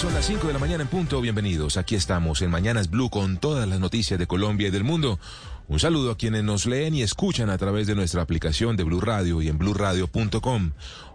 Son las 5 de la mañana en punto. Bienvenidos. Aquí estamos en Mañanas Blue con todas las noticias de Colombia y del mundo. Un saludo a quienes nos leen y escuchan a través de nuestra aplicación de Blue Radio y en bluradio.com.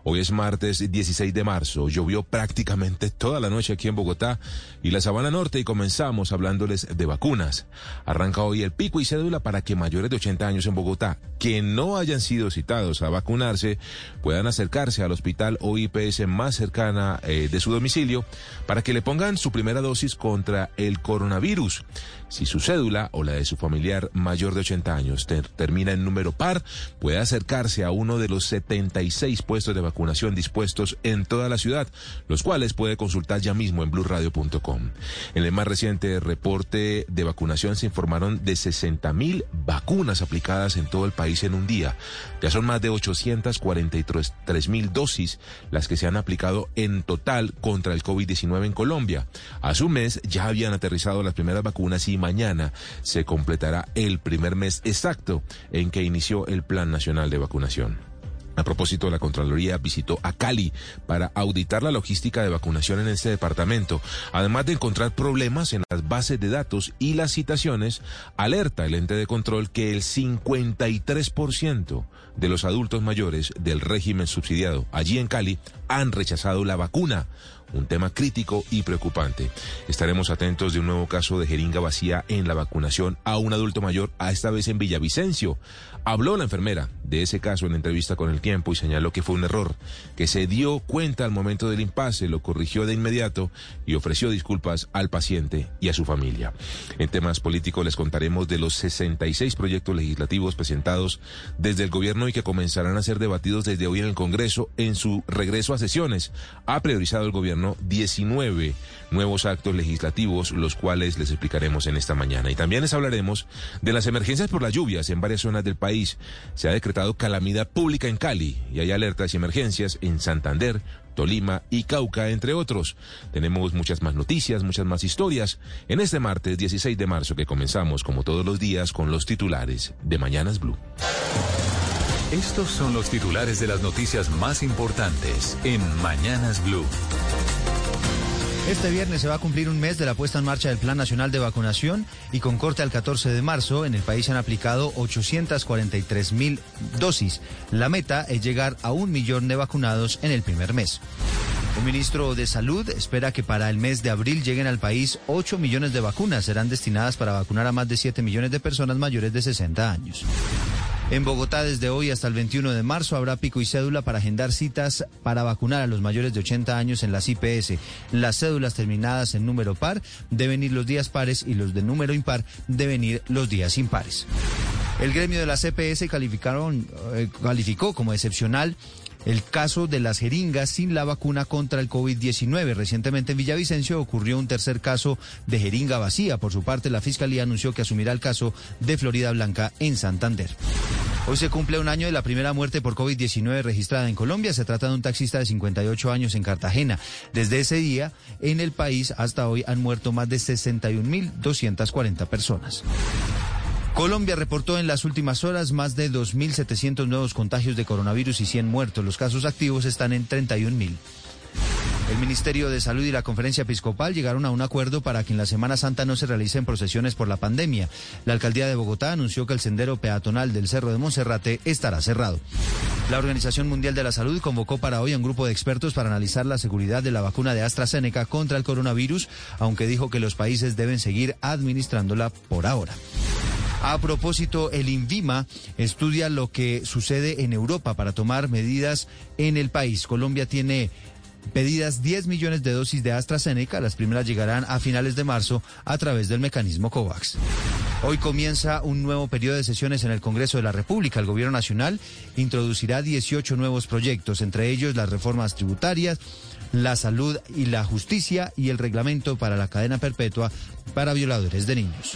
Hoy es martes 16 de marzo. Llovió prácticamente toda la noche aquí en Bogotá y la Sabana Norte y comenzamos hablándoles de vacunas. Arranca hoy el pico y cédula para que mayores de 80 años en Bogotá que no hayan sido citados a vacunarse puedan acercarse al hospital o IPS más cercana eh, de su domicilio para que le pongan su primera dosis contra el coronavirus. Si su cédula o la de su familiar mayor de 80 años ter termina en número par, puede acercarse a uno de los 76 puestos de vacunación dispuestos en toda la ciudad, los cuales puede consultar ya mismo en blurradio.com. En el más reciente reporte de vacunación se informaron de 60 mil vacunas aplicadas en todo el país en un día. Ya son más de 843 mil dosis las que se han aplicado en total contra el COVID-19 en Colombia. A su mes ya habían aterrizado las primeras vacunas y mañana se completará el primer mes exacto en que inició el Plan Nacional de Vacunación. A propósito, la Contraloría visitó a Cali para auditar la logística de vacunación en este departamento. Además de encontrar problemas en las bases de datos y las citaciones, alerta el ente de control que el 53% de los adultos mayores del régimen subsidiado allí en Cali han rechazado la vacuna un tema crítico y preocupante. Estaremos atentos de un nuevo caso de jeringa vacía en la vacunación a un adulto mayor, a esta vez en Villavicencio. Habló la enfermera de ese caso en entrevista con El Tiempo y señaló que fue un error, que se dio cuenta al momento del impasse, lo corrigió de inmediato y ofreció disculpas al paciente y a su familia. En temas políticos les contaremos de los 66 proyectos legislativos presentados desde el gobierno y que comenzarán a ser debatidos desde hoy en el Congreso en su regreso a sesiones. Ha priorizado el gobierno 19 nuevos actos legislativos, los cuales les explicaremos en esta mañana. Y también les hablaremos de las emergencias por las lluvias en varias zonas del país. Se ha decretado calamidad pública en Cali y hay alertas y emergencias en Santander, Tolima y Cauca, entre otros. Tenemos muchas más noticias, muchas más historias en este martes 16 de marzo que comenzamos como todos los días con los titulares de Mañanas Blue. Estos son los titulares de las noticias más importantes en Mañanas Blue. Este viernes se va a cumplir un mes de la puesta en marcha del Plan Nacional de Vacunación y con corte al 14 de marzo en el país se han aplicado 843 mil dosis. La meta es llegar a un millón de vacunados en el primer mes. El ministro de Salud espera que para el mes de abril lleguen al país 8 millones de vacunas. Serán destinadas para vacunar a más de 7 millones de personas mayores de 60 años. En Bogotá, desde hoy hasta el 21 de marzo, habrá pico y cédula para agendar citas para vacunar a los mayores de 80 años en las IPS. Las cédulas terminadas en número par deben ir los días pares y los de número impar deben ir los días impares. El gremio de las CPS calificaron, eh, calificó como excepcional el caso de las jeringas sin la vacuna contra el COVID-19. Recientemente en Villavicencio ocurrió un tercer caso de jeringa vacía. Por su parte, la Fiscalía anunció que asumirá el caso de Florida Blanca en Santander. Hoy se cumple un año de la primera muerte por COVID-19 registrada en Colombia. Se trata de un taxista de 58 años en Cartagena. Desde ese día, en el país hasta hoy han muerto más de 61.240 personas. Colombia reportó en las últimas horas más de 2.700 nuevos contagios de coronavirus y 100 muertos. Los casos activos están en 31.000. El Ministerio de Salud y la Conferencia Episcopal llegaron a un acuerdo para que en la Semana Santa no se realicen procesiones por la pandemia. La alcaldía de Bogotá anunció que el sendero peatonal del Cerro de Monserrate estará cerrado. La Organización Mundial de la Salud convocó para hoy a un grupo de expertos para analizar la seguridad de la vacuna de AstraZeneca contra el coronavirus, aunque dijo que los países deben seguir administrándola por ahora. A propósito, el INVIMA estudia lo que sucede en Europa para tomar medidas en el país. Colombia tiene pedidas 10 millones de dosis de AstraZeneca. Las primeras llegarán a finales de marzo a través del mecanismo COVAX. Hoy comienza un nuevo periodo de sesiones en el Congreso de la República. El Gobierno Nacional introducirá 18 nuevos proyectos, entre ellos las reformas tributarias, la salud y la justicia y el reglamento para la cadena perpetua para violadores de niños.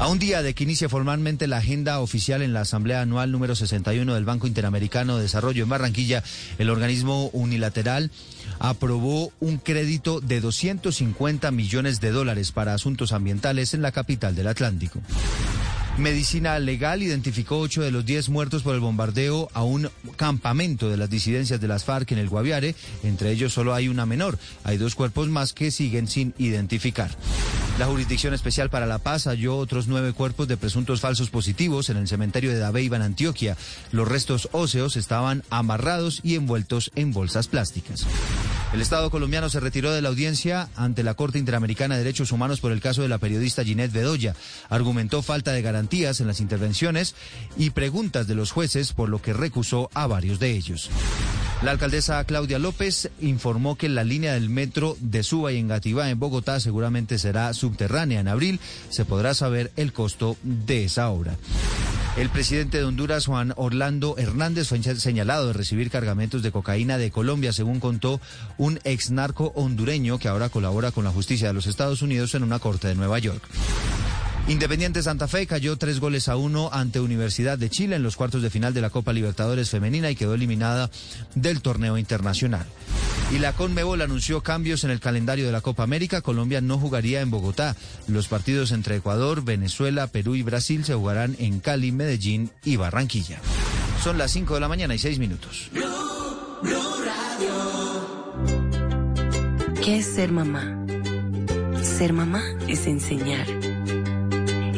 A un día de que inicie formalmente la agenda oficial en la Asamblea Anual número 61 del Banco Interamericano de Desarrollo en Barranquilla, el organismo unilateral aprobó un crédito de 250 millones de dólares para asuntos ambientales en la capital del Atlántico. Medicina Legal identificó ocho de los diez muertos por el bombardeo a un campamento de las disidencias de las FARC en el Guaviare. Entre ellos solo hay una menor. Hay dos cuerpos más que siguen sin identificar. La Jurisdicción Especial para la Paz halló otros nueve cuerpos de presuntos falsos positivos en el cementerio de Dabeiba en Antioquia. Los restos óseos estaban amarrados y envueltos en bolsas plásticas. El Estado colombiano se retiró de la audiencia ante la Corte Interamericana de Derechos Humanos por el caso de la periodista Ginette Bedoya. Argumentó falta de garantías en las intervenciones y preguntas de los jueces, por lo que recusó a varios de ellos. La alcaldesa Claudia López informó que la línea del metro de Suba y Engativá en Bogotá seguramente será subterránea. En abril se podrá saber el costo de esa obra. El presidente de Honduras, Juan Orlando Hernández, fue señalado de recibir cargamentos de cocaína de Colombia, según contó un ex narco hondureño que ahora colabora con la justicia de los Estados Unidos en una corte de Nueva York. Independiente Santa Fe cayó tres goles a uno ante Universidad de Chile en los cuartos de final de la Copa Libertadores Femenina y quedó eliminada del torneo internacional. Y la Conmebol anunció cambios en el calendario de la Copa América. Colombia no jugaría en Bogotá. Los partidos entre Ecuador, Venezuela, Perú y Brasil se jugarán en Cali, Medellín y Barranquilla. Son las 5 de la mañana y 6 minutos. ¿Qué es ser mamá? Ser mamá es enseñar.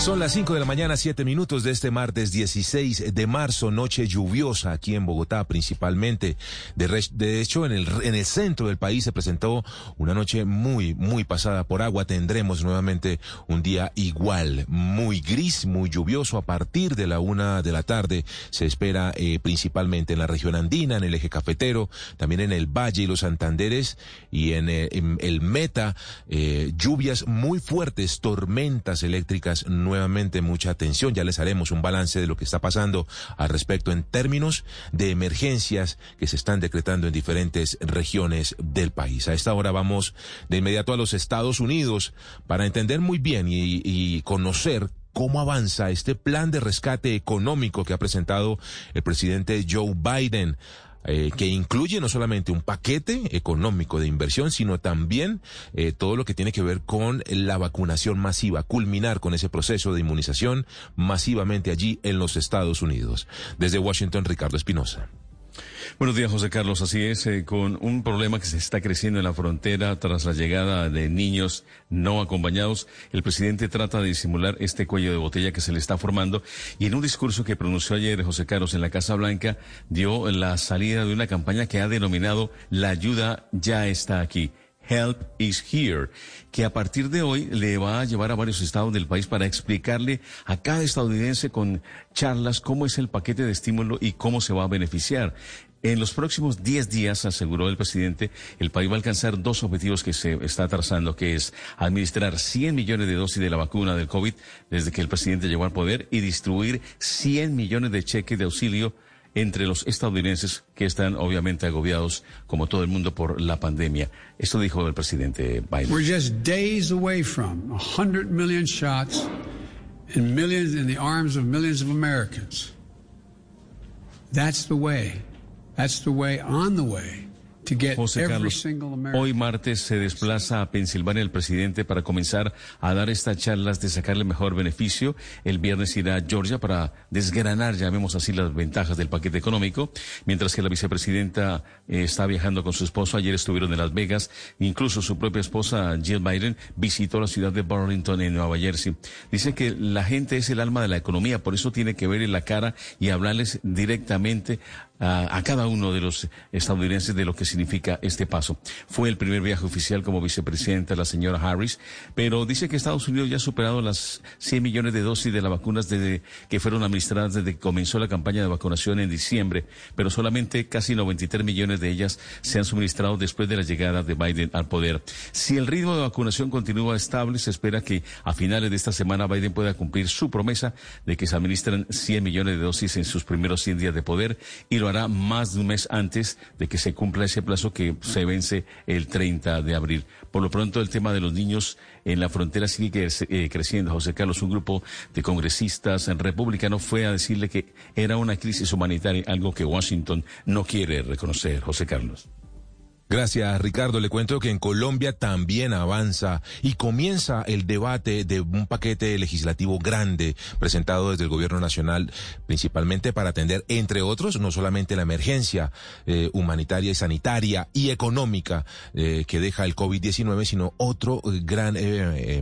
Son las 5 de la mañana, 7 minutos de este martes 16 de marzo, noche lluviosa aquí en Bogotá principalmente. De, de, hecho, en el, en el centro del país se presentó una noche muy, muy pasada por agua. Tendremos nuevamente un día igual, muy gris, muy lluvioso a partir de la una de la tarde. Se espera eh, principalmente en la región andina, en el eje cafetero, también en el Valle y los Santanderes y en, eh, el Meta, eh, lluvias muy fuertes, tormentas eléctricas nuevamente mucha atención. Ya les haremos un balance de lo que está pasando al respecto en términos de emergencias que se están decretando en diferentes regiones del país. A esta hora vamos de inmediato a los Estados Unidos para entender muy bien y, conocer cómo avanza este plan de rescate económico que ha presentado el presidente Joe Biden. Eh, que incluye no solamente un paquete económico de inversión, sino también eh, todo lo que tiene que ver con la vacunación masiva, culminar con ese proceso de inmunización masivamente allí en los Estados Unidos. Desde Washington, Ricardo Espinosa. Buenos días, José Carlos. Así es, eh, con un problema que se está creciendo en la frontera tras la llegada de niños no acompañados, el presidente trata de disimular este cuello de botella que se le está formando y en un discurso que pronunció ayer José Carlos en la Casa Blanca dio la salida de una campaña que ha denominado La ayuda ya está aquí. Help is Here, que a partir de hoy le va a llevar a varios estados del país para explicarle a cada estadounidense con charlas cómo es el paquete de estímulo y cómo se va a beneficiar. En los próximos 10 días, aseguró el presidente, el país va a alcanzar dos objetivos que se está trazando, que es administrar 100 millones de dosis de la vacuna del COVID desde que el presidente llegó al poder y distribuir 100 millones de cheques de auxilio entre los estadounidenses que están obviamente agobiados, como todo el mundo, por la pandemia. Esto dijo el presidente Biden. We're just days away from 100 million shots and millions in the arms of millions of Americans. That's the way. That's the way on the way. José Carlos, hoy martes se desplaza a Pensilvania el presidente para comenzar a dar estas charlas de sacarle mejor beneficio. El viernes irá a Georgia para desgranar, llamemos así, las ventajas del paquete económico, mientras que la vicepresidenta eh, está viajando con su esposo. Ayer estuvieron en Las Vegas, incluso su propia esposa Jill Biden visitó la ciudad de Burlington en Nueva Jersey. Dice que la gente es el alma de la economía, por eso tiene que ver en la cara y hablarles directamente a, cada uno de los estadounidenses de lo que significa este paso. Fue el primer viaje oficial como vicepresidenta la señora Harris, pero dice que Estados Unidos ya ha superado las 100 millones de dosis de las vacunas desde que fueron administradas desde que comenzó la campaña de vacunación en diciembre, pero solamente casi 93 millones de ellas se han suministrado después de la llegada de Biden al poder. Si el ritmo de vacunación continúa estable, se espera que a finales de esta semana Biden pueda cumplir su promesa de que se administren 100 millones de dosis en sus primeros 100 días de poder y lo más de un mes antes de que se cumpla ese plazo que se vence el 30 de abril. Por lo pronto, el tema de los niños en la frontera sigue eh, creciendo. José Carlos, un grupo de congresistas republicanos fue a decirle que era una crisis humanitaria, algo que Washington no quiere reconocer. José Carlos. Gracias, Ricardo. Le cuento que en Colombia también avanza y comienza el debate de un paquete legislativo grande presentado desde el Gobierno Nacional, principalmente para atender, entre otros, no solamente la emergencia eh, humanitaria y sanitaria y económica eh, que deja el COVID-19, sino otro eh, gran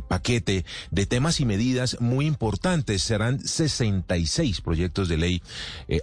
paquete de temas y medidas muy importantes. Serán 66 proyectos de ley,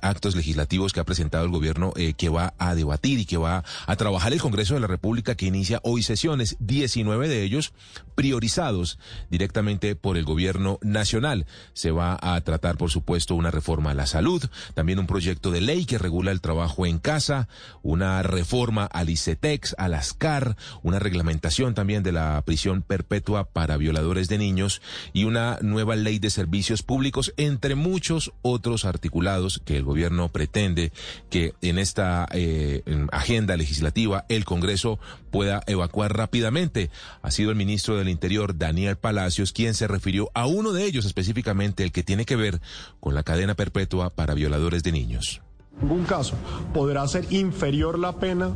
actos legislativos que ha presentado el Gobierno que va a debatir y que va a trabajar el Congreso Congreso de la República que inicia hoy sesiones, 19 de ellos priorizados directamente por el gobierno nacional. Se va a tratar, por supuesto, una reforma a la salud, también un proyecto de ley que regula el trabajo en casa, una reforma al ICETEX, al ASCAR, una reglamentación también de la prisión perpetua para violadores de niños y una nueva ley de servicios públicos, entre muchos otros articulados que el gobierno pretende que en esta eh, agenda legislativa el Congreso pueda evacuar rápidamente. Ha sido el ministro del Interior, Daniel Palacios, quien se refirió a uno de ellos específicamente, el que tiene que ver con la cadena perpetua para violadores de niños. En ningún caso podrá ser inferior la pena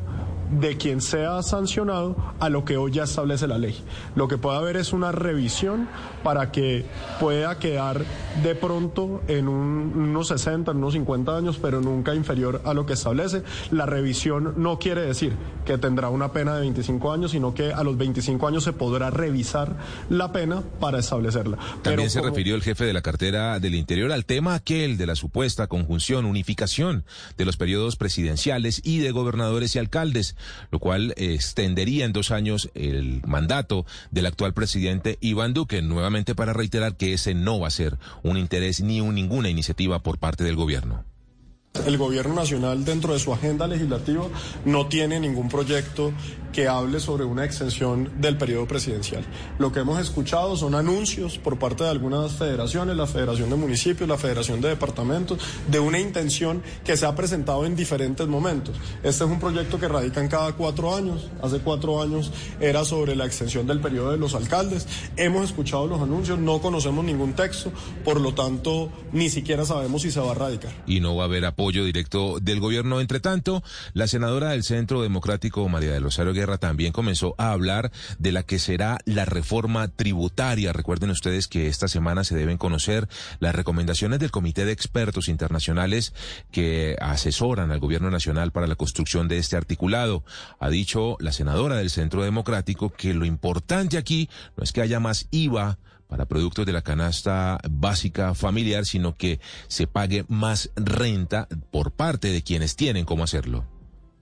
de quien sea sancionado a lo que hoy ya establece la ley. Lo que puede haber es una revisión para que pueda quedar de pronto en unos 60, en unos 50 años, pero nunca inferior a lo que establece. La revisión no quiere decir que tendrá una pena de 25 años, sino que a los 25 años se podrá revisar la pena para establecerla. También se refirió el jefe de la cartera del Interior al tema aquel de la supuesta conjunción, unificación de los periodos presidenciales y de gobernadores y alcaldes lo cual extendería en dos años el mandato del actual presidente Iván Duque, nuevamente para reiterar que ese no va a ser un interés ni un, ninguna iniciativa por parte del gobierno. El gobierno nacional dentro de su agenda legislativa no tiene ningún proyecto que hable sobre una extensión del periodo presidencial. Lo que hemos escuchado son anuncios por parte de algunas federaciones, la Federación de Municipios, la Federación de Departamentos, de una intención que se ha presentado en diferentes momentos. Este es un proyecto que radica en cada cuatro años. Hace cuatro años era sobre la extensión del periodo de los alcaldes. Hemos escuchado los anuncios, no conocemos ningún texto, por lo tanto, ni siquiera sabemos si se va a radicar. Y no va a haber apoyo directo del gobierno. Entre tanto, la senadora del Centro Democrático, María de Rosario Guerra, también comenzó a hablar de la que será la reforma tributaria. Recuerden ustedes que esta semana se deben conocer las recomendaciones del Comité de Expertos Internacionales que asesoran al gobierno nacional para la construcción de este articulado. Ha dicho la senadora del Centro Democrático que lo importante aquí no es que haya más IVA, para productos de la canasta básica familiar, sino que se pague más renta por parte de quienes tienen cómo hacerlo.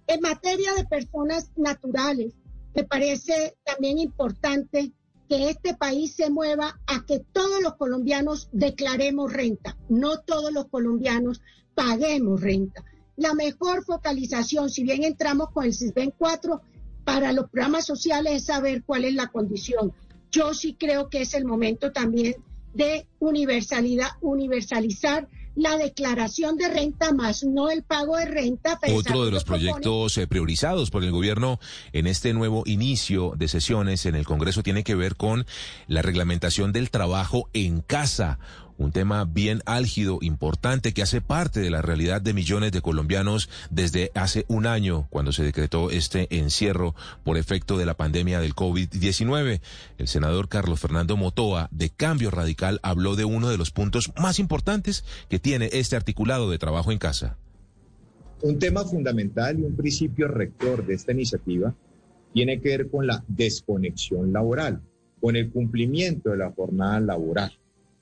En materia de personas naturales, me parece también importante que este país se mueva a que todos los colombianos declaremos renta, no todos los colombianos paguemos renta. La mejor focalización, si bien entramos con el CISBEN 4, para los programas sociales es saber cuál es la condición yo sí creo que es el momento también de universalidad, universalizar la declaración de renta más no el pago de renta. Otro de los proyectos eh, priorizados por el gobierno en este nuevo inicio de sesiones en el Congreso tiene que ver con la reglamentación del trabajo en casa un tema bien álgido, importante, que hace parte de la realidad de millones de colombianos desde hace un año, cuando se decretó este encierro por efecto de la pandemia del COVID-19. El senador Carlos Fernando Motoa, de Cambio Radical, habló de uno de los puntos más importantes que tiene este articulado de trabajo en casa. Un tema fundamental y un principio rector de esta iniciativa tiene que ver con la desconexión laboral, con el cumplimiento de la jornada laboral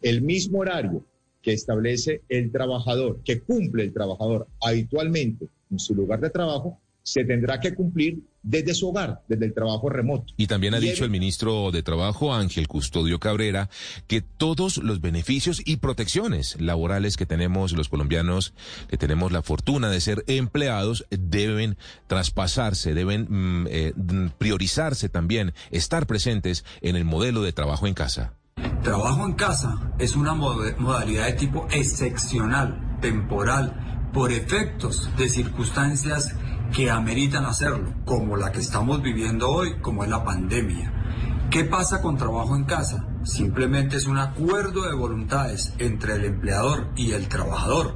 el mismo horario que establece el trabajador, que cumple el trabajador habitualmente en su lugar de trabajo, se tendrá que cumplir desde su hogar, desde el trabajo remoto. Y también ha dicho el ministro de Trabajo, Ángel Custodio Cabrera, que todos los beneficios y protecciones laborales que tenemos los colombianos, que tenemos la fortuna de ser empleados, deben traspasarse, deben mm, eh, priorizarse también, estar presentes en el modelo de trabajo en casa. Trabajo en casa es una modalidad de tipo excepcional, temporal, por efectos de circunstancias que ameritan hacerlo, como la que estamos viviendo hoy, como es la pandemia. ¿Qué pasa con trabajo en casa? Simplemente es un acuerdo de voluntades entre el empleador y el trabajador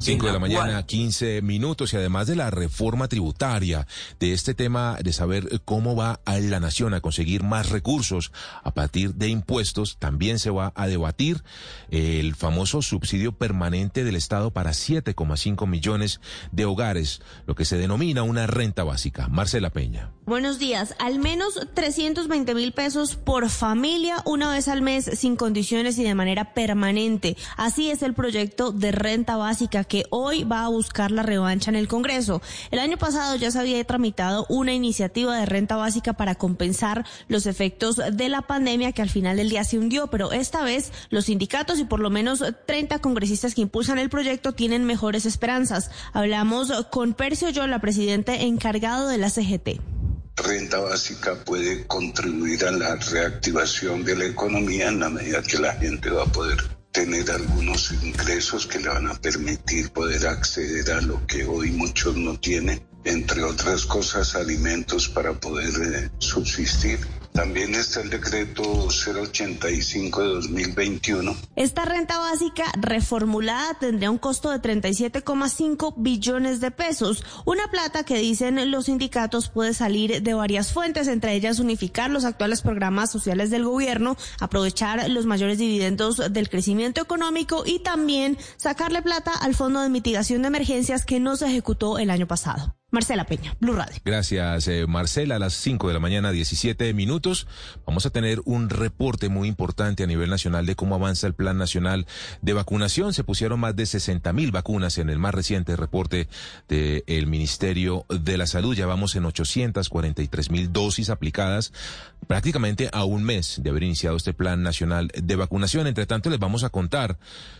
5 de la mañana, 15 minutos y además de la reforma tributaria, de este tema de saber cómo va a la nación a conseguir más recursos a partir de impuestos, también se va a debatir el famoso subsidio permanente del Estado para 7,5 millones de hogares, lo que se denomina una renta básica. Marcela Peña. Buenos días. Al menos 320 mil pesos por familia una vez al mes sin condiciones y de manera permanente. Así es el proyecto de renta básica que hoy va a buscar la revancha en el Congreso. El año pasado ya se había tramitado una iniciativa de renta básica para compensar los efectos de la pandemia que al final del día se hundió, pero esta vez los sindicatos y por lo menos 30 congresistas que impulsan el proyecto tienen mejores esperanzas. Hablamos con Percio Yola, presidente encargado de la CGT renta básica puede contribuir a la reactivación de la economía en la medida que la gente va a poder tener algunos ingresos que le van a permitir poder acceder a lo que hoy muchos no tienen, entre otras cosas alimentos para poder eh, subsistir. También está el decreto 085 de 2021. Esta renta básica reformulada tendría un costo de 37,5 billones de pesos, una plata que dicen los sindicatos puede salir de varias fuentes, entre ellas unificar los actuales programas sociales del gobierno, aprovechar los mayores dividendos del crecimiento económico y también sacarle plata al Fondo de Mitigación de Emergencias que no se ejecutó el año pasado. Marcela Peña, Blue Radio. Gracias, eh, Marcela. A las 5 de la mañana, 17 minutos, vamos a tener un reporte muy importante a nivel nacional de cómo avanza el Plan Nacional de Vacunación. Se pusieron más de 60 mil vacunas en el más reciente reporte del Ministerio de la Salud. Ya vamos en 843 mil dosis aplicadas prácticamente a un mes de haber iniciado este Plan Nacional de Vacunación. Entre tanto, les vamos a contar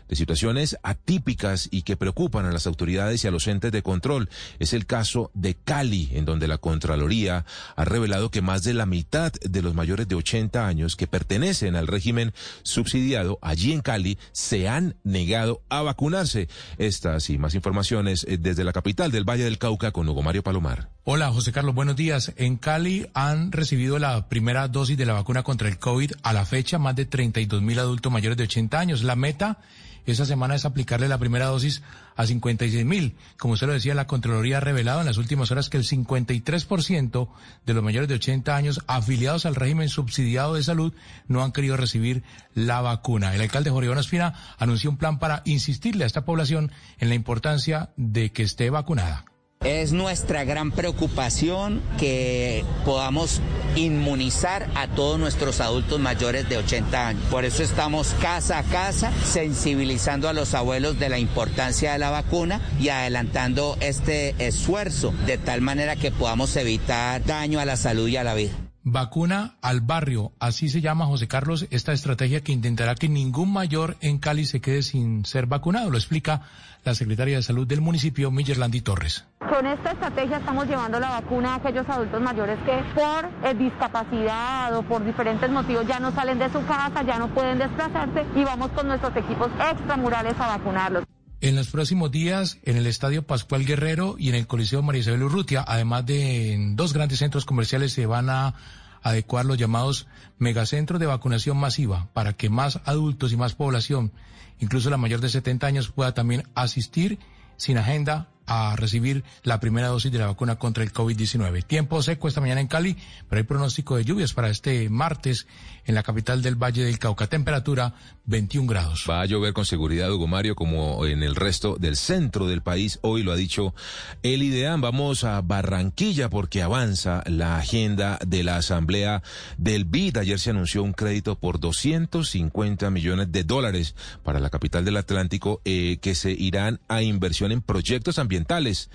de situaciones atípicas y que preocupan a las autoridades y a los entes de control. Es el caso de Cali, en donde la Contraloría ha revelado que más de la mitad de los mayores de 80 años que pertenecen al régimen subsidiado allí en Cali se han negado a vacunarse. Estas y más informaciones eh, desde la capital del Valle del Cauca con Hugo Mario Palomar. Hola, José Carlos, buenos días. En Cali han recibido la primera dosis de la vacuna contra el COVID a la fecha más de 32 mil adultos mayores de 80 años. La meta esa semana es aplicarle la primera dosis a 56 mil. Como usted lo decía, la Contraloría ha revelado en las últimas horas que el 53% de los mayores de 80 años afiliados al régimen subsidiado de salud no han querido recibir la vacuna. El alcalde Jorge Espina anunció un plan para insistirle a esta población en la importancia de que esté vacunada. Es nuestra gran preocupación que podamos inmunizar a todos nuestros adultos mayores de 80 años. Por eso estamos casa a casa sensibilizando a los abuelos de la importancia de la vacuna y adelantando este esfuerzo de tal manera que podamos evitar daño a la salud y a la vida. Vacuna al barrio, así se llama José Carlos esta estrategia que intentará que ningún mayor en Cali se quede sin ser vacunado. Lo explica la secretaria de Salud del municipio, Millerlandi Torres. Con esta estrategia estamos llevando la vacuna a aquellos adultos mayores que por eh, discapacidad o por diferentes motivos ya no salen de su casa, ya no pueden desplazarse y vamos con nuestros equipos extramurales a vacunarlos. En los próximos días, en el Estadio Pascual Guerrero y en el Coliseo María Isabel Urrutia, además de en dos grandes centros comerciales, se van a adecuar los llamados megacentros de vacunación masiva para que más adultos y más población, incluso la mayor de 70 años, pueda también asistir sin agenda a recibir la primera dosis de la vacuna contra el COVID-19. Tiempo seco esta mañana en Cali, pero hay pronóstico de lluvias para este martes en la capital del Valle del Cauca. Temperatura 21 grados. Va a llover con seguridad, Hugo Mario, como en el resto del centro del país. Hoy lo ha dicho el IDEAM. Vamos a Barranquilla porque avanza la agenda de la Asamblea del BID. Ayer se anunció un crédito por 250 millones de dólares para la capital del Atlántico eh, que se irán a inversión en proyectos ambientales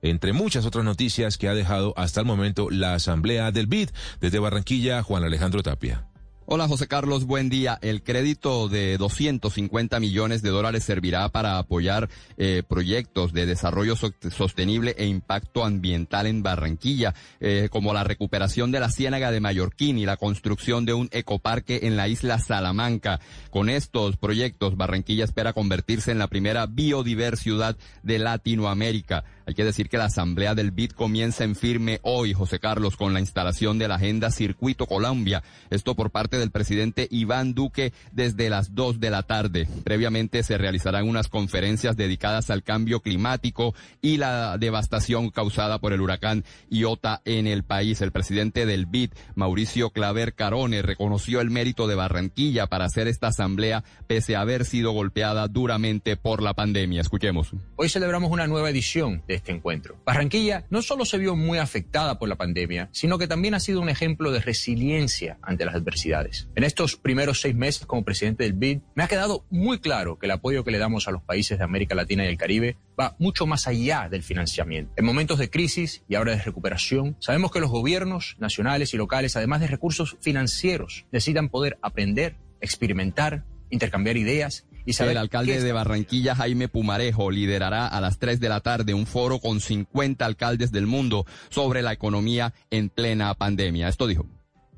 entre muchas otras noticias que ha dejado hasta el momento la Asamblea del BID. Desde Barranquilla, Juan Alejandro Tapia. Hola José Carlos, buen día. El crédito de 250 millones de dólares servirá para apoyar eh, proyectos de desarrollo sostenible e impacto ambiental en Barranquilla, eh, como la recuperación de la Ciénaga de Mallorquín y la construcción de un ecoparque en la isla Salamanca. Con estos proyectos, Barranquilla espera convertirse en la primera biodiversidad de Latinoamérica. Hay que decir que la asamblea del BID comienza en firme hoy, José Carlos, con la instalación de la agenda Circuito Colombia. Esto por parte del presidente Iván Duque desde las dos de la tarde. Previamente se realizarán unas conferencias dedicadas al cambio climático y la devastación causada por el huracán Iota en el país. El presidente del BID, Mauricio Claver Carone, reconoció el mérito de Barranquilla para hacer esta asamblea pese a haber sido golpeada duramente por la pandemia. Escuchemos. Hoy celebramos una nueva edición de este encuentro. Barranquilla no solo se vio muy afectada por la pandemia, sino que también ha sido un ejemplo de resiliencia ante las adversidades. En estos primeros seis meses como presidente del BID, me ha quedado muy claro que el apoyo que le damos a los países de América Latina y el Caribe va mucho más allá del financiamiento. En momentos de crisis y ahora de recuperación, sabemos que los gobiernos nacionales y locales, además de recursos financieros, necesitan poder aprender, experimentar, intercambiar ideas el alcalde de Barranquilla, Jaime Pumarejo, liderará a las 3 de la tarde un foro con 50 alcaldes del mundo sobre la economía en plena pandemia. Esto dijo.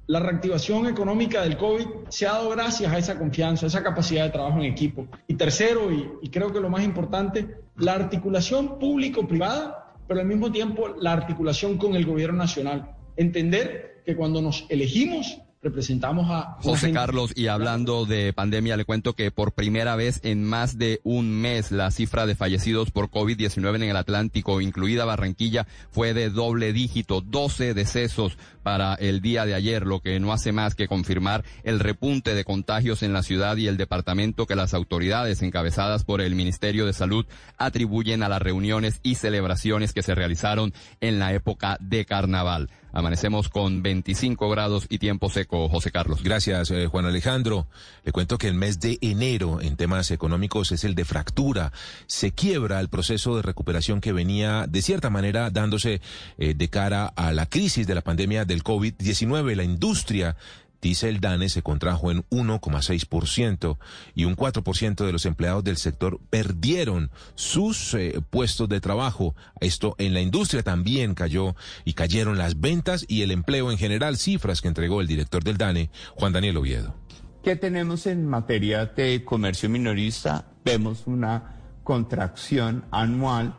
La reactivación económica del COVID se ha dado gracias a esa confianza, a esa capacidad de trabajo en equipo. Y tercero, y, y creo que lo más importante, la articulación público-privada, pero al mismo tiempo la articulación con el gobierno nacional. Entender que cuando nos elegimos representamos a... José Carlos, y hablando de pandemia, le cuento que por primera vez en más de un mes la cifra de fallecidos por COVID-19 en el Atlántico, incluida Barranquilla, fue de doble dígito, 12 decesos para el día de ayer, lo que no hace más que confirmar el repunte de contagios en la ciudad y el departamento que las autoridades encabezadas por el Ministerio de Salud atribuyen a las reuniones y celebraciones que se realizaron en la época de carnaval. Amanecemos con 25 grados y tiempo seco, José Carlos. Gracias, eh, Juan Alejandro. Le cuento que el mes de enero en temas económicos es el de fractura. Se quiebra el proceso de recuperación que venía de cierta manera dándose eh, de cara a la crisis de la pandemia del COVID-19. La industria dice el DANE, se contrajo en 1,6% y un 4% de los empleados del sector perdieron sus eh, puestos de trabajo. Esto en la industria también cayó y cayeron las ventas y el empleo en general, cifras que entregó el director del DANE, Juan Daniel Oviedo. ¿Qué tenemos en materia de comercio minorista? Vemos una contracción anual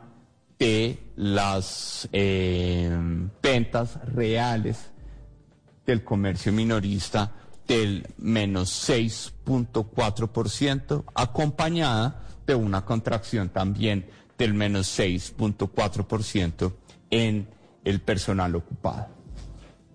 de las eh, ventas reales del comercio minorista del menos 6.4%, acompañada de una contracción también del menos 6.4% en el personal ocupado.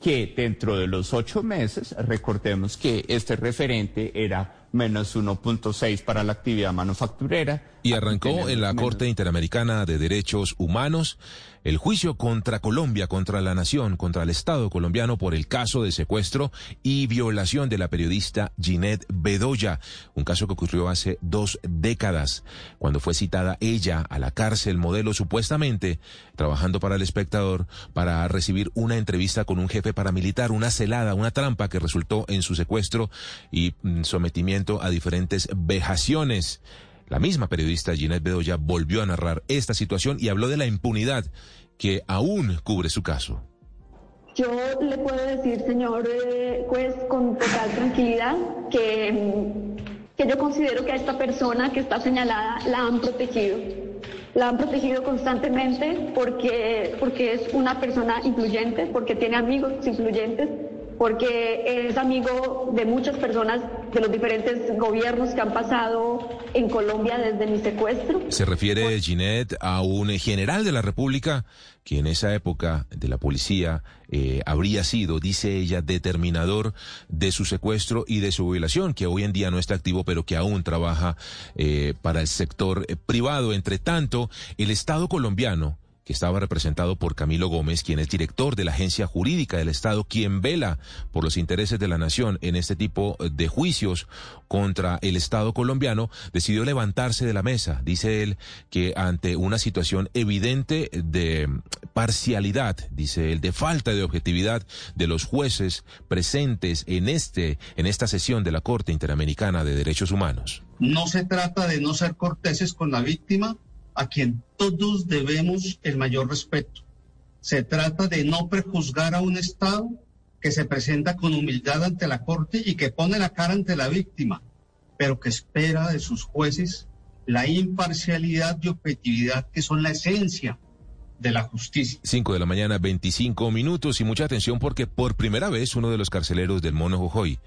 Que dentro de los ocho meses, recordemos que este referente era menos 1.6 para la actividad manufacturera. Y arrancó en la Corte Interamericana de Derechos Humanos el juicio contra Colombia, contra la nación, contra el Estado colombiano por el caso de secuestro y violación de la periodista Ginette Bedoya, un caso que ocurrió hace dos décadas, cuando fue citada ella a la cárcel modelo supuestamente trabajando para el espectador para recibir una entrevista con un jefe paramilitar, una celada, una trampa que resultó en su secuestro y mm, sometimiento a diferentes vejaciones. La misma periodista Ginette Bedoya volvió a narrar esta situación y habló de la impunidad que aún cubre su caso. Yo le puedo decir, señor eh, juez, con total tranquilidad, que que yo considero que a esta persona que está señalada la han protegido. La han protegido constantemente porque, porque es una persona influyente, porque tiene amigos influyentes, porque es amigo de muchas personas de los diferentes gobiernos que han pasado en Colombia desde mi secuestro. Se refiere Ginette a un general de la República que en esa época de la policía eh, habría sido, dice ella, determinador de su secuestro y de su violación, que hoy en día no está activo, pero que aún trabaja eh, para el sector eh, privado. Entre tanto, el Estado colombiano que estaba representado por Camilo Gómez, quien es director de la Agencia Jurídica del Estado, quien vela por los intereses de la nación en este tipo de juicios contra el Estado colombiano, decidió levantarse de la mesa. Dice él que ante una situación evidente de parcialidad, dice él, de falta de objetividad de los jueces presentes en este en esta sesión de la Corte Interamericana de Derechos Humanos. No se trata de no ser corteses con la víctima, a quien todos debemos el mayor respeto. Se trata de no prejuzgar a un Estado que se presenta con humildad ante la Corte y que pone la cara ante la víctima, pero que espera de sus jueces la imparcialidad y objetividad que son la esencia de la justicia. 5 de la mañana, 25 minutos y mucha atención porque por primera vez uno de los carceleros del Mono Jojoy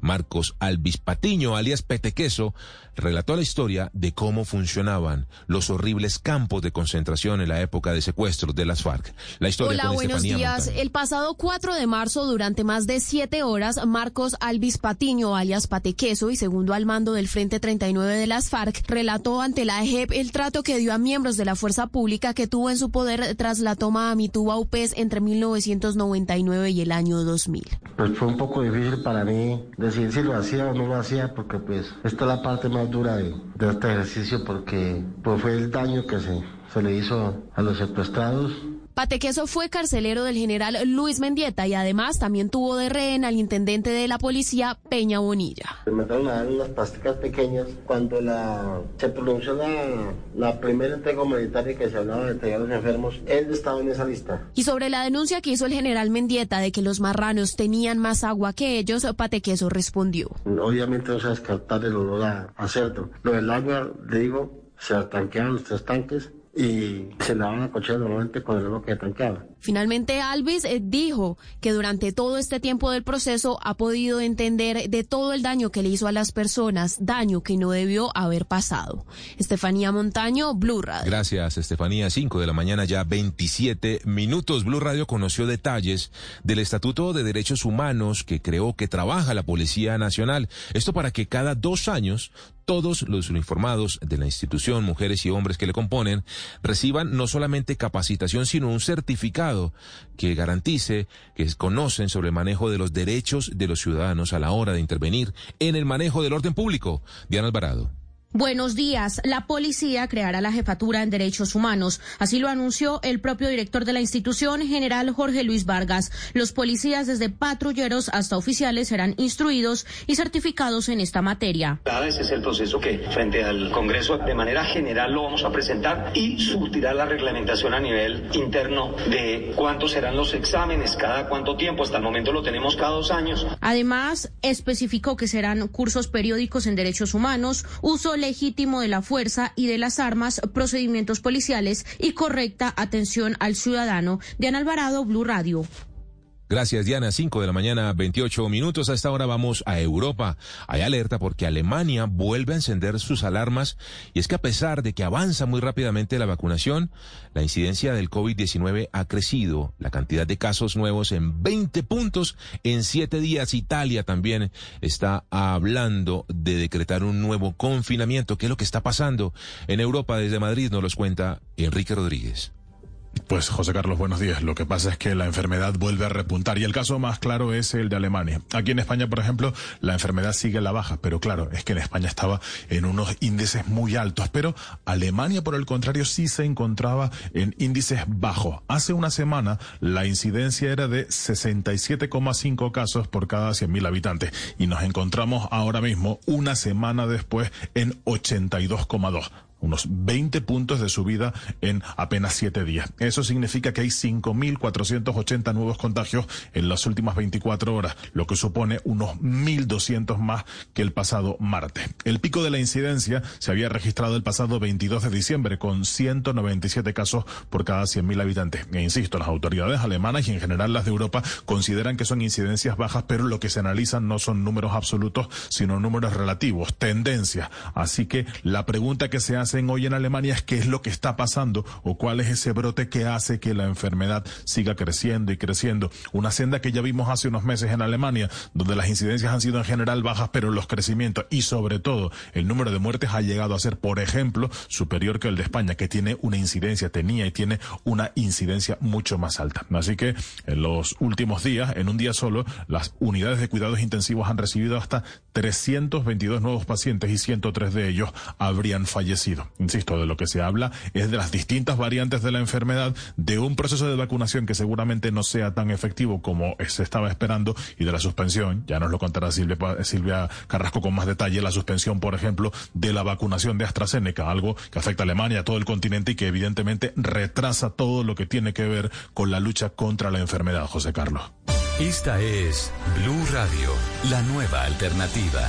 Marcos Alvis Patiño, alias Petequeso, relató la historia de cómo funcionaban los horribles campos de concentración en la época de secuestros de las FARC. La historia Hola, buenos días. El pasado 4 de marzo, durante más de siete horas, Marcos Alvis Patiño, alias Patequeso y segundo al mando del Frente 39 de las FARC, relató ante la EJEP el trato que dio a miembros de la fuerza pública que tuvo en su poder tras la toma a Mituba UPES entre 1999 y el año 2000. Pues fue un poco difícil para mí decir si lo hacía o no lo hacía, porque pues esta es la parte más dura de, este ejercicio, porque pues fue el daño que se, se le hizo a los secuestrados Patequeso fue carcelero del general Luis Mendieta y además también tuvo de rehén al intendente de la policía Peña Bonilla. Me dar unas plásticas pequeñas cuando la, se pronunció la, la primera entrega humanitaria que se hablaba de entregar a los enfermos. Él estaba en esa lista. Y sobre la denuncia que hizo el general Mendieta de que los marranos tenían más agua que ellos, Patequeso respondió. Obviamente no se descartar el olor a, a cerdo. Lo del agua, le digo, se tanquearon los tres tanques y se lavaban la cochera normalmente con el agua que tanqueaba. Finalmente, Alvis eh, dijo que durante todo este tiempo del proceso ha podido entender de todo el daño que le hizo a las personas, daño que no debió haber pasado. Estefanía Montaño, Blue Radio. Gracias, Estefanía. 5 de la mañana, ya 27 minutos. Blue Radio conoció detalles del Estatuto de Derechos Humanos que creó que trabaja la Policía Nacional. Esto para que cada dos años todos los uniformados de la institución, mujeres y hombres que le componen, reciban no solamente capacitación, sino un certificado que garantice que conocen sobre el manejo de los derechos de los ciudadanos a la hora de intervenir en el manejo del orden público. Diana Alvarado. Buenos días. La policía creará la jefatura en derechos humanos. Así lo anunció el propio director de la institución, general Jorge Luis Vargas. Los policías, desde patrulleros hasta oficiales, serán instruidos y certificados en esta materia. Ese es el proceso que frente al Congreso de manera general lo vamos a presentar y surtirá la reglamentación a nivel interno de cuántos serán los exámenes, cada cuánto tiempo. Hasta el momento lo tenemos cada dos años. Además, especificó que serán cursos periódicos en derechos humanos, uso legítimo de la fuerza y de las armas, procedimientos policiales y correcta atención al ciudadano. Diana Alvarado, Blue Radio. Gracias, Diana. 5 de la mañana, 28 minutos. A esta hora vamos a Europa. Hay alerta porque Alemania vuelve a encender sus alarmas y es que a pesar de que avanza muy rápidamente la vacunación, la incidencia del COVID-19 ha crecido. La cantidad de casos nuevos en 20 puntos en 7 días. Italia también está hablando de decretar un nuevo confinamiento. ¿Qué es lo que está pasando en Europa? Desde Madrid nos los cuenta Enrique Rodríguez. Pues José Carlos, buenos días. Lo que pasa es que la enfermedad vuelve a repuntar y el caso más claro es el de Alemania. Aquí en España, por ejemplo, la enfermedad sigue la baja, pero claro, es que en España estaba en unos índices muy altos, pero Alemania, por el contrario, sí se encontraba en índices bajos. Hace una semana la incidencia era de 67,5 casos por cada 100.000 habitantes y nos encontramos ahora mismo, una semana después, en 82,2 unos 20 puntos de subida en apenas 7 días. Eso significa que hay 5.480 nuevos contagios en las últimas 24 horas, lo que supone unos 1.200 más que el pasado martes. El pico de la incidencia se había registrado el pasado 22 de diciembre con 197 casos por cada 100.000 habitantes. E insisto, las autoridades alemanas y en general las de Europa consideran que son incidencias bajas, pero lo que se analizan no son números absolutos, sino números relativos, tendencias. Así que la pregunta que se hacen hoy en Alemania es qué es lo que está pasando o cuál es ese brote que hace que la enfermedad siga creciendo y creciendo. Una senda que ya vimos hace unos meses en Alemania, donde las incidencias han sido en general bajas, pero los crecimientos y sobre todo el número de muertes ha llegado a ser, por ejemplo, superior que el de España, que tiene una incidencia, tenía y tiene una incidencia mucho más alta. Así que en los últimos días, en un día solo, las unidades de cuidados intensivos han recibido hasta 322 nuevos pacientes y 103 de ellos habrían fallecido. Insisto, de lo que se habla es de las distintas variantes de la enfermedad, de un proceso de vacunación que seguramente no sea tan efectivo como se estaba esperando y de la suspensión, ya nos lo contará Silvia, Silvia Carrasco con más detalle, la suspensión, por ejemplo, de la vacunación de AstraZeneca, algo que afecta a Alemania, a todo el continente y que evidentemente retrasa todo lo que tiene que ver con la lucha contra la enfermedad, José Carlos. Esta es Blue Radio, la nueva alternativa.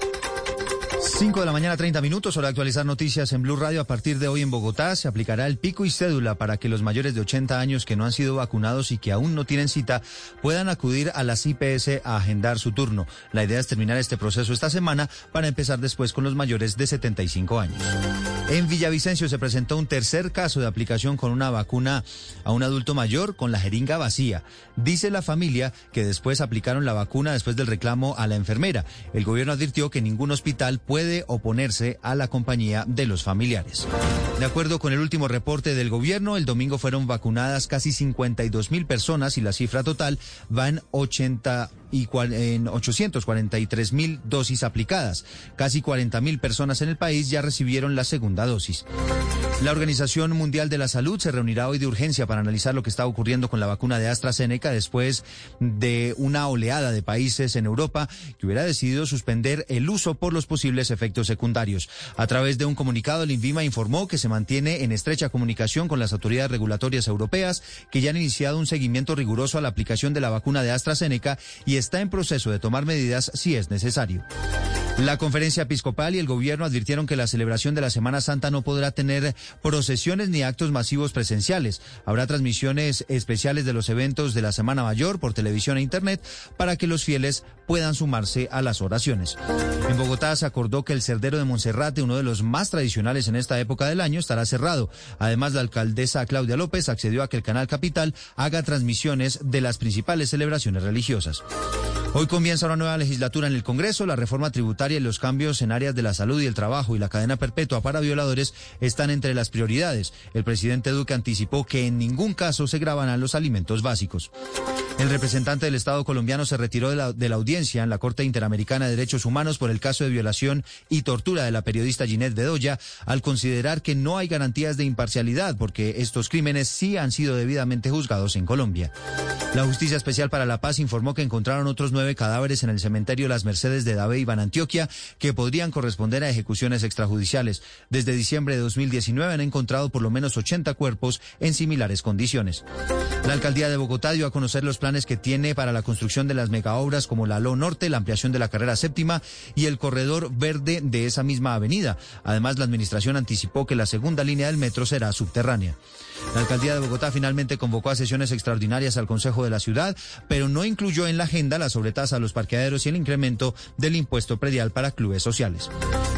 5 de la mañana, 30 minutos, hora de actualizar noticias en Blue Radio. A partir de hoy en Bogotá se aplicará el pico y cédula para que los mayores de 80 años que no han sido vacunados y que aún no tienen cita puedan acudir a las IPS a agendar su turno. La idea es terminar este proceso esta semana para empezar después con los mayores de 75 años. En Villavicencio se presentó un tercer caso de aplicación con una vacuna a un adulto mayor con la jeringa vacía. Dice la familia que después aplicaron la vacuna después del reclamo a la enfermera. El gobierno advirtió que ningún hospital puede oponerse a la compañía de los familiares. De acuerdo con el último reporte del gobierno, el domingo fueron vacunadas casi 52 mil personas y la cifra total va en 80 y en 843 mil dosis aplicadas. Casi 40 mil personas en el país ya recibieron la segunda dosis. La Organización Mundial de la Salud se reunirá hoy de urgencia para analizar lo que está ocurriendo con la vacuna de AstraZeneca después de una oleada de países en Europa que hubiera decidido suspender el uso por los posibles efectos secundarios. A través de un comunicado, el INVIMA informó que se mantiene en estrecha comunicación con las autoridades regulatorias europeas que ya han iniciado un seguimiento riguroso a la aplicación de la vacuna de AstraZeneca y está en proceso de tomar medidas si es necesario. La conferencia episcopal y el gobierno advirtieron que la celebración de la Semana Santa no podrá tener procesiones ni actos masivos presenciales. Habrá transmisiones especiales de los eventos de la Semana Mayor por televisión e Internet para que los fieles puedan sumarse a las oraciones. En Bogotá se acordó que el Cerdero de Monserrate, uno de los más tradicionales en esta época del año, estará cerrado. Además, la alcaldesa Claudia López accedió a que el canal Capital haga transmisiones de las principales celebraciones religiosas. Hoy comienza una nueva legislatura en el Congreso. La reforma tributaria y los cambios en áreas de la salud y el trabajo y la cadena perpetua para violadores están entre las prioridades. El presidente Duque anticipó que en ningún caso se grabarán los alimentos básicos. El representante del Estado colombiano se retiró de la, audiencia en la Corte Interamericana de Derechos Humanos por el caso de violación y tortura de la periodista Ginette Bedoya al considerar que no hay garantías de imparcialidad porque estos crímenes sí han sido debidamente juzgados en Colombia. La Justicia Especial para la Paz informó que encontraron otros nueve cadáveres en el cementerio Las Mercedes de Dave Iván Antioquia que podrían corresponder a ejecuciones extrajudiciales. Desde diciembre de 2019 han encontrado por lo menos 80 cuerpos en similares condiciones. La alcaldía de Bogotá dio a conocer los planes que tiene para la construcción de las megaobras como la LO Norte, la ampliación de la carrera séptima y el corredor verde de esa misma avenida. Además, la administración anticipó que la segunda línea del metro será subterránea. La alcaldía de Bogotá finalmente convocó a sesiones extraordinarias al Consejo de la Ciudad, pero no incluyó en la agenda la sobretasa a los parqueaderos y el incremento del impuesto predial para clubes sociales.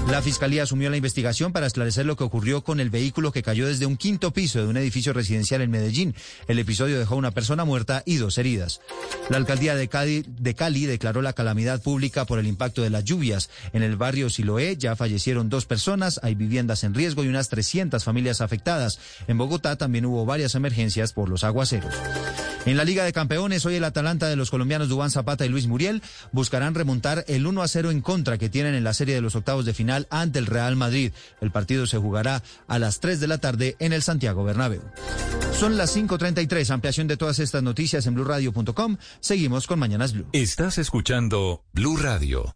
La Fiscalía asumió la investigación para esclarecer lo que ocurrió con el vehículo que cayó desde un quinto piso de un edificio residencial en Medellín. El episodio dejó una persona muerta y dos heridas. La alcaldía de Cali, de Cali declaró la calamidad pública por el impacto de las lluvias. En el barrio Siloé ya fallecieron dos personas, hay viviendas en riesgo y unas 300 familias afectadas. En Bogotá también hubo varias emergencias por los aguaceros. En la Liga de Campeones, hoy el Atalanta de los colombianos Dubán Zapata y Luis Muriel buscarán remontar el 1 a 0 en contra que tienen en la serie de los octavos de final ante el Real Madrid. El partido se jugará a las 3 de la tarde en el Santiago Bernabéu. Son las 5:33. Ampliación de todas estas noticias en blurradio.com. Seguimos con Mañanas Blue. Estás escuchando Blue Radio.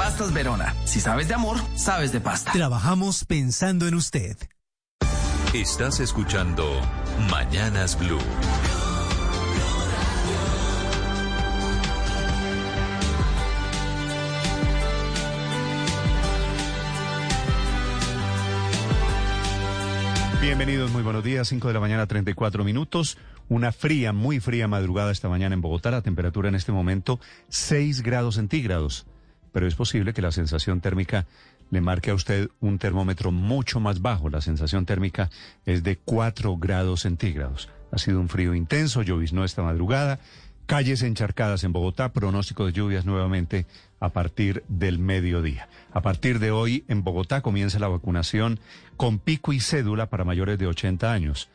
Pastas Verona. Si sabes de amor, sabes de pasta. Trabajamos pensando en usted. Estás escuchando Mañanas Blue. Bienvenidos, muy buenos días. 5 de la mañana, 34 minutos. Una fría, muy fría madrugada esta mañana en Bogotá. La temperatura en este momento 6 grados centígrados. Pero es posible que la sensación térmica le marque a usted un termómetro mucho más bajo. La sensación térmica es de 4 grados centígrados. Ha sido un frío intenso, lloviznó esta madrugada. Calles encharcadas en Bogotá, pronóstico de lluvias nuevamente a partir del mediodía. A partir de hoy en Bogotá comienza la vacunación con pico y cédula para mayores de 80 años.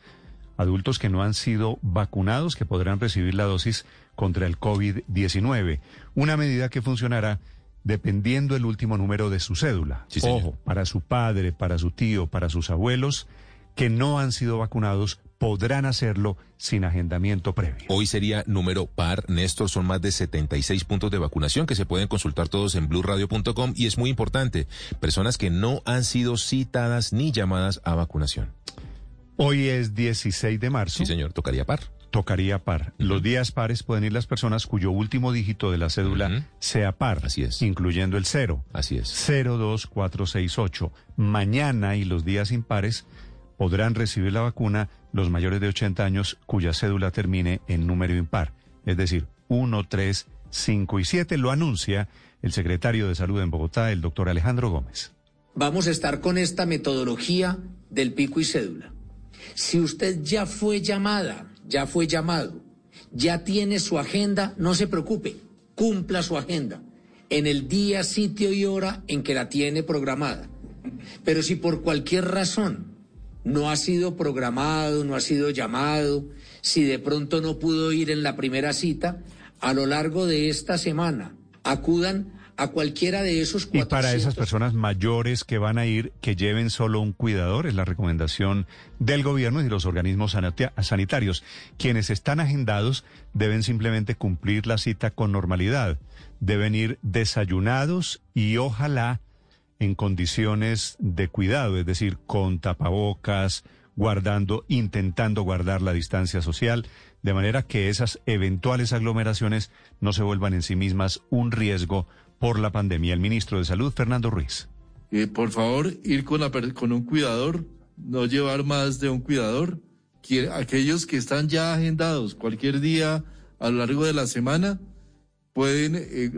Adultos que no han sido vacunados que podrán recibir la dosis contra el COVID-19. Una medida que funcionará dependiendo el último número de su cédula. Ojo, para su padre, para su tío, para sus abuelos que no han sido vacunados podrán hacerlo sin agendamiento previo. Hoy sería número par, Néstor, son más de 76 puntos de vacunación que se pueden consultar todos en blurradio.com y es muy importante, personas que no han sido citadas ni llamadas a vacunación. Hoy es 16 de marzo. Sí, señor, tocaría par. Tocaría par. Los días pares pueden ir las personas cuyo último dígito de la cédula sea par. Así es. Incluyendo el cero. Así es. 02468. Mañana y los días impares podrán recibir la vacuna los mayores de 80 años cuya cédula termine en número impar, es decir, 1, 3, 5 y 7, lo anuncia el secretario de Salud en Bogotá, el doctor Alejandro Gómez. Vamos a estar con esta metodología del pico y cédula. Si usted ya fue llamada, ya fue llamado, ya tiene su agenda, no se preocupe, cumpla su agenda. En el día, sitio y hora en que la tiene programada. Pero si por cualquier razón no ha sido programado, no ha sido llamado, si de pronto no pudo ir en la primera cita, a lo largo de esta semana acudan a cualquiera de esos Y para esas personas mayores que van a ir, que lleven solo un cuidador, es la recomendación del gobierno y de los organismos sanitarios. Quienes están agendados deben simplemente cumplir la cita con normalidad. Deben ir desayunados y ojalá en condiciones de cuidado, es decir, con tapabocas, guardando, intentando guardar la distancia social, de manera que esas eventuales aglomeraciones no se vuelvan en sí mismas un riesgo por la pandemia. El ministro de Salud, Fernando Ruiz. Eh, por favor, ir con, la, con un cuidador, no llevar más de un cuidador. aquellos que están ya agendados cualquier día a lo largo de la semana, pueden, eh,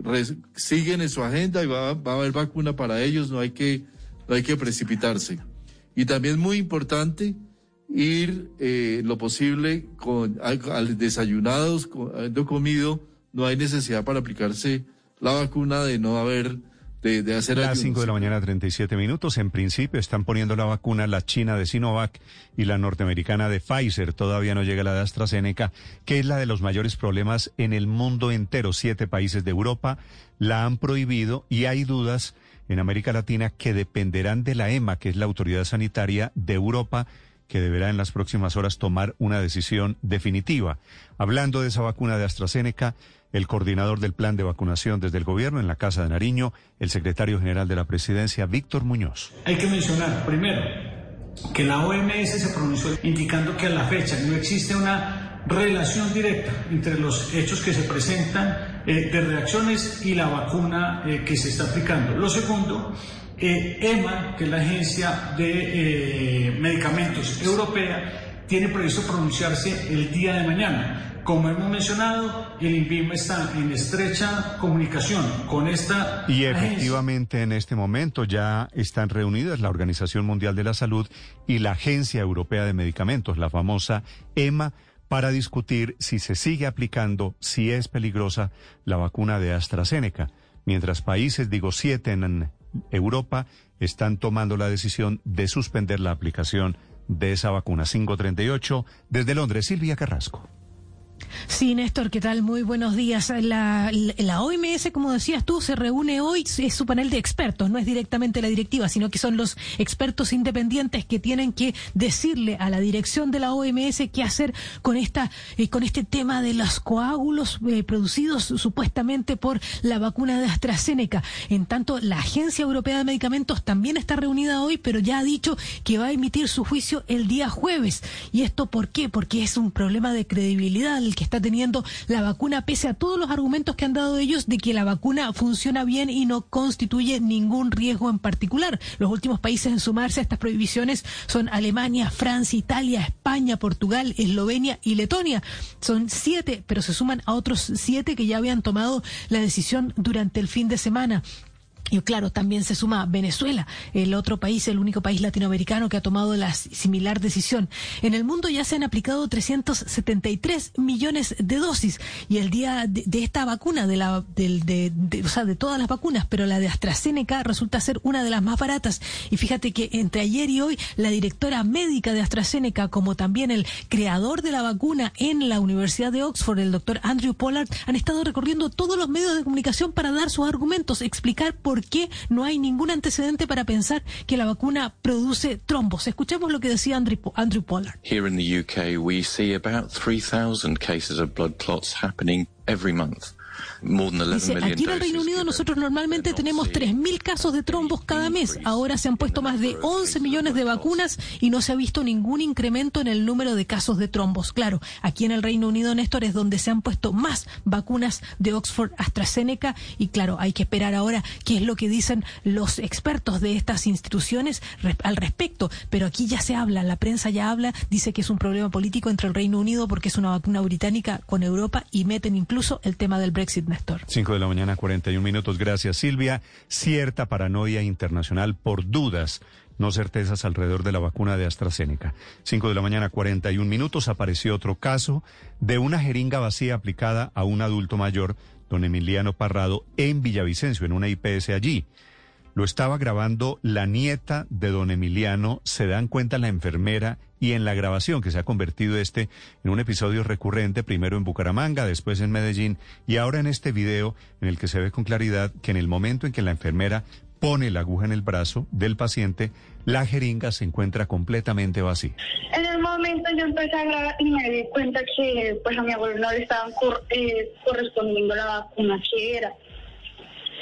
siguen en su agenda y va, va, a haber vacuna para ellos, no hay que, no hay que precipitarse. Y también muy importante ir eh, lo posible con al, desayunados, habiendo comido, no hay necesidad para aplicarse la vacuna de no haber de, de hacer Las 5 de la mañana, 37 minutos. En principio están poniendo la vacuna la china de Sinovac y la norteamericana de Pfizer. Todavía no llega la de AstraZeneca, que es la de los mayores problemas en el mundo entero. Siete países de Europa la han prohibido y hay dudas en América Latina que dependerán de la EMA, que es la autoridad sanitaria de Europa que deberá en las próximas horas tomar una decisión definitiva. Hablando de esa vacuna de AstraZeneca, el coordinador del plan de vacunación desde el gobierno en la Casa de Nariño, el secretario general de la presidencia, Víctor Muñoz. Hay que mencionar, primero, que la OMS se pronunció indicando que a la fecha no existe una relación directa entre los hechos que se presentan eh, de reacciones y la vacuna eh, que se está aplicando. Lo segundo, eh, EMA, que es la Agencia de Medicamentos Europea, tiene previsto pronunciarse el día de mañana. Como hemos mencionado, el INVIMA está en estrecha comunicación con esta. Y efectivamente en este momento ya están reunidas la Organización Mundial de la Salud y la Agencia Europea de Medicamentos, la famosa EMA, para discutir si se sigue aplicando, si es peligrosa la vacuna de AstraZeneca. Mientras países, digo siete en Europa están tomando la decisión de suspender la aplicación de esa vacuna 538 desde Londres. Silvia Carrasco. Sí, Néstor, ¿qué tal? Muy buenos días. La, OMS, como decías tú, se reúne hoy, es su panel de expertos, no es directamente la directiva, sino que son los expertos independientes que tienen que decirle a la dirección de la OMS qué hacer con esta, eh, con este tema de los coágulos eh, producidos supuestamente por la vacuna de AstraZeneca. En tanto, la Agencia Europea de Medicamentos también está reunida hoy, pero ya ha dicho que va a emitir su juicio el día jueves. ¿Y esto por qué? Porque es un problema de credibilidad que está teniendo la vacuna, pese a todos los argumentos que han dado ellos de que la vacuna funciona bien y no constituye ningún riesgo en particular. Los últimos países en sumarse a estas prohibiciones son Alemania, Francia, Italia, España, Portugal, Eslovenia y Letonia. Son siete, pero se suman a otros siete que ya habían tomado la decisión durante el fin de semana. Y claro, también se suma Venezuela, el otro país, el único país latinoamericano que ha tomado la similar decisión. En el mundo ya se han aplicado 373 millones de dosis y el día de, esta vacuna, de la, de, de, o sea, de todas las vacunas, pero la de AstraZeneca resulta ser una de las más baratas. Y fíjate que entre ayer y hoy la directora médica de AstraZeneca, como también el creador de la vacuna en la Universidad de Oxford, el doctor Andrew Pollard, han estado recorriendo todos los medios de comunicación para dar sus argumentos, explicar por por qué no hay ningún antecedente para pensar que la vacuna produce trombos. Escuchemos lo que decía Andrew, Andrew Pollard. Here in the UK, we see about 3,000 cases of blood clots happening every month. Dice, aquí en el Reino Unido nosotros normalmente tenemos 3.000 casos de trombos cada mes. Ahora se han puesto más de 11 millones de vacunas y no se ha visto ningún incremento en el número de casos de trombos. Claro, aquí en el Reino Unido, Néstor, es donde se han puesto más vacunas de Oxford AstraZeneca y claro, hay que esperar ahora qué es lo que dicen los expertos de estas instituciones al respecto. Pero aquí ya se habla, la prensa ya habla, dice que es un problema político entre el Reino Unido porque es una vacuna británica con Europa y meten incluso el tema del Brexit Néstor. 5 de la mañana, 41 minutos. Gracias, Silvia. Cierta paranoia internacional por dudas no certezas alrededor de la vacuna de AstraZeneca. 5 de la mañana, 41 minutos, apareció otro caso de una jeringa vacía aplicada a un adulto mayor, don Emiliano Parrado, en Villavicencio, en una IPS allí. Lo estaba grabando la nieta de don Emiliano, se dan cuenta la enfermera y en la grabación que se ha convertido este en un episodio recurrente, primero en Bucaramanga, después en Medellín y ahora en este video en el que se ve con claridad que en el momento en que la enfermera pone la aguja en el brazo del paciente, la jeringa se encuentra completamente vacía. En el momento yo empecé a grabar y me di cuenta que pues a mi abuelo no le estaban eh, correspondiendo la vacuna que era.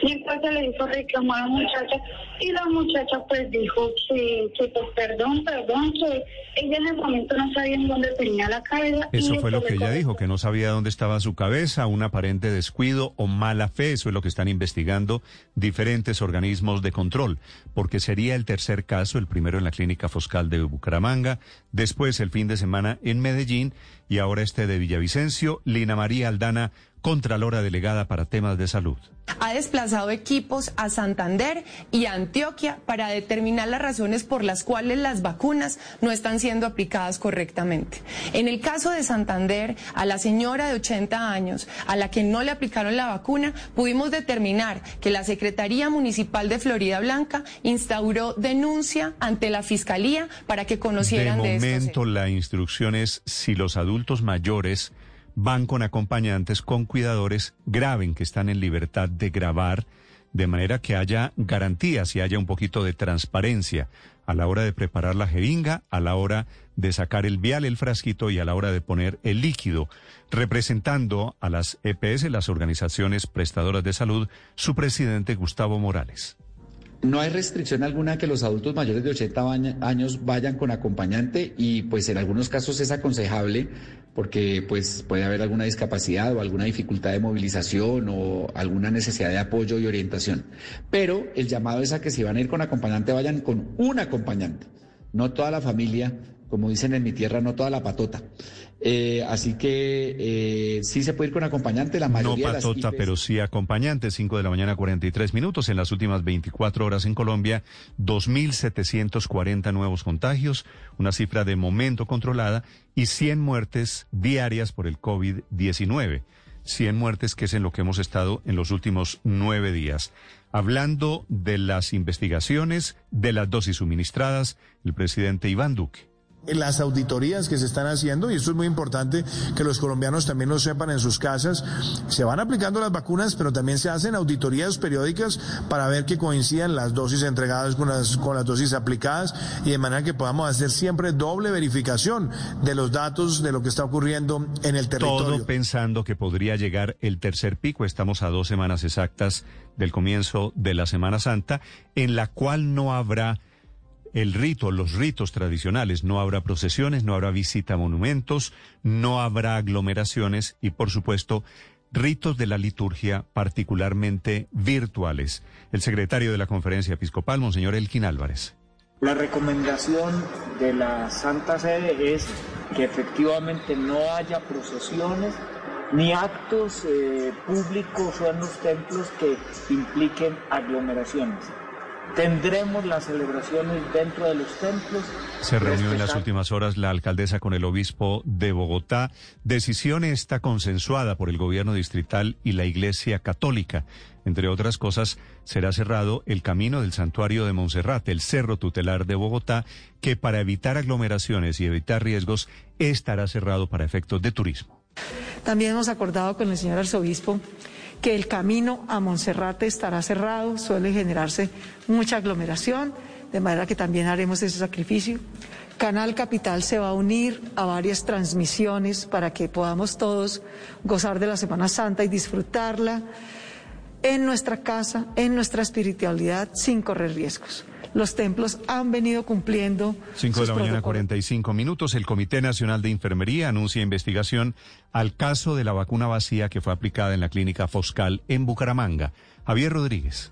Y entonces le hizo reclamo a la muchacha y la muchacha pues dijo que, que pues perdón, perdón, que ella en el momento no sabía en dónde tenía la cabeza. Eso fue lo que ella dijo, que no sabía dónde estaba su cabeza, un aparente descuido o mala fe, eso es lo que están investigando diferentes organismos de control, porque sería el tercer caso, el primero en la clínica Foscal de Bucaramanga, después el fin de semana en Medellín y ahora este de Villavicencio, Lina María Aldana, Contralora Delegada para Temas de Salud. Ha desplazado equipos a Santander y a Antioquia para determinar las razones por las cuales las vacunas no están siendo aplicadas correctamente. En el caso de Santander, a la señora de 80 años a la que no le aplicaron la vacuna, pudimos determinar que la Secretaría Municipal de Florida Blanca instauró denuncia ante la Fiscalía para que conocieran de, de momento la instrucción es si los adultos mayores van con acompañantes, con cuidadores, graben que están en libertad de grabar, de manera que haya garantías y haya un poquito de transparencia a la hora de preparar la jeringa, a la hora de sacar el vial, el frasquito y a la hora de poner el líquido, representando a las EPS, las organizaciones prestadoras de salud, su presidente Gustavo Morales. No hay restricción alguna que los adultos mayores de 80 años vayan con acompañante y pues en algunos casos es aconsejable porque pues puede haber alguna discapacidad o alguna dificultad de movilización o alguna necesidad de apoyo y orientación. Pero el llamado es a que si van a ir con acompañante vayan con un acompañante, no toda la familia, como dicen en mi tierra, no toda la patota. Eh, así que eh, sí se puede ir con acompañante, la mayoría No patota, pero sí acompañante, 5 de la mañana 43 minutos. En las últimas 24 horas en Colombia, 2.740 nuevos contagios, una cifra de momento controlada y 100 muertes diarias por el COVID-19. 100 muertes, que es en lo que hemos estado en los últimos nueve días. Hablando de las investigaciones, de las dosis suministradas, el presidente Iván Duque las auditorías que se están haciendo, y esto es muy importante que los colombianos también lo sepan en sus casas, se van aplicando las vacunas, pero también se hacen auditorías periódicas para ver que coincidan las dosis entregadas con las, con las dosis aplicadas y de manera que podamos hacer siempre doble verificación de los datos de lo que está ocurriendo en el territorio. Todo pensando que podría llegar el tercer pico, estamos a dos semanas exactas del comienzo de la Semana Santa, en la cual no habrá el rito, los ritos tradicionales. No habrá procesiones, no habrá visita a monumentos, no habrá aglomeraciones y, por supuesto, ritos de la liturgia particularmente virtuales. El secretario de la Conferencia Episcopal, Monseñor Elkin Álvarez. La recomendación de la Santa Sede es que efectivamente no haya procesiones ni actos eh, públicos o en los templos que impliquen aglomeraciones. Tendremos las celebraciones dentro de los templos. Se reunió en las últimas horas la alcaldesa con el obispo de Bogotá. Decisión está consensuada por el gobierno distrital y la Iglesia Católica. Entre otras cosas, será cerrado el camino del santuario de Monserrate, el cerro tutelar de Bogotá, que para evitar aglomeraciones y evitar riesgos estará cerrado para efectos de turismo. También hemos acordado con el señor arzobispo que el camino a Monserrate estará cerrado, suele generarse mucha aglomeración, de manera que también haremos ese sacrificio. Canal Capital se va a unir a varias transmisiones para que podamos todos gozar de la Semana Santa y disfrutarla en nuestra casa, en nuestra espiritualidad, sin correr riesgos. Los templos han venido cumpliendo. Cinco de la mañana, 45 minutos. El Comité Nacional de Enfermería anuncia investigación al caso de la vacuna vacía que fue aplicada en la clínica Foscal en Bucaramanga. Javier Rodríguez.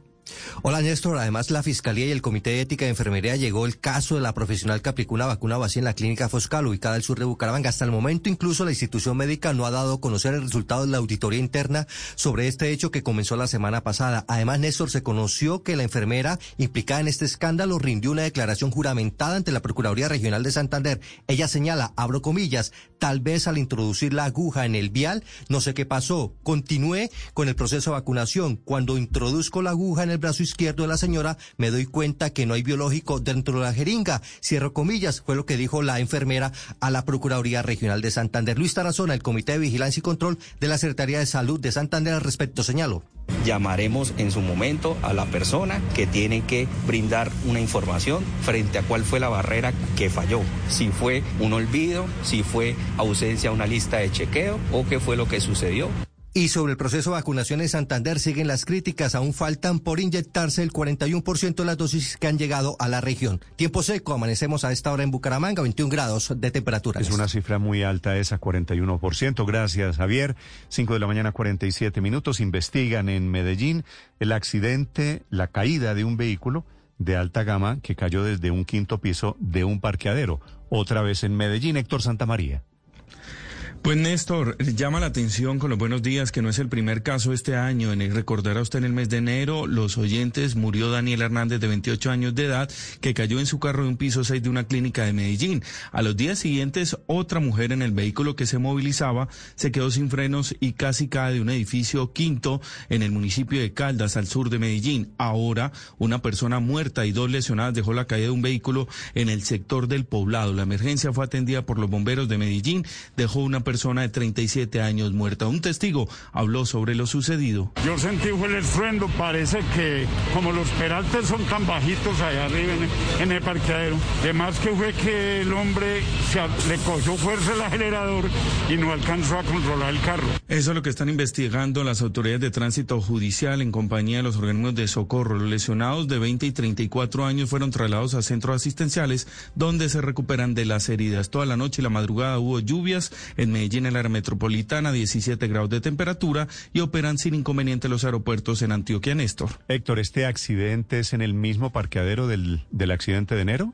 Hola Néstor, además la Fiscalía y el Comité de Ética de Enfermería llegó el caso de la profesional que aplicó una vacuna vacía en la clínica Foscal ubicada al sur de Bucaramanga. Hasta el momento incluso la institución médica no ha dado a conocer el resultado de la auditoría interna sobre este hecho que comenzó la semana pasada. Además Néstor se conoció que la enfermera implicada en este escándalo rindió una declaración juramentada ante la Procuraduría Regional de Santander. Ella señala, abro comillas, tal vez al introducir la aguja en el vial, no sé qué pasó. Continué con el proceso de vacunación. Cuando introduzco la aguja en el brazo izquierdo de la señora, me doy cuenta que no hay biológico dentro de la jeringa. Cierro comillas, fue lo que dijo la enfermera a la Procuraduría Regional de Santander. Luis Tarazona, el Comité de Vigilancia y Control de la Secretaría de Salud de Santander al respecto señaló. Llamaremos en su momento a la persona que tiene que brindar una información frente a cuál fue la barrera que falló. Si fue un olvido, si fue ausencia a una lista de chequeo o qué fue lo que sucedió. Y sobre el proceso de vacunación en Santander siguen las críticas. Aún faltan por inyectarse el 41% de las dosis que han llegado a la región. Tiempo seco, amanecemos a esta hora en Bucaramanga, 21 grados de temperatura. Es una cifra muy alta esa, 41%. Gracias, Javier. 5 de la mañana, 47 minutos. Investigan en Medellín el accidente, la caída de un vehículo de alta gama que cayó desde un quinto piso de un parqueadero. Otra vez en Medellín, Héctor Santamaría. Pues Néstor, llama la atención con los buenos días que no es el primer caso este año. En el, recordará usted en el mes de enero, los oyentes, murió Daniel Hernández de 28 años de edad que cayó en su carro de un piso 6 de una clínica de Medellín. A los días siguientes, otra mujer en el vehículo que se movilizaba se quedó sin frenos y casi cae de un edificio quinto en el municipio de Caldas, al sur de Medellín. Ahora, una persona muerta y dos lesionadas dejó la caída de un vehículo en el sector del poblado. La emergencia fue atendida por los bomberos de Medellín, dejó una persona persona de 37 años muerta. Un testigo habló sobre lo sucedido. Yo sentí fue el estruendo, parece que como los peraltes son tan bajitos allá arriba en el, parqueadero, además que fue que el hombre se, le cogió fuerza el acelerador y no alcanzó a controlar el carro. Eso es lo que están investigando las autoridades de tránsito judicial en compañía de los organismos de socorro. Los lesionados de 20 y 34 años fueron trasladados a centros asistenciales donde se recuperan de las heridas. Toda la noche y la madrugada hubo lluvias en Medellín Medellín, en la área metropolitana, 17 grados de temperatura y operan sin inconveniente los aeropuertos en Antioquia, Néstor. Héctor, ¿este accidente es en el mismo parqueadero del, del accidente de enero?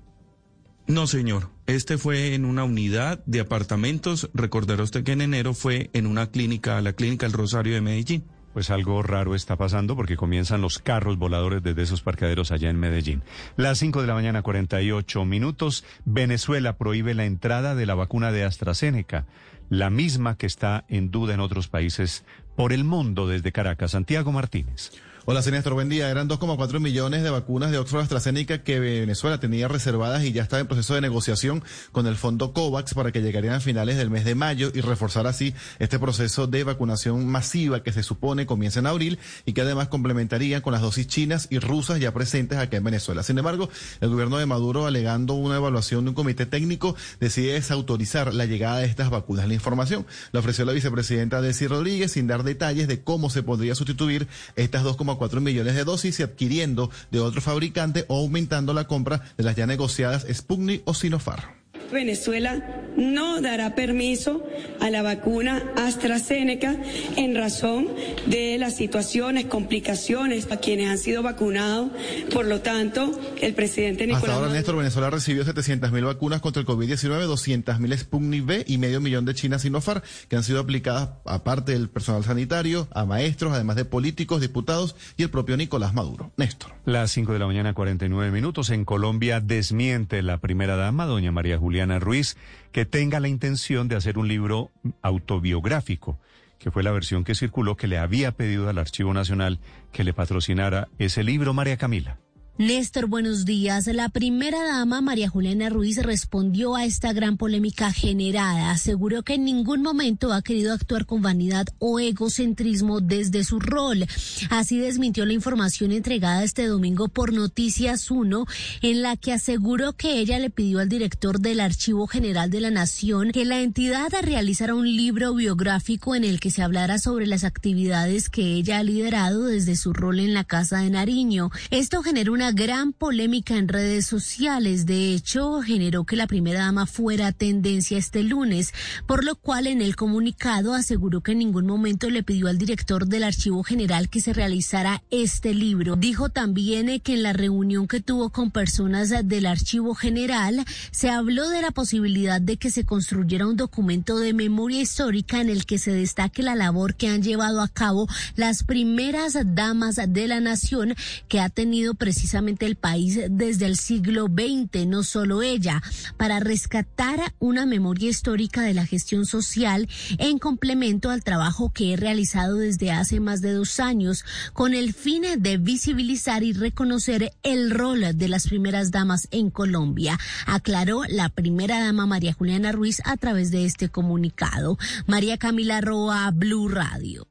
No, señor. Este fue en una unidad de apartamentos. Recordará usted que en enero fue en una clínica, la clínica El Rosario de Medellín. Pues algo raro está pasando porque comienzan los carros voladores desde esos parqueaderos allá en Medellín. Las 5 de la mañana, 48 minutos. Venezuela prohíbe la entrada de la vacuna de AstraZeneca, la misma que está en duda en otros países por el mundo desde Caracas. Santiago Martínez. Hola, Sinestro, buen día. Eran 2,4 millones de vacunas de Oxford AstraZeneca que Venezuela tenía reservadas y ya está en proceso de negociación con el fondo COVAX para que llegarían a finales del mes de mayo y reforzar así este proceso de vacunación masiva que se supone comienza en abril y que además complementaría con las dosis chinas y rusas ya presentes acá en Venezuela. Sin embargo, el gobierno de Maduro, alegando una evaluación de un comité técnico, decide desautorizar la llegada de estas vacunas. La información la ofreció la vicepresidenta Desi Rodríguez sin dar detalles de cómo se podría sustituir estas 2,4 4 millones de dosis y adquiriendo de otro fabricante o aumentando la compra de las ya negociadas Sputnik o Sinopharm. Venezuela no dará permiso a la vacuna AstraZeneca en razón de las situaciones, complicaciones a quienes han sido vacunados. Por lo tanto, el presidente Nicolás Hasta ahora, Néstor, Venezuela recibió 700 mil vacunas contra el COVID-19, 200 mil Sputnik V y medio millón de China Sinopharm que han sido aplicadas, aparte del personal sanitario, a maestros, además de políticos, diputados y el propio Nicolás Maduro. Néstor. Las 5 de la mañana, 49 minutos. En Colombia desmiente la primera dama, doña María Juliana Ruiz, que tenga la intención de hacer un libro autobiográfico, que fue la versión que circuló que le había pedido al Archivo Nacional que le patrocinara ese libro, María Camila. Néstor, buenos días. La primera dama, María Juliana Ruiz, respondió a esta gran polémica generada. Aseguró que en ningún momento ha querido actuar con vanidad o egocentrismo desde su rol. Así desmintió la información entregada este domingo por Noticias 1, en la que aseguró que ella le pidió al director del Archivo General de la Nación que la entidad realizara un libro biográfico en el que se hablara sobre las actividades que ella ha liderado desde su rol en la Casa de Nariño. Esto generó una gran polémica en redes sociales. De hecho, generó que la primera dama fuera tendencia este lunes, por lo cual en el comunicado aseguró que en ningún momento le pidió al director del Archivo General que se realizara este libro. Dijo también que en la reunión que tuvo con personas del Archivo General se habló de la posibilidad de que se construyera un documento de memoria histórica en el que se destaque la labor que han llevado a cabo las primeras damas de la nación que ha tenido precisamente el país desde el siglo XX, no solo ella, para rescatar una memoria histórica de la gestión social en complemento al trabajo que he realizado desde hace más de dos años con el fin de visibilizar y reconocer el rol de las primeras damas en Colombia, aclaró la primera dama María Juliana Ruiz a través de este comunicado. María Camila Roa, Blue Radio.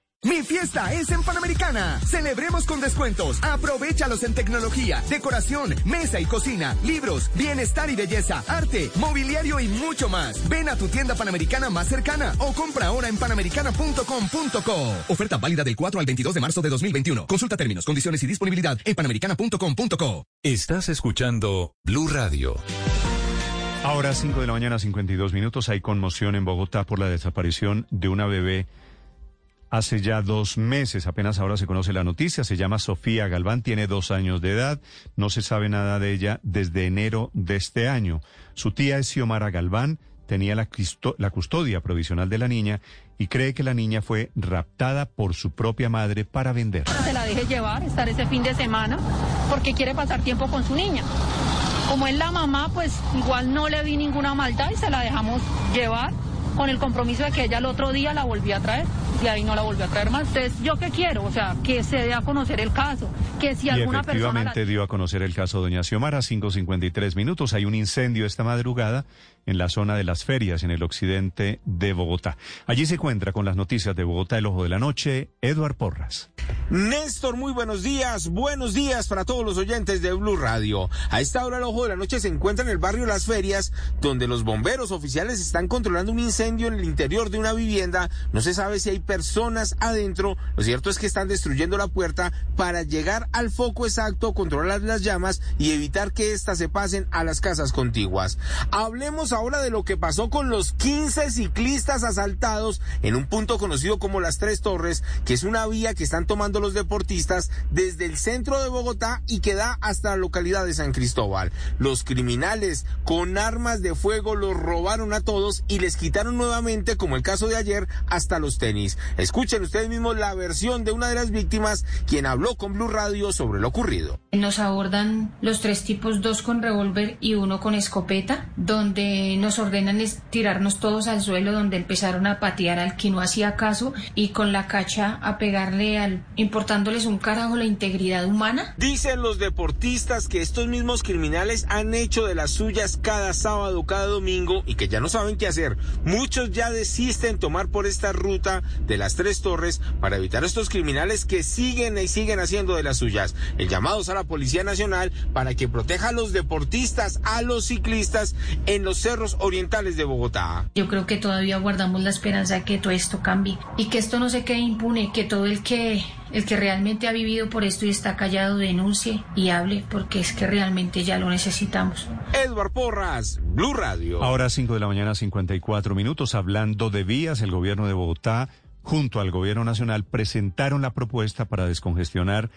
Mi fiesta es en Panamericana. Celebremos con descuentos. Aprovechalos en tecnología, decoración, mesa y cocina, libros, bienestar y belleza, arte, mobiliario y mucho más. Ven a tu tienda panamericana más cercana o compra ahora en panamericana.com.co. Oferta válida del 4 al 22 de marzo de 2021. Consulta términos, condiciones y disponibilidad en panamericana.com.co. Estás escuchando Blue Radio. Ahora 5 de la mañana, 52 minutos. Hay conmoción en Bogotá por la desaparición de una bebé hace ya dos meses. Apenas ahora se conoce la noticia. Se llama Sofía Galván, tiene dos años de edad. No se sabe nada de ella desde enero de este año. Su tía es Xiomara Galván, tenía la, la custodia provisional de la niña y cree que la niña fue raptada por su propia madre para vender. Se la deje llevar, estar ese fin de semana, porque quiere pasar tiempo con su niña. Como es la mamá, pues igual no le vi ninguna maldad y se la dejamos llevar con el compromiso de que ella el otro día la volvía a traer y ahí no la volvió a traer más. Entonces, ¿yo qué quiero? O sea, que se dé a conocer el caso, que si alguna persona... efectivamente dio a conocer el caso doña Xiomara, 5.53 minutos. Hay un incendio esta madrugada en la zona de las ferias, en el occidente de Bogotá. Allí se encuentra con las noticias de Bogotá, el ojo de la noche, Eduard Porras. Néstor, muy buenos días, buenos días para todos los oyentes de Blue Radio. A esta hora el ojo de la noche se encuentra en el barrio Las Ferias, donde los bomberos oficiales están controlando un incendio en el interior de una vivienda. No se sabe si hay personas adentro. Lo cierto es que están destruyendo la puerta para llegar al foco exacto, controlar las llamas y evitar que éstas se pasen a las casas contiguas. Hablemos Ahora de lo que pasó con los 15 ciclistas asaltados en un punto conocido como las Tres Torres, que es una vía que están tomando los deportistas desde el centro de Bogotá y que da hasta la localidad de San Cristóbal. Los criminales con armas de fuego los robaron a todos y les quitaron nuevamente, como el caso de ayer, hasta los tenis. Escuchen ustedes mismos la versión de una de las víctimas, quien habló con Blue Radio sobre lo ocurrido. Nos abordan los tres tipos, dos con revólver y uno con escopeta, donde nos ordenan tirarnos todos al suelo, donde empezaron a patear al que no hacía caso y con la cacha a pegarle al, importándoles un carajo la integridad humana. Dicen los deportistas que estos mismos criminales han hecho de las suyas cada sábado, cada domingo y que ya no saben qué hacer. Muchos ya desisten tomar por esta ruta de las tres torres para evitar estos criminales que siguen y siguen haciendo de las suyas. El llamado a la Policía Nacional para que proteja a los deportistas, a los ciclistas en los cerros orientales de Bogotá. Yo creo que todavía guardamos la esperanza de que todo esto cambie y que esto no se quede impune, que todo el que el que realmente ha vivido por esto y está callado denuncie y hable porque es que realmente ya lo necesitamos. Edward Porras, Blue Radio. Ahora 5 de la mañana 54 minutos hablando de vías, el gobierno de Bogotá junto al gobierno nacional presentaron la propuesta para descongestionar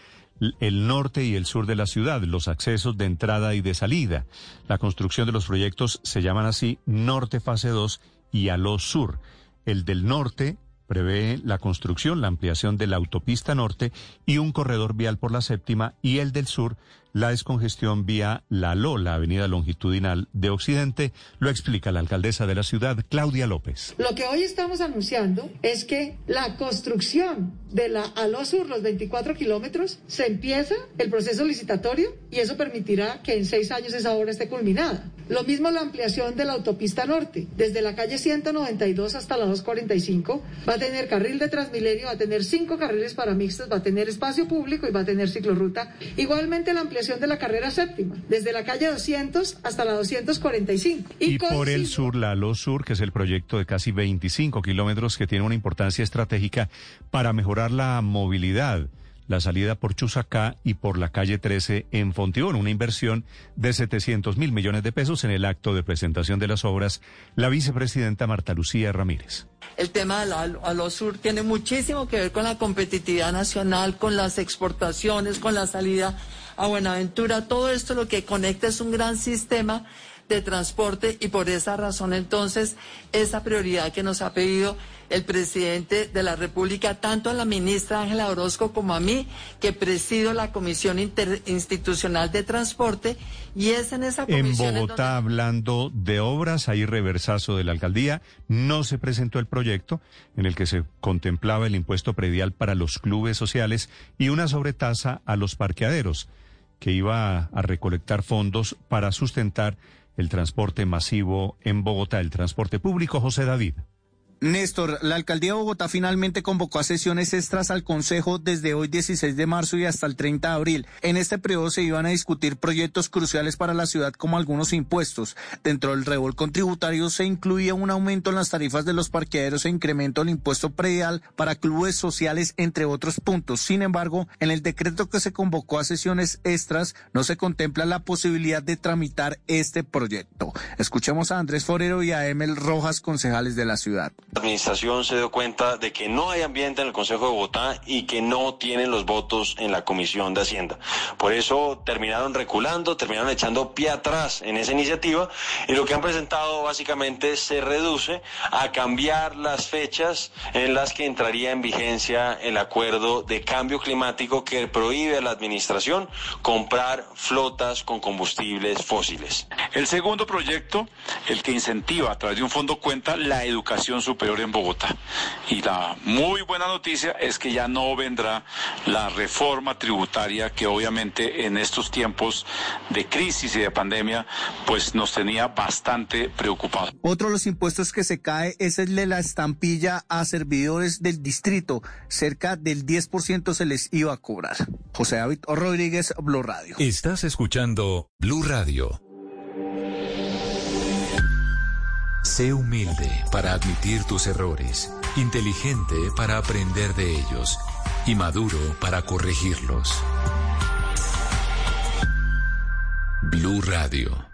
el norte y el sur de la ciudad, los accesos de entrada y de salida. La construcción de los proyectos se llaman así Norte Fase 2 y Aló Sur. El del norte prevé la construcción, la ampliación de la autopista norte y un corredor vial por la séptima y el del sur la descongestión vía La Lola, avenida longitudinal de Occidente, lo explica la alcaldesa de la ciudad, Claudia López. Lo que hoy estamos anunciando es que la construcción de la Aló Sur, los 24 kilómetros, se empieza el proceso licitatorio y eso permitirá que en seis años esa obra esté culminada. Lo mismo la ampliación de la autopista norte, desde la calle 192 hasta la 245, va a tener carril de Transmilenio, va a tener cinco carriles para mixtos, va a tener espacio público y va a tener ciclorruta. Igualmente la ampliación de la carrera séptima, desde la calle 200 hasta la 245. Y, por el sur, la Lo Sur, que es el proyecto de casi 25 kilómetros que tiene una importancia estratégica para mejorar la movilidad la salida por Chusacá y por la calle 13 en Fontibón, una inversión de 700 mil millones de pesos en el acto de presentación de las obras, la vicepresidenta Marta Lucía Ramírez. El tema de la Sur tiene muchísimo que ver con la competitividad nacional, con las exportaciones, con la salida a Buenaventura. Todo esto lo que conecta es un gran sistema de transporte y por esa razón entonces esa prioridad que nos ha pedido el presidente de la República, tanto a la ministra Ángela Orozco como a mí, que presido la Comisión Interinstitucional de Transporte, y es en esa comisión. En Bogotá, hablando de obras, hay reversazo de la alcaldía, no se presentó el proyecto en el que se contemplaba el impuesto predial para los clubes sociales y una sobretasa a los parqueaderos, que iba a recolectar fondos para sustentar el transporte masivo en Bogotá, el transporte público. José David. Néstor, la alcaldía de Bogotá finalmente convocó a sesiones extras al Consejo desde hoy 16 de marzo y hasta el 30 de abril. En este periodo se iban a discutir proyectos cruciales para la ciudad como algunos impuestos. Dentro del revolcón tributario se incluía un aumento en las tarifas de los parqueaderos e incremento del impuesto predial para clubes sociales, entre otros puntos. Sin embargo, en el decreto que se convocó a sesiones extras no se contempla la posibilidad de tramitar este proyecto. Escuchemos a Andrés Forero y a Emel Rojas, concejales de la ciudad. La administración se dio cuenta de que no hay ambiente en el Consejo de Bogotá y que no tienen los votos en la Comisión de Hacienda. Por eso terminaron reculando, terminaron echando pie atrás en esa iniciativa y lo que han presentado básicamente se reduce a cambiar las fechas en las que entraría en vigencia el acuerdo de cambio climático que prohíbe a la administración comprar flotas con combustibles fósiles. El segundo proyecto, el que incentiva a través de un fondo cuenta la educación superior en Bogotá. Y la muy buena noticia es que ya no vendrá la reforma tributaria que obviamente en estos tiempos de crisis y de pandemia pues nos tenía bastante preocupados. Otro de los impuestos que se cae es el de la estampilla a servidores del distrito. Cerca del 10% se les iba a cobrar. José David Rodríguez, Blue Radio. Estás escuchando Blue Radio. Sé humilde para admitir tus errores, inteligente para aprender de ellos y maduro para corregirlos. Blue Radio.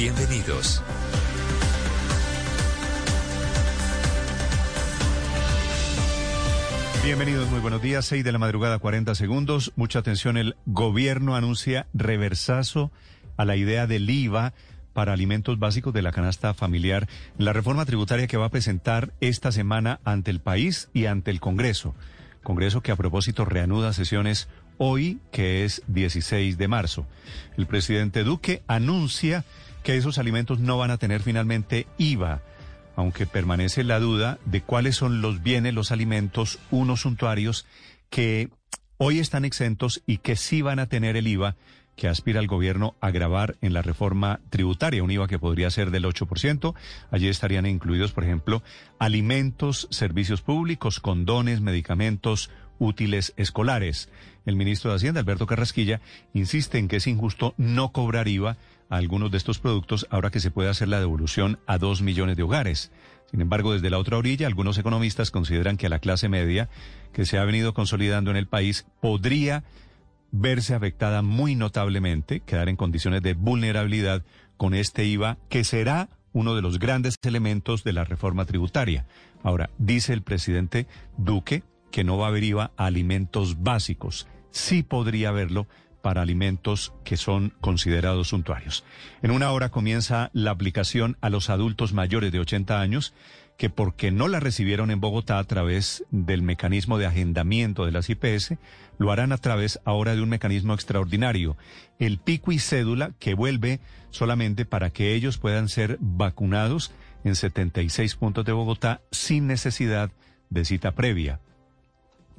Bienvenidos. Bienvenidos, muy buenos días. 6 de la madrugada, 40 segundos. Mucha atención. El gobierno anuncia reversazo a la idea del IVA para alimentos básicos de la canasta familiar. La reforma tributaria que va a presentar esta semana ante el país y ante el Congreso. Congreso que a propósito reanuda sesiones hoy, que es 16 de marzo. El presidente Duque anuncia que esos alimentos no van a tener finalmente IVA aunque permanece la duda de cuáles son los bienes, los alimentos, unos suntuarios que hoy están exentos y que sí van a tener el IVA que aspira el gobierno a grabar en la reforma tributaria, un IVA que podría ser del 8%. Allí estarían incluidos, por ejemplo, alimentos, servicios públicos, condones, medicamentos, útiles escolares. El ministro de Hacienda, Alberto Carrasquilla, insiste en que es injusto no cobrar IVA algunos de estos productos ahora que se puede hacer la devolución a dos millones de hogares. Sin embargo, desde la otra orilla, algunos economistas consideran que la clase media que se ha venido consolidando en el país podría verse afectada muy notablemente, quedar en condiciones de vulnerabilidad con este IVA, que será uno de los grandes elementos de la reforma tributaria. Ahora, dice el presidente Duque que no va a haber IVA a alimentos básicos. Sí podría haberlo, para alimentos que son considerados suntuarios. En una hora comienza la aplicación a los adultos mayores de 80 años que porque no la recibieron en Bogotá a través del mecanismo de agendamiento de las IPS, lo harán a través ahora de un mecanismo extraordinario, el pico y cédula que vuelve solamente para que ellos puedan ser vacunados en 76 puntos de Bogotá sin necesidad de cita previa.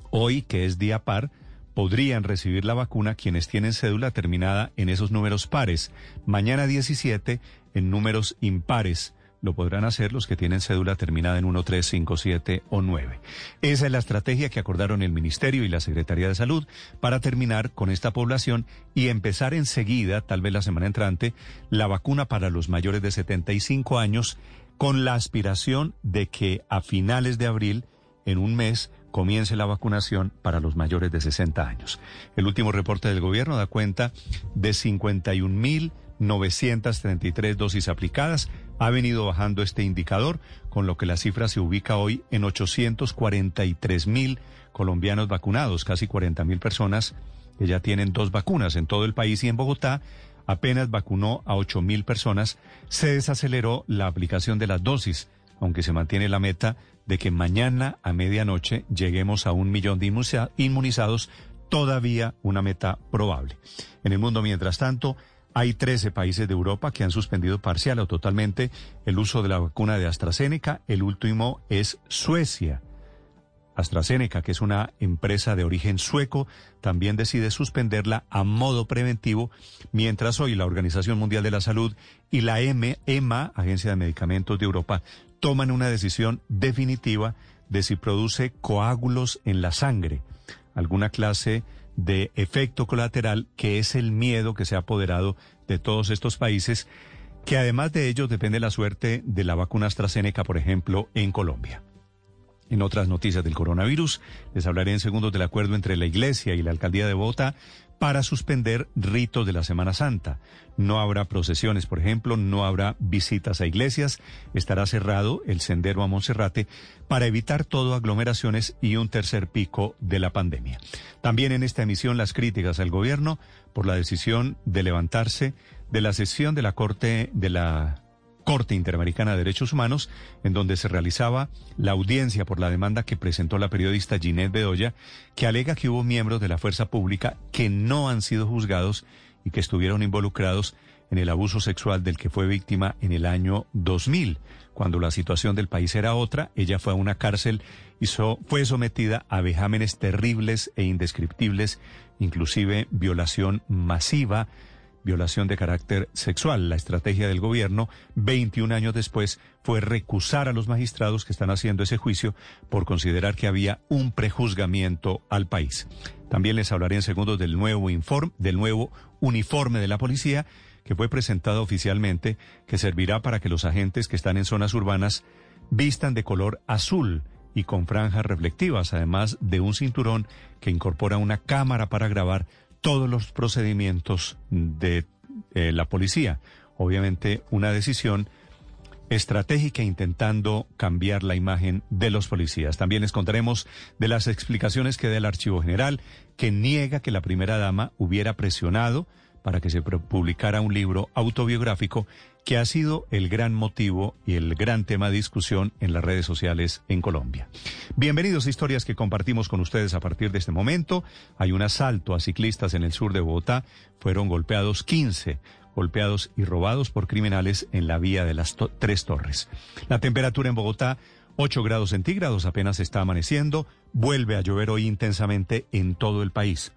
Hoy, que es día par, podrían recibir la vacuna quienes tienen cédula terminada en esos números pares. Mañana 17 en números impares. Lo podrán hacer los que tienen cédula terminada en 1, 3, 5, 7 o 9. Esa es la estrategia que acordaron el Ministerio y la Secretaría de Salud para terminar con esta población y empezar enseguida, tal vez la semana entrante, la vacuna para los mayores de 75 años con la aspiración de que a finales de abril, en un mes, comience la vacunación para los mayores de 60 años. El último reporte del gobierno da cuenta de 51.933 dosis aplicadas. Ha venido bajando este indicador, con lo que la cifra se ubica hoy en 843.000 colombianos vacunados, casi 40.000 personas que ya tienen dos vacunas en todo el país y en Bogotá apenas vacunó a 8.000 personas. Se desaceleró la aplicación de las dosis, aunque se mantiene la meta de que mañana a medianoche lleguemos a un millón de inmunizados, todavía una meta probable. En el mundo, mientras tanto, hay 13 países de Europa que han suspendido parcial o totalmente el uso de la vacuna de AstraZeneca. El último es Suecia. AstraZeneca, que es una empresa de origen sueco, también decide suspenderla a modo preventivo, mientras hoy la Organización Mundial de la Salud y la EMA, Agencia de Medicamentos de Europa, toman una decisión definitiva de si produce coágulos en la sangre, alguna clase de efecto colateral que es el miedo que se ha apoderado de todos estos países, que además de ellos depende la suerte de la vacuna AstraZeneca, por ejemplo, en Colombia. En otras noticias del coronavirus, les hablaré en segundos del acuerdo entre la Iglesia y la Alcaldía de Bogotá para suspender ritos de la Semana Santa. No habrá procesiones, por ejemplo, no habrá visitas a iglesias, estará cerrado el sendero a Monserrate para evitar todo aglomeraciones y un tercer pico de la pandemia. También en esta emisión las críticas al gobierno por la decisión de levantarse de la sesión de la Corte de la Corte Interamericana de Derechos Humanos, en donde se realizaba la audiencia por la demanda que presentó la periodista Ginette Bedoya, que alega que hubo miembros de la fuerza pública que no han sido juzgados y que estuvieron involucrados en el abuso sexual del que fue víctima en el año 2000, cuando la situación del país era otra. Ella fue a una cárcel y fue sometida a vejámenes terribles e indescriptibles, inclusive violación masiva violación de carácter sexual. La estrategia del gobierno, 21 años después, fue recusar a los magistrados que están haciendo ese juicio por considerar que había un prejuzgamiento al país. También les hablaré en segundos del nuevo informe, del nuevo uniforme de la policía que fue presentado oficialmente, que servirá para que los agentes que están en zonas urbanas vistan de color azul y con franjas reflectivas, además de un cinturón que incorpora una cámara para grabar todos los procedimientos de eh, la policía. Obviamente una decisión estratégica intentando cambiar la imagen de los policías. También les contaremos de las explicaciones que da el Archivo General, que niega que la primera dama hubiera presionado para que se publicara un libro autobiográfico que ha sido el gran motivo y el gran tema de discusión en las redes sociales en Colombia. Bienvenidos a historias que compartimos con ustedes a partir de este momento. Hay un asalto a ciclistas en el sur de Bogotá. Fueron golpeados 15 golpeados y robados por criminales en la vía de las Tres Torres. La temperatura en Bogotá, 8 grados centígrados, apenas está amaneciendo. Vuelve a llover hoy intensamente en todo el país.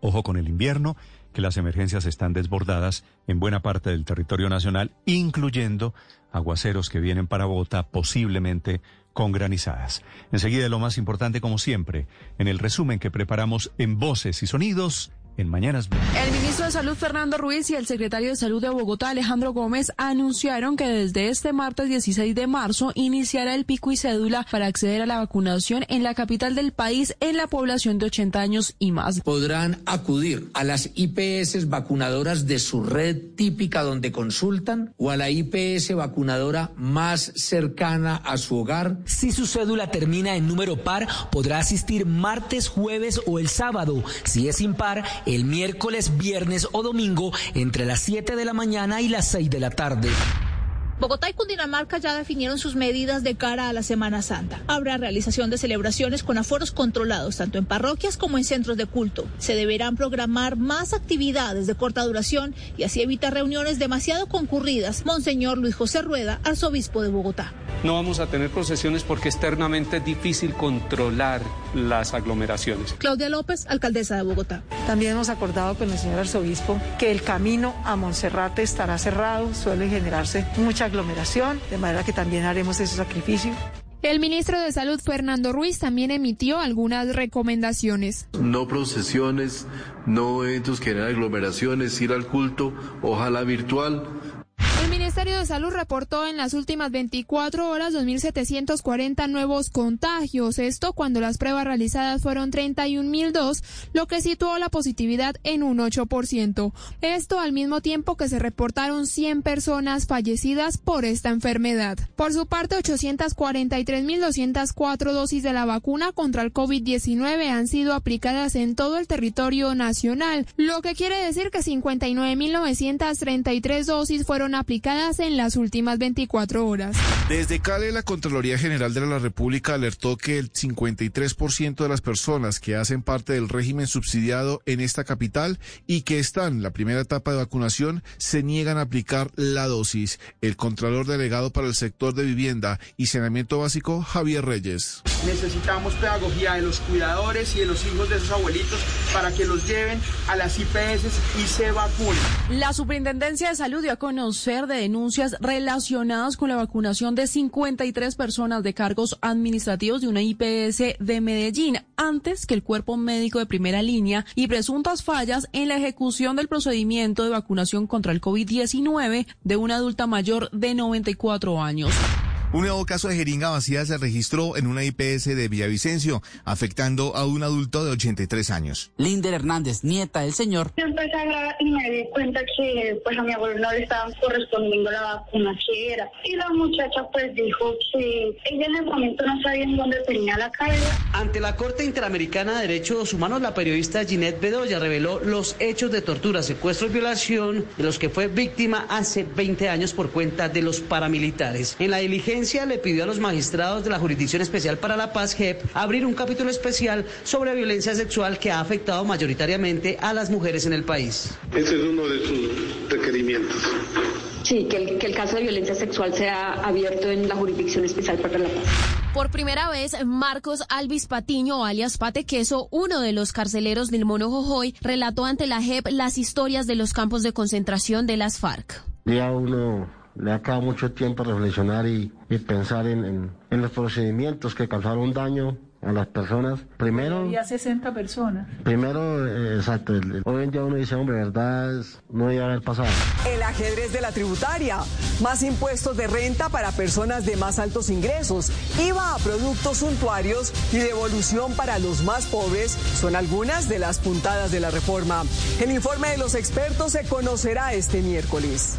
Ojo con el invierno que las emergencias están desbordadas en buena parte del territorio nacional, incluyendo aguaceros que vienen para Bogotá posiblemente con granizadas. Enseguida lo más importante como siempre, en el resumen que preparamos en voces y sonidos en Mañanas El ministro de Salud Fernando Ruiz y el secretario de Salud de Bogotá Alejandro Gómez anunciaron que desde este martes 16 de marzo iniciará el pico y cédula para acceder a la vacunación en la capital del país en la población de 80 años y más. Podrán acudir a las IPS vacunadoras de su red típica donde consultan o a la IPS vacunadora más cercana a su hogar. Si su cédula termina en número par, podrá asistir martes, jueves o el sábado. Si es impar, el miércoles, viernes o domingo entre las 7 de la mañana y las 6 de la tarde. Bogotá y Cundinamarca ya definieron sus medidas de cara a la Semana Santa. Habrá realización de celebraciones con aforos controlados tanto en parroquias como en centros de culto. Se deberán programar más actividades de corta duración y así evitar reuniones demasiado concurridas. Monseñor Luis José Rueda, arzobispo de Bogotá. No vamos a tener procesiones porque externamente es difícil controlar las aglomeraciones. Claudia López, alcaldesa de Bogotá. También hemos acordado con el señor arzobispo que el camino a Monserrate estará cerrado, suele generarse mucha aglomeración, de manera que también haremos ese sacrificio. El ministro de Salud, Fernando Ruiz, también emitió algunas recomendaciones. No procesiones, no eventos que generan aglomeraciones, ir al culto, ojalá virtual el Ministerio de Salud reportó en las últimas 24 horas 2.740 nuevos contagios. Esto cuando las pruebas realizadas fueron 31.002, lo que situó la positividad en un 8%. Esto al mismo tiempo que se reportaron 100 personas fallecidas por esta enfermedad. Por su parte, 843.204 dosis de la vacuna contra el COVID-19 han sido aplicadas en todo el territorio nacional, lo que quiere decir que 59.933 dosis fueron aplicadas en las últimas 24 horas. Desde Cali, la Contraloría General de la República alertó que el 53% de las personas que hacen parte del régimen subsidiado en esta capital y que están en la primera etapa de vacunación se niegan a aplicar la dosis. El Contralor Delegado para el Sector de Vivienda y Saneamiento Básico, Javier Reyes. Necesitamos pedagogía de los cuidadores y de los hijos de esos abuelitos para que los lleven a las IPS y se vacunen. La Superintendencia de Salud dio a conocer de denuncias relacionadas con la vacunación de 53 personas de cargos administrativos de una IPS de Medellín antes que el cuerpo médico de primera línea y presuntas fallas en la ejecución del procedimiento de vacunación contra el COVID-19 de una adulta mayor de 94 años. Un nuevo caso de jeringa vacía se registró en una IPS de Villavicencio, afectando a un adulto de 83 años. Linder Hernández, nieta del señor. Yo empecé a y me di cuenta que pues a mi abuelo no le estaban correspondiendo la vacuna que era. Y la muchacha pues dijo que ella en el momento no sabía en dónde tenía la carga. Ante la Corte Interamericana de Derechos Humanos, la periodista Ginette Bedoya reveló los hechos de tortura, secuestro y violación de los que fue víctima hace 20 años por cuenta de los paramilitares. En la diligencia le pidió a los magistrados de la Jurisdicción Especial para la Paz, JEP, abrir un capítulo especial sobre violencia sexual que ha afectado mayoritariamente a las mujeres en el país. Ese es uno de sus requerimientos Sí, que el, que el caso de violencia sexual sea abierto en la Jurisdicción Especial para la Paz. Por primera vez, Marcos Alvis Patiño, alias Pate Queso, uno de los carceleros del Mono Jojoy, relató ante la JEP las historias de los campos de concentración de las FARC. Día uno le ha quedado mucho tiempo reflexionar y, pensar en, en, en los procedimientos que causaron daño a las personas. Primero... Había 60 personas. Primero, eh, exacto, el- el- hoy en día uno dice, hombre, verdad, es- no iba a haber pasado. El ajedrez de la tributaria, más impuestos de renta para personas de más altos ingresos, IVA a productos suntuarios y devolución para los más pobres son algunas de las puntadas de la reforma. El informe de los expertos se conocerá este miércoles.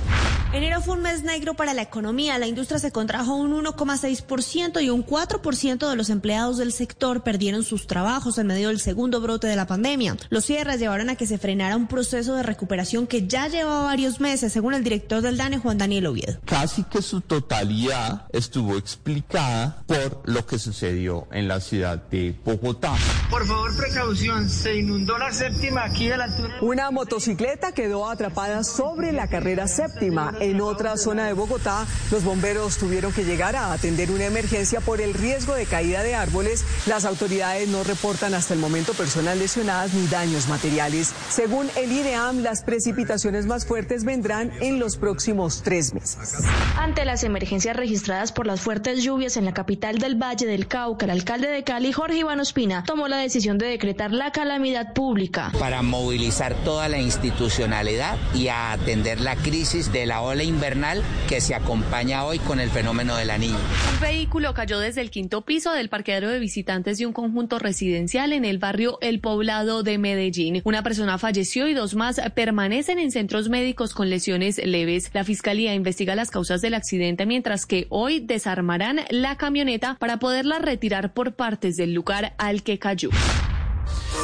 Enero fue un mes negro para la economía. La industria se contrajo un 1,6% y un 4% de los empleados del sector perdieron sus trabajos en medio del segundo brote de la pandemia. Los cierres llevaron a que se frenara un proceso de recuperación que ya llevaba varios meses, según el director del DANE, Juan Daniel Oviedo. Casi que su totalidad estuvo explicada por lo que sucedió en la ciudad de Bogotá. Por favor, precaución, se inundó la séptima aquí de la altura. Una motocicleta quedó atrapada sobre la carrera séptima. En otra zona de Bogotá, los bomberos tuvieron que llegar a atender una emergencia por el riesgo de caída de árboles. Las autoridades no reportan hasta el momento personas lesionadas ni daños materiales. Según el IDEAM, las precipitaciones más fuertes vendrán en los próximos tres meses. Ante las emergencias registradas por las fuertes lluvias en la capital del Valle del Cauca, el alcalde de Cali, Jorge Iván Ospina, tomó la decisión de decretar la calamidad pública. para movilizar toda la institucionalidad y a atender la crisis de la ola invernal que se acompaña hoy con el fenómeno de la niña. Un vehículo cayó desde el quinto piso del parqueadero de visitantes de un conjunto residencial en el barrio El Poblado de Medellín. Una persona falleció y dos más permanecen en centros médicos con lesiones leves. La fiscalía investiga las causas del accidente mientras que hoy desarmarán la camioneta para poderla retirar por partes del lugar al que cayó.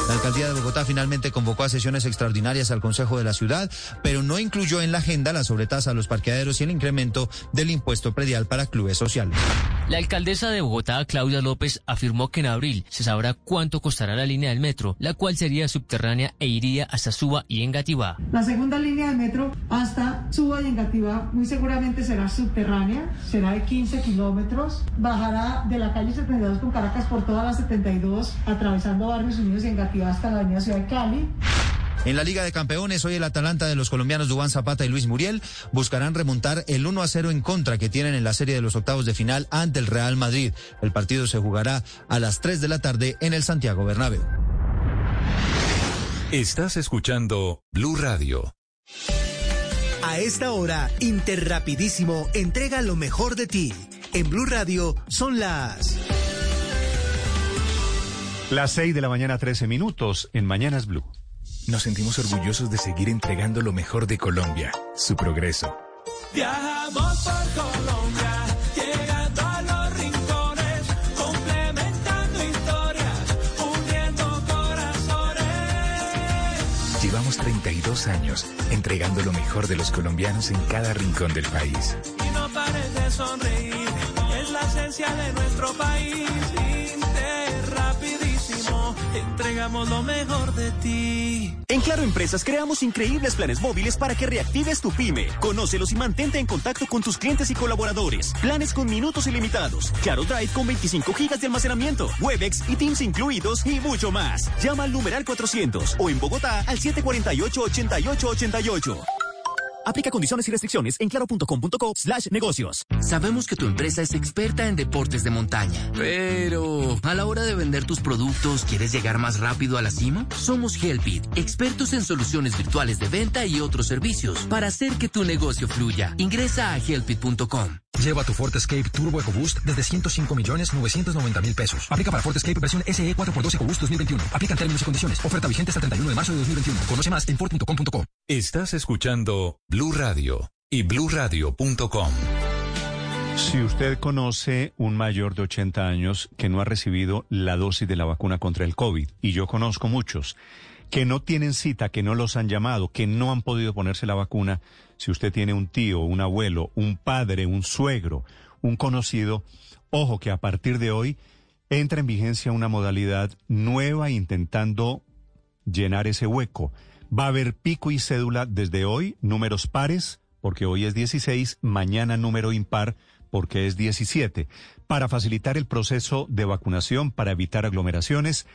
La alcaldía de Bogotá finalmente convocó a sesiones extraordinarias al Consejo de la Ciudad, pero no incluyó en la agenda la sobretasa a los parqueaderos y el incremento del impuesto predial para clubes sociales. La alcaldesa de Bogotá, Claudia López, afirmó que en abril se sabrá cuánto costará la línea del metro, la cual sería subterránea e iría hasta Suba y Engativá. La segunda línea de metro hasta Suba y Engativá muy seguramente será subterránea, será de 15 kilómetros, bajará de la calle 72 con Caracas por toda la 72, atravesando Barrios Unidos y Engativá hasta la avenida Ciudad de Cali. En la Liga de Campeones, hoy el Atalanta de los colombianos Dubán Zapata y Luis Muriel buscarán remontar el 1 a 0 en contra que tienen en la serie de los octavos de final ante el Real Madrid. El partido se jugará a las 3 de la tarde en el Santiago Bernabéu. Estás escuchando Blue Radio. A esta hora, Interrapidísimo entrega lo mejor de ti. En Blue Radio son las... Las 6 de la mañana, 13 minutos en Mañanas Blue. Nos sentimos orgullosos de seguir entregando lo mejor de Colombia, su progreso. Viajamos por Colombia, llegando a los rincones, complementando historias, uniendo corazones. Llevamos 32 años entregando lo mejor de los colombianos en cada rincón del país. Y no pares de sonreír, es la esencia de nuestro país. Entregamos lo mejor de ti. En Claro Empresas creamos increíbles planes móviles para que reactives tu pyme. Conócelos y mantente en contacto con tus clientes y colaboradores. Planes con minutos ilimitados. Claro Drive con 25 gigas de almacenamiento. Webex y Teams incluidos y mucho más. Llama al numeral 400 o en Bogotá al 748-8888. Aplica condiciones y restricciones en claro.com.co slash negocios. Sabemos que tu empresa es experta en deportes de montaña, pero a la hora de vender tus productos, ¿quieres llegar más rápido a la cima? Somos Helpit, expertos en soluciones virtuales de venta y otros servicios para hacer que tu negocio fluya. Ingresa a helpit.com. Lleva tu Ford Escape Turbo EcoBoost desde 105 millones 990 mil pesos. Aplica para Ford Escape versión SE 4x2 EcoBoost 2021. Aplica en términos y condiciones. Oferta vigente hasta el 31 de marzo de 2021. Conoce más en Ford.com.co. Estás escuchando Blue Radio y bluradio.com. Si usted conoce un mayor de 80 años que no ha recibido la dosis de la vacuna contra el COVID, y yo conozco muchos, que no tienen cita, que no los han llamado, que no han podido ponerse la vacuna, si usted tiene un tío, un abuelo, un padre, un suegro, un conocido, ojo que a partir de hoy entra en vigencia una modalidad nueva intentando llenar ese hueco. Va a haber pico y cédula desde hoy, números pares porque hoy es 16, mañana número impar porque es 17. Para facilitar el proceso de vacunación, para evitar aglomeraciones,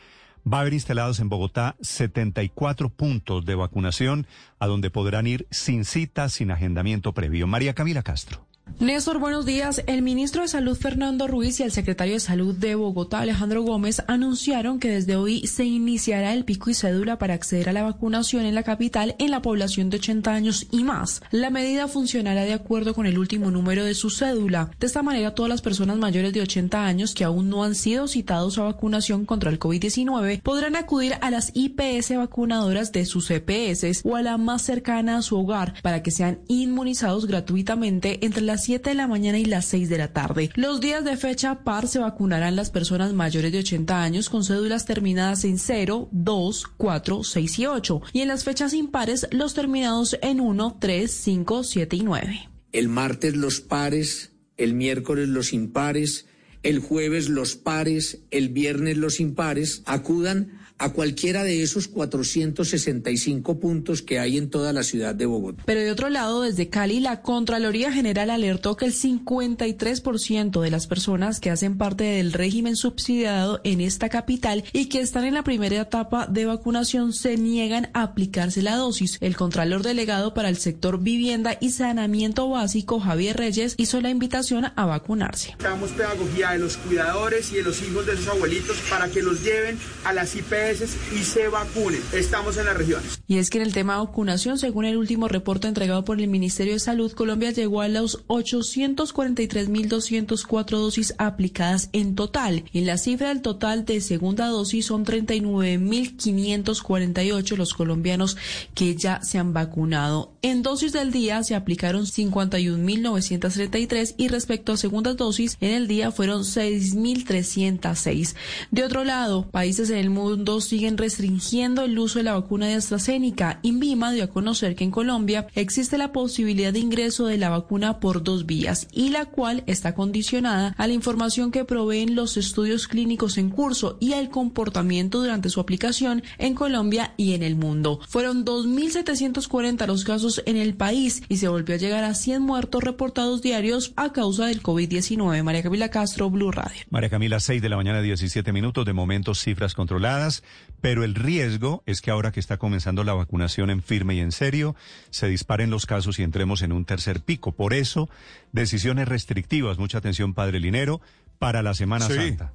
va a haber instalados en Bogotá 74 puntos de vacunación a donde podrán ir sin cita, sin agendamiento previo. María Camila Castro. Néstor, buenos días. El ministro de Salud Fernando Ruiz y el secretario de Salud de Bogotá Alejandro Gómez anunciaron que desde hoy se iniciará el pico y cédula para acceder a la vacunación en la capital en la población de 80 años y más. La medida funcionará de acuerdo con el último número de su cédula. De esta manera, todas las personas mayores de 80 años que aún no han sido citados a vacunación contra el COVID-19 podrán acudir a las IPS vacunadoras de sus EPS o a la más cercana a su hogar para que sean inmunizados gratuitamente entre las 7 de la mañana y las 6 de la tarde. Los días de fecha par se vacunarán las personas mayores de 80 años con cédulas terminadas en 0, 2, 4, 6 y 8 y en las fechas impares los terminados en 1, 3, 5, 7 y 9. El martes los pares, el miércoles los impares, el jueves los pares, el viernes los impares, acudan a cualquiera de esos 465 puntos que hay en toda la ciudad de Bogotá. Pero de otro lado, desde Cali, la Contraloría General alertó que el 53% de las personas que hacen parte del régimen subsidiado en esta capital y que están en la primera etapa de vacunación se niegan a aplicarse la dosis. El Contralor Delegado para el sector vivienda y saneamiento básico, Javier Reyes, hizo la invitación a vacunarse. Damos pedagogía de los cuidadores y de los hijos de sus abuelitos para que los lleven a las IPS y se vacunen. Estamos en las regiones. Y es que en el tema de vacunación, según el último reporte entregado por el Ministerio de Salud, Colombia llegó a los 843.204 dosis aplicadas en total. En la cifra del total de segunda dosis son 39.548 los colombianos que ya se han vacunado. En dosis del día se aplicaron 51.933 y respecto a segundas dosis en el día fueron 6.306. De otro lado, países en el mundo siguen restringiendo el uso de la vacuna de AstraZeneca. INVIMA dio a conocer que en Colombia existe la posibilidad de ingreso de la vacuna por dos vías y la cual está condicionada a la información que proveen los estudios clínicos en curso y al comportamiento durante su aplicación en Colombia y en el mundo. Fueron 2.740 los casos en el país y se volvió a llegar a 100 muertos reportados diarios a causa del COVID-19. María Camila Castro, Blue Radio. María Camila, 6 de la mañana, 17 minutos. De momento, cifras controladas, pero el riesgo es que ahora que está comenzando la vacunación en firme y en serio, se disparen los casos y entremos en un tercer pico. Por eso, decisiones restrictivas, mucha atención, Padre Linero, para la Semana Santa.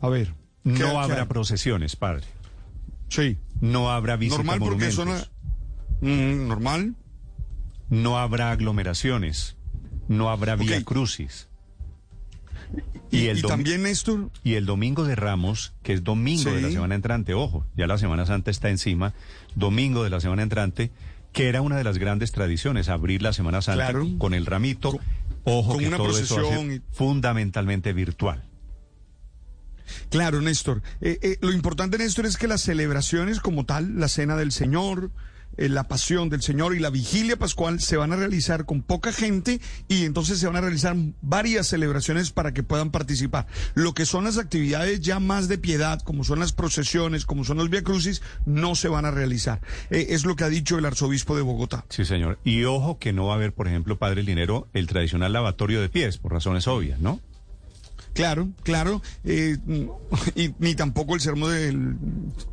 A ver. No habrá procesiones, padre. Sí. No habrá visitas Normal porque son Mm, normal. No habrá aglomeraciones, no habrá vía crucis. Y, el también, Néstor. Y el domingo de Ramos, que es domingo de la semana entrante, ojo, ya la Semana Santa está encima, domingo de la semana entrante, que era una de las grandes tradiciones, abrir la Semana Santa con el ramito. ojo, que todo eso fundamentalmente virtual. Claro, Néstor. Eh, eh, lo importante, Néstor, es que las celebraciones como tal, la Cena del Señor, eh, la pasión del Señor y la vigilia pascual se van a realizar con poca gente y entonces se van a realizar varias celebraciones para que puedan participar. Lo que son las actividades ya más de piedad, como son las procesiones, como son los Via Crucis, no se van a realizar. Eh, es lo que ha dicho el arzobispo de Bogotá. Sí, señor. Y ojo que no va a haber, por ejemplo, Padre Linero, el tradicional lavatorio de pies, por razones obvias, ¿no? Claro, claro, eh, y ni tampoco el sermón del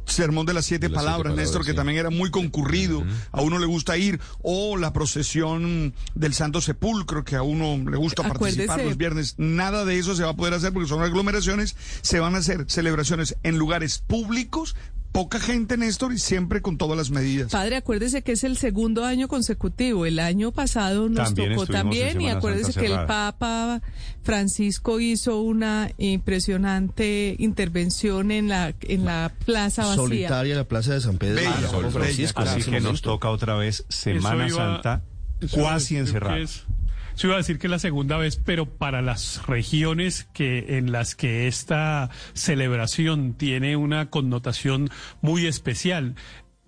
sermón de las siete, palabras, Néstor, que también era muy concurrido, a uno le gusta ir, o la procesión del Santo Sepulcro, que a uno le gusta participar los viernes. Nada de eso se va a poder hacer porque son aglomeraciones, se van a hacer celebraciones en lugares públicos, poca gente, Néstor, y siempre con todas las medidas. Padre, acuérdese que es el segundo año consecutivo. El año pasado nos tocó también y acuérdese que el Papa Francisco hizo una impresionante intervención en la en la plaza vacía. Solitaria la plaza de San Pedro. Así que nos toca otra vez Semana Santa cuasi encerrada. Yo iba a decir que la segunda vez, pero para las regiones que en las que esta celebración tiene una connotación muy especial.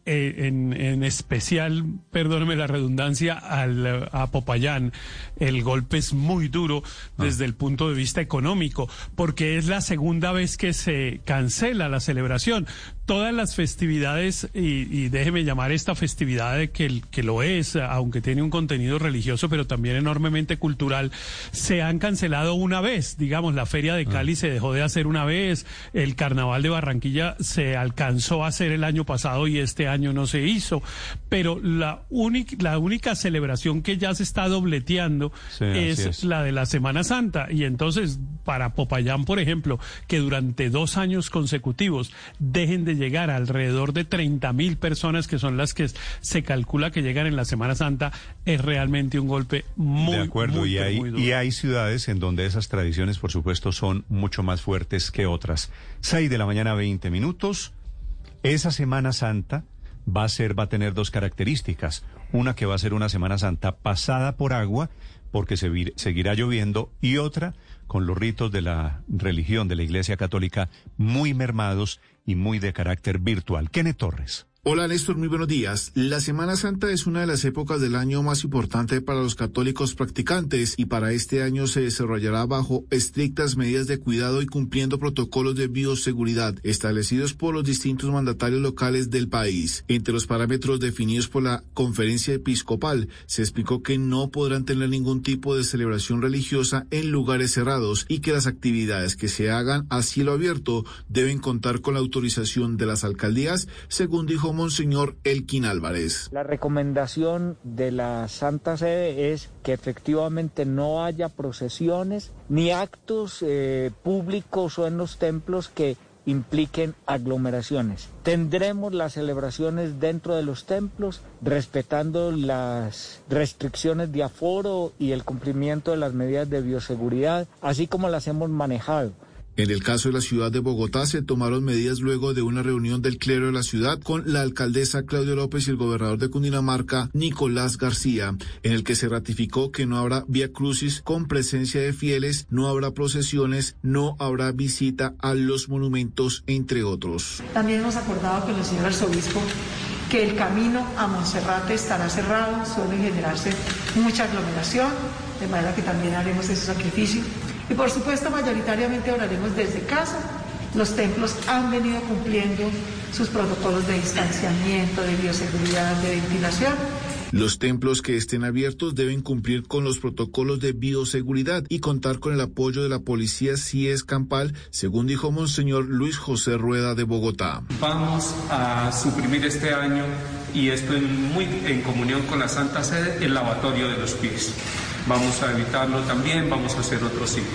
Eh, en, especial, perdóneme la redundancia, al, a Popayán, el golpe es muy duro ah. desde el punto de vista económico, porque es la segunda vez que se cancela la celebración todas las festividades, y, déjeme llamar esta festividad de que, que lo es, aunque tiene un contenido religioso, pero también enormemente cultural, se han cancelado una vez. Digamos, la Feria de Cali ah. se dejó de hacer una vez, el Carnaval de Barranquilla se alcanzó a hacer el año pasado y este año no se hizo. Pero la, única la única celebración que ya se está dobleteando es, la de la Semana Santa. Y entonces, para Popayán, por ejemplo, que durante dos años consecutivos dejen de llegar alrededor de 30 mil personas, que son las que se calcula que llegan en la Semana Santa, es realmente un golpe muy, de acuerdo. y, hay, y hay ciudades en donde esas tradiciones, por supuesto, son mucho más fuertes que otras. 6 de la mañana, 20 minutos. Esa Semana Santa va a ser, va a tener dos características. Una que va a ser una Semana Santa pasada por agua, porque se seguirá lloviendo, y otra con los ritos de la religión de la Iglesia Católica muy mermados y muy de carácter virtual. Kenneth Torres. Hola Néstor, muy buenos días. La Semana Santa es una de las épocas del año más importante para los católicos practicantes y para este año se desarrollará bajo estrictas medidas de cuidado y cumpliendo protocolos de bioseguridad establecidos por los distintos mandatarios locales del país. Entre los parámetros definidos por la conferencia episcopal se explicó que no podrán tener ningún tipo de celebración religiosa en lugares cerrados y que las actividades que se hagan a cielo abierto deben contar con la autorización de las alcaldías, según dijo Monseñor Elkin Álvarez. La recomendación de la Santa Sede es que efectivamente no haya procesiones ni actos eh, públicos o en los templos que impliquen aglomeraciones. Tendremos las celebraciones dentro de los templos, respetando las restricciones de aforo y el cumplimiento de las medidas de bioseguridad, así como las hemos manejado. En el caso de la ciudad de Bogotá se tomaron medidas luego de una reunión del clero de la ciudad con la alcaldesa Claudia López y el gobernador de Cundinamarca Nicolás García, en el que se ratificó que no habrá vía crucis con presencia de fieles, no habrá procesiones, no habrá visita a los monumentos, entre otros. También hemos acordado con el señor arzobispo que el camino a Monserrate estará cerrado, suele generarse mucha aglomeración, de manera que también haremos ese sacrificio y por supuesto, mayoritariamente oraremos desde casa. Los templos han venido cumpliendo sus protocolos de distanciamiento, de bioseguridad, de ventilación. Los templos que estén abiertos deben cumplir con los protocolos de bioseguridad y contar con el apoyo de la policía si es campal, según dijo Monseñor Luis José Rueda de Bogotá. Vamos a suprimir este año, y esto muy en comunión con la Santa Sede, el lavatorio de los pies vamos a evitarlo también, vamos a hacer otro signo.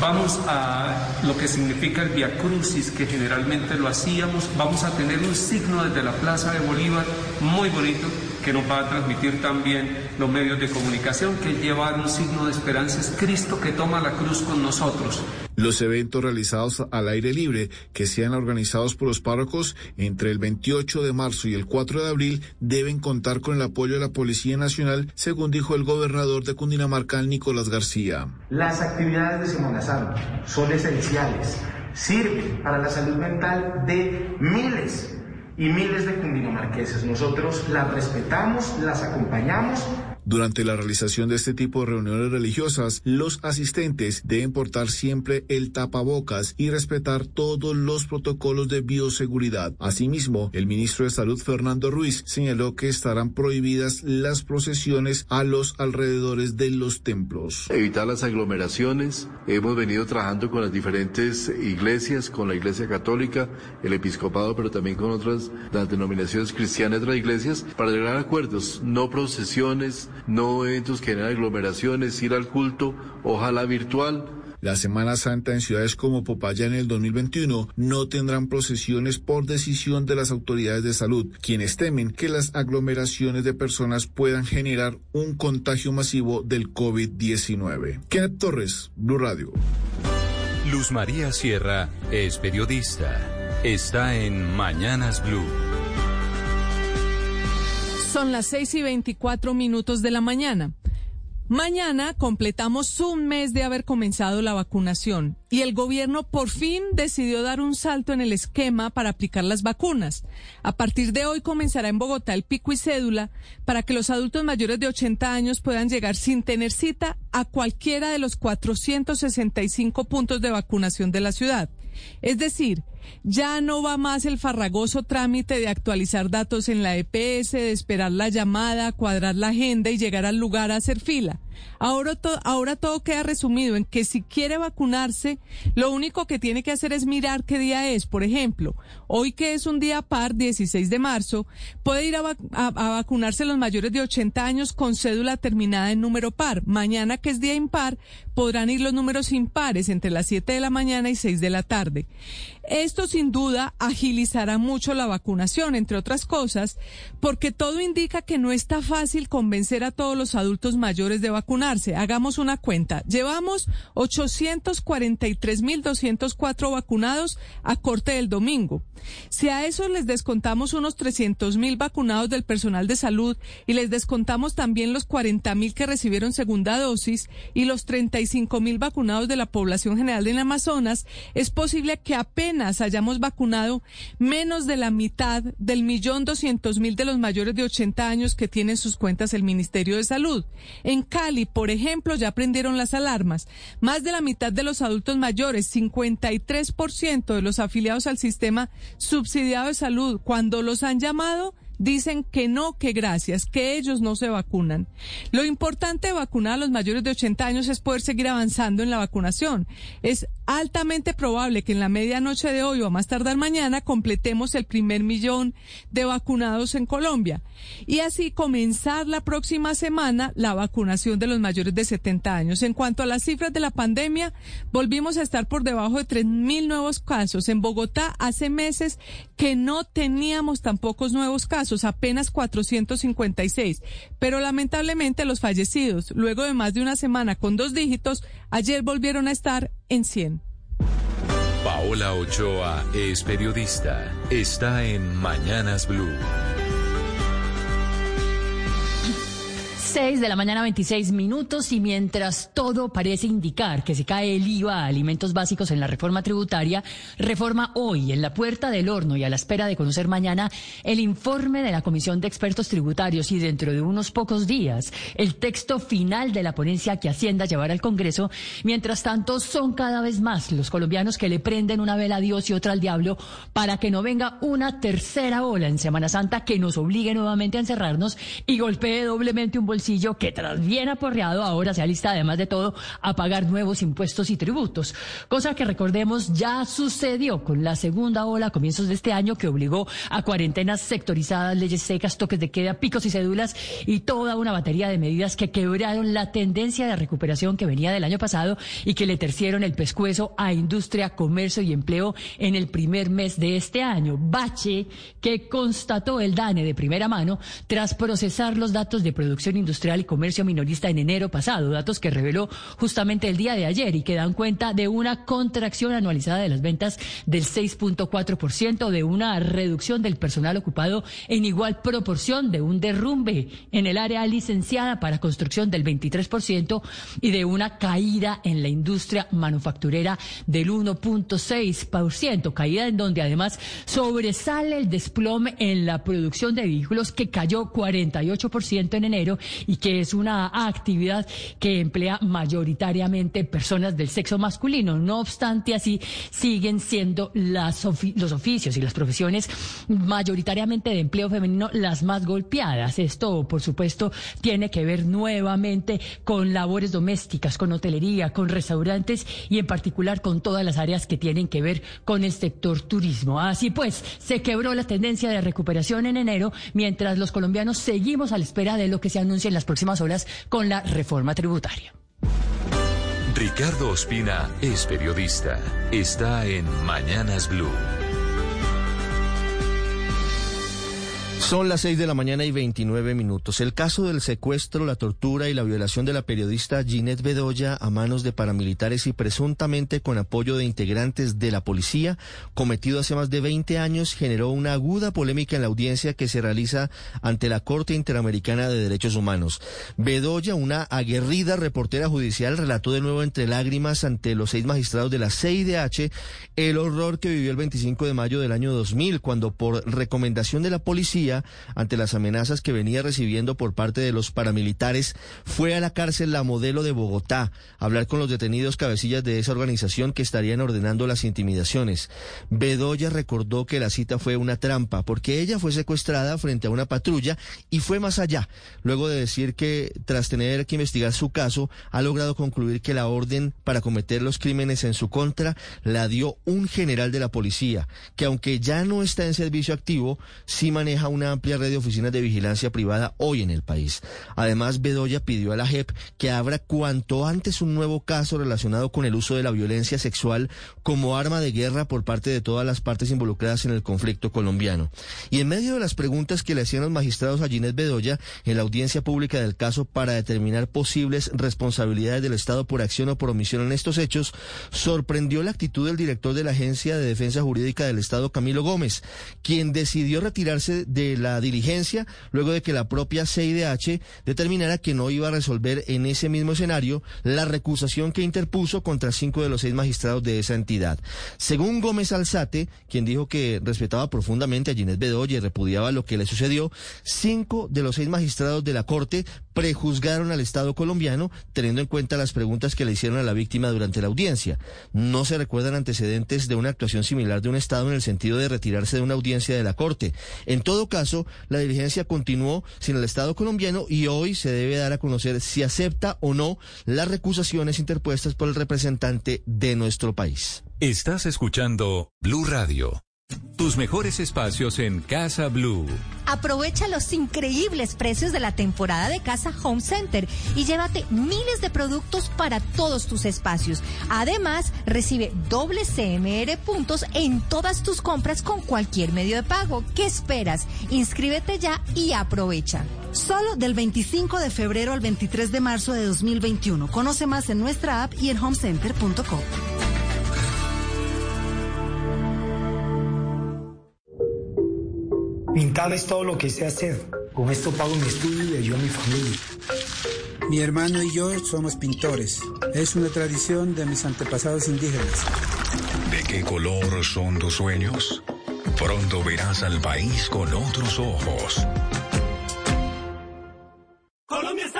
Vamos a lo que significa el Via Crucis, que generalmente lo hacíamos, vamos a tener un signo desde la Plaza de Bolívar muy bonito que nos va a transmitir también los medios de comunicación, que llevan un signo de esperanza, es Cristo que toma la cruz con nosotros. Los eventos realizados al aire libre, que sean organizados por los párrocos entre el 28 de marzo y el 4 de abril, deben contar con el apoyo de la Policía Nacional, según dijo el gobernador de Cundinamarca, Nicolás García. Las actividades de Semana Santa son esenciales, sirven para la salud mental de miles y miles de cundinamarqueses. Nosotros las respetamos, las acompañamos durante la realización de este tipo de reuniones religiosas, los asistentes deben portar siempre el tapabocas y respetar todos los protocolos de bioseguridad. Asimismo, el ministro de Salud Fernando Ruiz señaló que estarán prohibidas las procesiones a los alrededores de los templos. Evitar las aglomeraciones. Hemos venido trabajando con las diferentes iglesias, con la Iglesia Católica, el Episcopado, pero también con otras, las denominaciones cristianas de las iglesias, para llegar a acuerdos, no procesiones, no eventos que generan aglomeraciones, ir al culto, ojalá virtual. La Semana Santa en ciudades como Popayán en el 2021 no tendrán procesiones por decisión de las autoridades de salud, quienes temen que las aglomeraciones de personas puedan generar un contagio masivo del COVID-19. Kenneth Torres, Blue Radio. Luz María Sierra es periodista. Está en Mañanas Blue. Son las 6 y 24 minutos de la mañana. Mañana completamos un mes de haber comenzado la vacunación y el gobierno por fin decidió dar un salto en el esquema para aplicar las vacunas. A partir de hoy comenzará en Bogotá el pico y cédula para que los adultos mayores de 80 años puedan llegar sin tener cita a cualquiera de los 465 puntos de vacunación de la ciudad. Es decir, Ya no va más el farragoso trámite de actualizar datos en la EPS, de esperar la llamada, cuadrar la agenda y llegar al lugar a hacer fila. Ahora, ahora todo queda resumido en que si quiere vacunarse, lo único que tiene que hacer es mirar qué día es. Por ejemplo, hoy que es un día par, 16 de marzo, puede ir a, vacunarse los mayores de 80 años con cédula terminada en número par. Mañana, que es día impar, podrán ir los números impares entre las 7 de la mañana y 6 de la tarde. Esto sin duda agilizará mucho la vacunación, entre otras cosas, porque todo indica que no está fácil convencer a todos los adultos mayores de vacunarse. Hagamos una cuenta. Llevamos 843.204 vacunados a corte del domingo. Si a eso les descontamos unos 300.000 vacunados del personal de salud y les descontamos también los 40.000 que recibieron segunda dosis y los 35.000 vacunados de la población general del Amazonas, es posible que apenas hayamos vacunado menos de la mitad del millón doscientos mil de los mayores de 80 años que tienen sus cuentas el Ministerio de Salud. En Cali, por ejemplo, ya prendieron las alarmas. Más de la mitad de los adultos mayores, 53% de los afiliados al sistema subsidiado de salud, cuando los han llamado, dicen que no, que gracias, que ellos no se vacunan. Lo importante de vacunar a los mayores de 80 años es poder seguir avanzando en la vacunación. Es altamente probable que en la medianoche de hoy o a más tardar mañana completemos el primer millón de vacunados en Colombia y así comenzar la próxima semana la vacunación de los mayores de 70 años. En cuanto a las cifras de la pandemia, volvimos a estar por debajo de 3.000 nuevos casos. En Bogotá hace meses que no teníamos tan pocos nuevos casos, apenas 456. Pero lamentablemente los fallecidos, luego de más de una semana con dos dígitos, ayer volvieron a estar en 100. Paola Ochoa es periodista. Está en Mañanas Blue. 6 de la mañana 26 minutos y mientras todo parece indicar que se cae el IVA a alimentos básicos en la reforma tributaria, reforma hoy en la puerta del horno y a la espera de conocer mañana el informe de la Comisión de Expertos Tributarios y dentro de unos pocos días el texto final de la ponencia que Hacienda llevará al Congreso. Mientras tanto, son cada vez más los colombianos que le prenden una vela a Dios y otra al diablo para que no venga una tercera ola en Semana Santa que nos obligue nuevamente a encerrarnos y golpee doblemente un bolsillo que tras bien aporreado ahora se alista además de todo a pagar nuevos impuestos y tributos, cosa que recordemos ya sucedió con la segunda ola a comienzos de este año que obligó a cuarentenas sectorizadas, leyes secas, toques de queda, picos y cédulas y toda una batería de medidas que quebraron la tendencia de recuperación que venía del año pasado y que le tercieron el pescuezo a industria, comercio y empleo en el primer mes de este año. Bache que constató el DANE de primera mano tras procesar los datos de producción industrial Industrial y Comercio Minorista en enero pasado, datos que reveló justamente el día de ayer y que dan cuenta de una contracción anualizada de las ventas del 6.4%, de una reducción del personal ocupado en igual proporción, de un derrumbe en el área licenciada para construcción del 23% y de una caída en la industria manufacturera del 1.6%, caída en donde además sobresale el desplome en la producción de vehículos que cayó 48% en enero y que es una actividad que emplea mayoritariamente personas del sexo masculino. No obstante, así siguen siendo las los oficios y las profesiones mayoritariamente de empleo femenino las más golpeadas. Esto, por supuesto, tiene que ver nuevamente con labores domésticas, con hotelería, con restaurantes y en particular con todas las áreas que tienen que ver con el sector turismo. Así pues, se quebró la tendencia de recuperación en enero mientras los colombianos seguimos a la espera de lo que se anuncia en las próximas horas con la reforma tributaria. Ricardo Ospina es periodista. Está en Mañanas Blue. Son las 6 de la mañana y 29 minutos. El caso del secuestro, la tortura y la violación de la periodista Ginette Bedoya a manos de paramilitares y presuntamente con apoyo de integrantes de la policía, cometido hace más de 20 años, generó una aguda polémica en la audiencia que se realiza ante la Corte Interamericana de Derechos Humanos. Bedoya, una aguerrida reportera judicial, relató de nuevo entre lágrimas ante los seis magistrados de la CIDH el horror que vivió el 25 de mayo del año 2000, cuando por recomendación de la policía ante las amenazas que venía recibiendo por parte de los paramilitares, fue a la cárcel La Modelo de Bogotá a hablar con los detenidos cabecillas de esa organización que estarían ordenando las intimidaciones. Bedoya recordó que la cita fue una trampa porque ella fue secuestrada frente a una patrulla y fue más allá, luego de decir que tras tener que investigar su caso, ha logrado concluir que la orden para cometer los crímenes en su contra la dio un general de la policía, que aunque ya no está en servicio activo, sí maneja una amplia red de oficinas de vigilancia privada hoy en el país. Además, Bedoya pidió a la JEP que abra cuanto antes un nuevo caso relacionado con el uso de la violencia sexual como arma de guerra por parte de todas las partes involucradas en el conflicto colombiano. Y en medio de las preguntas que le hacían los magistrados a Ginés Bedoya en la audiencia pública del caso para determinar posibles responsabilidades del Estado por acción o por omisión en estos hechos, sorprendió la actitud del director de la Agencia de Defensa Jurídica del Estado, Camilo Gómez, quien decidió retirarse de la diligencia luego de que la propia CIDH determinara que no iba a resolver en ese mismo escenario la recusación que interpuso contra cinco de los seis magistrados de esa entidad. Según Gómez Alzate, quien dijo que respetaba profundamente a Ginés Bedoya y repudiaba lo que le sucedió, cinco de los seis magistrados de la Corte prejuzgaron al Estado colombiano teniendo en cuenta las preguntas que le hicieron a la víctima durante la audiencia. No se recuerdan antecedentes de una actuación similar de un Estado en el sentido de retirarse de una audiencia de la Corte. En todo caso, la diligencia continuó sin el Estado colombiano y hoy se debe dar a conocer si acepta o no las recusaciones interpuestas por el representante de nuestro país. Estás escuchando Blue Radio. Tus mejores espacios en Casa Blue. Aprovecha los increíbles precios de la temporada de Casa Home Center y llévate miles de productos para todos tus espacios. Además, recibe doble CMR puntos en todas tus compras con cualquier medio de pago. ¿Qué esperas? Inscríbete ya y aprovecha. Solo del 25 de febrero al 23 de marzo de 2021. Conoce más en nuestra app y en homecenter.com. Pintar es todo lo que sé hacer. Con esto pago mi estudio y ayudo a mi familia. Mi hermano y yo somos pintores. Es una tradición de mis antepasados indígenas. ¿De qué color son tus sueños? Pronto verás al país con otros ojos. Colombia está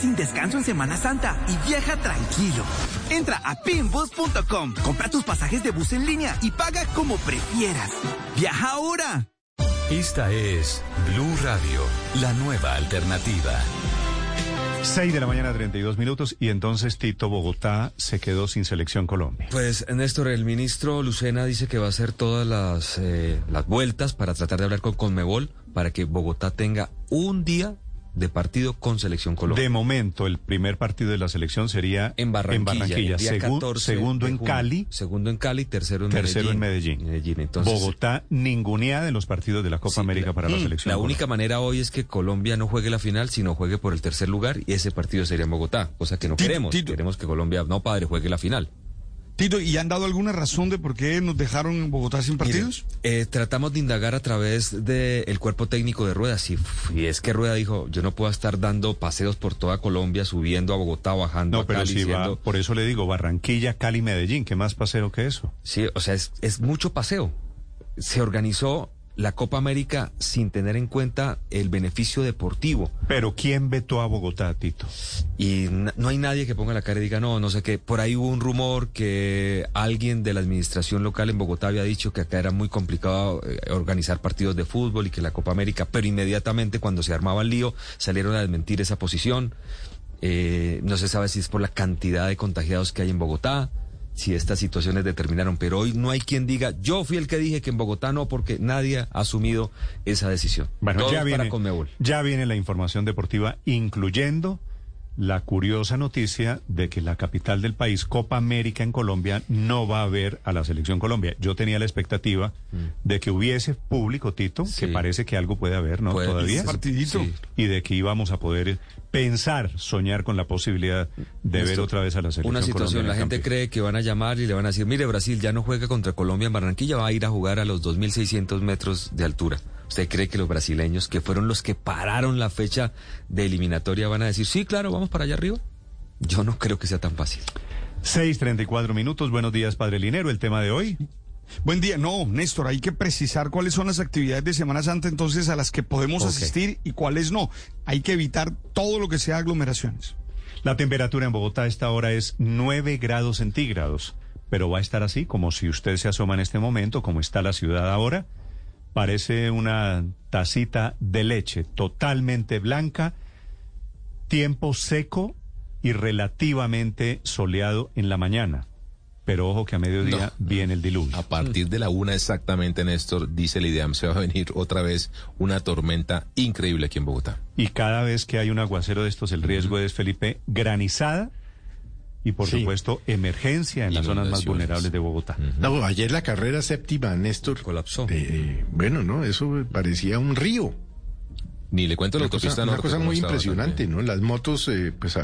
sin descanso en Semana Santa y viaja tranquilo. Entra a pinbus.com, compra tus pasajes de bus en línea y paga como prefieras. Viaja ahora. Esta es Blue Radio, la nueva alternativa. 6 de la mañana, 32 minutos, y entonces Tito Bogotá se quedó sin selección Colombia. Pues Néstor, el ministro Lucena dice que va a hacer todas las, eh, las vueltas para tratar de hablar con Conmebol para que Bogotá tenga un día de partido con selección Colombia. De momento, el primer partido de la selección sería en Barranquilla, el día Segu- 14 segundo de en. Cali, segundo en Cali, tercero en tercero Medellín. en Medellín. Entonces, Bogotá ninguneada de los partidos de la Copa Sí, América para la mm, selección. La Colombia. única manera hoy es que Colombia no juegue la final, sino juegue por el tercer lugar y ese partido sería en Bogotá, cosa que no queremos. Queremos que Colombia, no padre, juegue la final. Tito, ¿y han dado alguna razón de por qué nos dejaron en Bogotá sin partidos? Eh, tratamos de indagar a través del cuerpo técnico de Rueda. Si, y es que Rueda dijo, yo no puedo estar dando paseos por toda Colombia, subiendo a Bogotá, bajando No, a pero Cali, si va, por eso le digo, Barranquilla, Cali, Medellín, ¿qué más paseo que eso? Sí, o sea, es, es mucho paseo. Se organizó la Copa América sin tener en cuenta el beneficio deportivo. Pero ¿quién vetó a Bogotá, Tito? Y no hay nadie que ponga la cara y diga, no, no sé qué. Por ahí hubo un rumor que alguien de la administración local en Bogotá había dicho que acá era muy complicado eh, organizar partidos de fútbol y que la Copa América, pero inmediatamente cuando se armaba el lío salieron a desmentir esa posición. Eh, no se sabe si es por la cantidad de contagiados que hay en Bogotá, si estas situaciones determinaron, pero hoy no hay quien diga, yo fui el que dije que en Bogotá no, porque nadie ha asumido esa decisión. Bueno, ya es para viene, Conmebol. ya viene la información deportiva, incluyendo la curiosa noticia de que la capital del país, Copa América en Colombia, no va a ver a la selección Colombia. Yo tenía la expectativa de que hubiese público, Tito, que parece que algo puede haber, ¿no? Todavía. Partidito. Y de que íbamos a poder pensar, soñar con la posibilidad de ver otra vez a la selección. Una situación, la gente cree que van a llamar y le van a decir, mire, Brasil ya no juega contra Colombia en Barranquilla, va a ir a jugar a los 2.600 metros de altura. ¿Usted cree que los brasileños, que fueron los que pararon la fecha de eliminatoria, van a decir, sí, claro, vamos para allá arriba? Yo no creo que sea tan fácil. 6.34 minutos, buenos días, Padre Linero, el tema de hoy. Buen día. No, Néstor, hay que precisar cuáles son las actividades de Semana Santa entonces a las que podemos asistir y cuáles no. Hay que evitar todo lo que sea aglomeraciones. La temperatura en Bogotá a esta hora es 9 grados centígrados, pero va a estar así como si usted se asoma en este momento, como está la ciudad ahora. Parece una tacita de leche totalmente blanca, tiempo seco y relativamente soleado en la mañana. Pero ojo que a mediodía viene el diluvio. A partir de la una exactamente, Néstor, dice el IDEAM, se va a venir otra vez una tormenta increíble aquí en Bogotá. Y cada vez que hay un aguacero de estos, el riesgo es, Felipe, granizada y por supuesto emergencia en las zonas más vulnerables de Bogotá. No, ayer la carrera séptima, Néstor. Colapsó. Eh, bueno, no, eso parecía un río. Ni le cuento la una cosa, Una cosa muy impresionante, ¿no? Las motos, eh, pues,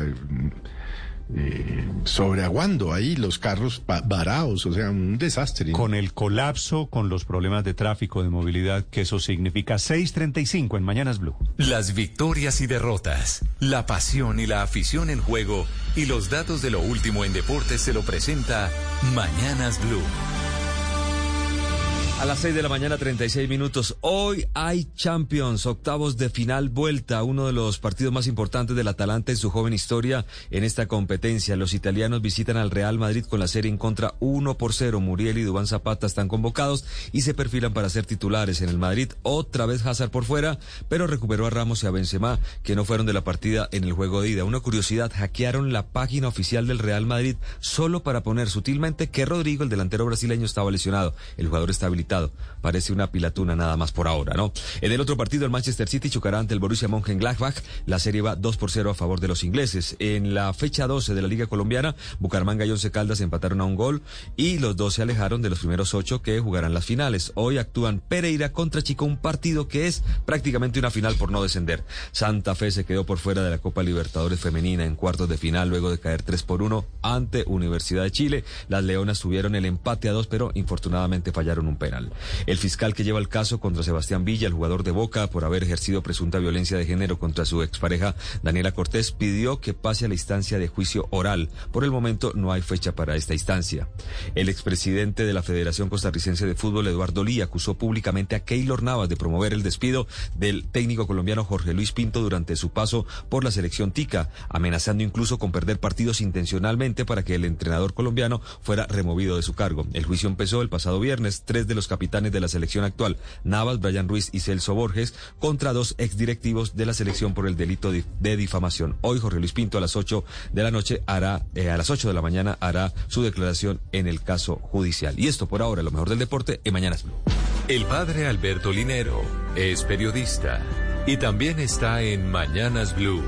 eh, sobreaguando ahí los carros varados, o sea, un desastre. Con el colapso, con los problemas de tráfico, de movilidad, que eso significa 6.35 en Mañanas Blue. Las victorias y derrotas, la pasión y la afición en juego y los datos de lo último en deportes se lo presenta Mañanas Blue. A las 6 de la mañana, 36 minutos. Hoy hay Champions, octavos de final vuelta, uno de los partidos más importantes del Atalanta en su joven historia en esta competencia. Los italianos visitan al Real Madrid con la serie en contra 1 por 0. Muriel y Dubán Zapata están convocados y se perfilan para ser titulares en el Madrid. Otra vez Hazard por fuera, pero recuperó a Ramos y a Benzema, que no fueron de la partida en el juego de ida. Una curiosidad, hackearon la página oficial del Real Madrid solo para poner sutilmente que Rodrigo, el delantero brasileño, estaba lesionado. El jugador está habilitado Parece una pilatuna nada más por ahora, ¿no? En el otro partido, el Manchester City chocará ante el Borussia Mönchengladbach. La serie va 2 por 0 a favor de los ingleses. En la fecha 12 de la Liga Colombiana, Bucaramanga y Once Caldas empataron a un gol y los dos se alejaron de los primeros ocho que jugarán las finales. Hoy actúan Pereira contra Chico, un partido que es prácticamente una final por no descender. Santa Fe se quedó por fuera de la Copa Libertadores Femenina en cuartos de final luego de caer 3 por 1 ante Universidad de Chile. Las Leonas tuvieron el empate a dos, pero infortunadamente fallaron un penal. El fiscal que lleva el caso contra Sebastián Villa, el jugador de Boca, por haber ejercido presunta violencia de género contra su expareja Daniela Cortés, pidió que pase a la instancia de juicio oral. Por el momento no hay fecha para esta instancia. El expresidente de la Federación Costarricense de Fútbol, Eduardo Lee, acusó públicamente a Keylor Navas de promover el despido del técnico colombiano Jorge Luis Pinto durante su paso por la selección Tica, amenazando incluso con perder partidos intencionalmente para que el entrenador colombiano fuera removido de su cargo. El juicio empezó el pasado viernes. Tres de los capitanes de la selección actual, Navas, Brian Ruiz y Celso Borges, contra dos exdirectivos de la selección por el delito de, difamación. Hoy Jorge Luis Pinto a las 8 de la noche hará, eh, a las 8 de la mañana hará su declaración en el caso judicial. Y esto por ahora, lo mejor del deporte en Mañanas Blue. El padre Alberto Linero es periodista y también está en Mañanas Blue.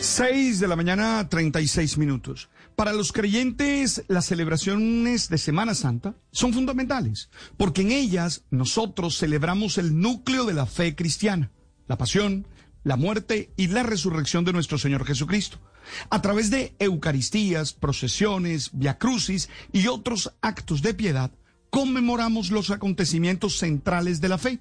6 de la mañana, 36 minutos. Para los creyentes, las celebraciones de Semana Santa son fundamentales, porque en ellas nosotros celebramos el núcleo de la fe cristiana, la pasión, la muerte y la resurrección de nuestro Señor Jesucristo. A través de Eucaristías, procesiones, viacrucis y otros actos de piedad, conmemoramos los acontecimientos centrales de la fe.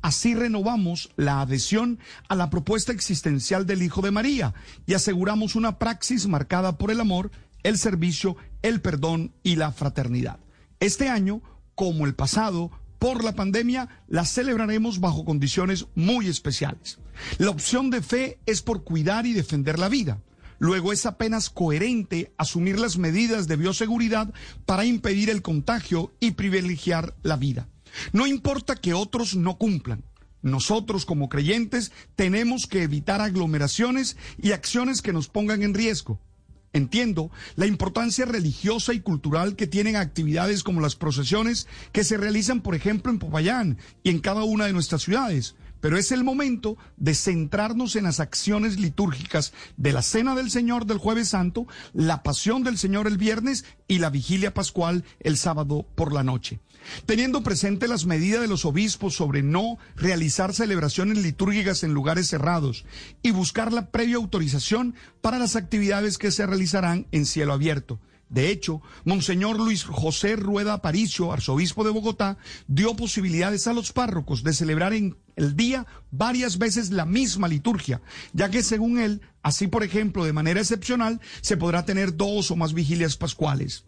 Así renovamos la adhesión a la propuesta existencial del Hijo de María y aseguramos una praxis marcada por el amor el servicio, el perdón y la fraternidad. Este año, como el pasado, por la pandemia, la celebraremos bajo condiciones muy especiales. La opción de fe es por cuidar y defender la vida. Luego es apenas coherente asumir las medidas de bioseguridad para impedir el contagio y privilegiar la vida. No importa que otros no cumplan. Nosotros como creyentes tenemos que evitar aglomeraciones y acciones que nos pongan en riesgo. Entiendo la importancia religiosa y cultural que tienen actividades como las procesiones que se realizan, por ejemplo, en Popayán y en cada una de nuestras ciudades. pero es el momento de centrarnos en las acciones litúrgicas de la Cena del Señor del jueves santo, la Pasión del Señor el viernes y la Vigilia Pascual el sábado por la noche. Teniendo presente las medidas de los obispos sobre no realizar celebraciones litúrgicas en lugares cerrados y buscar la previa autorización para las actividades que se realizarán en cielo abierto. De hecho, Monseñor Luis José Rueda Aparicio, arzobispo de Bogotá, dio posibilidades a los párrocos de celebrar en el día varias veces la misma liturgia, ya que según él, así por ejemplo, de manera excepcional, se podrá tener dos o más vigilias pascuales.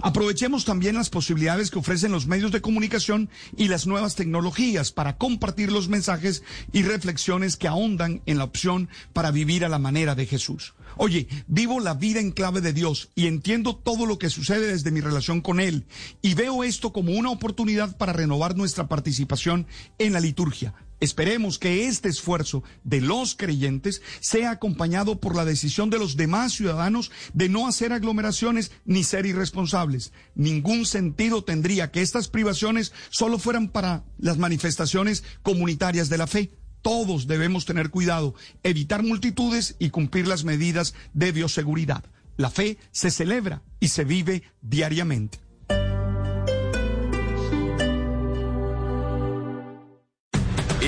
Aprovechemos también las posibilidades que ofrecen los medios de comunicación y las nuevas tecnologías para compartir los mensajes y reflexiones que ahondan en la opción para vivir a la manera de Jesús. Oye, vivo la vida en clave de Dios y entiendo todo lo que sucede desde mi relación con Él y veo esto como una oportunidad para renovar nuestra participación en la liturgia Esperemos que este esfuerzo de los creyentes sea acompañado por la decisión de los demás ciudadanos de no hacer aglomeraciones ni ser irresponsables. Ningún sentido tendría que estas privaciones solo fueran para las manifestaciones comunitarias de la fe. Todos debemos tener cuidado, evitar multitudes y cumplir las medidas de bioseguridad. La fe se celebra y se vive diariamente.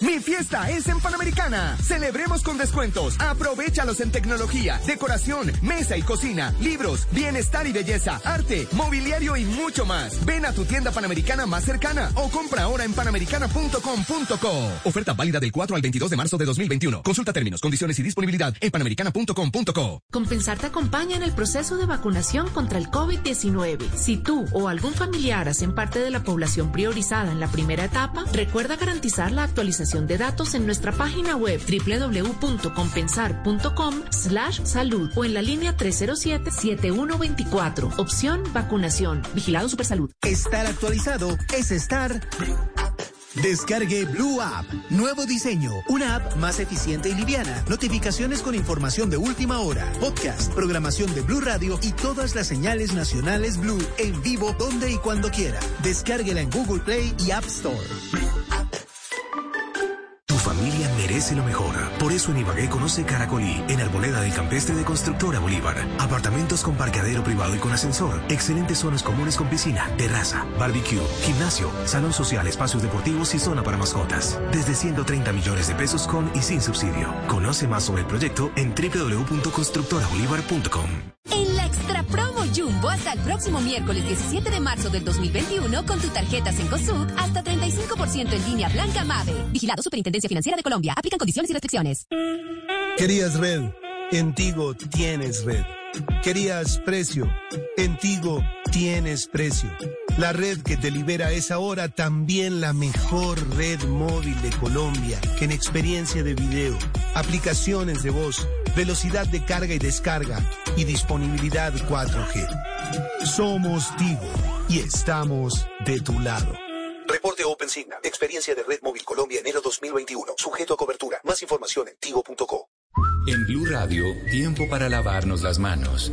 Mi fiesta es en Panamericana. Celebremos con descuentos. Aprovechalos en tecnología, decoración, mesa y cocina, libros, bienestar y belleza, arte, mobiliario y mucho más. Ven a tu tienda Panamericana más cercana o compra ahora en panamericana.com.co. Oferta válida del 4 al 22 de marzo de 2021. Consulta términos, condiciones y disponibilidad en panamericana.com.co. Compensar te acompaña en el proceso de vacunación contra el COVID-19. Si tú o algún familiar hacen parte de la población priorizada en la primera etapa, recuerda garantizar la actualización de datos en nuestra página web www.compensar.com slash salud o en la línea 307-7124. Opción vacunación. Vigilado Supersalud. Estar actualizado es estar... Descargue Blue App. Nuevo diseño. Una app más eficiente y liviana. Notificaciones con información de última hora. Podcast, programación de Blue Radio y todas las señales nacionales Blue en vivo donde y cuando quiera. Descárguela en Google Play y App Store merece lo mejor. Por eso en Ibagué conoce Caracolí, en Arboleda del Campestre de Constructora Bolívar. Apartamentos con parqueadero privado y con ascensor. Excelentes zonas comunes con piscina, terraza, barbecue, gimnasio, salón social, espacios deportivos y zona para mascotas. Desde 130 millones de pesos con y sin subsidio. Conoce más sobre el proyecto en www.constructorabolívar.com. En la Extra Hasta el próximo miércoles 17 de marzo del 2021 con tu tarjeta Sencosud hasta 35% en línea blanca MAVE. Vigilado Superintendencia Financiera de Colombia. Aplican condiciones y restricciones. Querías red. En Tigo tienes red. Querías precio. En Tigo tienes precio. La red que te libera es ahora también la mejor red móvil de Colombia en experiencia de video, aplicaciones de voz, velocidad de carga y descarga y disponibilidad 4G. Somos Tigo y estamos de tu lado. Reporte Open Signal. Experiencia de Red Móvil Colombia enero 2021. Sujeto a cobertura. Más información en tigo.co. En Blue Radio, tiempo para lavarnos las manos.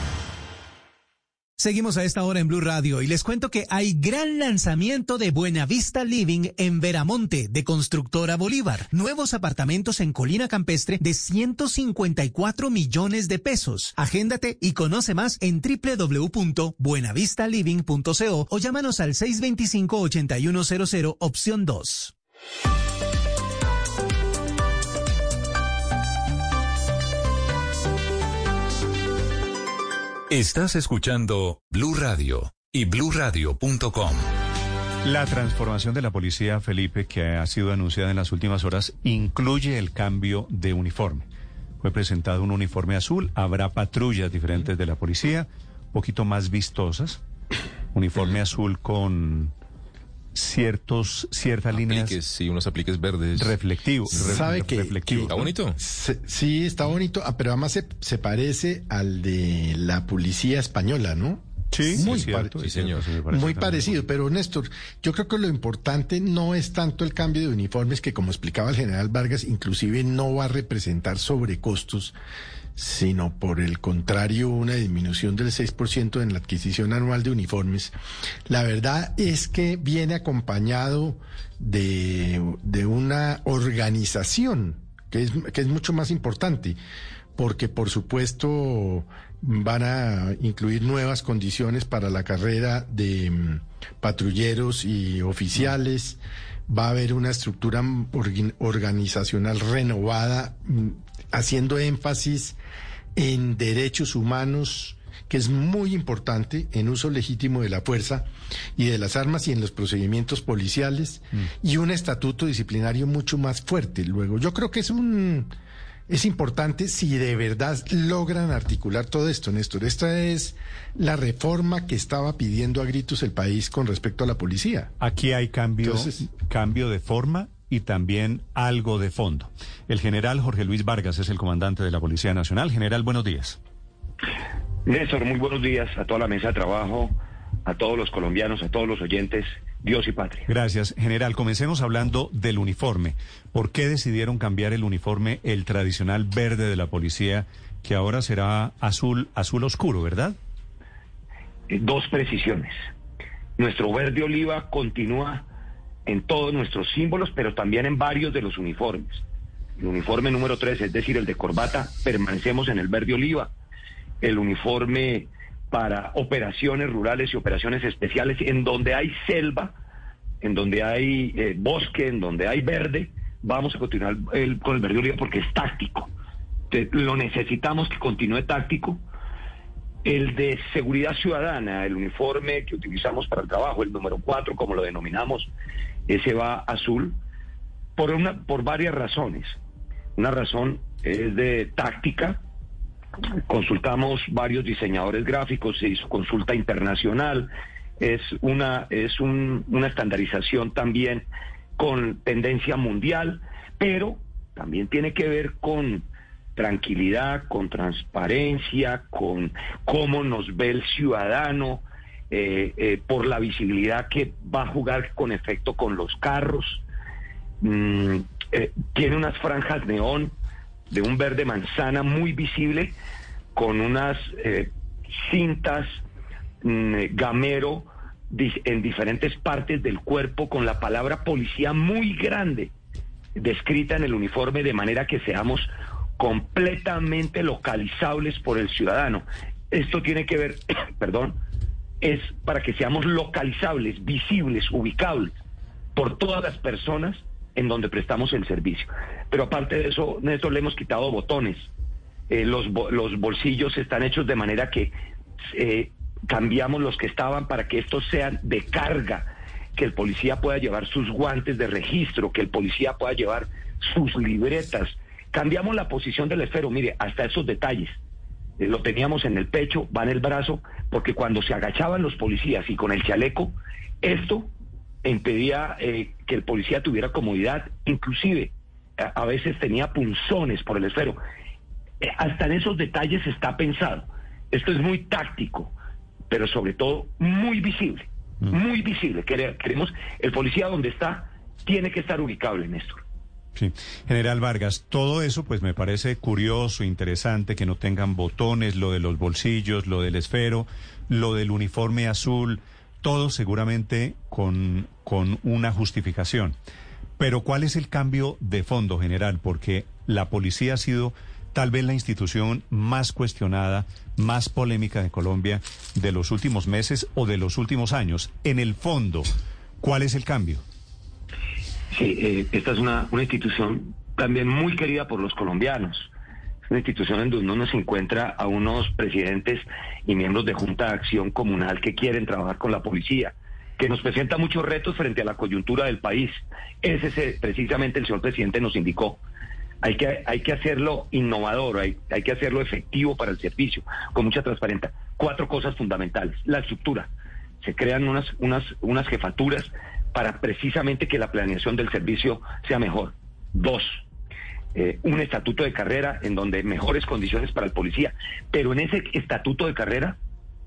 Seguimos a esta hora en Blue Radio y les cuento que hay gran lanzamiento de Buenavista Living en Veramonte de Constructora Bolívar. Nuevos apartamentos en Colina Campestre de 154 millones de pesos. Agéndate y conoce más en www.buenavistaliving.co o llámanos al 625-8100 opción 2. Estás escuchando Blue Radio y bluradio.com. La transformación de la policía, Felipe, que ha sido anunciada en las últimas horas, incluye el cambio de uniforme. Fue presentado un uniforme azul, habrá patrullas diferentes de la policía, poquito más vistosas. Uniforme azul con ciertos ciertas líneas sí, unos apliques verdes. reflectivos. ¿Sabe que, reflectivos. Está bonito. Se- sí, está bonito, ah, pero además se, se parece al de la policía española, ¿no? Sí, muy es cierto, sí parece Muy parecido, pero Néstor, yo creo que lo importante no es tanto el cambio de uniformes que como explicaba el general Vargas, inclusive no va a representar sobrecostos, sino por el contrario una disminución del 6% en la adquisición anual de uniformes. La verdad es que viene acompañado de, de una organización que es, que es mucho más importante, porque por supuesto van a incluir nuevas condiciones para la carrera de mm, patrulleros y oficiales, va a haber una estructura organizacional renovada, mm, haciendo énfasis en derechos humanos, que es muy importante en uso legítimo de la fuerza y de las armas y en los procedimientos policiales, y un estatuto disciplinario mucho más fuerte. Luego, yo creo que es un es importante si de verdad logran articular todo esto, Néstor. Esta es la reforma que estaba pidiendo a gritos el país con respecto a la policía. Aquí hay cambio, Entonces- cambio de forma y también algo de fondo. El general Jorge Luis Vargas es el comandante de la Policía Nacional. General, buenos días. Néstor, muy buenos días a toda la mesa de trabajo, a todos los colombianos, a todos los oyentes, Dios y patria. Gracias. General, comencemos hablando del uniforme. ¿Por qué decidieron cambiar el uniforme, el tradicional verde de la policía, que ahora será azul, azul oscuro, verdad? Eh, Dos precisiones. Nuestro verde oliva continúa en todos nuestros símbolos, pero también en varios de los uniformes. El uniforme número 3, es decir, el de corbata, permanecemos en el verde oliva. El uniforme para operaciones rurales y operaciones especiales, en donde hay selva, en donde hay eh, bosque, en donde hay verde, vamos a continuar el- con el verde oliva porque es táctico. Lo necesitamos que continúe táctico. El de seguridad ciudadana, el uniforme que utilizamos para el trabajo, el número 4, como lo denominamos, ese va azul por, una, por varias razones. Una razón es de táctica. Consultamos varios diseñadores gráficos, se hizo consulta internacional. Es una, es un- una estandarización también con tendencia mundial, pero también tiene que ver con tranquilidad, con transparencia, con cómo nos ve el ciudadano, eh, eh, por la visibilidad que va a jugar con efecto con los carros. Mm, eh, tiene unas franjas neón de un verde manzana muy visible, con unas eh, cintas mm, gamero en diferentes partes del cuerpo, con la palabra policía muy grande descrita en el uniforme de manera que seamos completamente localizables por el ciudadano. Esto tiene que ver, perdón, es para que seamos localizables, visibles, ubicables por todas las personas en donde prestamos el servicio. Pero aparte de eso, Néstor, le hemos quitado botones. Eh, los, los bolsillos están hechos de manera que eh, cambiamos los que estaban para que estos sean de carga, que el policía pueda llevar sus guantes de registro, que el policía pueda llevar sus libretas. Cambiamos la posición del esfero, mire, hasta esos detalles. Eh, lo teníamos en el pecho, va en el brazo, porque cuando se agachaban los policías y con el chaleco, esto impedía eh, que el policía tuviera comodidad, inclusive a, a veces tenía punzones por el esfero. Eh, hasta en esos detalles está pensado. Esto es muy táctico, pero sobre todo muy visible, muy visible. Quere- Queremos, el policía donde está tiene que estar ubicable, Néstor. Sí. General Vargas, todo eso pues me parece curioso, interesante, que no tengan botones, lo de los bolsillos, lo del esfero, lo del uniforme azul, todo seguramente con, con una justificación. Pero ¿cuál es el cambio de fondo, general? Porque la policía ha sido tal vez la institución más cuestionada, más polémica de Colombia de los últimos meses o de los últimos años. En el fondo, ¿cuál es el cambio? Sí, eh, esta es una, una institución también muy querida por los colombianos. Es una institución en donde uno se encuentra a unos presidentes y miembros de Junta de Acción Comunal que quieren trabajar con la policía, que nos presenta muchos retos frente a la coyuntura del país. Ese es eh, precisamente el señor presidente nos indicó. Hay que, hay que hacerlo innovador, hay, hay que hacerlo efectivo para el servicio, con mucha transparencia. Cuatro cosas fundamentales. La estructura. Se crean unas, unas, unas jefaturas para precisamente que la planeación del servicio sea mejor. Dos, eh, un estatuto de carrera en donde mejores condiciones para el policía. Pero en ese estatuto de carrera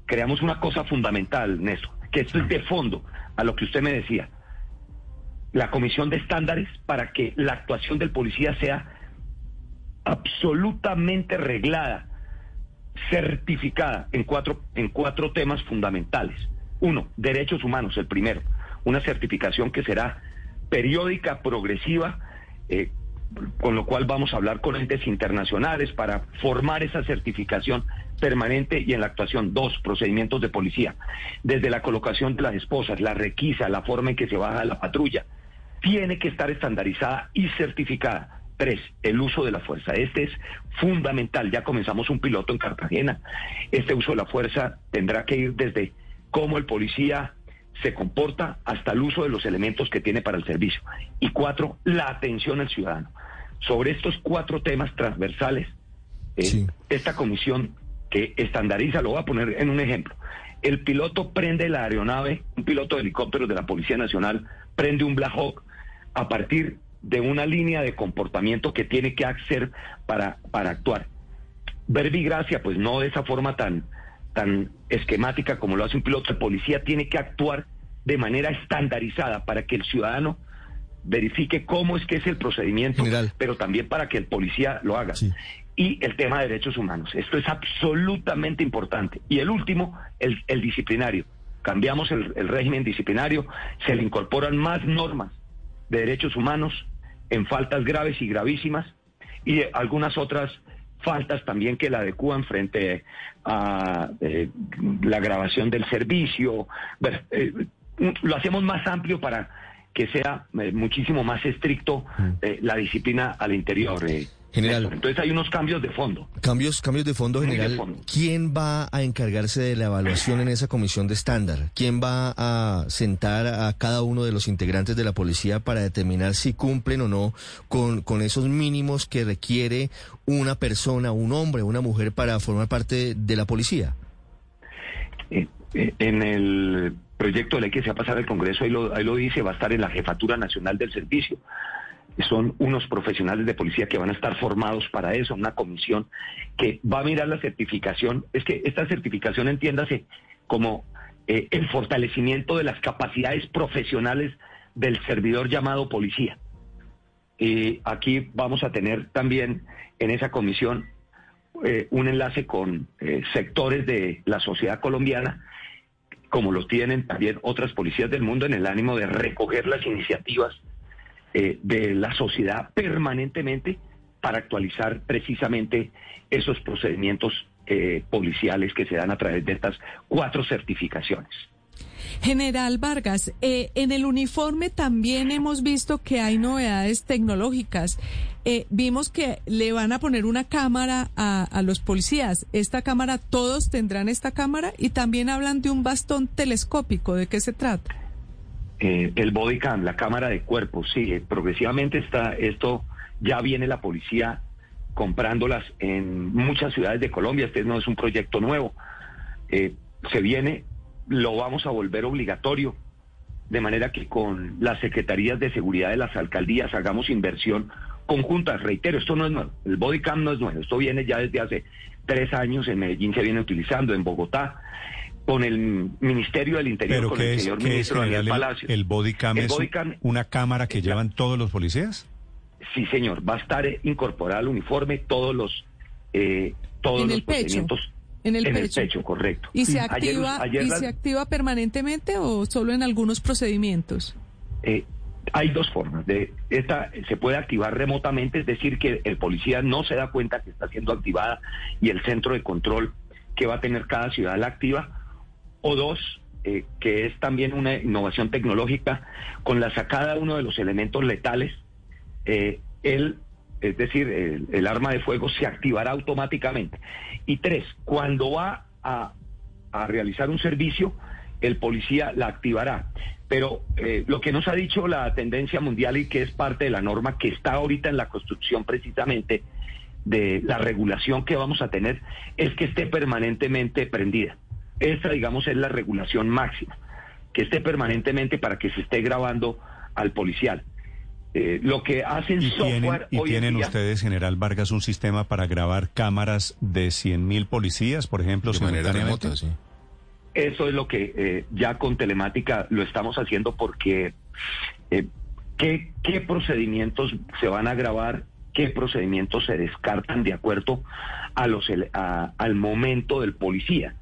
creamos una cosa fundamental, Néstor, que esto es de fondo a lo que usted me decía. La comisión de estándares para que la actuación del policía sea absolutamente reglada, certificada en cuatro, en cuatro temas fundamentales. Uno, derechos humanos, el primero. Una certificación que será periódica, progresiva, eh, con lo cual vamos a hablar con entes internacionales para formar esa certificación permanente y en la actuación. Dos, procedimientos de policía. Desde la colocación de las esposas, la requisa, la forma en que se baja la patrulla, tiene que estar estandarizada y certificada. Tres, el uso de la fuerza. Este es fundamental. Ya comenzamos un piloto en Cartagena. Este uso de la fuerza tendrá que ir desde cómo el policía se comporta hasta el uso de los elementos que tiene para el servicio. Y cuatro, la atención al ciudadano. Sobre estos cuatro temas transversales, eh, esta comisión que estandariza, lo voy a poner en un ejemplo. El piloto prende la aeronave, un piloto de helicóptero de la Policía Nacional prende un Black Hawk a partir de una línea de comportamiento que tiene que hacer para, para actuar. Verbigracia, pues no de esa forma tan, tan esquemática como lo hace un piloto de policía, tiene que actuar de manera estandarizada para que el ciudadano verifique cómo es que es el procedimiento, pero también para que el policía lo haga. Y el tema de derechos humanos. Esto es absolutamente importante. Y el último, el, el disciplinario. Cambiamos el, el régimen disciplinario, se le incorporan más normas de derechos humanos en faltas graves y gravísimas y algunas otras faltas también que la adecúan frente a eh, la grabación del servicio. Bueno, eh, lo hacemos más amplio para que sea eh, muchísimo más estricto la disciplina al interior. General. Entonces hay unos cambios de fondo. Cambios, cambios de fondo, general. ¿Quién va a encargarse de la evaluación en esa comisión de estándar? ¿Quién va a sentar a cada uno de los integrantes de la policía para determinar si cumplen o no con, con esos mínimos que requiere una persona, un hombre, una mujer para formar parte de la policía? Eh, eh, en el proyecto de ley que se va a pasar al Congreso, ahí lo, ahí lo dice, va a estar en la Jefatura Nacional del Servicio son unos profesionales de policía que van a estar formados para eso, una comisión que va a mirar la certificación. Es que esta certificación entiéndase como eh, el fortalecimiento de las capacidades profesionales del servidor llamado policía. Y aquí vamos a tener también en esa comisión eh, un enlace con eh, sectores de la sociedad colombiana, como lo tienen también otras policías del mundo, en el ánimo de recoger las iniciativas eh, de la sociedad permanentemente para actualizar precisamente esos procedimientos eh, policiales que se dan a través de estas cuatro certificaciones. General Vargas, eh, en el uniforme también hemos visto que hay novedades tecnológicas. vimos que le van a poner una cámara a, a, los policías. Esta cámara, todos tendrán esta cámara y también hablan de un bastón telescópico. ¿De qué se trata? Eh, el body cam, la cámara de cuerpo, sí, eh, progresivamente está esto, ya viene la policía comprándolas en muchas ciudades de Colombia, este no es un proyecto nuevo, eh, se viene, lo vamos a volver obligatorio, de manera que con las secretarías de seguridad de las alcaldías hagamos inversión conjunta, reitero, esto no es nuevo, el body cam no es nuevo, esto viene ya desde hace tres años, en Medellín se viene utilizando, en Bogotá, con el Ministerio del Interior, con el señor ministro Daniel Palacio. ¿El body cam es una cámara que llevan todos los policías? Sí, señor. Va a estar incorporado al uniforme todos los eh, todos ¿En los el pecho? En el, pecho. correcto. ¿Y se activa ¿y se activa permanentemente o solo en algunos procedimientos? Eh, hay dos formas. De esta se puede activar remotamente, es decir, que el policía no se da cuenta que está siendo activada y el centro de control que va a tener cada ciudad la activa o dos, eh, que es también una innovación tecnológica, con la sacada de uno de los elementos letales, eh, el, es decir, el, arma de fuego se activará automáticamente. Y tres, cuando va a, a realizar un servicio, el policía la activará. Pero eh, lo que nos ha dicho la tendencia mundial y que es parte de la norma que está ahorita en la construcción precisamente de la regulación que vamos a tener es que esté permanentemente prendida. Esa, digamos, es la regulación máxima, que esté permanentemente para que se esté grabando al policial. Eh, lo que hacen ¿Y tienen, software y hoy en tienen día- ustedes, General Vargas, un sistema para grabar cámaras de 100.000 policías, por ejemplo, De manera simultáneamente? remota, sí. Eso es lo que eh, ya con telemática lo estamos haciendo porque eh, ¿qué, qué procedimientos se van a grabar, qué procedimientos se descartan de acuerdo a los a- al momento del policía.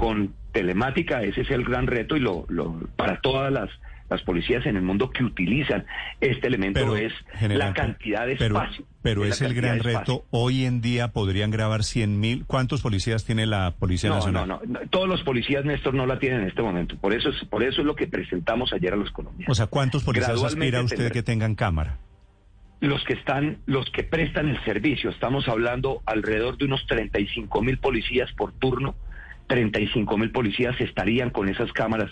Con telemática ese es el gran reto y lo, lo- para todas las, las policías en el mundo que utilizan este elemento Pero, es General, la cantidad de pero, espacio. Pero es el gran reto. Hoy en día podrían grabar 100.000. ¿Cuántos policías tiene la Policía No, Nacional? no, no, no, Todos los policías, Néstor, no la tienen en este momento. Por eso es, por eso es lo que presentamos ayer a los colombianos. O sea, ¿cuántos policías aspira usted que tengan cámara? Los que están, los que prestan el servicio, estamos hablando alrededor de unos 35 mil policías por turno. 35 mil policías estarían con esas cámaras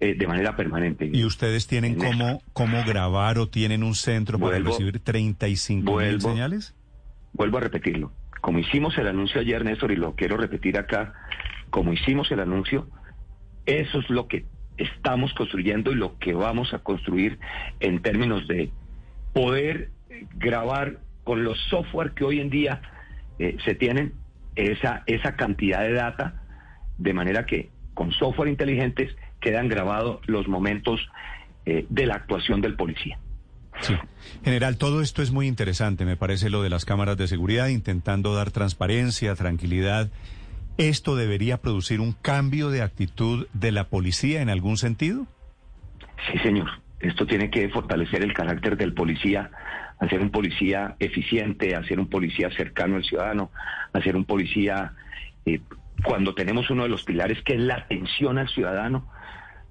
eh, de manera permanente. ¿Y ustedes tienen cómo, cómo grabar o tienen un centro para Vuelvo- recibir 35 mil señales? Vuelvo a repetirlo. Como hicimos el anuncio ayer, Néstor, y lo quiero repetir acá, como hicimos el anuncio, eso es lo que estamos construyendo y lo que vamos a construir en términos de poder grabar con los software que hoy en día eh, se tienen esa, esa cantidad de data, de manera que con software inteligentes quedan grabados los momentos eh, de la actuación del policía. Sí. General, todo esto es muy interesante, me parece lo de las cámaras de seguridad, intentando dar transparencia, tranquilidad. ¿Esto debería producir un cambio de actitud de la policía en algún sentido? Sí, señor. Esto tiene que fortalecer el carácter del policía, hacer un policía eficiente, hacer un policía cercano al ciudadano, hacer un policía, eh, cuando tenemos uno de los pilares que es la atención al ciudadano,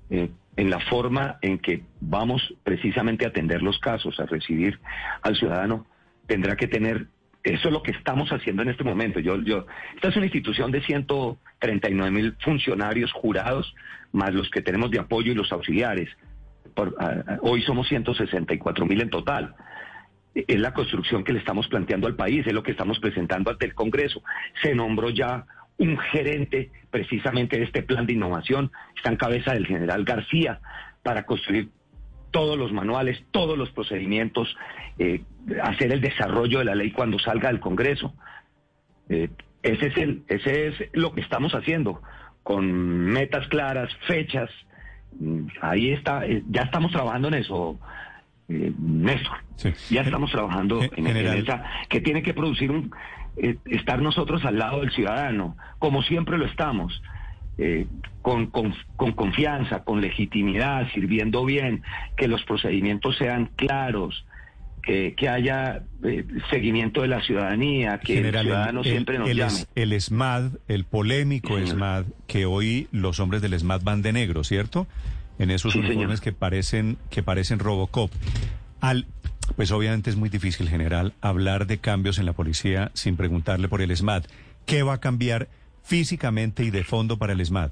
eh, en la forma en que vamos precisamente a atender los casos, a recibir al ciudadano, tendrá que tener, eso es lo que estamos haciendo en este momento. Yo, yo, esta es una institución de 139 mil funcionarios jurados, más los que tenemos de apoyo y los auxiliares. Por- a- a- hoy somos 164 mil en total. Es la construcción que le estamos planteando al país, es lo que estamos presentando ante el Congreso. Se nombró ya un gerente precisamente de este plan de innovación, está en cabeza del general García, para construir todos los manuales, todos los procedimientos, eh, hacer el desarrollo de la ley cuando salga del Congreso. Eh, ese es el, ese es lo que estamos haciendo, con metas claras, fechas. Mm, Ahí está, eh, ya estamos trabajando en eso, Néstor. Ya estamos trabajando en, en general. esa, que tiene que producir un, eh, estar nosotros al lado del ciudadano, como siempre lo estamos. eh, con, con- con confianza, con legitimidad, sirviendo bien, que los procedimientos sean claros, que, que haya eh, seguimiento de la ciudadanía, que General, el ciudadano el, siempre nos el llame. el SMAD, el polémico Sí. SMAD, que hoy los hombres del SMAD van de negro, ¿cierto? En esos Sí, señor. uniformes que parecen que parecen Robocop. Al, pues obviamente es muy difícil, general, hablar de cambios en la policía sin preguntarle por el SMAD. ¿Qué va a cambiar físicamente y de fondo para el SMAD?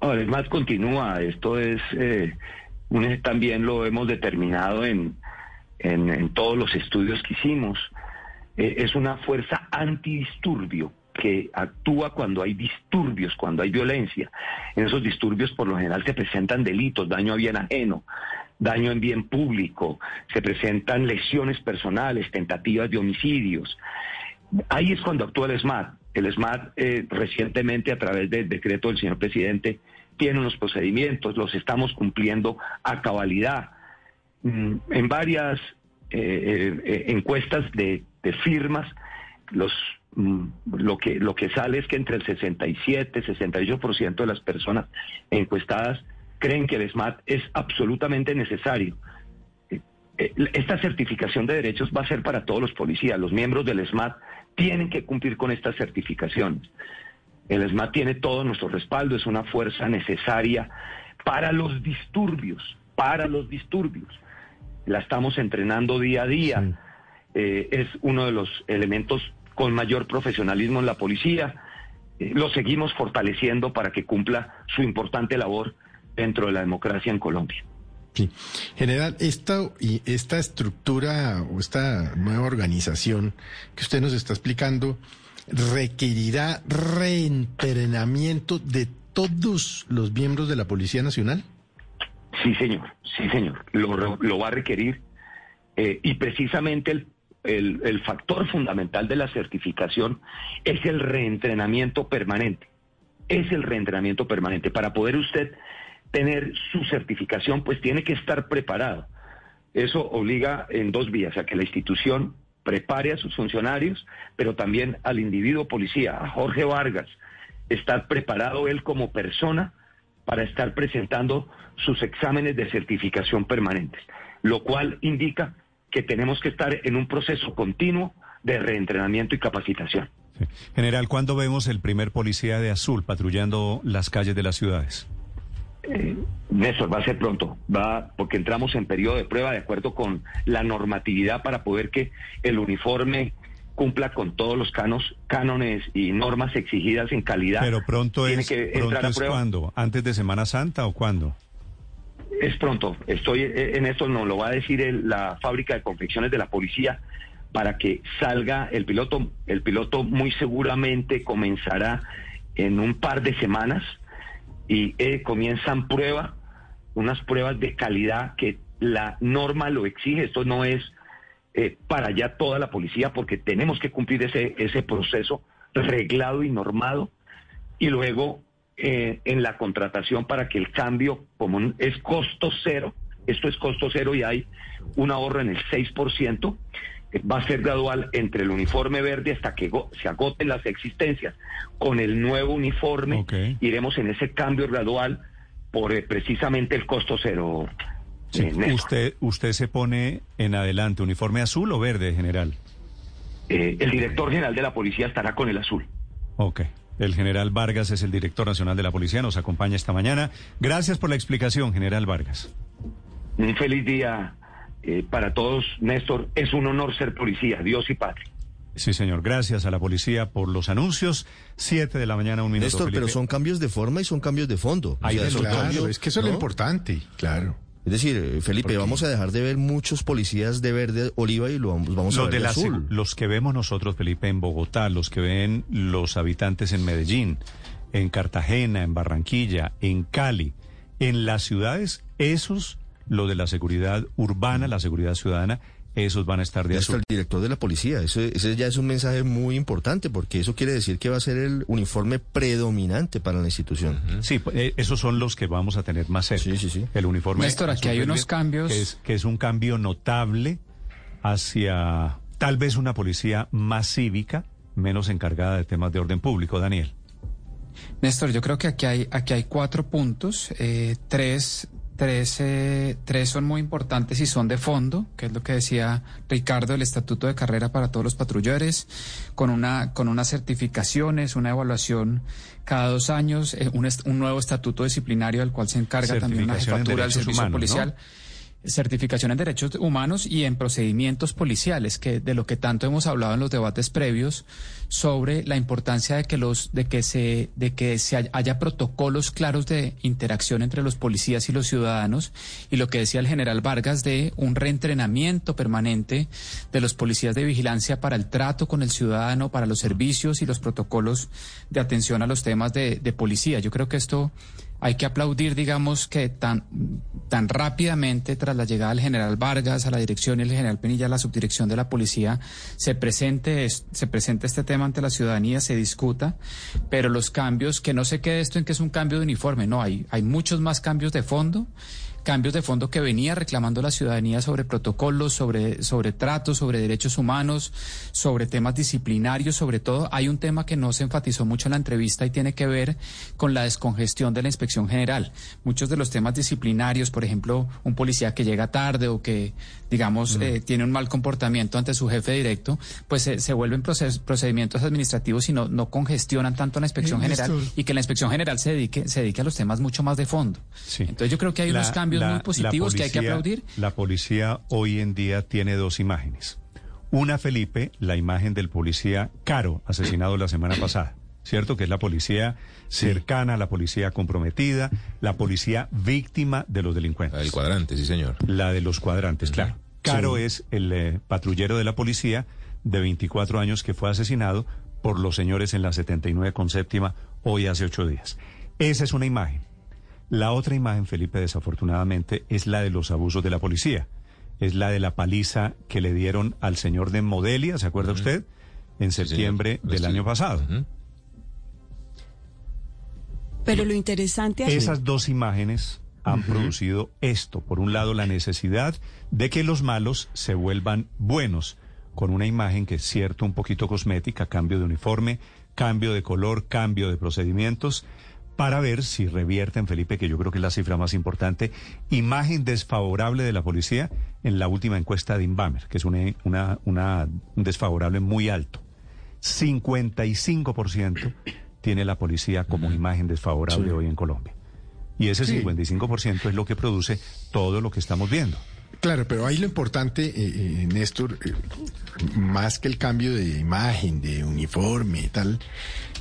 Ahora, es más, continúa. Esto es, eh, también lo hemos determinado en, en, todos los estudios que hicimos. Eh, es una fuerza antidisturbio que actúa cuando hay disturbios, cuando hay violencia. En esos disturbios, por lo general, se presentan delitos, daño a bien ajeno, daño en bien público, se presentan lesiones personales, tentativas de homicidios. Ahí es cuando actúa el SMAT. El SMAT eh, recientemente, a través del decreto del señor presidente, tiene unos procedimientos, los estamos cumpliendo a cabalidad. Mm, En varias eh, eh, eh, encuestas de, firmas, los, mm, lo, que, lo que sale es que entre el 67 y 68% de las personas encuestadas creen que el SMAT es absolutamente necesario. Eh, Esta certificación de derechos va a ser para todos los policías. Los miembros del SMAT tienen que cumplir con estas certificaciones. El SMAT tiene todo nuestro respaldo, es una fuerza necesaria para los disturbios, para los disturbios. La estamos entrenando día a día. Eh, es uno de los elementos con mayor profesionalismo en la policía. Eh, lo seguimos fortaleciendo para que cumpla su importante labor dentro de la democracia en Colombia. Sí. General, esta, y esta estructura o esta nueva organización que usted nos está explicando requerirá reentrenamiento de todos los miembros de la Policía Nacional. Sí, señor, sí, señor. Lo, lo va a requerir. Eh, y precisamente el, el, el factor fundamental de la certificación es el reentrenamiento permanente. Es el reentrenamiento permanente. Para poder usted tener su certificación, pues tiene que estar preparado. Eso obliga en dos vías, a que la institución prepare a sus funcionarios, pero también al individuo policía, a Jorge Vargas, estar preparado él como persona para estar presentando sus exámenes de certificación permanentes, lo cual indica que tenemos que estar en un proceso continuo de reentrenamiento y capacitación. General, ¿cuándo vemos el primer policía de azul patrullando las calles de las ciudades? Eh, Néstor, va a ser pronto, va porque entramos en periodo de prueba de acuerdo con la normatividad para poder que el uniforme cumpla con todos los canos, cánones y normas exigidas en calidad. Pero pronto Tiene es, que pronto entrar a es prueba. cuándo? ¿Antes de Semana Santa o cuándo? Es pronto, estoy eh, en esto, nos lo va a decir el- la fábrica de confecciones de la policía para que salga el piloto. El piloto muy seguramente comenzará en un par de semanas y eh, comienzan prueba, unas pruebas de calidad que la norma lo exige. Esto no es eh, para ya toda la policía porque tenemos que cumplir ese, ese proceso reglado y normado y luego eh, en la contratación para que el cambio, como es costo cero, esto es costo cero y hay un ahorro en el 6%, eh, va a ser gradual entre el uniforme verde hasta que se agoten las existencias. Con el nuevo uniforme iremos en ese cambio gradual por eh, precisamente el costo cero. Sí. eh. ¿Usted, ¿Usted se pone en adelante uniforme azul o verde, general? Eh, el director general de la policía estará con el azul. Ok. El general Vargas es el director nacional de la policía, nos acompaña esta mañana. Gracias por la explicación, general Vargas. Un feliz día eh, para todos, Néstor. Es un honor ser policía, Dios y patria. Sí, señor. Gracias a la policía por los anuncios. Siete de la mañana, un minuto. Néstor, pero son cambios de forma y son cambios de fondo. Los dos. cambio, es que eso es lo importante, claro. Es decir, eh, Felipe, vamos a dejar de ver muchos policías de verde oliva y lo vamos, vamos a Los, ver de de la azul. los que vemos nosotros, Felipe, en Bogotá, los que ven los habitantes en Medellín, en Cartagena, en Barranquilla, en Cali, en las ciudades, esos, lo de la seguridad urbana, la seguridad ciudadana, esos van a estar de Néstor, azul. el director de la policía. Ese, ese ya es un mensaje muy importante porque eso quiere decir que va a ser el uniforme predominante para la institución. Sí, pues, eh, esos son los que vamos a tener más cerca. El uniforme. Néstor, aquí hay unos cambios. Que es, que es un cambio notable hacia tal vez una policía más cívica, menos encargada de temas de orden público, Daniel. Néstor, yo creo que aquí hay, aquí hay cuatro puntos. eh, tres, tres, eh, tres son muy importantes y son de fondo, que es lo que decía Ricardo, el estatuto de carrera para todos los patrullores, con, una, con unas certificaciones, una evaluación cada dos años, eh, un, un nuevo estatuto disciplinario del cual se encarga también en jefatura del servicio humanos, ¿no? Certificación en derechos humanos y en procedimientos policiales, que de lo que tanto hemos hablado en los debates previos sobre la importancia de que los de que se de que se haya protocolos claros de interacción entre los policías y los ciudadanos y lo que decía el general Vargas de un reentrenamiento permanente de los policías de vigilancia para el trato con el ciudadano, para los servicios y los protocolos de atención a los temas de, de policía. Yo creo que esto hay que aplaudir, digamos, que tan, tan rápidamente tras la llegada del general Vargas a la dirección y el general Penilla a la subdirección de la policía se presente, es- se presente este tema ante la ciudadanía, se discuta, pero los cambios, que no se quede esto en que es un cambio de uniforme, no, hay, hay muchos más cambios de fondo cambios de fondo que venía reclamando la ciudadanía sobre protocolos, sobre, sobre tratos, sobre derechos humanos, sobre temas disciplinarios, sobre todo. Hay un tema que no se enfatizó mucho en la entrevista y tiene que ver con la descongestión de la inspección general. Muchos de los temas disciplinarios, por ejemplo, un policía que llega tarde o que, digamos, eh, tiene un mal comportamiento ante su jefe directo, pues eh, se vuelven proces- procedimientos administrativos y no, no congestionan tanto la inspección Eh, general y que la inspección general se dedique, se dedique a los temas mucho más de fondo. Entonces yo creo que hay unos La- cambios la- muy la positivos que hay que policía- aplaudir. La policía hoy en día tiene dos imágenes. Una, Felipe, la imagen del policía Caro, asesinado la semana pasada. ¿cierto? Que es la policía cercana, la policía comprometida, la policía víctima de los delincuentes. El cuadrante, sí, señor. La de los cuadrantes, claro. Caro es el eh, patrullero de la policía de 24 años que fue asesinado por los señores en la 79 con séptima hoy hace ocho días. Esa es una imagen. La otra imagen, Felipe, desafortunadamente, es la de los abusos de la policía. Es la de la paliza que le dieron al señor de Modelia, ¿se acuerda usted? En septiembre del año pasado. Pero lo interesante aquí- Esas dos imágenes han producido esto. Por un lado, la necesidad de que los malos se vuelvan buenos, con una imagen que es cierto un poquito cosmética, cambio de uniforme, cambio de color, cambio de procedimientos, para ver si revierten, Felipe, que yo creo que es la cifra más importante, imagen desfavorable de la policía en la última encuesta de Inbamer, que es una, una, una- un desfavorable muy alto. 55% tiene la policía como imagen desfavorable Sí. hoy en Colombia. Y ese Sí. 55% es lo que produce todo lo que estamos viendo. Claro, pero ahí lo importante, eh, eh, Néstor, eh, más que el cambio de imagen, de uniforme y tal,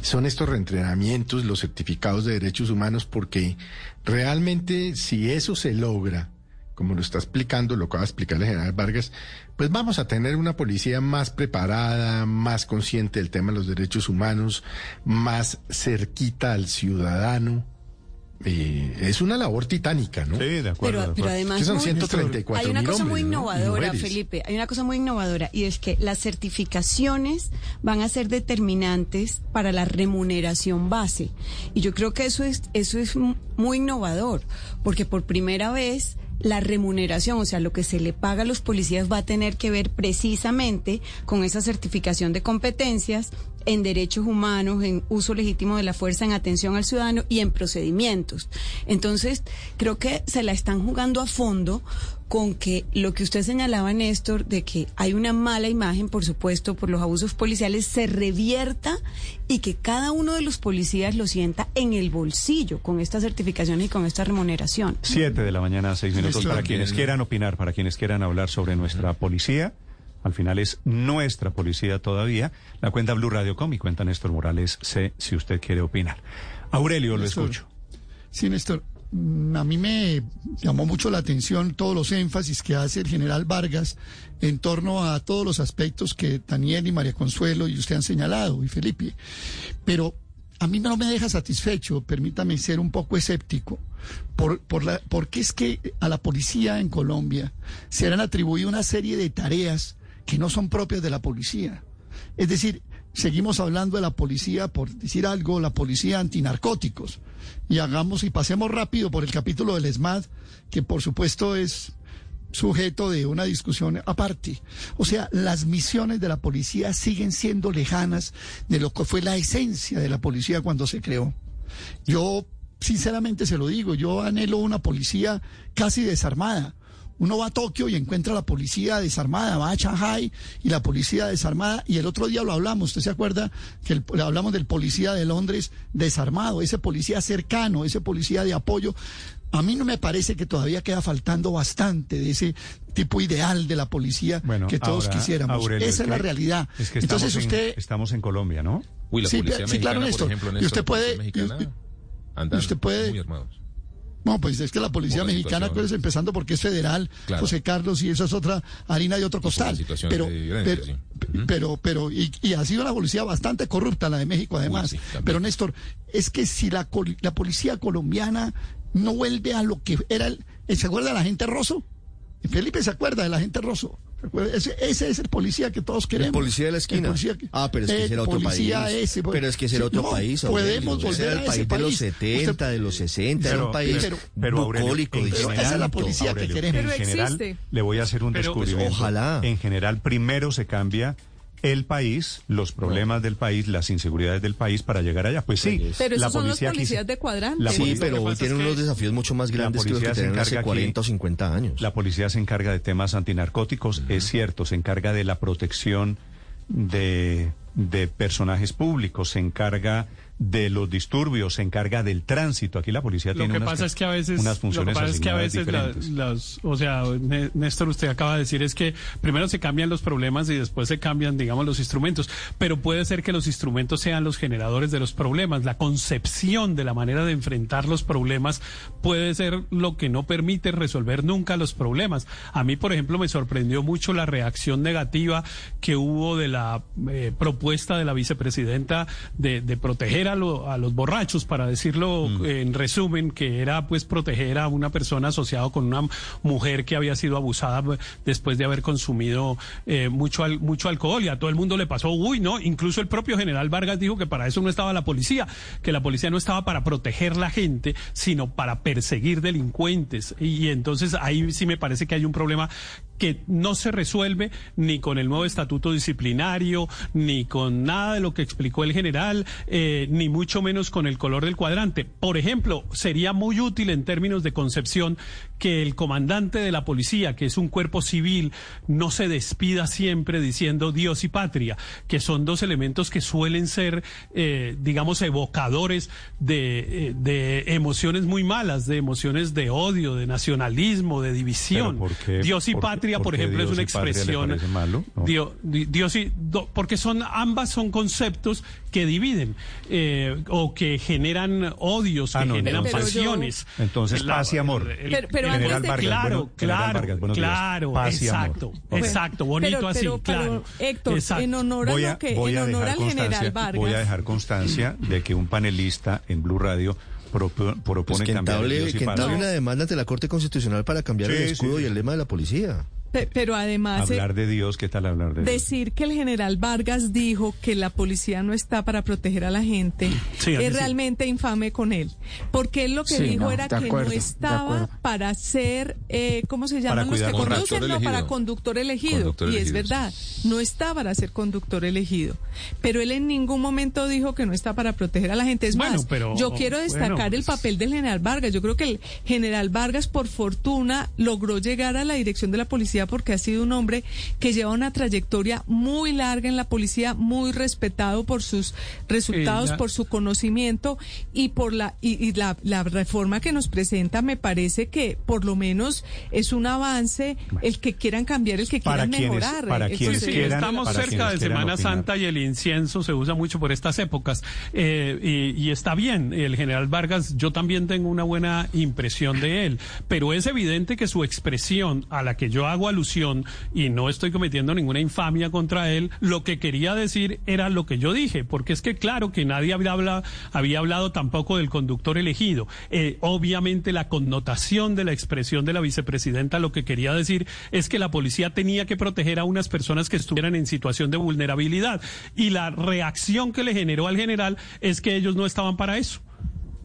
son estos reentrenamientos, los certificados de derechos humanos, porque realmente si eso se logra, como lo está explicando, lo acaba de explicar el general Vargas, pues vamos a tener una policía más preparada, más consciente del tema de los derechos humanos, más cerquita al ciudadano. Eh, es una labor titánica, ¿no? Sí, de Pero, pero además son muy- 134 hay una cosa hombres, muy innovadora. Felipe. Hay una cosa muy innovadora y es que las certificaciones van a ser determinantes para la remuneración base. Y yo creo que eso es eso es muy innovador, porque por primera vez la remuneración, o sea, lo que se le paga a los policías va a tener que ver precisamente con esa certificación de competencias en derechos humanos, en uso legítimo de la fuerza, en atención al ciudadano y en procedimientos. Entonces, creo que se la están jugando a fondo con que lo que usted señalaba, Néstor, de que hay una mala imagen, por supuesto, por los abusos policiales, se revierta y que cada uno de los policías lo sienta en el bolsillo con estas certificaciones y con esta remuneración. Siete de la mañana, seis minutos. Para quienes bien. quieran opinar, para quienes quieran hablar sobre nuestra policía, al final es nuestra policía todavía. La cuenta Blue Radio Com y cuenta Néstor Morales C, si usted quiere opinar. Aurelio, lo Néstor. escucho. Sí, Néstor. Mm, A mí me llamó mucho la atención todos los énfasis que hace el general Vargas en torno a todos los aspectos que Daniel y María Consuelo y usted han señalado, y Felipe. Pero a mí no me deja satisfecho, permítame ser un poco escéptico, por, por la, porque es que a la policía en Colombia se han atribuido una serie de tareas que no son propias de la policía. Es decir, seguimos hablando de la policía, por decir algo, la policía antinarcóticos. Y hagamos y pasemos rápido por el capítulo del ESMAD, que por supuesto es sujeto de una discusión aparte. O sea, las misiones de la policía siguen siendo lejanas de lo que fue la esencia de la policía cuando se creó. Yo, sinceramente se lo digo, yo anhelo una policía casi desarmada. Uno va a Tokio y encuentra la policía desarmada, va a Shanghai y la policía desarmada. Y el otro día lo hablamos, ¿usted se acuerda que el- le hablamos del policía de Londres desarmado, ese policía cercano, ese policía de apoyo? A mí no me parece que todavía queda faltando bastante de ese tipo ideal de la policía Bueno, que todos ahora, quisiéramos. Aurelio, Esa es, la realidad. Es que Entonces estamos, en, usted... estamos en Colombia, ¿no? Uy, la Sí, policía sí, claro, mexicana, Néstor. por ejemplo, Y usted puede- mexicana y- andan usted puede- muy armados. No, pues es que la policía mexicana, acuérdese, empezando porque es federal, Claro. José Carlos, y eso es otra harina de otro costal. Pero, pero, sí. pero, pero, y, y ha sido una policía bastante corrupta la de México, además. sí, pero Néstor, es que si la, la policía colombiana no vuelve a lo que era el, ¿se acuerda la gente Rosso? Felipe se acuerda de la gente Rosso. Ese, ese es el policía que todos queremos. El policía de la esquina. El policía que- ah, pero es que el ese era otro policía país. ese, pues, pero es que era sí, otro no, país. Podemos Aurelio. Ese volver era a el ese país de los país. 70, Usted- de los 60. era un país pero- pero, Aurelio, bucólico, en Esa es la general, policía que Aurelio, queremos. En Pero general, existe. le voy a hacer un Pero, pues, descubrimiento. ojalá. En general, primero se cambia el país, los problemas del país, las inseguridades del país para llegar allá. Pues sí, Pero la esos son los policía policías de cuadrante. Sí, policía- pero hoy tienen unos desafíos mucho más grandes que los que policía tenían hace encarga aquí- 40 o 50 años. La policía se encarga de temas antinarcóticos, es cierto, se encarga de la protección de, de personajes públicos, se encarga de los disturbios, se encarga del tránsito. Aquí la policía Lo tiene que unas, pasa es que a veces, unas lo que funciones pasa es que a veces la- las, o sea, Né- Néstor, usted acaba de decir es que primero se cambian los problemas y después se cambian, digamos, los instrumentos, pero puede ser que los instrumentos sean los generadores de los problemas. La concepción de la manera de enfrentar los problemas puede ser lo que no permite resolver nunca los problemas. A mí, por ejemplo, me sorprendió mucho la reacción negativa que hubo de la eh, propuesta de la vicepresidenta de, de proteger a, lo- a los borrachos, para decirlo eh, en resumen, que era pues proteger a una persona asociada con una mujer que había sido abusada después de haber consumido eh, mucho, al- mucho alcohol y a todo el mundo le pasó, uy, no, incluso el propio general Vargas dijo que para eso no estaba la policía, que la policía no estaba para proteger la gente, sino para perseguir delincuentes. Y entonces ahí sí me parece que hay un problema que no se resuelve ni con el nuevo estatuto disciplinario, ni con nada de lo que explicó el general, eh, ni mucho menos con el color del cuadrante. Por ejemplo, sería muy útil en términos de concepción que el comandante de la policía, que es un cuerpo civil, no se despida siempre diciendo Dios y patria, que son dos elementos que suelen ser, eh, digamos, evocadores de, eh, de emociones muy malas, de emociones de odio, de nacionalismo, de división. ¿Pero por qué- Dios y por- patria, por ejemplo, es Dios una y patria le expresión. malo? No. Dio- di- Dios y do- porque son ambas son conceptos que dividen eh, o que generan odios, que Ah, no, generan entonces- pasiones. Entonces, La- paz y amor. el- Pero- general de- Vargas, Claro, bueno, general claro, Vargas, buenos días. claro, Paz y amor. exacto, Ok. exacto, bonito Pero- así, pero- pero, claro. Héctor, exacto. en honor a voy a, lo que, voy en a honor dejar al general constancia, Vargas. voy a dejar constancia de que un panelista en Blue Radio propo- propone Pues que cambiar el entable, y que entable una demanda ante la Corte Constitucional para cambiar Sí, el sí, escudo sí. y el lema de la policía. Pe- Pero además... eh, Hablar de Dios, ¿qué tal hablar de Dios? Decir que el general Vargas dijo que la policía no está para proteger a la gente Sí, es sí. realmente infame con él. Porque él lo que Sí, dijo no, era que acuerdo, no estaba para ser, eh, ¿cómo se Para llaman los que conducen? No, para conductor elegido. Conductor y es verdad, no está para ser conductor elegido. Pero él en ningún momento dijo que no está para proteger a la gente. Es Bueno, más, pero, yo quiero destacar bueno, el pues- papel del general Vargas. Yo creo que el general Vargas, por fortuna, logró llegar a la dirección de la policía porque ha sido un hombre que lleva una trayectoria muy larga en la policía, muy respetado por sus resultados, por su conocimiento y por la y, y la, la reforma que nos presenta me parece que por lo menos es un avance el que quieran cambiar, el que Para quieran quienes- mejorar. para quienes sí. Quieran- estamos para cerca quienes de Semana opinar. Santa y el incienso se usa mucho por estas épocas. Eh, y, y está bien, el general Vargas, yo también tengo una buena impresión de él, pero es evidente que su expresión a la que yo hago alusión, y no estoy cometiendo ninguna infamia contra él, lo que quería decir era lo que yo dije, porque es que claro que nadie había hablado, había hablado tampoco del conductor elegido. Eh, obviamente la connotación de la expresión de la vicepresidenta lo que quería decir es que la policía tenía que proteger a unas personas que estuvieran en situación de vulnerabilidad y la reacción que le generó al general es que ellos no estaban para eso.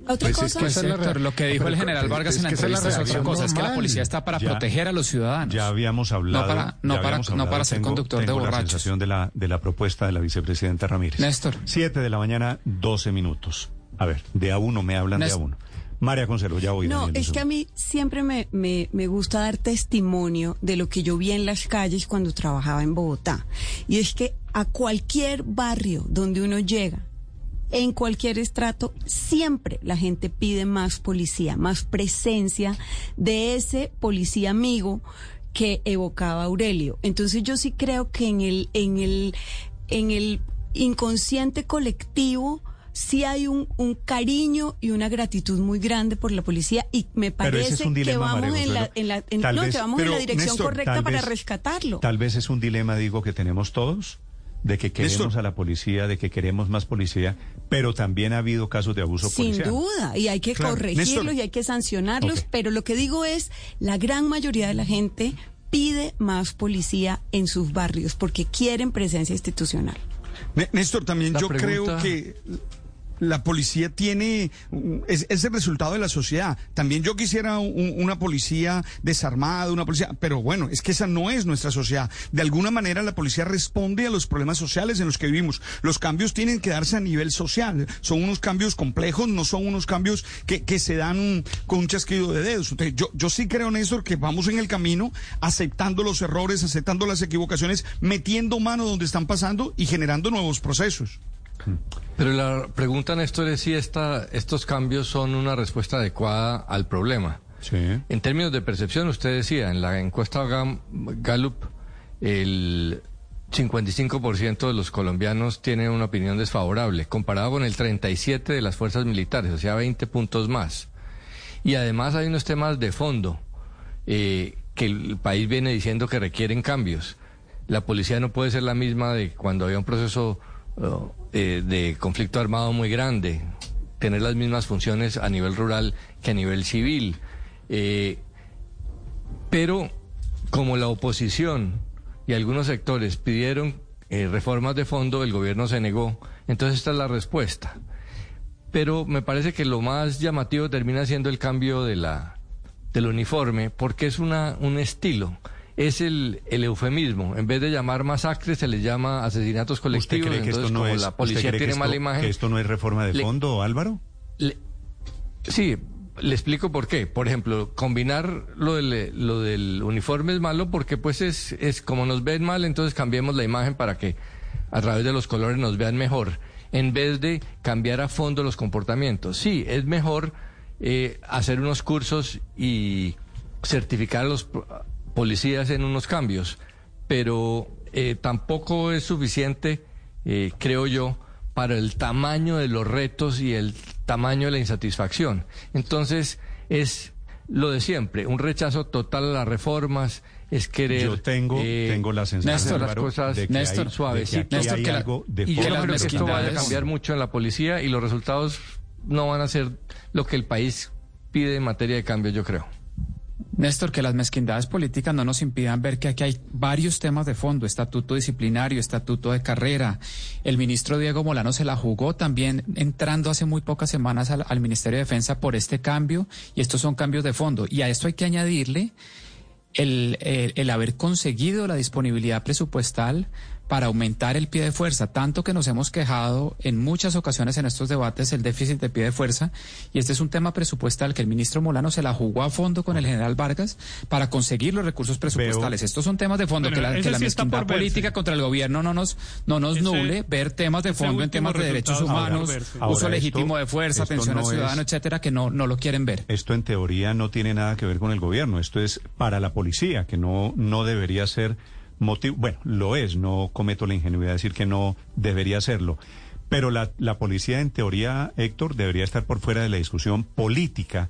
Otra Pues es cosa. que la lo que dijo pero el general Vargas es en la la entrevista es otra reacción cosa, es que la policía está para Ya- proteger a los ciudadanos. Ya habíamos hablado. No para- no para- no para ser tengo- conductor de la borrachos. sensación de la, de la propuesta de la vicepresidenta Ramírez. Néstor. Siete de la mañana, 12 minutos. A ver, de a uno, me hablan de a uno. María Consuelo, ya voy. No, Daniel, es que a mí siempre me, me, me gusta dar testimonio de lo que yo vi en las calles cuando trabajaba en Bogotá. Y es que a cualquier barrio donde uno llega, en cualquier estrato, siempre la gente pide más policía, más presencia de ese policía amigo que evocaba Aurelio. Entonces yo sí creo que en el, en el, en el inconsciente colectivo sí hay un, un cariño y una gratitud muy grande por la policía y me parece es que vamos María en la, en la, en- Tal no, vez- que vamos en la dirección Néstor, correcta para vez- rescatarlo. Tal vez es un dilema, digo, que tenemos todos, de que queremos Néstor. a la policía, de que queremos más policía, pero también ha habido casos de abuso Sin policial. duda, y hay que Claro. corregirlos Néstor. y hay que sancionarlos, pero lo que digo es, la gran mayoría de la gente pide más policía en sus barrios porque quieren presencia institucional. Né- Néstor, también La yo pregunta- creo que la policía tiene, es, el resultado de la sociedad. También yo quisiera un- una policía desarmada, una policía, pero bueno, es que esa no es nuestra sociedad. De alguna manera la policía responde a los problemas sociales en los que vivimos. Los cambios tienen que darse a nivel social. Son unos cambios complejos, no son unos cambios que, se dan con un chasquido de dedos. Yo, yo sí creo, Néstor, que vamos en el camino aceptando los errores, aceptando las equivocaciones, metiendo mano donde están pasando y generando nuevos procesos. Pero la pregunta, Néstor, es si esta, estos cambios son una respuesta adecuada al problema. Sí. En términos de percepción, usted decía, en la encuesta Gallup, el 55% de los colombianos tienen una opinión desfavorable, comparado con el 37% de las fuerzas militares, o sea, 20 puntos más. Y además hay unos temas de fondo eh, que el país viene diciendo que requieren cambios. La policía no puede ser la misma de cuando había un proceso eh, de conflicto armado muy grande, tener las mismas funciones a nivel rural que a nivel civil. Eh, pero como la oposición y algunos sectores pidieron eh, reformas de fondo, el gobierno se negó. Entonces esta es la respuesta. Pero me parece que lo más llamativo termina siendo el cambio de la, del uniforme, porque es una, un estilo. Es el, el eufemismo. En vez de llamar masacres, se les llama asesinatos ¿Usted colectivos. cree que Entonces, esto no como es, la usted policía tiene esto- mala imagen. que esto no es reforma de le- fondo, Álvaro? le- sí, le explico por qué. Por ejemplo, combinar lo del, lo del uniforme es malo porque pues es, es como nos ven mal, entonces cambiemos la imagen para que a través de los colores nos vean mejor, en vez de cambiar a fondo los comportamientos. Sí, es mejor eh, hacer unos cursos y certificar a los policías en unos cambios, pero eh, tampoco es suficiente, eh, creo yo, para el tamaño de los retos y el tamaño de la insatisfacción. Entonces, es lo de siempre, un rechazo total a las reformas, es querer... Yo tengo, eh, tengo la sensación, hacer las cosas de que Néstor, hay, de que aquí hay algo de y yo creo que esto vaya a cambiar mucho en la policía y los resultados no van a ser lo que el país pide en materia de cambio, yo creo. Néstor, que las mezquindades políticas no nos impidan ver que aquí hay varios temas de fondo, estatuto disciplinario, estatuto de carrera. El ministro Diego Molano se la jugó también entrando hace muy pocas semanas al, Ministerio de Defensa por este cambio y estos son cambios de fondo. Y a esto hay que añadirle el- el haber conseguido la disponibilidad presupuestal para aumentar el pie de fuerza, tanto que nos hemos quejado en muchas ocasiones en estos debates el déficit de pie de fuerza, y este es un tema presupuestal que el ministro Molano se la jugó a fondo con el general Vargas para conseguir los recursos presupuestales. Estos son temas de fondo Bueno, que la, que la sí mezquindad política contra el gobierno no nos, no nos Ese- nuble, ver temas de fondo en temas de derechos humanos, uso Ahora, esto- legítimo de fuerza, atención no al es- ciudadano, etcétera, que no, no lo quieren ver. Esto en teoría no tiene nada que ver con el gobierno, esto es para la policía, que no, no debería ser motivo, bueno, lo es, no cometo la ingenuidad de decir que no debería serlo, pero la, la policía en teoría, Héctor, debería estar por fuera de la discusión política.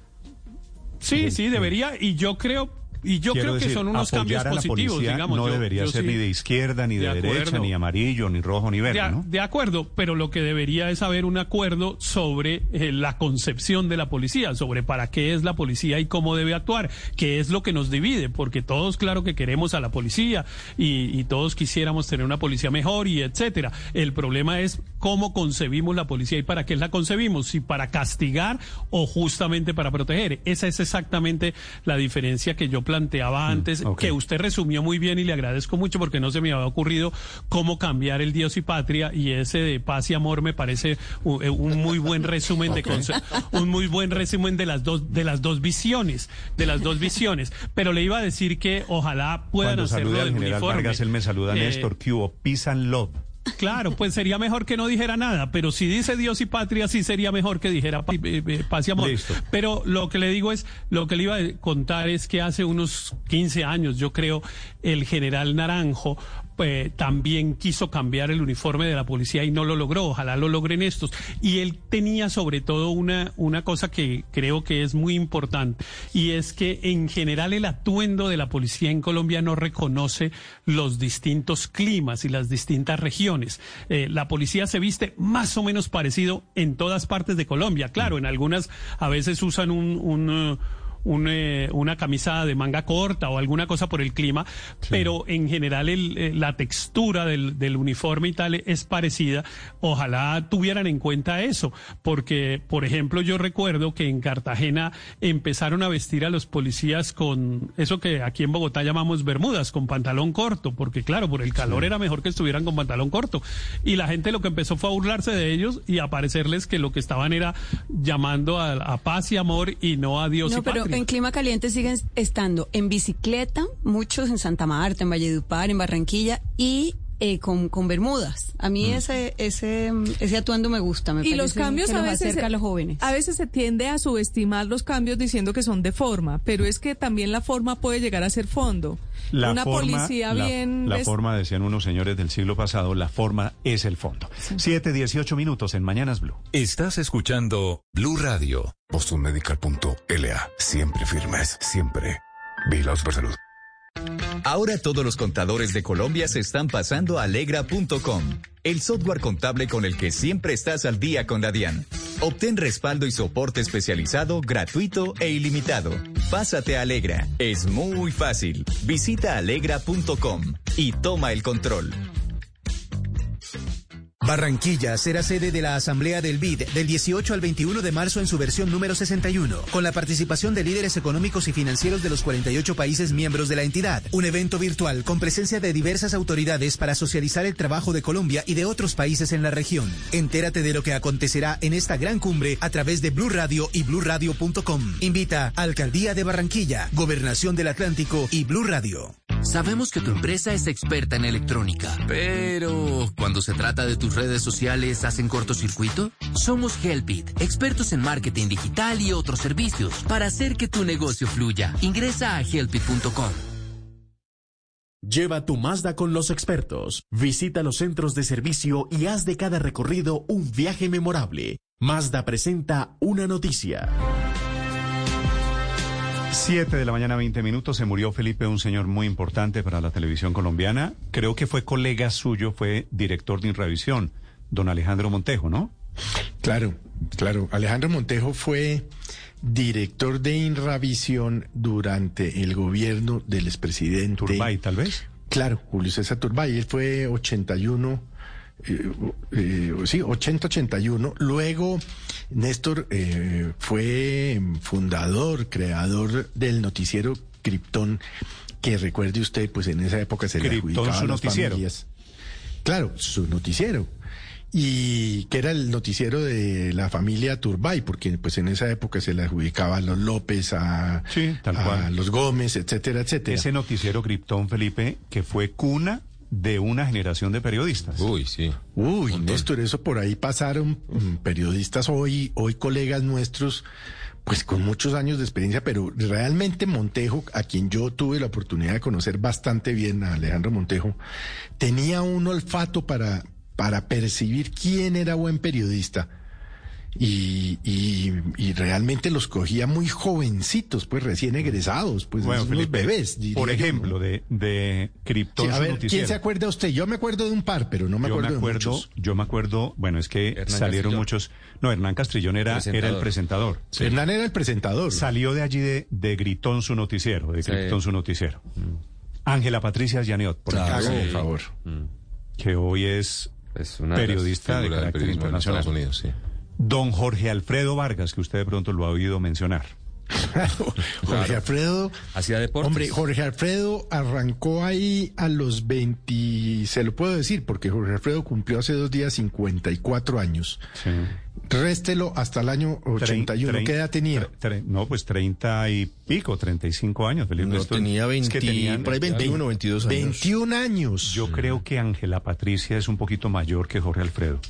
Sí, sí, debería. Y yo creo, y yo Quiero creo que son unos cambios apoyar a la positivos, digamos. no Yo- debería yo ser sí- ni de izquierda, ni de, de derecha, acuerdo. ni amarillo, ni rojo, ni verde, De, a- ¿no? de acuerdo, pero lo que debería es haber un acuerdo sobre eh, la concepción de la policía, sobre para qué es la policía y cómo debe actuar, qué es lo que nos divide, porque todos claro que queremos a la policía y, y todos quisiéramos tener una policía mejor y etcétera. El problema es cómo concebimos la policía y para qué la concebimos, si para castigar o justamente para proteger. Esa es exactamente la diferencia que yo planteaba antes, ok. que usted resumió muy bien y le agradezco mucho porque no se me había ocurrido cómo cambiar el Dios y patria y ese de paz y amor me parece un, eh, un muy buen resumen de conce- un muy buen resumen de las dos de las dos visiones, de las dos visiones, pero le iba a decir que ojalá puedan Cuando hacerlo salude al del general uniforme. Vargas, él me saluda Eh, Néstor, que hubo peace and love. Claro, pues sería mejor que no dijera nada, pero si dice Dios y patria, sí sería mejor que dijera eh, eh, paz y amor. Listo. Pero lo que le digo es, lo que le iba a contar es que hace unos 15 años, yo creo, el general Naranjo eh, también quiso cambiar el uniforme de la policía y no lo logró. Ojalá lo logren estos. Y él tenía sobre todo una, una cosa que creo que es muy importante y es que en general el atuendo de la policía en Colombia no reconoce los distintos climas y las distintas regiones. Eh, la policía se viste más o menos parecido en todas partes de Colombia. Claro, en algunas a veces usan un... un un, eh, una camisa de manga corta o alguna cosa por el clima, pero en general el, eh, la textura del, del uniforme y tal es parecida. Ojalá tuvieran en cuenta eso, porque, por ejemplo, yo recuerdo que en Cartagena empezaron a vestir a los policías con eso que aquí en Bogotá llamamos bermudas, con pantalón corto, porque claro, por el calor era mejor que estuvieran con pantalón corto. Y la gente lo que empezó fue a burlarse de ellos y a parecerles que lo que estaban era llamando a, a paz y amor y no a Dios No, y pero patria. En clima caliente siguen estando en bicicleta, muchos en Santa Marta, en Valledupar, en Barranquilla y eh, con, con bermudas. A mí ese, ese, ese atuendo me gusta. Me y los cambios que a veces acerca a los jóvenes. a veces se tiende a subestimar los cambios diciendo que son de forma, pero es que también la forma puede llegar a ser fondo. La Una forma, policía la- bien La, forma, decían unos señores del siglo pasado, la forma es el fondo. Siete, dieciocho minutos en Mañanas Blue. Estás escuchando Blue Radio. BostonMedical.la. Siempre firmes, siempre. Vigilados por salud. Ahora todos los contadores de Colombia se están pasando a alegra.com, el software contable con el que siempre estás al día con la DIAN. Obtén respaldo y soporte especializado, gratuito e ilimitado. Pásate a Alegra. Es muy fácil. Visita alegra.com y toma el control. Barranquilla será sede de la Asamblea del BID del 18 al 21 de marzo en su versión número 61, con la participación de líderes económicos y financieros de los 48 países miembros de la entidad. Un evento virtual con presencia de diversas autoridades para socializar el trabajo de Colombia y de otros países en la región. Entérate de lo que acontecerá en esta gran cumbre a través de Blue Radio y bluradio.com. Invita Alcaldía de Barranquilla, Gobernación del Atlántico y Blue Radio. Sabemos que tu empresa es experta en electrónica, pero cuando se trata de tus redes sociales, ¿hacen cortocircuito? Somos Helpit, expertos en marketing digital y otros servicios para hacer que tu negocio fluya. Ingresa a helpit.com. Lleva tu Mazda con los expertos. Visita los centros de servicio y haz de cada recorrido un viaje memorable. Mazda presenta una noticia. Siete de la mañana, 20 minutos. Se murió Felipe, un señor muy importante para la televisión colombiana. Creo que fue colega suyo, fue director de Inravisión, don Alejandro Montejo, ¿no? Claro, claro. Alejandro Montejo fue director de Inravisión durante el gobierno del expresidente. Turbay, tal vez. Claro, Julio César Turbay. Él fue 81. Eh, eh, sí, 80-81. Luego, Néstor eh, fue fundador, creador del noticiero Krypton, que recuerde usted, pues en esa época se le Krypton, adjudicaba su a las noticiero. familias. Claro, su noticiero. Y que era el noticiero de la familia Turbay, porque pues en esa época se le adjudicaba a los López, a, tal a cual. los Gómez, etcétera, etcétera. Ese noticiero Krypton, Felipe, que fue cuna de una generación de periodistas. Uy, sí. Uy, Néstor, eso por ahí pasaron mm, periodistas hoy, hoy colegas nuestros, pues con muchos años de experiencia, pero realmente Montejo, a quien yo tuve la oportunidad de conocer bastante bien, a Alejandro Montejo, tenía un olfato para, para percibir quién era buen periodista. Y, y, y realmente los cogía muy jovencitos, pues recién egresados, pues Bueno, unos Felipe, bebés. diría por yo, ¿no? ejemplo, de, de Krypton, Sí, a ¿quién se acuerda usted? Yo me acuerdo de un par, pero no me yo acuerdo, me de acuerdo, muchos. yo me acuerdo, bueno, es que Hernán salieron Castrillón. muchos. No, Hernán Castrillón era, era el Presentador. Hernán era el presentador. Salió de allí de, de Gritón su noticiero, de Sí. Gritón su noticiero. Ángela Patricia Llaniot, por Claro. Por favor. Que hoy es, una de periodista de, del carácter en internacional. Estados Unidos, sí. Don Jorge Alfredo Vargas, que usted de pronto lo ha oído mencionar. Jorge Alfredo. Hacía deportes. Hombre, Jorge Alfredo arrancó ahí a los 20, se lo puedo decir, porque Jorge Alfredo cumplió hace dos días 54 años. Réstelo hasta el año 81. Trein- ¿Qué edad tenía? tre- no, pues 30 y pico, 35 años, Felipe. No, Esto- tenía es 20, por ahí 21, 22 años. 21 años. Yo creo que Ángela Patricia es un poquito mayor que Jorge Alfredo.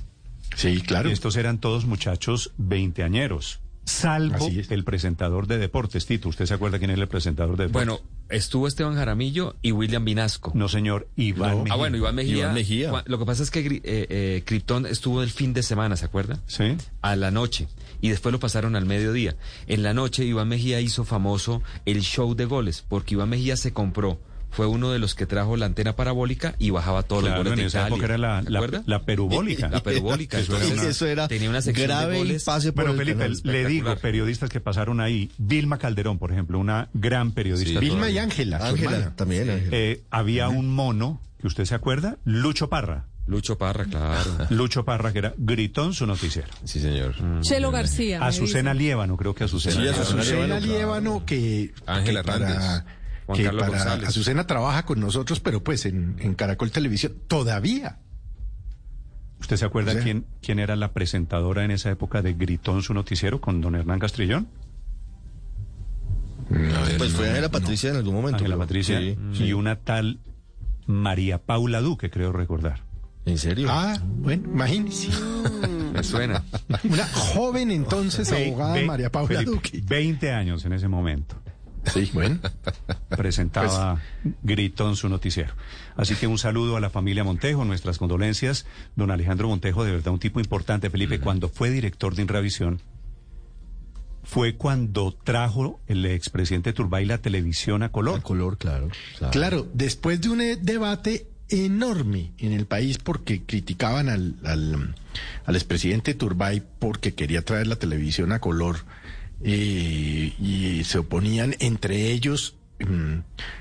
Sí, claro. Y estos eran todos muchachos veinteañeros. Salvo el presentador de deportes, Tito. ¿Usted se acuerda quién es el presentador de deportes? Bueno, estuvo Esteban Jaramillo y William Vinasco. No, señor, Iván Mejía. Ah, bueno, Iván Mejía. Iván Mejía. Lo que pasa es que eh, eh, Krypton estuvo el fin de semana, ¿se acuerda? Sí. A la noche. Y después lo pasaron al mediodía. En la noche, Iván Mejía hizo famoso el show de goles, porque Iván Mejía se compró. Fue uno de los que trajo la antena parabólica y bajaba todos Claro, los goles en de esa Italia. época era la- ¿Se la- acuerda? la perubólica. La perubólica. Eso era una- Eso era Tenía una sección de grave y goles. pase por Bueno, el Felipe, le digo, periodistas que pasaron ahí. Vilma Calderón, por ejemplo, una gran periodista. Sí. Vilma y Ángela, Ángela, también, Ángela. Eh, había un mono, que usted se acuerda, Lucho Parra. Lucho Parra, claro. Lucho Parra, que era gritón su noticiero. Sí, señor. Chelo García. Azucena dicen. Liévano, creo que Azucena. Sí. Azucena Liévano, que, Ángela que para, Hernández. Juan que Carlos para González. Azucena trabaja con nosotros, pero pues en, en Caracol Televisión todavía. ¿Usted se acuerda O sea- quién, quién era la presentadora en esa época de Gritón su noticiero con don Hernán Castrillón? Ver, Pues fue Ángela no. Patricia en algún momento. Ángela Patricia sí, y sí. una tal María Paula Duque, creo recordar. ¿En serio? Ah, bueno, imagínese. Me suena. Una joven entonces abogada ve- María Paula Felipe, Duque. 20 años en ese momento. Sí, bueno. Presentaba Gritón su noticiero. Así que un saludo a la familia Montejo, nuestras condolencias. Don Alejandro Montejo, de verdad un tipo importante, Felipe, cuando fue director de Inravisión, fue cuando trajo el expresidente Turbay la televisión a color. color, claro. Claro, después de un eh, debate enorme en el país porque criticaban al, al, al expresidente Turbay porque quería traer la televisión a color eh, y se oponían entre ellos mm,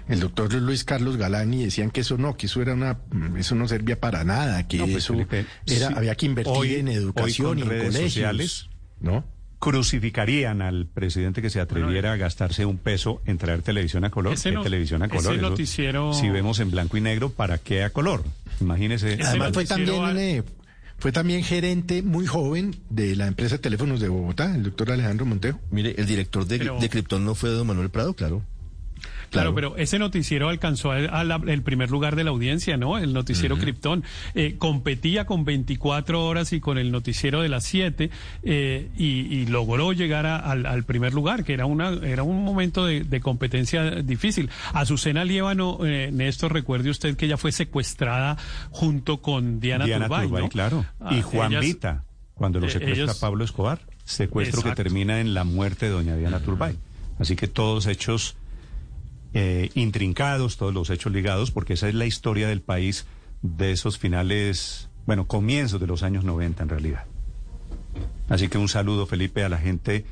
el doctor Luis Carlos Galán y decían que eso no, que eso era una, mm, eso no servía para nada, que No, pues, eso Felipe, era, sí, había que invertir hoy- en educación y en redes colegios, sociales, ¿no? Crucificarían al presidente que se atreviera a gastarse un peso en traer televisión a color. Ese ¿Qué no- televisión a ese color? Noticiero- Si vemos en blanco y negro, ¿para qué a color? Imagínese. Además fue también eh, fue también gerente muy joven de la empresa de teléfonos de Bogotá, el doctor Alejandro Montejo. Mire, el director de, Pero- de Krypton no fue don Manuel Prado, claro. Claro, pero ese noticiero alcanzó a- la- el primer lugar de la audiencia, ¿no? El noticiero Krypton. Eh, competía con 24 horas y con el noticiero de las 7 eh, y, y logró llegar a- al, al primer lugar, que era, una, era un momento de, de competencia difícil. Azucena Liévano, eh, Néstor, recuerde usted que ella fue secuestrada junto con Diana, Diana Turbay, Turbay, ¿no? claro. Ah, y Juan ellas- Vita, cuando lo eh, secuestra ellos- Pablo Escobar. Secuestro Exacto. que termina en la muerte de doña Diana Turbay. Así que todos hechos eh, intrincados, todos los hechos ligados, porque esa es la historia del país de esos finales, bueno, comienzos de los años 90 en realidad. Así que un saludo, Felipe, a la gente,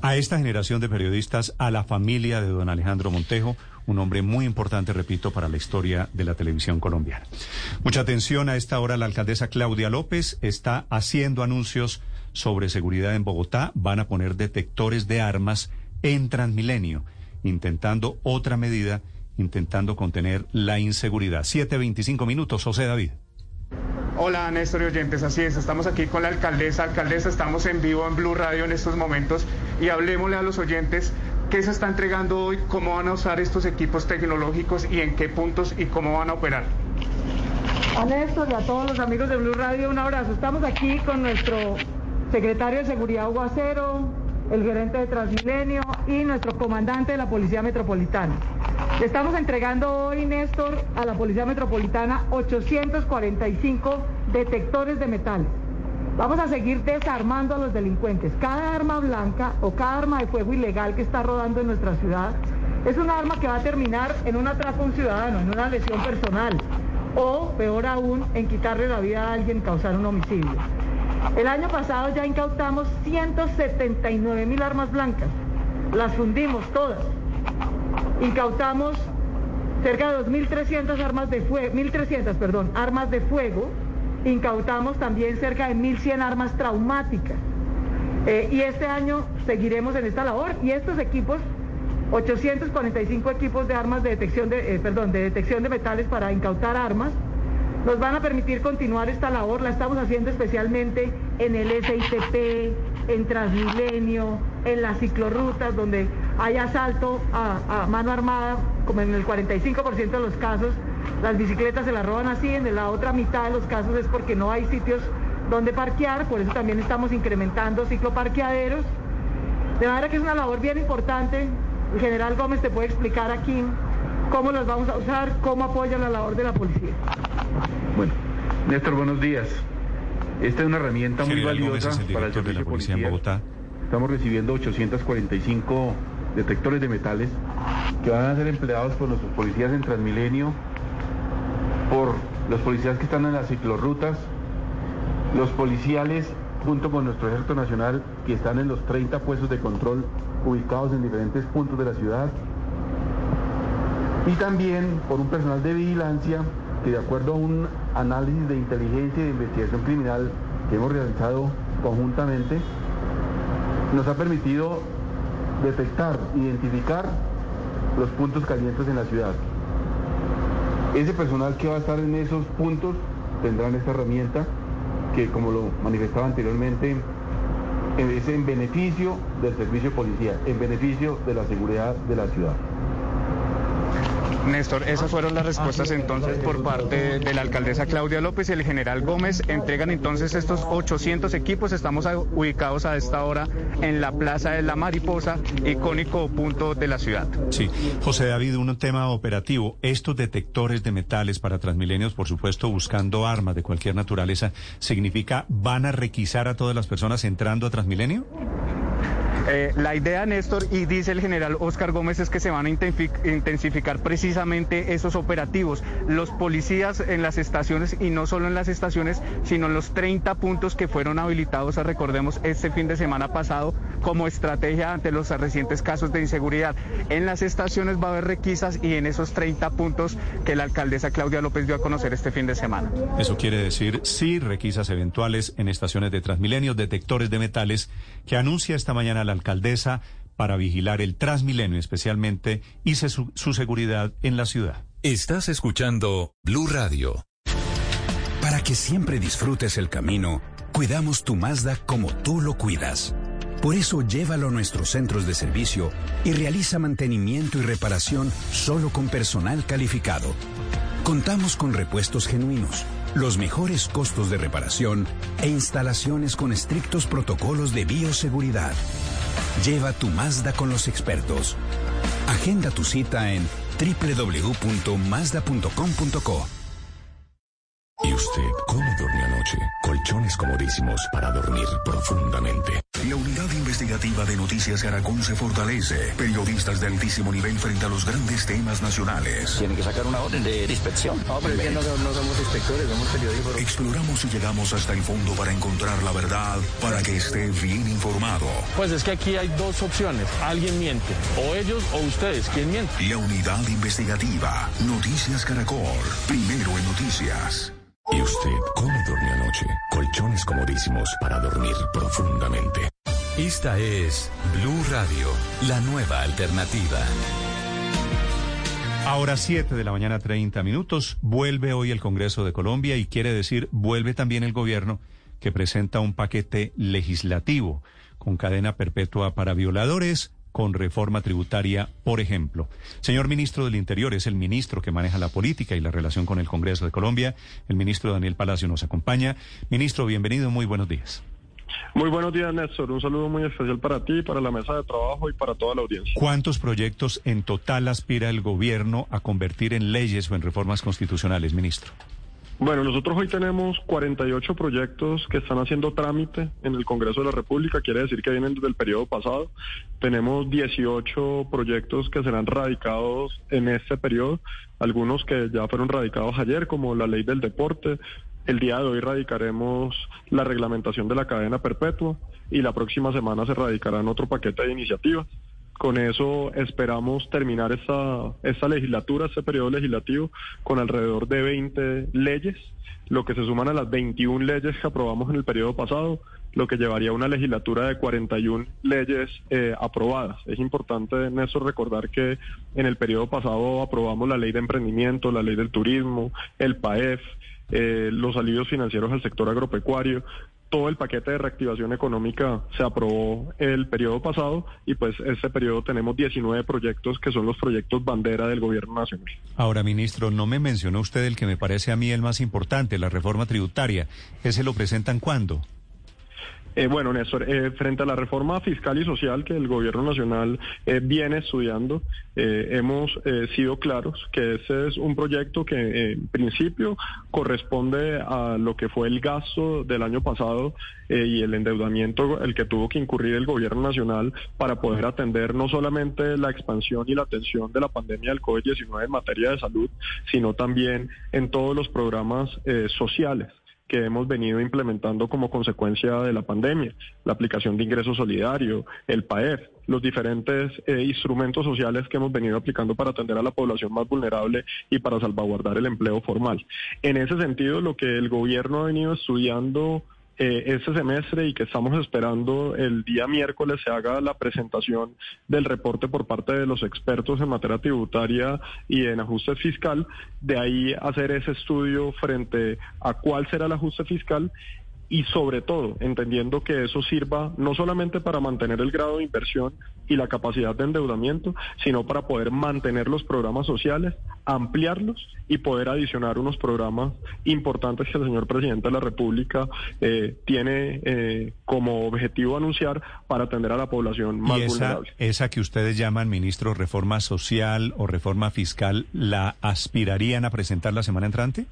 a esta generación de periodistas, a la familia de don Alejandro Montejo, un hombre muy importante, repito, para la historia de la televisión colombiana. Mucha atención a esta hora, la alcaldesa Claudia López está haciendo anuncios sobre seguridad en Bogotá. Van a poner detectores de armas en Transmilenio, intentando otra medida, intentando contener la inseguridad. 7.25 minutos, José David. Hola Néstor y oyentes, así es, estamos aquí con la alcaldesa. Alcaldesa, estamos en vivo en Blue Radio en estos momentos y hablemosle a los oyentes qué se está entregando hoy, cómo van a usar estos equipos tecnológicos y en qué puntos y cómo van a operar. A Néstor y a todos los amigos de Blue Radio, un abrazo. Estamos aquí con nuestro secretario de Seguridad Hugo Acero, el gerente de Transmilenio y nuestro comandante de la Policía Metropolitana. Le estamos entregando hoy, Néstor, a la Policía Metropolitana 845 detectores de metales. Vamos a seguir desarmando a los delincuentes. Cada arma blanca o cada arma de fuego ilegal que está rodando en nuestra ciudad es un arma que va a terminar en un atraco a un ciudadano, en una lesión personal o, peor aún, en quitarle la vida a alguien causar un homicidio. El año pasado ya incautamos 179 mil armas blancas. Las fundimos todas. Incautamos cerca de 2.300 armas de fuego, 1.300, perdón, armas de fuego. Incautamos también cerca de 1.100 armas traumáticas. Eh, y este año seguiremos en esta labor. Y estos equipos, 845 equipos de armas de detección de, eh, perdón, de detección de metales para incautar armas, nos van a permitir continuar esta labor. La estamos haciendo especialmente en el SITP, en Transmilenio, en las ciclorrutas, donde hay asalto a, mano armada, como en el 45% de los casos, las bicicletas se las roban así, en la otra mitad de los casos es porque no hay sitios donde parquear, por eso también estamos incrementando cicloparqueaderos. De manera que es una labor bien importante. El general Gómez te puede explicar aquí cómo los vamos a usar, cómo apoyan la labor de la policía. Bueno, Néstor, buenos días. Esta es una herramienta muy General Gómez valiosa es el para el director de la servicio policía en Bogotá. Estamos recibiendo 845 detectores de metales que van a ser empleados por nuestros policías en Transmilenio, por los policías que están en las ciclorrutas, los policiales junto con nuestro Ejército Nacional que están en los 30 puestos de control ubicados en diferentes puntos de la ciudad y también por un personal de vigilancia que de acuerdo a un análisis de inteligencia y de investigación criminal que hemos realizado conjuntamente, nos ha permitido detectar, identificar los puntos calientes en la ciudad. Ese personal que va a estar en esos puntos tendrán esta herramienta que, como lo manifestaba anteriormente, es en beneficio del servicio policía, en beneficio de la seguridad de la ciudad. Néstor, esas fueron las respuestas entonces por parte de la alcaldesa Claudia López y el general Gómez. Entregan entonces estos 800 equipos. Estamos ubicados a esta hora en la Plaza de la Mariposa, icónico punto de la ciudad. Sí, José David, un tema operativo. Estos detectores de metales para Transmilenios, por supuesto, buscando armas de cualquier naturaleza, ¿significa van a requisar a todas las personas entrando a Transmilenio? Eh, la idea, Néstor, y dice el general Oscar Gómez, es que se van a intensificar precisamente esos operativos. Los policías en las estaciones, y no solo en las estaciones, sino en los 30 puntos que fueron habilitados, recordemos, este fin de semana pasado como estrategia ante los recientes casos de inseguridad. En las estaciones va a haber requisas y en esos 30 puntos que la alcaldesa Claudia López dio a conocer este fin de semana. Eso quiere decir sí requisas eventuales en estaciones de Transmilenio, detectores de metales, que anuncia esta mañana la alcaldesa para vigilar el Transmilenio especialmente y su, su seguridad en la ciudad. Estás escuchando Blue Radio. Para que siempre disfrutes el camino, cuidamos tu Mazda como tú lo cuidas. Por eso llévalo a nuestros centros de servicio y realiza mantenimiento y reparación solo con personal calificado. Contamos con repuestos genuinos, los mejores costos de reparación e instalaciones con estrictos protocolos de bioseguridad. Lleva tu Mazda con los expertos. Agenda tu cita en www.mazda.com.co. ¿Y usted cómo durmió anoche? Colchones comodísimos para dormir profundamente. La unidad investigativa de Noticias Caracol se fortalece. Periodistas de altísimo nivel frente a los grandes temas nacionales. Tienen que sacar una orden de inspección. No, pero es que no, no somos inspectores, somos periodistas. Exploramos y llegamos hasta el fondo para encontrar la verdad, para que esté bien informado. Pues es que aquí hay dos opciones. Alguien miente. O ellos o ustedes. ¿Quién miente? La unidad investigativa. Noticias Caracol. Primero en noticias. ¿Y usted cómo durmió anoche? Colchones comodísimos para dormir profundamente. Esta es Blue Radio, la nueva alternativa. Ahora 7 de la mañana 30 minutos, vuelve hoy el Congreso de Colombia y quiere decir vuelve también el gobierno que presenta un paquete legislativo con cadena perpetua para violadores, con reforma tributaria, por ejemplo. Señor ministro del Interior, es el ministro que maneja la política y la relación con el Congreso de Colombia. El ministro Daniel Palacio nos acompaña. Ministro, bienvenido, muy buenos días. Muy buenos días, Néstor. Un saludo muy especial para ti, para la mesa de trabajo y para toda la audiencia. ¿Cuántos proyectos en total aspira el gobierno a convertir en leyes o en reformas constitucionales, ministro? Bueno, nosotros hoy tenemos 48 proyectos que están haciendo trámite en el Congreso de la República, quiere decir que vienen desde el periodo pasado. Tenemos 18 proyectos que serán radicados en este periodo, algunos que ya fueron radicados ayer, como la ley del deporte. El día de hoy radicaremos la reglamentación de la cadena perpetua y la próxima semana se radicarán otro paquete de iniciativas. Con eso esperamos terminar esta, legislatura, este periodo legislativo, con alrededor de 20 leyes, lo que se suman a las 21 leyes que aprobamos en el periodo pasado, lo que llevaría a una legislatura de 41 leyes eh, aprobadas. Es importante eso recordar que en el periodo pasado aprobamos la ley de emprendimiento, la ley del turismo, el PAEF, eh, los alivios financieros al sector agropecuario, todo el paquete de reactivación económica se aprobó el periodo pasado y pues este periodo tenemos 19 proyectos que son los proyectos bandera del gobierno nacional. Ahora, ministro, no me mencionó usted el que me parece a mí el más importante, la reforma tributaria. ¿Ese lo presentan cuándo? Eh, bueno, Néstor, eh, frente a la reforma fiscal y social que el Gobierno Nacional eh, viene estudiando, hemos sido claros que ese es un proyecto que en principio corresponde a lo que fue el gasto del año pasado y el endeudamiento el que tuvo que incurrir el Gobierno Nacional para poder atender no solamente la expansión y la atención de la pandemia del COVID-19 en materia de salud, sino también en todos los programas sociales que hemos venido implementando como consecuencia de la pandemia, la aplicación de ingreso solidario, el PAEF, los diferentes eh, instrumentos sociales que hemos venido aplicando para atender a la población más vulnerable y para salvaguardar el empleo formal. En ese sentido, lo que el gobierno ha venido estudiando eh, este semestre y que estamos esperando el día miércoles se haga la presentación del reporte por parte de los expertos en materia tributaria y en ajuste fiscal, de ahí hacer ese estudio frente a cuál será el ajuste fiscal y sobre todo entendiendo que eso sirva no solamente para mantener el grado de inversión y la capacidad de endeudamiento, sino para poder mantener los programas sociales, ampliarlos y poder adicionar unos programas importantes que el señor presidente de la República eh, tiene eh, como objetivo anunciar para atender a la población más ¿Y esa, vulnerable. esa que ustedes llaman, ministro, reforma social o reforma fiscal, ¿la aspirarían a presentar la semana entrante?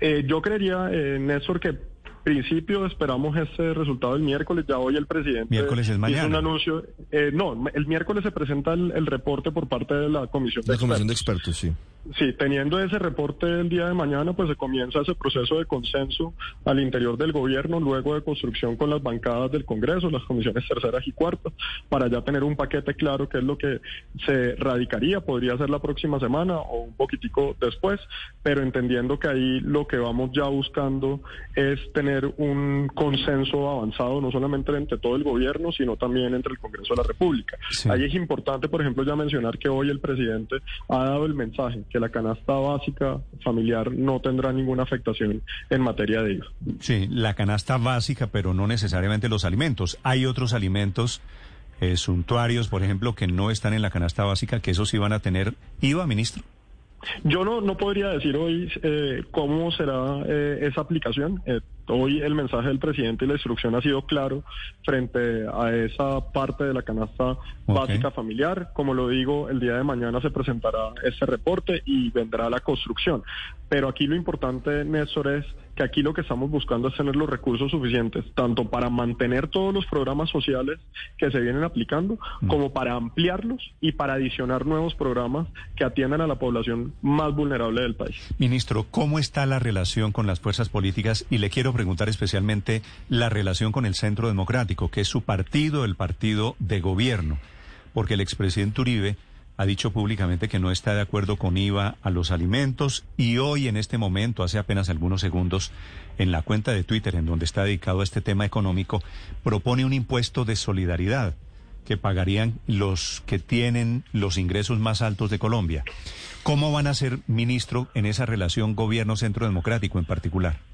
Eh, yo creería, eh, Néstor, que principio esperamos ese resultado el miércoles. Ya hoy el presidente Miércoles es hizo mañana. un anuncio. Eh, no, el miércoles se presenta el, el reporte por parte de la comisión de La comisión de expertos. expertos, sí. Sí, teniendo ese reporte el día de mañana, pues se comienza ese proceso de consenso al interior del gobierno, luego de construcción con las bancadas del Congreso, las comisiones terceras y cuartas, para ya tener un paquete claro que es lo que se radicaría, podría ser la próxima semana o un poquitico después, pero entendiendo que ahí lo que vamos ya buscando es tener un consenso avanzado, no solamente entre todo el gobierno, sino también entre el Congreso de la República. Ahí es importante, por ejemplo, ya mencionar que hoy el presidente ha dado el mensaje que la canasta básica familiar no tendrá ninguna afectación en materia de IVA. Sí, la canasta básica, pero no necesariamente los alimentos. Hay otros alimentos eh, suntuarios, por ejemplo, que no están en la canasta básica, que esos sí van a tener IVA, ministro. Yo no, no podría decir hoy eh, cómo será eh, esa aplicación. Eh, hoy el mensaje del presidente y la instrucción ha sido claro frente a esa parte de la canasta básica familiar. Como lo digo, el día de mañana se presentará ese reporte y vendrá la construcción. Pero aquí lo importante, Néstor, es que aquí lo que estamos buscando es tener los recursos suficientes, tanto para mantener todos los programas sociales que se vienen aplicando, como para ampliarlos y para adicionar nuevos programas que atiendan a la población más vulnerable del país. Ministro, ¿cómo está la relación con las fuerzas políticas? Y le quiero preguntar especialmente la relación con el Centro Democrático, que es su partido, el partido de gobierno, porque el expresidente Uribe ha dicho públicamente que no está de acuerdo con IVA a los alimentos y hoy en este momento, hace apenas algunos segundos, en la cuenta de Twitter, en donde está dedicado a este tema económico, propone un impuesto de solidaridad que pagarían los que tienen los ingresos más altos de Colombia. ¿Cómo van a ser, ministro, en esa relación gobierno-centro democrático en particular?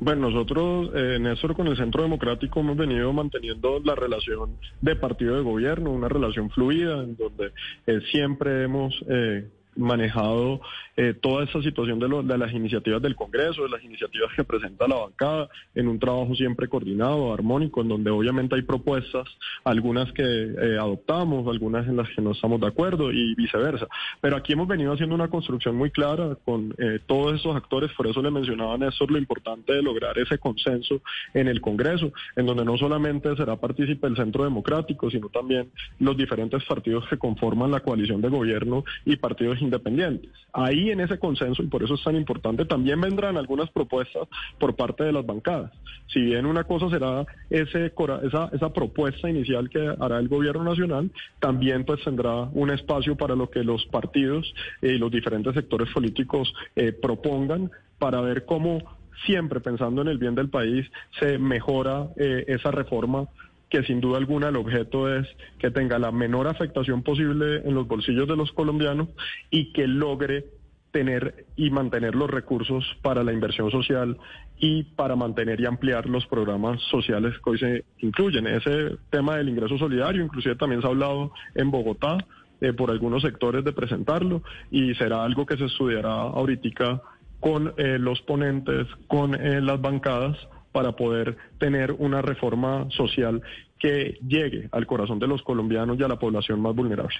Bueno, nosotros, eh, Néstor, con el Centro Democrático hemos venido manteniendo la relación de partido de gobierno, una relación fluida, en donde eh, siempre hemos eh, manejado eh, toda esa situación de, lo- de las iniciativas del Congreso, de las iniciativas que presenta la bancada, en un trabajo siempre coordinado, armónico, en donde obviamente hay propuestas, algunas que eh, adoptamos, algunas en las que no estamos de acuerdo y viceversa. Pero aquí hemos venido haciendo una construcción muy clara con eh, todos esos actores, por eso le mencionaba a Néstor lo importante de lograr ese consenso en el Congreso, en donde no solamente será partícipe el Centro Democrático, sino también los diferentes partidos que conforman la coalición de gobierno y partidos independientes. Ahí en ese consenso, y por eso es tan importante, también vendrán algunas propuestas por parte de las bancadas. Si bien una cosa será ese, esa, esa propuesta inicial que hará el gobierno nacional, también pues tendrá un espacio para lo que los partidos eh, y los diferentes sectores políticos eh, propongan para ver cómo siempre pensando en el bien del país se mejora eh, esa reforma que sin duda alguna el objeto es que tenga la menor afectación posible en los bolsillos de los colombianos y que logre tener y mantener los recursos para la inversión social y para mantener y ampliar los programas sociales que hoy se incluyen. Ese tema del ingreso solidario, inclusive también se ha hablado en Bogotá eh, por algunos sectores de presentarlo y será algo que se estudiará ahorita con eh, los ponentes, con eh, las bancadas para poder tener una reforma social que llegue al corazón de los colombianos y a la población más vulnerable.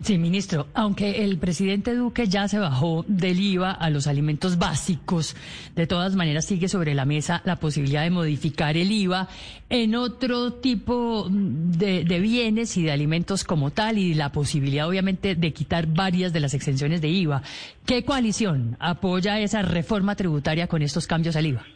Sí, ministro, aunque el presidente Duque ya se bajó del IVA a los alimentos básicos, de todas maneras sigue sobre la mesa la posibilidad de modificar el IVA en otro tipo de, de bienes y de alimentos como tal y la posibilidad obviamente de quitar varias de las exenciones de IVA. ¿Qué coalición apoya esa reforma tributaria con estos cambios al IVA?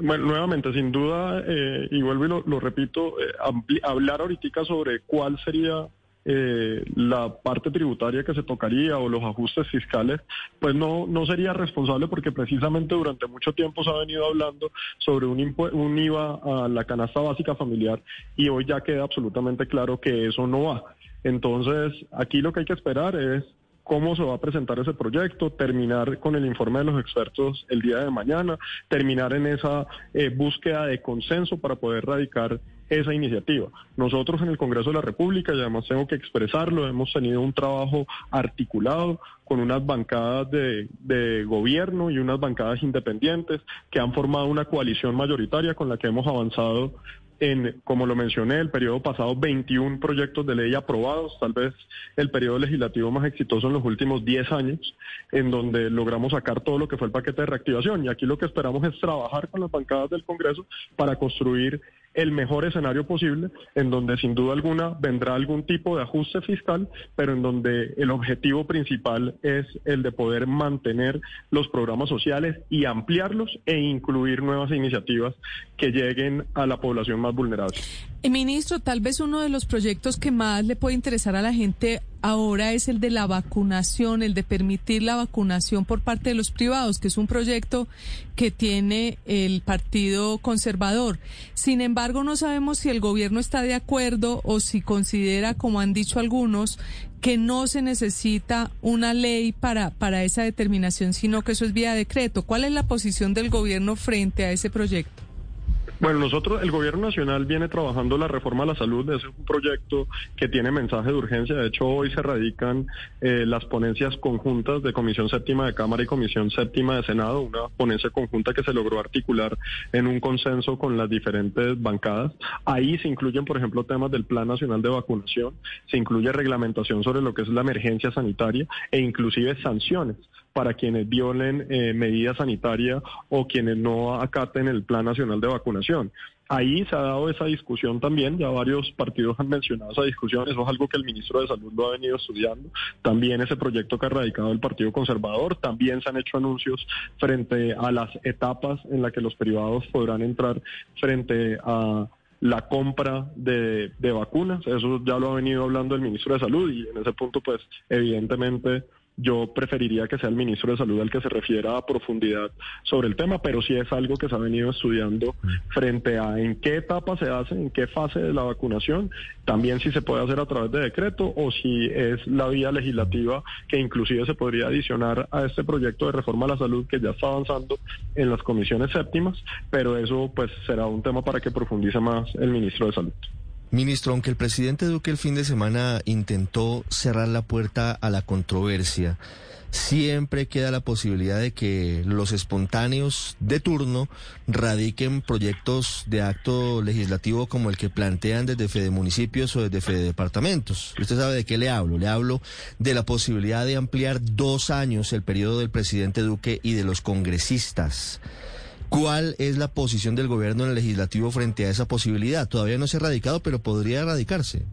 Bueno, nuevamente, sin duda, eh, y vuelvo y lo, lo repito, eh, hablar ahorita sobre cuál sería eh, la parte tributaria que se tocaría o los ajustes fiscales, pues no, no sería responsable porque precisamente durante mucho tiempo se ha venido hablando sobre un, impu- un IVA a la canasta básica familiar y hoy ya queda absolutamente claro que eso no va. Entonces, aquí lo que hay que esperar es cómo se va a presentar ese proyecto, terminar con el informe de los expertos el día de mañana, terminar en esa eh, búsqueda de consenso para poder radicar esa iniciativa. Nosotros en el Congreso de la República, y además tengo que expresarlo, hemos tenido un trabajo articulado con unas bancadas de, de, gobierno y unas bancadas independientes que han formado una coalición mayoritaria con la que hemos avanzado en, como lo mencioné, el periodo pasado 21 proyectos de ley aprobados, tal vez el periodo legislativo más exitoso en los últimos 10 años, en donde logramos sacar todo lo que fue el paquete de reactivación. Y aquí lo que esperamos es trabajar con las bancadas del Congreso para construir el mejor escenario posible, en donde sin duda alguna vendrá algún tipo de ajuste fiscal, pero en donde el objetivo principal es el de poder mantener los programas sociales y ampliarlos e incluir nuevas iniciativas que lleguen a la población más vulnerable. Eh, ministro, tal vez uno de los proyectos que más le puede interesar a la gente ahora es el de la vacunación, el de permitir la vacunación por parte de los privados, que es un proyecto que tiene el Partido Conservador. Sin embargo, no sabemos si el gobierno está de acuerdo o si considera, como han dicho algunos, que no se necesita una ley para, para esa determinación, sino que eso es vía decreto. ¿Cuál es la posición del gobierno frente a ese proyecto? Bueno, nosotros, el gobierno nacional viene trabajando la reforma a la salud, es un proyecto que tiene mensaje de urgencia, de hecho hoy se radican eh, las ponencias conjuntas de Comisión Séptima de Cámara y Comisión Séptima de Senado, una ponencia conjunta que se logró articular en un consenso con las diferentes bancadas. Ahí se incluyen, por ejemplo, temas del Plan Nacional de Vacunación, se incluye reglamentación sobre lo que es la emergencia sanitaria e inclusive sanciones para quienes violen eh, medidas sanitarias o quienes no acaten el Plan Nacional de Vacunación. Ahí se ha dado esa discusión también, ya varios partidos han mencionado esa discusión, eso es algo que el ministro de Salud lo ha venido estudiando, también ese proyecto que ha radicado el Partido Conservador, también se han hecho anuncios frente a las etapas en las que los privados podrán entrar frente a la compra de, de vacunas, eso ya lo ha venido hablando el ministro de Salud y en ese punto pues evidentemente yo preferiría que sea el ministro de Salud el que se refiera a profundidad sobre el tema, pero sí es algo que se ha venido estudiando frente a en qué etapa se hace, en qué fase de la vacunación, también si se puede hacer a través de decreto o si es la vía legislativa que inclusive se podría adicionar a este proyecto de reforma a la salud que ya está avanzando en las comisiones séptimas, pero eso pues será un tema para que profundice más el ministro de Salud. Ministro, aunque el presidente Duque el fin de semana intentó cerrar la puerta a la controversia, siempre queda la posibilidad de que los espontáneos de turno radiquen proyectos de acto legislativo como el que plantean desde Fede Municipios o desde Fede Departamentos. Usted sabe de qué le hablo. Le hablo de la posibilidad de ampliar dos años el periodo del presidente Duque y de los congresistas. ¿Cuál es la posición del gobierno en el legislativo frente a esa posibilidad? Todavía no se ha radicado, pero podría radicarse.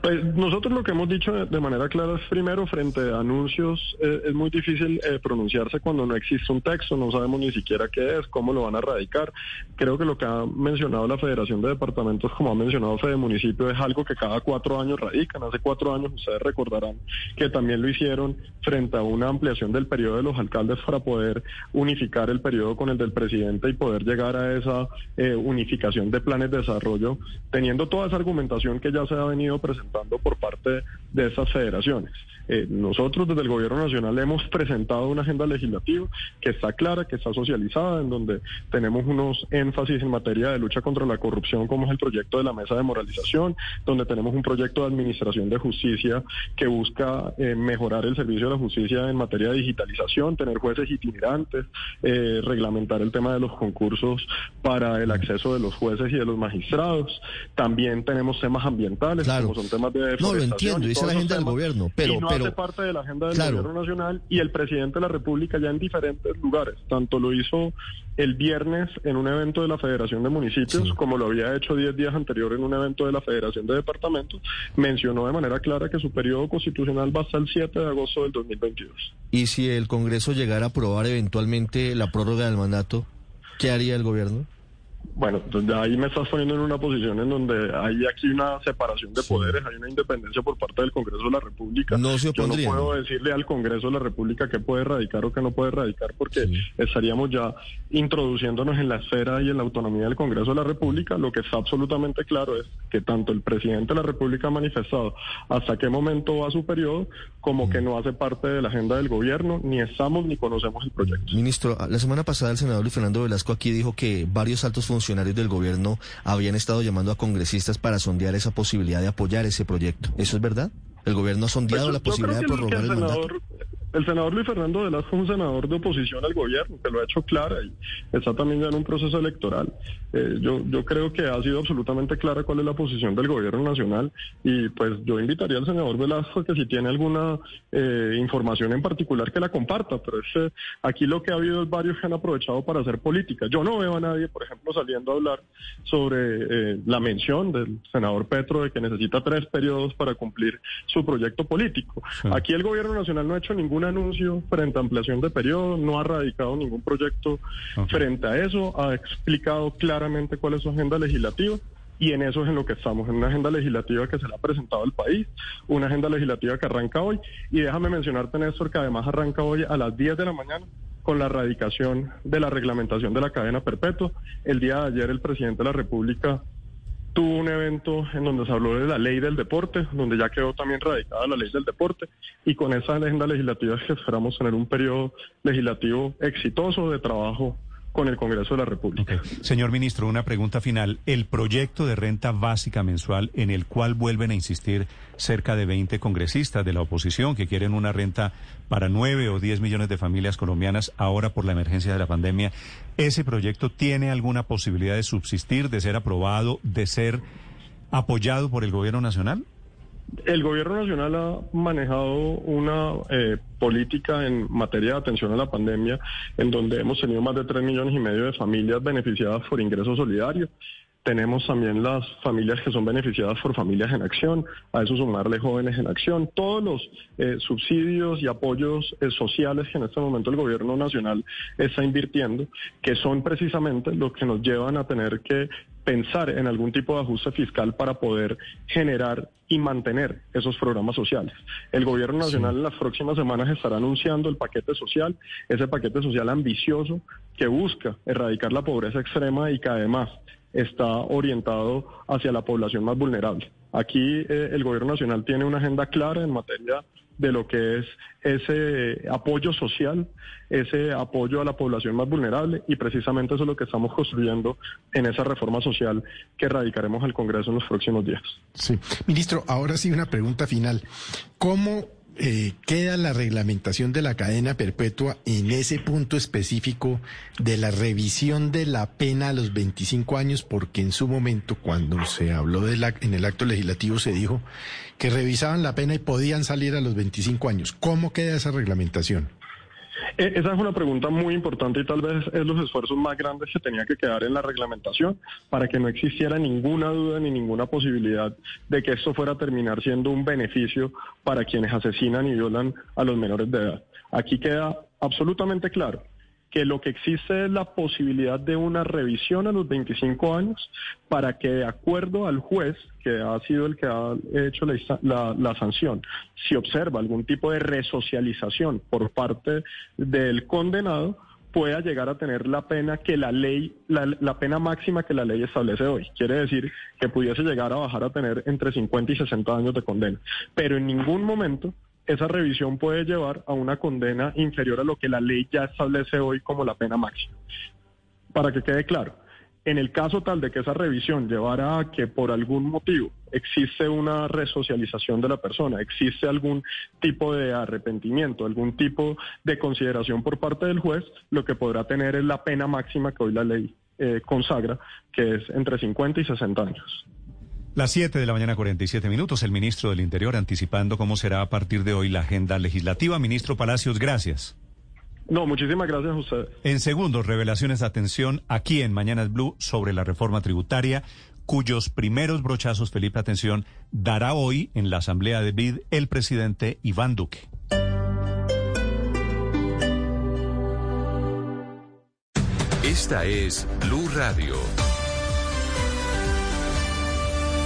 Pues nosotros lo que hemos dicho de manera clara es primero frente a anuncios eh, es muy difícil eh, pronunciarse cuando no existe un texto, no sabemos ni siquiera qué es, cómo lo van a radicar. Creo que lo que ha mencionado la Federación de Departamentos, como ha mencionado Fede Municipio, es algo que cada cuatro años radican. Hace cuatro años ustedes recordarán que también lo hicieron frente a una ampliación del periodo de los alcaldes para poder unificar el periodo con el del presidente y poder llegar a esa eh, unificación de planes de desarrollo, teniendo toda esa argumentación que ya se ha venido presentando por parte de esas federaciones. Eh, nosotros desde el Gobierno Nacional hemos presentado una agenda legislativa que está clara, que está socializada, en donde tenemos unos énfasis en materia de lucha contra la corrupción, como es el proyecto de la mesa de moralización, donde tenemos un proyecto de administración de justicia que busca eh, mejorar el servicio de la justicia en materia de digitalización, tener jueces itinerantes, eh, reglamentar el tema de los concursos para el acceso de los jueces y de los magistrados. También tenemos temas ambientales, como son temas de No, lo entiendo, dice la agenda del gobierno, pero hace parte de la agenda del gobierno nacional y el presidente de la República ya en diferentes lugares. Tanto lo hizo el viernes en un evento de la Federación de Municipios, como lo había hecho diez días anterior en un evento de la Federación de Departamentos, mencionó de manera clara que su periodo constitucional va hasta el 7 de agosto del 2022. ¿Y si el Congreso llegara a aprobar eventualmente la prórroga del mandato, qué haría el gobierno? Bueno, ahí me estás poniendo en una posición en donde hay aquí una separación de poderes, hay una independencia por parte del Congreso de la República. No se Yo no puedo decirle al Congreso de la República qué puede erradicar o qué no puede erradicar porque estaríamos ya introduciéndonos en la esfera y en la autonomía del Congreso de la República. Lo que está absolutamente claro es que tanto el presidente de la República ha manifestado hasta qué momento va su periodo, como que no hace parte de la agenda del gobierno, ni estamos ni conocemos el proyecto. Ministro, la semana pasada el senador Luis Fernando Velasco aquí dijo que varios altos funcionarios del gobierno habían estado llamando a congresistas para sondear esa posibilidad de apoyar ese proyecto. ¿Eso es verdad? ¿El gobierno ha sondeado Pues la posibilidad de el- prorrogar el el mandato? El senador Luis Fernando Velasco es un senador de oposición al gobierno, que lo ha hecho clara y está también ya en un proceso electoral. Eh, yo, yo creo que ha sido absolutamente clara cuál es la posición del gobierno nacional y pues yo invitaría al senador Velasco que si tiene alguna eh, información en particular que la comparta, pero es, eh, aquí lo que ha habido es varios que han aprovechado para hacer política. Yo no veo a nadie, por ejemplo, saliendo a hablar sobre eh, la mención del senador Petro de que necesita tres periodos para cumplir su proyecto político. Aquí el gobierno nacional no ha hecho ningún anuncio frente a ampliación de periodo, no ha radicado ningún proyecto frente a eso, ha explicado claramente cuál es su agenda legislativa. Y en eso es en lo que estamos, en una agenda legislativa que se le ha presentado al país, una agenda legislativa que arranca hoy. Y déjame mencionarte, Néstor, que además arranca hoy a las 10 de la mañana con la erradicación de la reglamentación de la cadena perpetua. El día de ayer el presidente de la República tuvo un evento en donde se habló de la ley del deporte, donde ya quedó también radicada la ley del deporte, y con esa agenda legislativa que esperamos tener un periodo legislativo exitoso de trabajo con el Congreso de la República. Señor ministro, una pregunta final. El proyecto de renta básica mensual en el cual vuelven a insistir cerca de 20 congresistas de la oposición que quieren una renta para 9 o 10 millones de familias colombianas ahora por la emergencia de la pandemia, ¿ese proyecto tiene alguna posibilidad de subsistir, de ser aprobado, de ser apoyado por el gobierno nacional? El gobierno nacional ha manejado una eh, política en materia de atención a la pandemia en donde hemos tenido más de 3 millones y medio de familias beneficiadas por ingreso solidario. Tenemos también las familias que son beneficiadas por familias en acción, a eso sumarle jóvenes en acción, todos los eh, subsidios y apoyos eh, sociales que en este momento el gobierno nacional está invirtiendo, que son precisamente lo que nos llevan a tener que pensar en algún tipo de ajuste fiscal para poder generar y mantener esos programas sociales. El gobierno nacional en las próximas semanas estará anunciando el paquete social, ese paquete social ambicioso que busca erradicar la pobreza extrema y que además está orientado hacia la población más vulnerable. Aquí eh, el gobierno nacional tiene una agenda clara en materia de lo que es ese apoyo social, ese apoyo a la población más vulnerable y precisamente eso es lo que estamos construyendo en esa reforma social que radicaremos al Congreso en los próximos días. Sí. Ministro, ahora sí una pregunta final. ¿Cómo eh, queda la reglamentación de la cadena perpetua en ese punto específico de la revisión de la pena a los 25 años? Porque en su momento, cuando se habló en el acto legislativo, se dijo que revisaban la pena y podían salir a los 25 años. ¿Cómo queda esa reglamentación? Eh, Esa es una pregunta muy importante y tal vez es los esfuerzos más grandes que tenía que quedar en la reglamentación para que no existiera ninguna duda ni ninguna posibilidad de que esto fuera a terminar siendo un beneficio para quienes asesinan y violan a los menores de edad. Aquí queda absolutamente claro que lo que existe es la posibilidad de una revisión a los 25 años para que de acuerdo al juez, que ha sido el que ha hecho la, sanción, si observa algún tipo de resocialización por parte del condenado, pueda llegar a tener la pena que la ley, la, la, pena máxima que la ley establece hoy. Quiere decir que pudiese llegar a bajar a tener entre 50 y 60 años de condena. Pero en ningún momento esa revisión puede llevar a una condena inferior a lo que la ley ya establece hoy como la pena máxima. Para que quede claro, en el caso tal de que esa revisión llevara a que por algún motivo existe una resocialización de la persona, existe algún tipo de arrepentimiento, algún tipo de consideración por parte del juez, lo que podrá tener es la pena máxima que hoy la ley eh, consagra, que es entre 50 y 60 años. Las 7 de la mañana, 47 minutos. El ministro del Interior anticipando cómo será a partir de hoy la agenda legislativa. Ministro Palacios, gracias. No, muchísimas gracias a usted. En segundos, revelaciones de atención aquí en Mañanas Blue sobre la reforma tributaria, cuyos primeros brochazos, Felipe, atención, dará hoy en la Asamblea de BID el presidente Iván Duque. Esta es Blue Radio.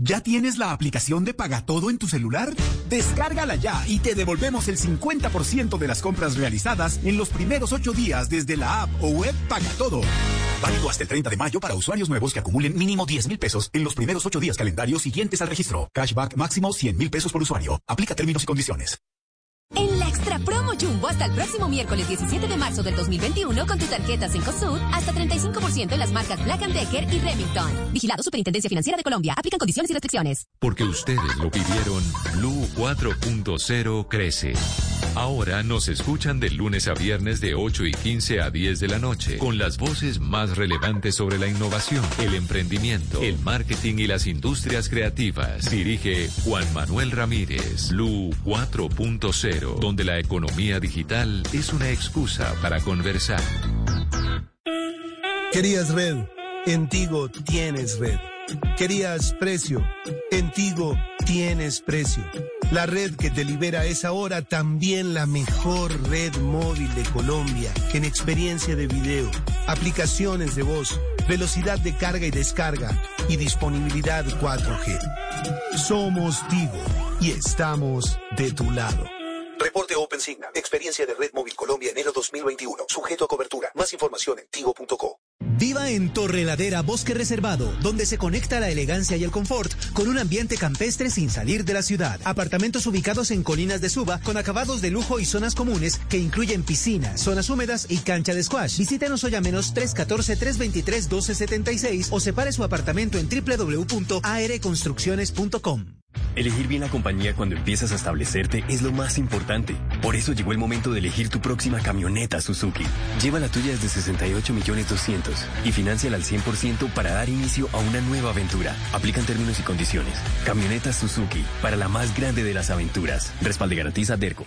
¿Ya tienes la aplicación de Paga Todo en tu celular? Descárgala ya y te devolvemos el 50% de las compras realizadas en los primeros ocho días desde la app o web Paga Todo. Válido hasta el 30 de mayo para usuarios nuevos que acumulen mínimo 10 mil pesos en los primeros ocho días calendarios siguientes al registro. Cashback máximo 100 mil pesos por usuario. Aplica términos y condiciones. Extra Promo Jumbo hasta el próximo miércoles 17 de marzo del 2021 con tu tarjeta Cencosud hasta 35% en las marcas Black Decker y Remington. Vigilado Superintendencia Financiera de Colombia. Aplican condiciones y restricciones. Porque ustedes lo pidieron, Blue 4.0 crece. Ahora nos escuchan de lunes a viernes de 8 y 15 a 10 de la noche con las voces más relevantes sobre la innovación, el emprendimiento, el marketing y las industrias creativas. Dirige Juan Manuel Ramírez, Blue 4.0 donde la economía digital es una excusa para conversar. Querías red, en Tigo tienes red. Querías precio, en Tigo tienes precio. La red que te libera es ahora también la mejor red móvil de Colombia, en experiencia de video, aplicaciones de voz, velocidad de carga y descarga y disponibilidad 4G. Somos Tigo y estamos de tu lado. Reporte Open Signal. Experiencia de Red Móvil Colombia enero 2021. Sujeto a cobertura. Más información en tigo.co. Viva en Torre Ladera Bosque Reservado, donde se conecta la elegancia y el confort con un ambiente campestre sin salir de la ciudad. Apartamentos ubicados en colinas de suba con acabados de lujo y zonas comunes que incluyen piscina, zonas húmedas y cancha de squash. Visítenos hoy a menos 314-323-1276 o separe su apartamento en www.areconstrucciones.com. Elegir bien la compañía cuando empiezas a establecerte es lo más importante. Por eso llegó el momento de elegir tu próxima camioneta Suzuki. Lleva la tuya desde 68 millones 200 y financiala al 100% para dar inicio a una nueva aventura. Aplican términos y condiciones. Camioneta Suzuki para la más grande de las aventuras. Respalde garantiza Derco.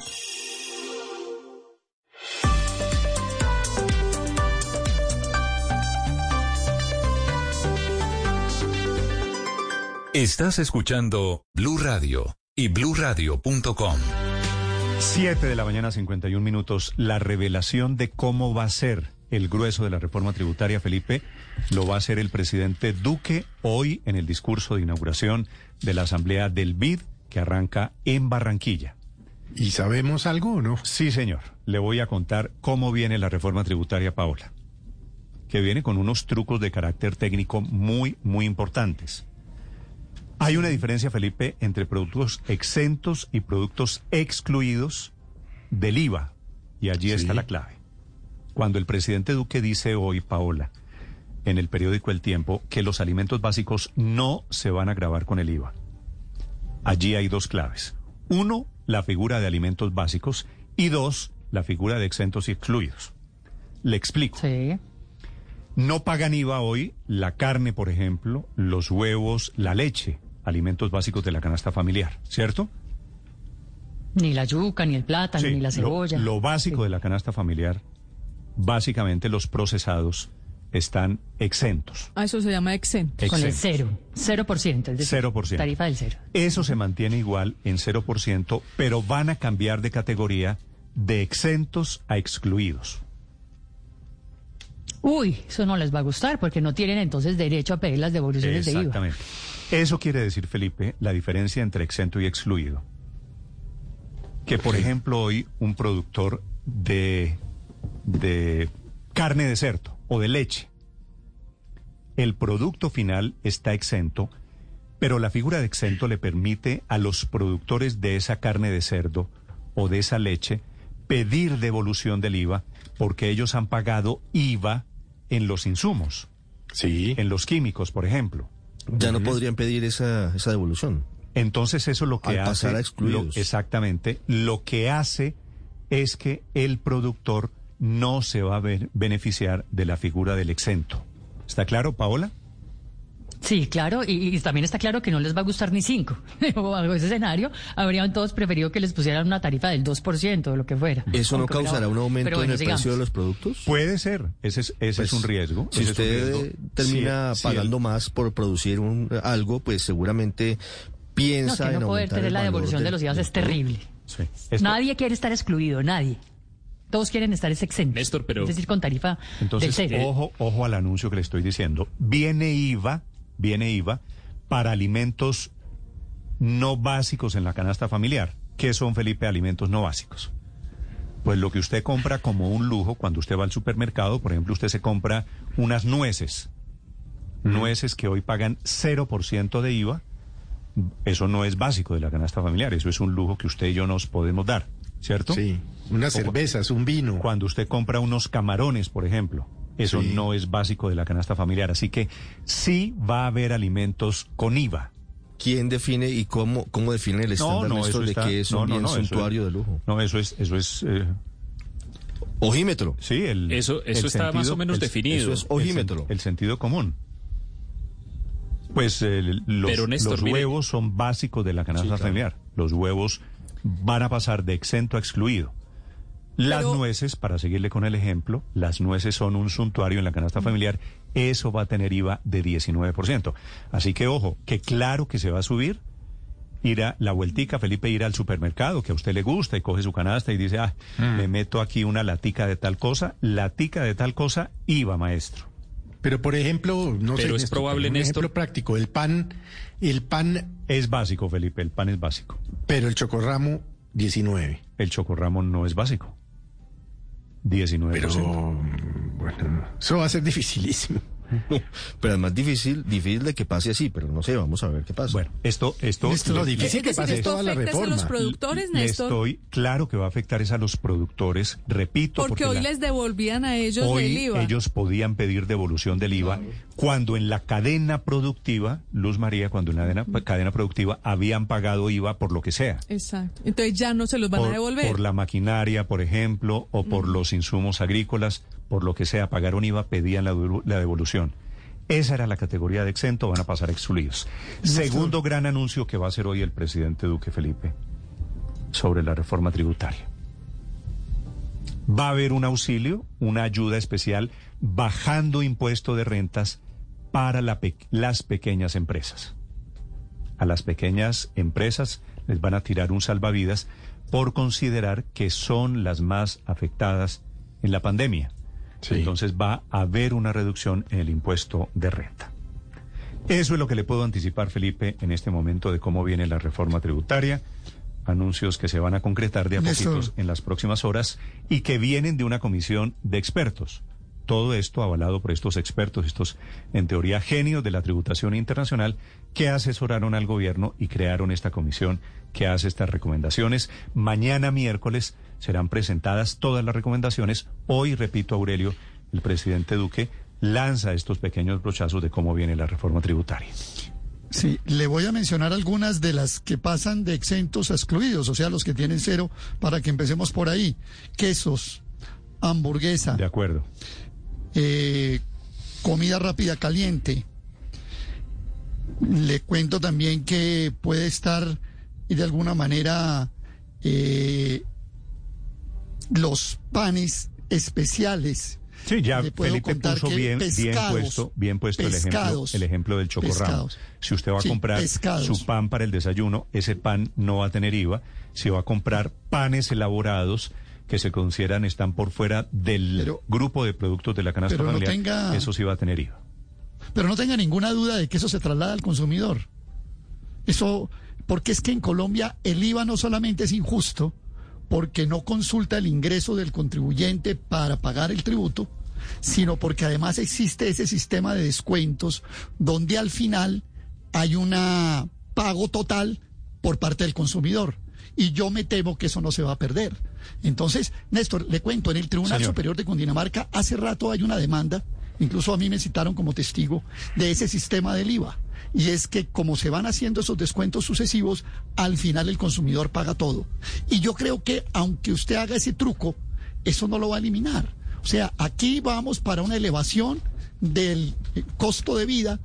Estás escuchando Blue Radio y bluradio.com. 7 de la mañana, 51 minutos. La revelación de cómo va a ser el grueso de la reforma tributaria, Felipe, lo va a hacer el presidente Duque hoy en el discurso de inauguración de la Asamblea del BID que arranca en Barranquilla. ¿Y sabemos algo no? Sí, señor. Le voy a contar cómo viene la reforma tributaria, Paola. Que viene con unos trucos de carácter técnico muy, muy importantes. Hay una diferencia, Felipe, entre productos exentos y productos excluidos del IVA. Y allí está la clave. Cuando el presidente Duque dice hoy, Paola, en el periódico El Tiempo, que los alimentos básicos no se van a grabar con el IVA. Allí hay dos claves. Uno, la figura de alimentos básicos y dos, la figura de exentos y excluidos. Le explico. No pagan IVA hoy la carne, por ejemplo, los huevos, la leche alimentos básicos de la canasta familiar, ¿cierto? Ni la yuca, ni el plátano, ni la cebolla. Lo, básico de la canasta familiar, básicamente los procesados están exentos. Ah, eso se llama exento. Con el cero, cero por ciento, es decir, 0%. tarifa del cero. Eso se mantiene igual en 0%, pero van a cambiar de categoría de exentos a excluidos. Uy, eso no les va a gustar porque no tienen entonces derecho a pedir las devoluciones de IVA. Exactamente. Eso quiere decir, Felipe, la diferencia entre exento y excluido. Que, por ejemplo, hoy un productor de, de carne de cerdo o de leche, el producto final está exento, pero la figura de exento le permite a los productores de esa carne de cerdo o de esa leche pedir devolución del IVA porque ellos han pagado IVA en los insumos. Sí. En los químicos, por ejemplo. Ya no podrían pedir esa, esa devolución. Entonces eso lo que Al hace... pasar a excluidos. lo- exactamente. Lo que hace es que el productor no se va a ver- beneficiar de la figura del exento. ¿Está claro, Paola? Sí, claro, y, y también está claro que no les va a gustar ni cinco. o algo de ese escenario, habrían todos preferido que les pusieran una tarifa del 2% o lo que fuera. ¿Eso no causará un aumento bueno, en el sigamos. precio de los productos? Puede ser. Ese es, ese es Pues, un riesgo. Si es usted riesgo. termina Sí, sí, pagando más por producir un, algo, pues seguramente piensa No, que en no poder aumentar tener la devolución de los IVA es terrible. Sí. Esto- Nadie quiere estar excluido, nadie. Todos quieren estar es exentos. Néstor, pero- Es decir, con tarifa Entonces, del ojo, ojo al anuncio que le estoy diciendo. Viene IVA, viene IVA para alimentos no básicos en la canasta familiar. ¿Qué son, Felipe, alimentos no básicos? Pues lo que usted compra como un lujo cuando usted va al supermercado, por ejemplo, usted se compra unas nueces. Nueces que hoy pagan 0% de IVA. Eso no es básico de la canasta familiar, eso es un lujo que usted y yo nos podemos dar, ¿cierto? Sí, unas cervezas, un vino. Cuando usted compra unos camarones, por ejemplo, eso Sí. no es básico de la canasta familiar. Así que sí va a haber alimentos con IVA. ¿Quién define y cómo, cómo define el estándar Néstor, eso de está- que es no, un no, bien no, es- de lujo? No, eso es, eso es. eh, Ojímetro. sí, el. Eso- eso el está más o menos el- definido. Eso es El ojímetro. El, sentido común. Pues eh, los, Pero, Néstor, los mire- huevos son básicos de la canasta Sí, claro. familiar. Los huevos van a pasar de exento a excluido. Las Pero- nueces, para seguirle con el ejemplo, las nueces son un suntuario en la canasta familiar. Eso va a tener IVA de 19%. Así que ojo, que claro que se va a subir. Ir a la vueltica, Felipe, ir al supermercado, que a usted le gusta y coge su canasta y dice, ah, me meto aquí una latica de tal cosa, latica de tal cosa, IVA, maestro. Pero por ejemplo, no sé, Pero es Néstor, probable, un Néstor- ejemplo práctico, el pan, el pan, Es básico, Felipe, el pan es básico. pero el chocorramo 19. El chocorramo no es básico. 19%. Pero bueno, eso va a ser dificilísimo. Pero es más difícil, difícil de que pase así, pero no sé, vamos a ver qué pasa. Bueno, esto, esto, Esto es lo difícil Es que pase esto toda la afecta es a reforma. los productores, Néstor, estoy claro que va a afectar es a los productores, repito, porque, hoy la- les devolvían a ellos hoy el IVA. ellos podían pedir devolución del IVA cuando en la cadena productiva, Luz María, cuando en la cadena, cadena productiva habían pagado IVA por lo que sea. Exacto. Entonces ya no se los van por, a devolver. por la maquinaria, por ejemplo, o por los insumos agrícolas, por lo que sea, pagaron IVA, pedían la, devolu- la devolución. Esa era la categoría de exento, van a pasar excluidos. Segundo gran anuncio que va a hacer hoy el presidente Duque Felipe sobre la reforma tributaria. Va a haber un auxilio, una ayuda especial, bajando impuesto de rentas para la pe- las pequeñas empresas. A las pequeñas empresas les van a tirar un salvavidas por considerar que son las más afectadas en la pandemia. Sí. Entonces va a haber una reducción en el impuesto de renta. Eso es lo que le puedo anticipar, Felipe, en este momento de cómo viene la reforma tributaria. Anuncios que se van a concretar de a Néstor. poquitos en las próximas horas y que vienen de una comisión de expertos. Todo esto avalado por estos expertos, estos en teoría genios de la tributación internacional que asesoraron al gobierno y crearon esta comisión que hace estas recomendaciones. Mañana miércoles serán presentadas todas las recomendaciones. Hoy, repito, Aurelio, el presidente Duque lanza estos pequeños brochazos de cómo viene la reforma tributaria. Sí, le voy a mencionar algunas de las que pasan de exentos a excluidos, o sea, los que tienen cero, para que empecemos por ahí. Quesos, hamburguesa, De acuerdo. eh, comida rápida caliente. Le cuento también que puede estar y de alguna manera eh, los panes especiales. Sí, ya Le puedo Felipe puso bien, bien puesto, bien puesto el ejemplo, el ejemplo del chocorramo. Si usted va a Sí, comprar pescados. su pan para el desayuno, ese pan no va a tener IVA. Si va a comprar panes elaborados que se consideran están por fuera del Pero- grupo de productos de la canasta pero no familiar, tenga- eso sí va a tener IVA. Pero no tenga ninguna duda de que eso se traslada al consumidor. Eso, porque es que en Colombia el IVA no solamente es injusto, porque no consulta el ingreso del contribuyente para pagar el tributo, sino porque además existe ese sistema de descuentos donde al final hay un pago total por parte del consumidor. Y yo me temo que eso no se va a perder. Entonces, Néstor, le cuento, en el Tribunal Superior de Cundinamarca hace rato hay una demanda, incluso a mí me citaron como testigo, de ese sistema del IVA. Y es que como se van haciendo esos descuentos sucesivos, al final el consumidor paga todo. Y yo creo que aunque usted haga ese truco, eso no lo va a eliminar. O sea, aquí vamos para una elevación del costo de vida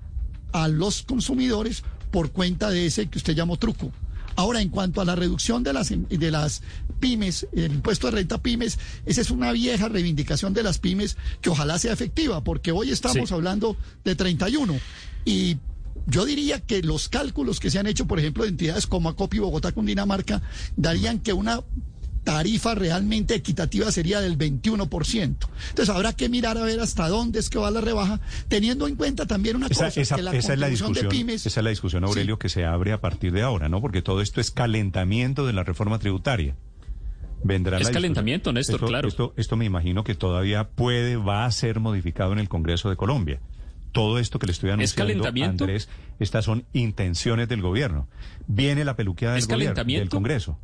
a los consumidores por cuenta de ese que usted llamó truco. Ahora, en cuanto a la reducción de las, de las pymes, el impuesto de renta pymes, esa es una vieja reivindicación de las pymes que ojalá sea efectiva, porque hoy estamos hablando de 31 y yo diría que los cálculos que se han hecho, por ejemplo, de entidades como Acopi, Bogotá, Cundinamarca, darían que una tarifa realmente equitativa sería del 21%. Entonces habrá que mirar a ver hasta dónde es que va la rebaja, teniendo en cuenta también una cosa, que la esa es la discusión de pymes... Esa es la discusión, Aurelio, que se abre a partir de ahora, ¿no? Porque todo esto es calentamiento de la reforma tributaria. Vendrá Es la discusión. calentamiento, Néstor, Esto- claro. Esto, esto me imagino que todavía puede, va a ser modificado en el Congreso de Colombia. Todo esto que le estoy anunciando, calentamiento? Andrés, estas son intenciones del gobierno. Viene la peluqueada del ¿Es gobierno, del calentamiento? Congreso.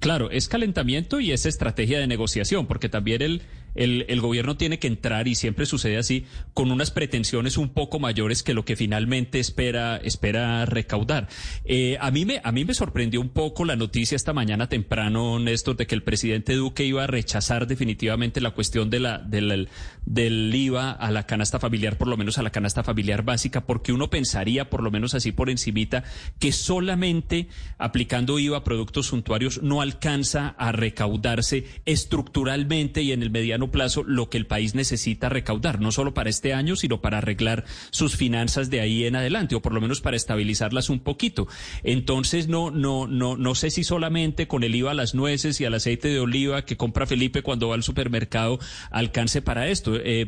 Claro, es calentamiento y es estrategia de negociación, porque también el, el, el gobierno tiene que entrar, y siempre sucede así, con unas pretensiones un poco mayores que lo que finalmente espera, espera recaudar. Eh, a, mí me, a mí me sorprendió un poco la noticia esta mañana temprano, Néstor, de que el presidente Duque iba a rechazar definitivamente la cuestión de la, del, del IVA a la canasta familiar, por lo menos a la canasta familiar básica, porque uno pensaría, por lo menos así por encimita, que solamente aplicando IVA a productos suntuarios no alcanza a recaudarse estructuralmente y en el mediano plazo lo que el país necesita recaudar, no solo para este año, sino para arreglar sus finanzas de ahí en adelante, o por lo menos para estabilizarlas un poquito. Entonces, no, no, no, no sé si solamente con el IVA a las nueces y al aceite de oliva que compra Felipe cuando va al supermercado alcance para esto. Eh,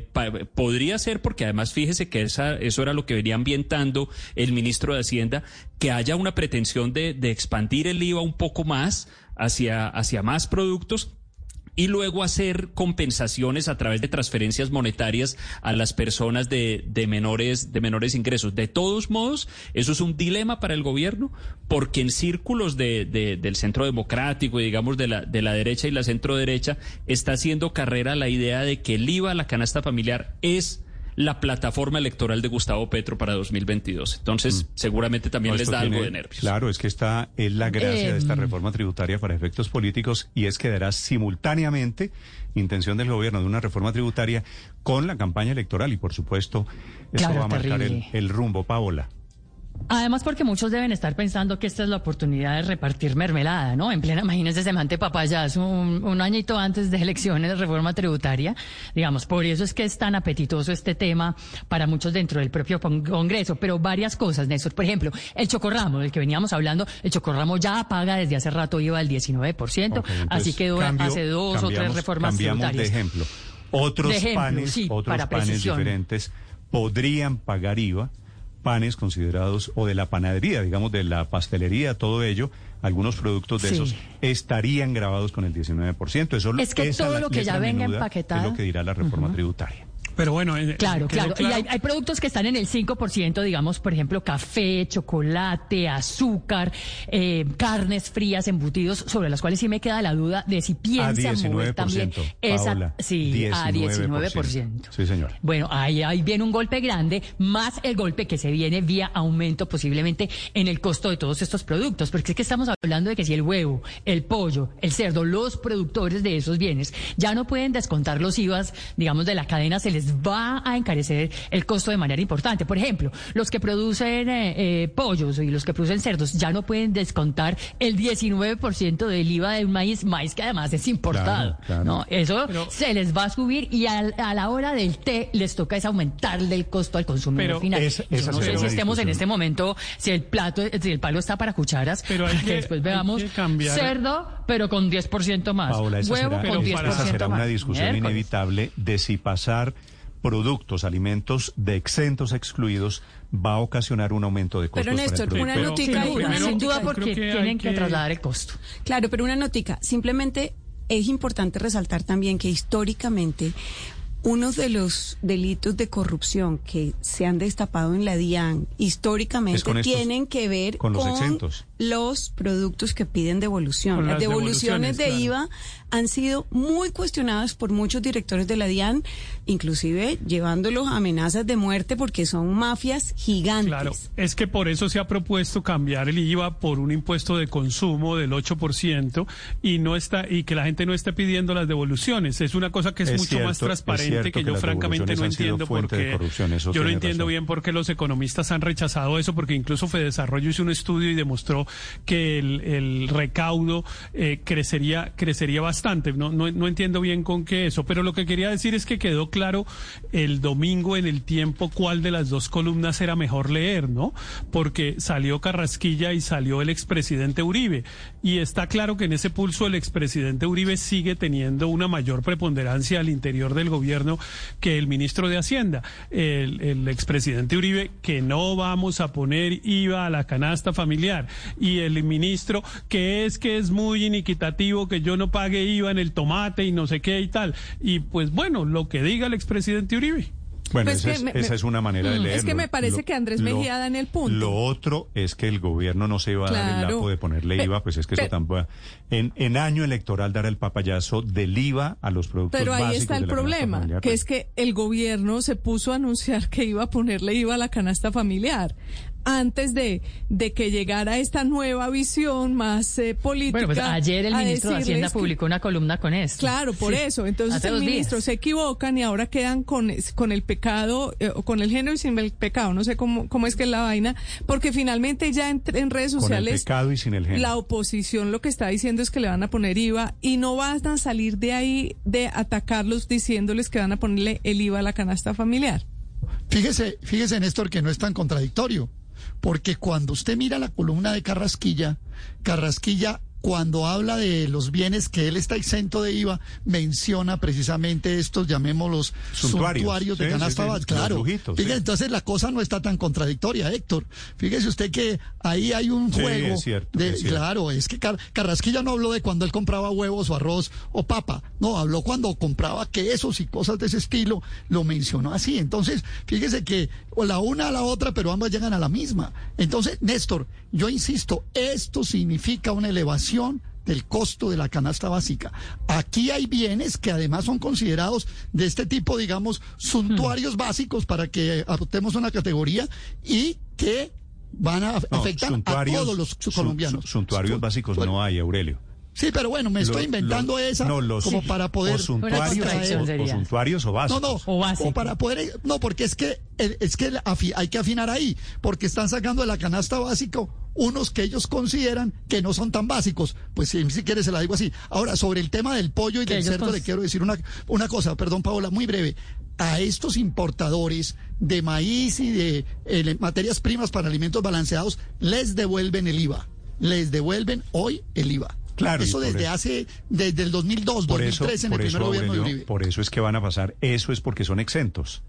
podría ser porque además fíjese que esa, eso era lo que venía ambientando el ministro de Hacienda, que haya una pretensión de, de expandir el IVA un poco más hacia, hacia más productos y luego hacer compensaciones a través de transferencias monetarias a las personas de, de menores de menores ingresos. De todos modos, eso es un dilema para el gobierno, porque en círculos de, de- del centro democrático y digamos de la, de la derecha y la centro derecha está haciendo carrera la idea de que el IVA la canasta familiar es la plataforma electoral de Gustavo Petro para 2022. Entonces, seguramente también No, les da algo de nervios. Claro, es que esta es la gracia de esta Em. reforma tributaria para efectos políticos y es que dará simultáneamente intención del gobierno de una reforma tributaria con la campaña electoral y por supuesto eso Claro, va a marcar el rumbo, Paola. Además, porque muchos deben estar pensando que esta es la oportunidad de repartir mermelada, ¿no? En plena, imagínense semejante papayazo un, un añito antes de elecciones de reforma tributaria. Digamos, por eso es que es tan apetitoso este tema para muchos dentro del propio con- Congreso. Pero varias cosas, Néstor. Por ejemplo, el chocorramo, del que veníamos hablando, el chocorramo ya paga desde hace rato IVA del 19%. Ok, entonces, así quedó cambio- hace dos o tres reformas cambiamos tributarias. de ejemplo. Otros De ejemplo, panes, sí, otros panes precisión. diferentes podrían pagar IVA, panes considerados o de la panadería, digamos de la pastelería, todo ello, algunos productos de Sí. esos estarían grabados con el 19%. Eso Es que todo la lo que ya venga empaquetado. Es lo que dirá la reforma tributaria. Pero bueno, eh, Claro, claro. Y hay, hay productos que están en el 5%, digamos, por ejemplo, café, chocolate, azúcar, eh, carnes frías, embutidos, sobre las cuales sí me queda la duda de si piensan mover también 19%, esa. Paola, sí, a 19%. Sí, señor. Bueno, ahí, ahí viene un golpe grande, más el golpe que se viene vía aumento posiblemente en el costo de todos estos productos, porque es que estamos hablando de que si el huevo, el pollo, el cerdo, los productores de esos bienes ya no pueden descontar los IVAs, digamos, de la cadena, se les va a encarecer el costo de manera importante. Por ejemplo, los que producen eh, eh, pollos y los que producen cerdos ya no pueden descontar el 19% del IVA de un maíz, maíz que además es importado. Claro, claro. ¿no? Eso se les va a subir y al- a la hora del té les toca es aumentarle el costo al consumidor Pero final. Yo no sé si estemos en este momento, si el plato, si el palo está para cucharas, Pero hay para que, que- después hay veamos que cerdo, pero con 10% más. Paola, esa Huevo será, con esa 10% será más. una discusión Miércoles. inevitable de si pasar productos, alimentos de exentos excluidos va a ocasionar un aumento de costos Pero Néstor, para el una notica, Sin duda, una sin notica. duda porque que tienen que, que- trasladar el costo. Claro, pero una notica. Simplemente es importante resaltar también que históricamente uno de los delitos de corrupción que se han destapado en la DIAN históricamente con estos- tienen que ver con con, los exentos. Los productos que piden devolución. Las las devoluciones de IVA han sido muy cuestionadas por muchos directores de la DIAN, inclusive llevándolos a amenazas de muerte porque son mafias gigantes. Claro, es que por eso se ha propuesto cambiar el IVA por un impuesto de consumo del 8% y no está y que la gente no esté pidiendo las devoluciones. Es una cosa que es, Es mucho cierto, más transparente que, que yo francamente no entiendo por fuente de qué. corrupción, eso Yo no entiendo razón. bien por qué los economistas han rechazado eso porque incluso Fedesarrollo hizo un estudio y demostró que el, el recaudo eh, crecería crecería bastante. No, no, no entiendo bien con qué eso, pero lo que quería decir es que quedó claro el domingo en el tiempo cuál de las dos columnas era mejor leer, ¿no? Porque salió Carrasquilla y salió el expresidente Uribe. Y está claro que en ese pulso el expresidente Uribe sigue teniendo una mayor preponderancia al interior del gobierno que el ministro de Hacienda. El, expresidente Uribe que no vamos a poner IVA a la canasta familiar. Y el ministro que es que es muy iniquitativo que yo no pague IVA en el tomate y no sé qué y tal. Y pues bueno, lo que diga el expresidente Uribe. Bueno, Pues esa, es, me- esa me- es una manera de Mm, leerlo. es que me parece Lo- que Andrés lo- Mejía da en el punto. Lo otro es que el gobierno no se iba a dar el Claro. lapo de ponerle IVA, pues es que eso pe- tampoco... En, en año electoral dar el papayazo del IVA a los productos Pero ahí básicos está el de la canasta problema, familiar, que pues. es que el gobierno se puso a anunciar que iba a ponerle IVA a la canasta familiar antes de, de que llegara esta nueva visión más eh, política. Bueno, pues ayer el a ministro de Hacienda que- publicó una columna con esto. Claro, por Sí, eso. Entonces el días. ministro se equivocan y ahora quedan con, con el pecado, eh, o con el género y sin el pecado. No sé cómo, cómo es que es la vaina, porque finalmente ya en, en redes Con el sociales pecado y sin el género. la oposición lo que está diciendo es que le van a poner IVA y no van a salir de ahí de atacarlos diciéndoles que van a ponerle el IVA a la canasta familiar. Fíjese, fíjese, Néstor, que no es tan contradictorio, porque cuando usted mira la columna de Carrasquilla, Carrasquilla, cuando habla de los bienes que él está exento de IVA, menciona precisamente estos, llamémoslos, Suntuarios. suntuarios de Sí, canasta sí, Claro. lujitos, entonces la cosa no está tan contradictoria, Héctor. Fíjese usted que ahí hay un juego. es cierto, de, es cierto. Claro, es que Car- Carrasquilla no habló de cuando él compraba huevos o arroz o papa. No, habló cuando compraba quesos y cosas de ese estilo. Lo mencionó así. Entonces, fíjese que o la una a la otra, pero ambas llegan a la misma. Entonces, Néstor, yo insisto, esto significa una elevación del costo de la canasta básica. Aquí hay bienes que además son considerados de este tipo, digamos, suntuarios básicos para que adoptemos una categoría y que van a No, afectar a todos los colombianos. sun- Suntuarios básicos no hay, Aurelio. Sí, pero bueno, me estoy inventando lo- esa no, los- como para poder o suntuarios, traer- o, o no, básicos. no, o para poder, no, porque es que eh, es que hay que afinar ahí, porque están sacando de la canasta básica unos que ellos consideran que no son tan básicos. Pues si, si quieres se la digo así. Ahora, sobre el tema del pollo y del cerdo, cons- le quiero decir una, una cosa, perdón, Paola, muy breve. A estos importadores de maíz y de eh, materias primas para alimentos balanceados, les devuelven el IVA. Les devuelven hoy el IVA. Claro, Eso desde eso- hace, desde el 2002, Por eso, 2003, en el eso, primer gobierno de Aurelio, Uribe. por eso es que van a pasar, eso es porque son exentos.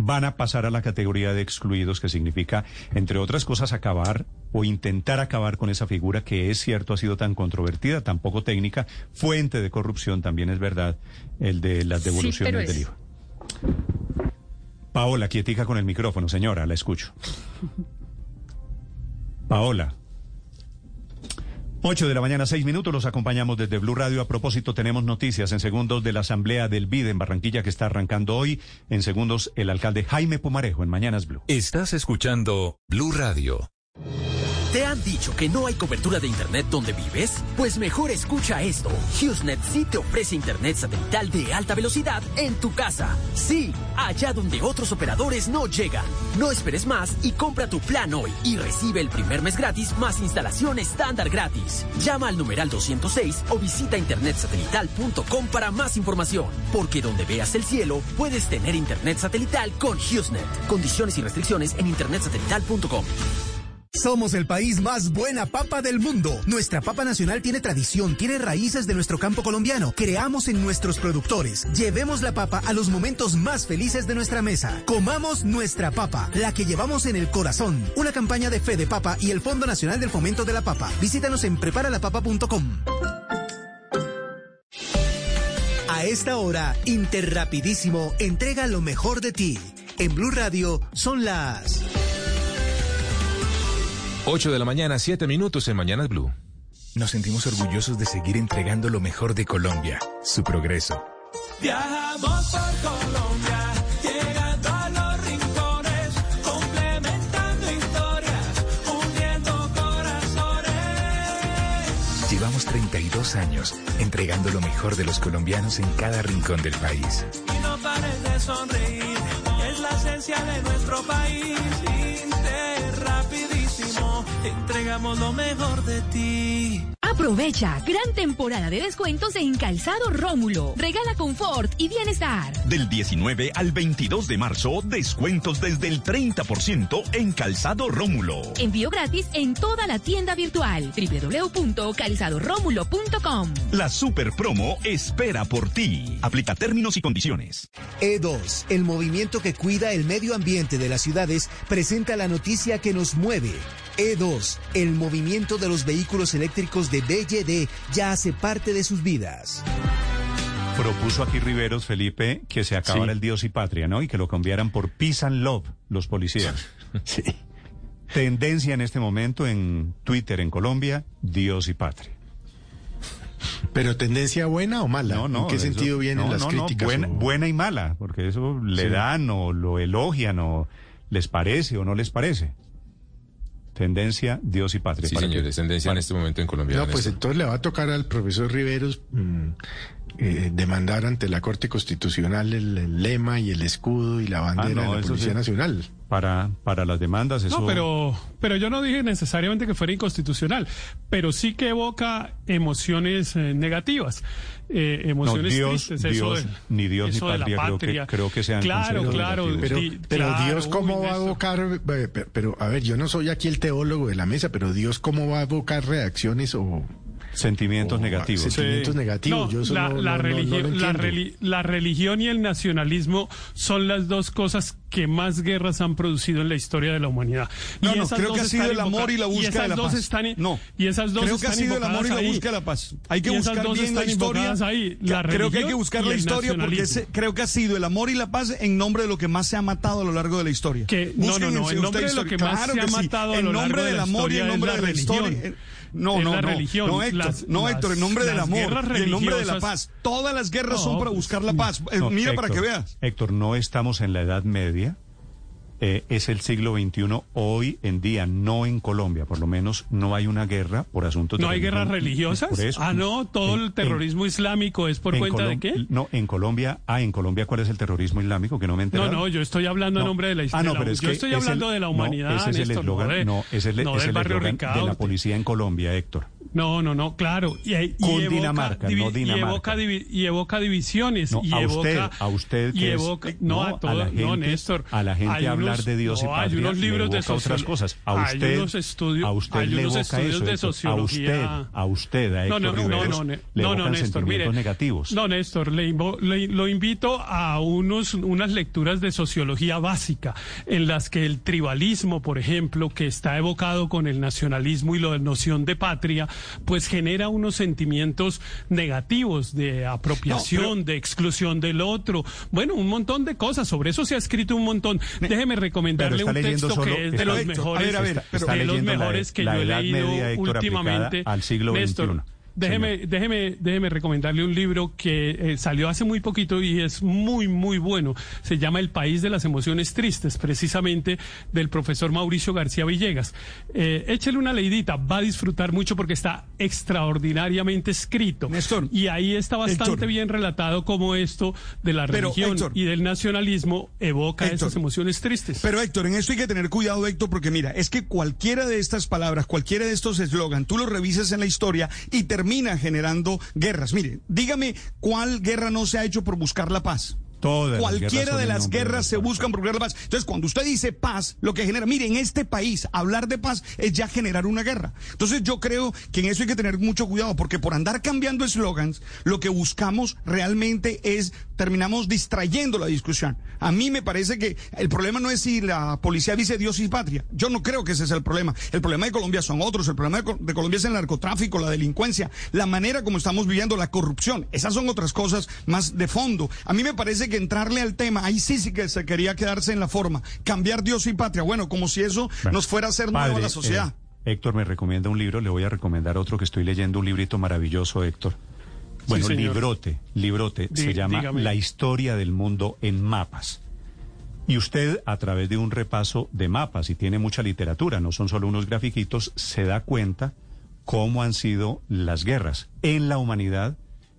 Van a pasar a la categoría de excluidos, que significa, entre otras cosas, acabar o intentar acabar con esa figura que es cierto ha sido tan controvertida, tan poco técnica, fuente de corrupción, también es verdad, el de las Sí, devoluciones pero del IVA. Paola, quietica con el micrófono, señora, la escucho. Paola. 8 de la mañana, 6 minutos, los acompañamos desde Blue Radio. A propósito, tenemos noticias en segundos de la Asamblea del BID en Barranquilla que está arrancando hoy. En segundos, el alcalde Jaime Pumarejo en Mañanas Blue. Estás escuchando Blue Radio. ¿Te han dicho que no hay cobertura de Internet donde vives? Pues mejor escucha esto. HughesNet sí te ofrece Internet satelital de alta velocidad en tu casa. Sí, allá donde otros operadores no llegan. No esperes más y compra tu plan hoy y recibe el primer mes gratis más instalación estándar gratis. Llama al numeral 206 o visita internetsatelital.com para más información. Porque donde veas el cielo, puedes tener Internet satelital con HughesNet. Condiciones y restricciones en internetsatelital.com. Somos el país más buena papa del mundo. Nuestra papa nacional tiene tradición, tiene raíces de nuestro campo colombiano. Creamos en nuestros productores. Llevemos la papa a los momentos más felices de nuestra mesa. Comamos nuestra papa, la que llevamos en el corazón. Una campaña de fe de papa y el Fondo Nacional del Fomento de la Papa. Visítanos en preparalapapa.com. A esta hora, Interrapidísimo entrega lo mejor de ti. En Blue Radio son las 8 de la mañana, 7 minutos en Mañanas Blue. Nos sentimos orgullosos de seguir entregando lo mejor de Colombia, su progreso. Viajamos por Colombia, llegando a los rincones, complementando historias, uniendo corazones. Llevamos 32 años entregando lo mejor de los colombianos en cada rincón del país. Y no pares de sonreír, es la esencia de nuestro país. Inter, entregamos lo mejor de ti. Aprovecha, gran temporada de descuentos en Calzado Rómulo. Regala confort y bienestar. Del 19 al 22 de marzo, descuentos desde el 30% en Calzado Rómulo. Envío gratis en toda la tienda virtual www.calzadoromulo.com. La super promo espera por ti. Aplica términos y condiciones. E2, el movimiento que cuida el medio ambiente de las ciudades, presenta la noticia que nos mueve. E2, el movimiento de los vehículos eléctricos de BYD ya hace parte de sus vidas. Propuso aquí Riveros, Felipe, que se acabara Sí. el Dios y Patria, ¿no? Y que lo cambiaran por Peace and Love, los policías. Sí. Tendencia en este momento en Twitter en Colombia, Dios y Patria. Pero tendencia buena o mala? No, no. ¿En qué eso- sentido vienen no, las no, no, críticas? buena, o- buena y mala, porque eso le Sí. dan o lo elogian o les parece o no les parece. Tendencia, Dios y Patria. Sí, que- señores, tendencia en este momento en Colombia. No, pues entonces le va a tocar al profesor Riveros mm, eh, demandar ante la Corte Constitucional el, el lema y el escudo y la bandera Ah, no, de la Policía sí. Nacional. Para, para las demandas, eso... No, pero, pero yo no dije necesariamente que fuera inconstitucional, pero sí que evoca emociones eh, negativas, eh, emociones Dios- tristes. eso Dios- de- ni Dios ni eso patria creo que- patria. creo que sean Claro, claro. Pero, di- pero claro, Dios, ¿cómo uy, va a evocar? eh, Pero, pero, a ver, yo no soy aquí el teólogo de la mesa, pero Dios, ¿cómo va a evocar reacciones o Sentimientos o negativos. Sentimientos negativos. No, yo eso la, no- la no- no- no religión, la, reli- la religión y el nacionalismo son las dos cosas que más guerras han producido en la historia de la humanidad. No, no, esas creo que ha sido el amor y la búsqueda de la dos paz. Están, No. y esas dos Creo que ha sido el amor y la búsqueda de la paz. Hay que Y buscar dos bien la historia. ahí, la creo que hay que buscar y la historia porque ese- creo que ha sido el amor y la paz en nombre de lo que más se ha matado a lo largo de la historia. Que- no, no, no, en nombre de lo que más Claro se ha sí. matado a lo largo nombre de del la amor y historia en nombre de la historia. No, Es no, la no. religión. No, Héctor, Las- no, Héctor, en nombre del amor y en nombre de la paz. Todas las guerras No, son para buscar la paz. Eh, No, Mira para que veas. Héctor, no estamos en la Edad Media. Eh, es el siglo XXI hoy en día, no en Colombia, por lo menos no hay una guerra por asuntos de ¿No hay religión. guerras religiosas? Por eso. ah, no, todo En- el terrorismo islámico es por en cuenta de qué? No, en Colombia, ah, en Colombia, ¿cuál es el terrorismo islámico? Que no me he No, no, yo estoy hablando en No. nombre de la Ah, historia. no, pero es yo que estoy es el- hablando de la no, humanidad, ese es el no eslogan, de- no, es el, no es del el barrio eslogan de la policía en Colombia, Héctor. No, no, no, claro. Y, y Cundinamarca, evoca, no divi- y Dinamarca. evoca, y evoca divisiones. No, y a evoca, usted, a usted y que es- evoca, no, a a todo, no, gente- Néstor. a la gente hay hablar unos- de Dios y no, patria Hay unos le libros de otras cosas. A hay usted, unos estudios, a usted hay le unos evoca estudios eso, de sociología. A usted, a usted, a No, Héctor no, no, Riveros, no, no, le no, no, Néstor, mire. negativos. No, Néstor, le invo- le- lo invito a unos, unas lecturas de sociología básica, en las que el tribalismo, por ejemplo, que está evocado con el nacionalismo y la noción de patria, pues genera unos sentimientos negativos de apropiación, de exclusión del otro. Bueno, un montón de cosas. Sobre eso se ha escrito un montón. Déjeme recomendarle un texto solo- que es de los mejores, a ver, a ver, de pero- está los leyendo la- mejores que la yo he leído últimamente. al siglo Néstor, XXI. Déjeme, déjeme, déjeme recomendarle un libro que eh, salió hace muy poquito y es muy, muy bueno. Se llama El País de las Emociones Tristes, precisamente del profesor Mauricio García Villegas. Eh, échele una leidita, va a disfrutar mucho porque está extraordinariamente escrito. y ahí está bastante Héctor. bien relatado cómo esto de la Pero, religión Héctor. y del nacionalismo evoca Héctor. esas emociones tristes. Pero Héctor, en esto hay que tener cuidado, Héctor, porque mira, es que cualquiera de estas palabras, cualquiera de estos eslogan, tú los revisas en la historia y termina generando guerras. Mire, dígame cuál guerra no se ha hecho por buscar la paz. Todas Cualquiera de las guerras se buscan por buscar la paz. Entonces, cuando usted dice paz, lo que genera, mire, en este país, hablar de paz es ya generar una guerra. Entonces, yo creo que en eso hay que tener mucho cuidado, porque por andar cambiando eslogans, lo que buscamos realmente es, terminamos distrayendo la discusión. A mí me parece que el problema no es si la policía dice Dios y patria. Yo no creo que ese es el problema. El problema de Colombia son otros. El problema de, Co- de Colombia es el narcotráfico, la delincuencia, la manera como estamos viviendo, la corrupción. Esas son otras cosas más de fondo. A mí me parece que entrarle al tema, ahí sí sí que se quería quedarse en la forma. Cambiar Dios y patria. Bueno, como si eso Bueno, nos fuera a hacer nuevo a la sociedad. eh, Héctor me recomienda un libro, le voy a recomendar otro que estoy leyendo, un librito maravilloso, Héctor. Bueno, señor. librote, librote, se llama dígame. La historia del mundo en mapas. Y usted, a través de un repaso de mapas, y tiene mucha literatura, no son solo unos grafiquitos, se da cuenta cómo han sido las guerras en la humanidad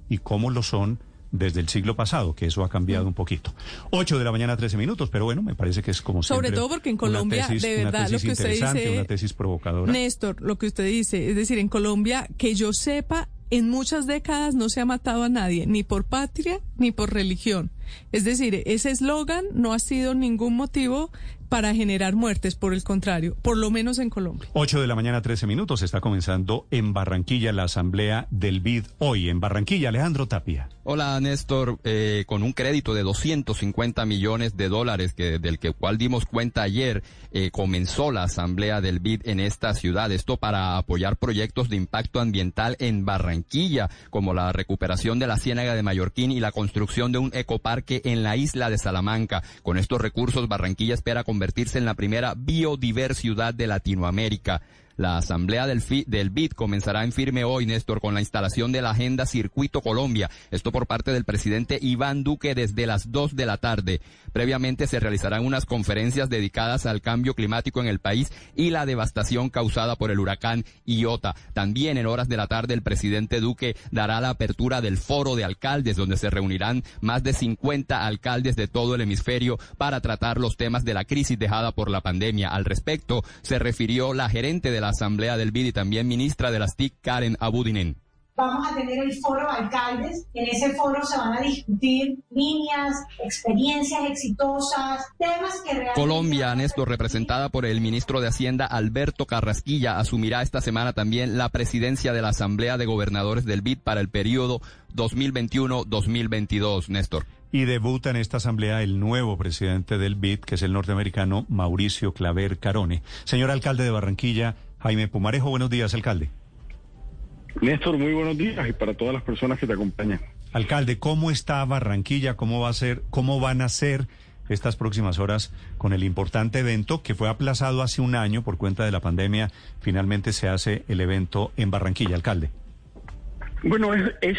y cómo lo son desde el siglo pasado, que eso ha cambiado un poquito. 8 de la mañana, 13 minutos, pero bueno, me parece que es como Sobre siempre todo porque en Colombia, tesis- de verdad, lo que usted interesante, dice, Una tesis provocadora. Néstor, lo que usted dice, es decir, en Colombia, que yo sepa, en muchas décadas no se ha matado a nadie, ni por patria ni por religión. Es decir, ese eslogan no ha sido ningún motivo para generar muertes, por el contrario, por lo menos en Colombia. 8 de la mañana, 13 minutos. Está comenzando en Barranquilla la asamblea del BID hoy. En Barranquilla, Alejandro Tapia. Hola Néstor, Eh, con un crédito de 250 millones de dólares que, del que cual dimos cuenta ayer, eh, comenzó la asamblea del BID en esta ciudad. Esto para apoyar proyectos de impacto ambiental en Barranquilla, como la recuperación de la Ciénaga de Mallorquín y la construcción de un ecoparque en la isla de Salamanca. Con estos recursos, Barranquilla espera convertirse en la primera biodiversidad de Latinoamérica. La asamblea del, FI- del BID comenzará en firme hoy, Néstor, con la instalación de la agenda Circuito Colombia. Esto por parte del presidente Iván Duque desde las 2 de la tarde. Previamente se realizarán unas conferencias dedicadas al cambio climático en el país y la devastación causada por el huracán Iota. También en horas de la tarde el presidente Duque dará la apertura del foro de alcaldes, donde se reunirán más de 50 alcaldes de todo el hemisferio para tratar los temas de la crisis dejada por la pandemia. Al respecto, se refirió la gerente de la Asamblea del BID y también ministra de las TIC, Karen Abudinen. Vamos a tener el foro de alcaldes. En ese foro se van a discutir líneas, experiencias exitosas, temas que realmente... Colombia, Néstor, representada por el ministro de Hacienda Alberto Carrasquilla, asumirá esta semana también la presidencia de la Asamblea de Gobernadores del BID para el periodo 2021-2022, Néstor. Y debuta en esta asamblea el nuevo presidente del BID, que es el norteamericano Mauricio Claver Carone. Señor alcalde de Barranquilla, Jaime Pumarejo, buenos días, alcalde. Néstor, muy buenos días y para todas las personas que te acompañan. Alcalde, ¿cómo está Barranquilla? ¿Cómo va a ser? ¿Cómo van a ser estas próximas horas con el importante evento que fue aplazado hace un año por cuenta de la pandemia? Finalmente se hace el evento en Barranquilla, alcalde. Bueno, es, es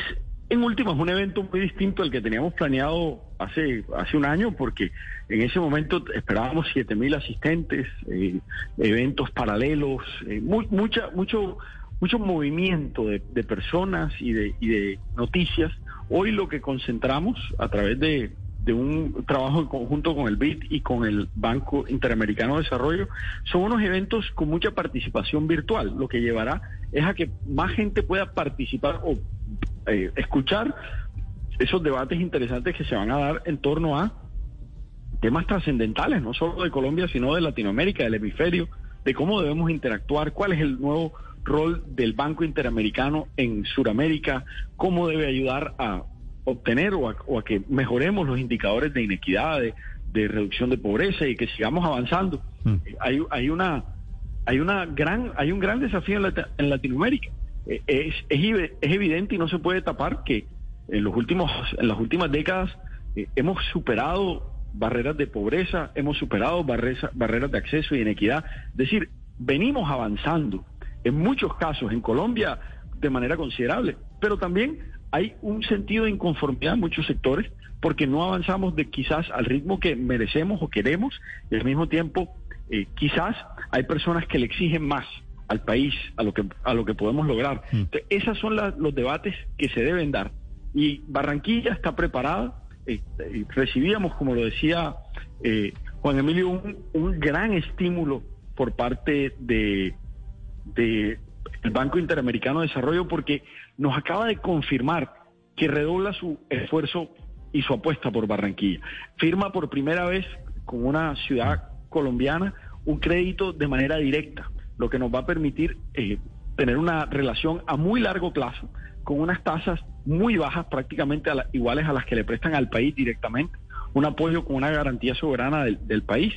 en últimas un evento muy distinto al que teníamos planeado hace, hace un año porque en ese momento esperábamos 7.000 asistentes, eh, eventos paralelos, eh, mu- mucha, mucho, mucho movimiento de, de personas y de, y de noticias. Hoy lo que concentramos a través de, de un trabajo en conjunto con el BID y con el Banco Interamericano de Desarrollo son unos eventos con mucha participación virtual, lo que llevará es a que más gente pueda participar o eh, escuchar esos debates interesantes que se van a dar en torno a temas trascendentales, no solo de Colombia, sino de Latinoamérica, del hemisferio, de cómo debemos interactuar, cuál es el nuevo rol del Banco Interamericano en Sudamérica, cómo debe ayudar a obtener o a, o a que mejoremos los indicadores de inequidad, de, de reducción de pobreza y que sigamos avanzando. Eh, Hay, hay una hay una gran hay un gran desafío en, Lati- en Latinoamérica. Eh, Es, es evidente y no se puede tapar que en los últimos en las últimas décadas eh, hemos superado barreras de pobreza, hemos superado barreza- barreras de acceso y inequidad. Es decir, venimos avanzando en muchos casos en Colombia de manera considerable, pero también hay un sentido de inconformidad en muchos sectores porque no avanzamos de quizás al ritmo que merecemos o queremos y al mismo tiempo eh, quizás hay personas que le exigen más al país, a lo que, a lo que podemos lograr. Entonces, esos son las- los debates que se deben dar. Y Barranquilla está preparada. eh, eh, recibíamos, como lo decía eh, Juan Emilio, un, un gran estímulo por parte de, de el Banco Interamericano de Desarrollo porque nos acaba de confirmar que redobla su esfuerzo y su apuesta por Barranquilla. Firma por primera vez con una ciudad colombiana un crédito de manera directa, lo que nos va a permitir eh, tener una relación a muy largo plazo con unas tasas muy bajas, prácticamente iguales a las que le prestan al país directamente, un apoyo con una garantía soberana del, del país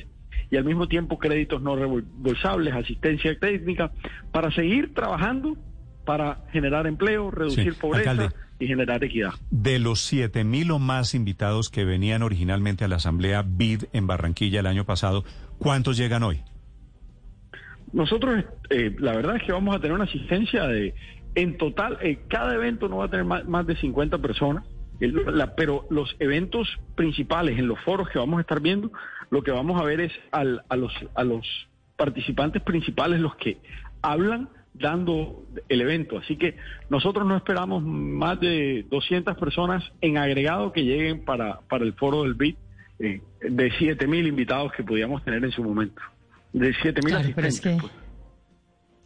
y al mismo tiempo créditos no reembolsables, asistencia técnica, para seguir trabajando para generar empleo, reducir Sí, pobreza alcalde. y generar equidad. De los siete mil o más invitados que venían originalmente a la asamblea BID en Barranquilla el año pasado, ¿cuántos llegan hoy? Nosotros, eh, la verdad es que vamos a tener una asistencia de, en total, eh, cada evento no va a tener más, más de 50 personas, el- la- pero los eventos principales, en los foros que vamos a estar viendo, lo que vamos a ver es al- a, los, a los participantes principales, los que hablan dando el evento. Así que nosotros no esperamos más de 200 personas en agregado que lleguen para, para el foro del BID, eh, de 7 mil invitados que podíamos tener en su momento. De 7 mil Claro, pero es asistentes. que- pues.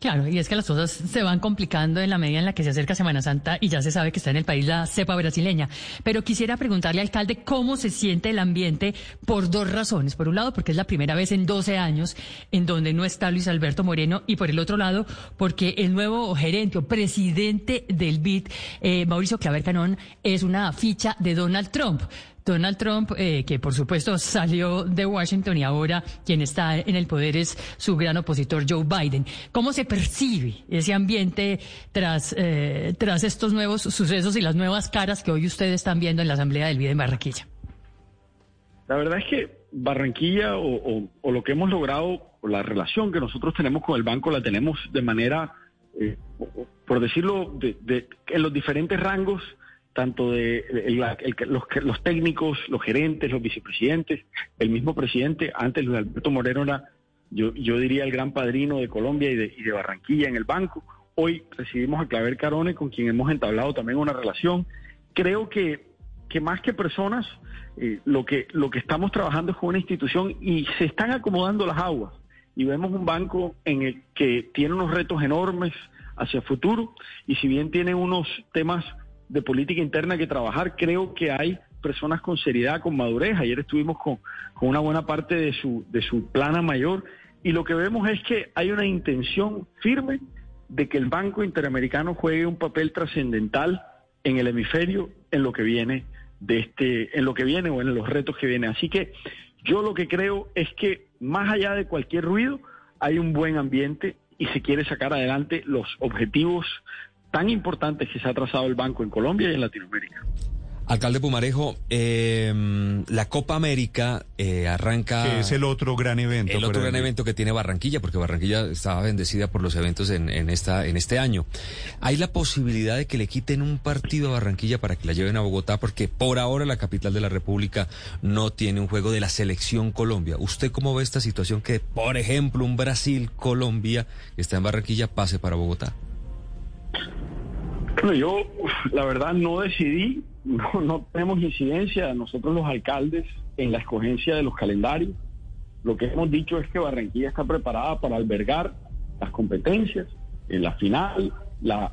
Claro, y es que las cosas se van complicando en la medida en la que se acerca Semana Santa y ya se sabe que está en el país la cepa brasileña. Pero quisiera preguntarle, alcalde, cómo se siente el ambiente por dos razones. Por un lado, porque es la primera vez en 12 años en donde no está Luis Alberto Moreno, y por el otro lado, porque el nuevo gerente o presidente del BID, eh, Mauricio Claver Canón, es una ficha de Donald Trump. Donald Trump, eh, que por supuesto salió de Washington y ahora quien está en el poder es su gran opositor Joe Biden. ¿Cómo se percibe ese ambiente tras, eh, tras estos nuevos sucesos y las nuevas caras que hoy ustedes están viendo en la Asamblea del BID en Barranquilla? La verdad es que Barranquilla o, lo que hemos logrado, o la relación que nosotros tenemos con el banco, la tenemos de manera, eh, por decirlo, de, de- en los diferentes rangos, tanto de el- los, los técnicos, los gerentes, los vicepresidentes, el mismo presidente, antes Luis Alberto Moreno era, yo, yo diría, el gran padrino de Colombia y de, y de Barranquilla en el banco. Hoy recibimos a Claver Carone, con quien hemos entablado también una relación. Creo que, que más que personas, eh, lo, que, lo que estamos trabajando es con una institución y se están acomodando las aguas. Y vemos un banco en el que tiene unos retos enormes hacia el futuro y si bien tiene unos temas de política interna que trabajar, creo que hay personas con seriedad, con madurez. Ayer estuvimos con, con una buena parte de su, de su plana mayor y lo que vemos es que hay una intención firme de que el Banco Interamericano juegue un papel trascendental en el hemisferio en lo que viene de este, en lo que viene o en los retos que vienen. Así que yo lo que creo es que más allá de cualquier ruido, hay un buen ambiente y se quiere sacar adelante los objetivos tan importantes que se ha trazado el banco en Colombia y en Latinoamérica. Alcalde Pumarejo, eh, la Copa América eh, arranca... Que es el otro gran evento. El otro gran evento que tiene Barranquilla, porque Barranquilla estaba bendecida por los eventos en, en esta, en este año. ¿Hay la posibilidad de que le quiten un partido a Barranquilla para que la lleven a Bogotá? Porque por ahora la capital de la República no tiene un juego de la selección Colombia. ¿Usted cómo ve esta situación que, por ejemplo, un Brasil-Colombia que está en Barranquilla pase para Bogotá? Bueno, yo la verdad no decidí, no, tenemos incidencia nosotros los alcaldes en la escogencia de los calendarios. Lo que hemos dicho es que Barranquilla está preparada para albergar las competencias, en la final, la,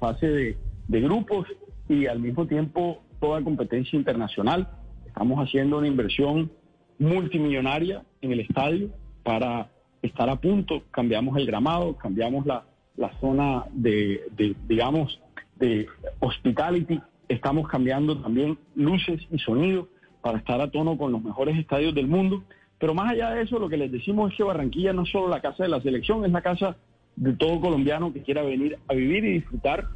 fase de grupos y al mismo tiempo toda competencia internacional. Estamos haciendo una inversión multimillonaria en el estadio para estar a punto. Cambiamos el gramado, cambiamos la, la zona de, de, digamos, de hospitality. Estamos cambiando también luces y sonido para estar a tono con los mejores estadios del mundo. Pero más allá de eso, lo que les decimos es que Barranquilla no es solo la casa de la selección, es la casa de todo colombiano que quiera venir a vivir y disfrutar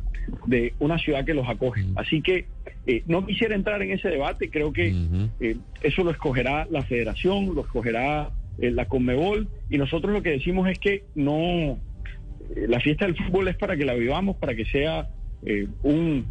de una ciudad que los acoge. Así que eh, no quisiera entrar en ese debate, creo que eh, eso lo escogerá la federación, lo escogerá eh, la Conmebol y nosotros lo que decimos es que no, la fiesta del fútbol es para que la vivamos, para que sea eh, un,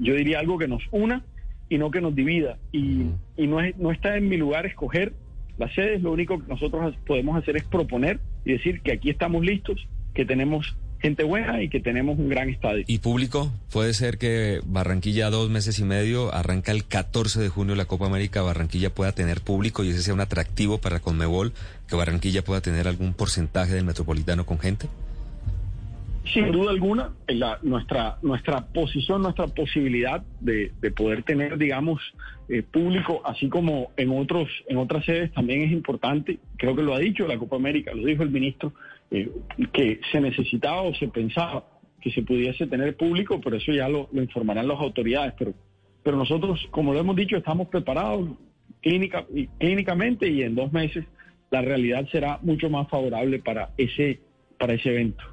yo diría algo que nos una y no que nos divida. Y, y no, es, no está en mi lugar escoger las sedes, lo único que nosotros podemos hacer es proponer y decir que aquí estamos listos, que tenemos gente buena y que tenemos un gran estadio. ¿Y público? Puede ser que Barranquilla, dos meses y medio, arranca el 14 de junio la Copa América, Barranquilla pueda tener público y ese sea un atractivo para Conmebol, que Barranquilla pueda tener algún porcentaje del metropolitano con gente. Sin duda alguna, nuestra, nuestra posición, nuestra posibilidad de, de poder tener, digamos, eh, público, así como en otros, en otras sedes, también es importante. Creo que lo ha dicho la Copa América, lo dijo el ministro, eh, que se necesitaba o se pensaba que se pudiese tener público, pero eso ya lo, informarán las autoridades. Pero, pero nosotros, como lo hemos dicho, estamos preparados clínica, clínicamente y en dos meses la realidad será mucho más favorable para ese, para ese evento.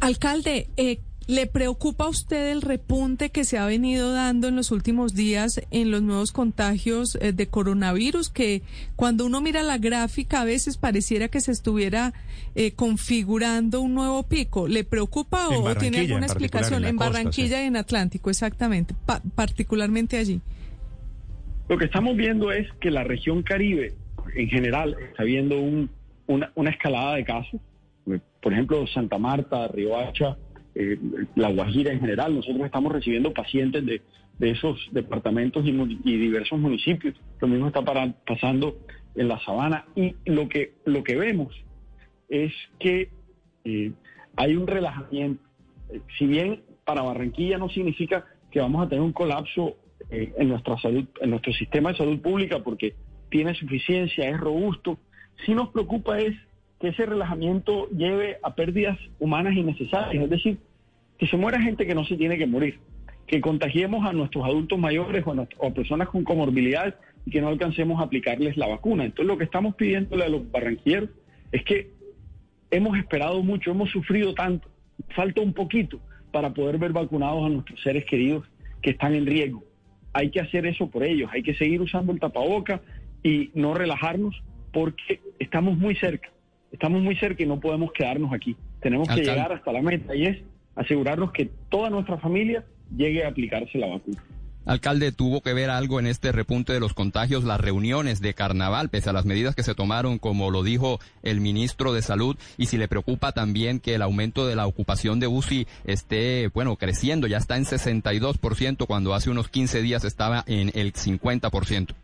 Alcalde, eh, ¿Le preocupa a usted el repunte que se ha venido dando en los últimos días en los nuevos contagios eh, de coronavirus? Que cuando uno mira la gráfica a veces pareciera que se estuviera eh, configurando un nuevo pico. ¿Le preocupa o tiene alguna explicación? En, Barranquilla y en Atlántico, exactamente, particularmente allí. Lo que estamos viendo es que la región Caribe en general está viendo una, una escalada de casos. Por ejemplo, Santa Marta, Riohacha eh, la Guajira en general. Nosotros estamos recibiendo pacientes de, esos departamentos y, diversos municipios. Lo mismo está pasando en la sabana. Y lo que, lo que vemos es que eh, hay un relajamiento. Eh, si bien para Barranquilla no significa que vamos a tener un colapso en nuestra salud, en nuestro sistema de salud pública, porque tiene suficiencia, es robusto. Si nos preocupa es que ese relajamiento lleve a pérdidas humanas innecesarias, es decir, que se muera gente que no se tiene que morir, que contagiemos a nuestros adultos mayores o a, personas con comorbilidades y que no alcancemos a aplicarles la vacuna. Entonces lo que estamos pidiéndole a los barranquilleros es que hemos esperado mucho, hemos sufrido tanto, falta un poquito para poder ver vacunados a nuestros seres queridos que están en riesgo. Hay que hacer eso por ellos, hay que seguir usando el tapaboca y no relajarnos porque estamos muy cerca, estamos muy cerca y no podemos quedarnos aquí. Tenemos que llegar hasta la meta y es asegurarnos que toda nuestra familia llegue a aplicarse la vacuna. Alcalde, ¿tuvo que ver algo en este repunte de los contagios, las reuniones de carnaval, pese a las medidas que se tomaron, como lo dijo el ministro de Salud? Y si le preocupa también que el aumento de la ocupación de UCI esté, bueno, creciendo, ya está en 62%, cuando hace unos 15 días estaba en el 50%.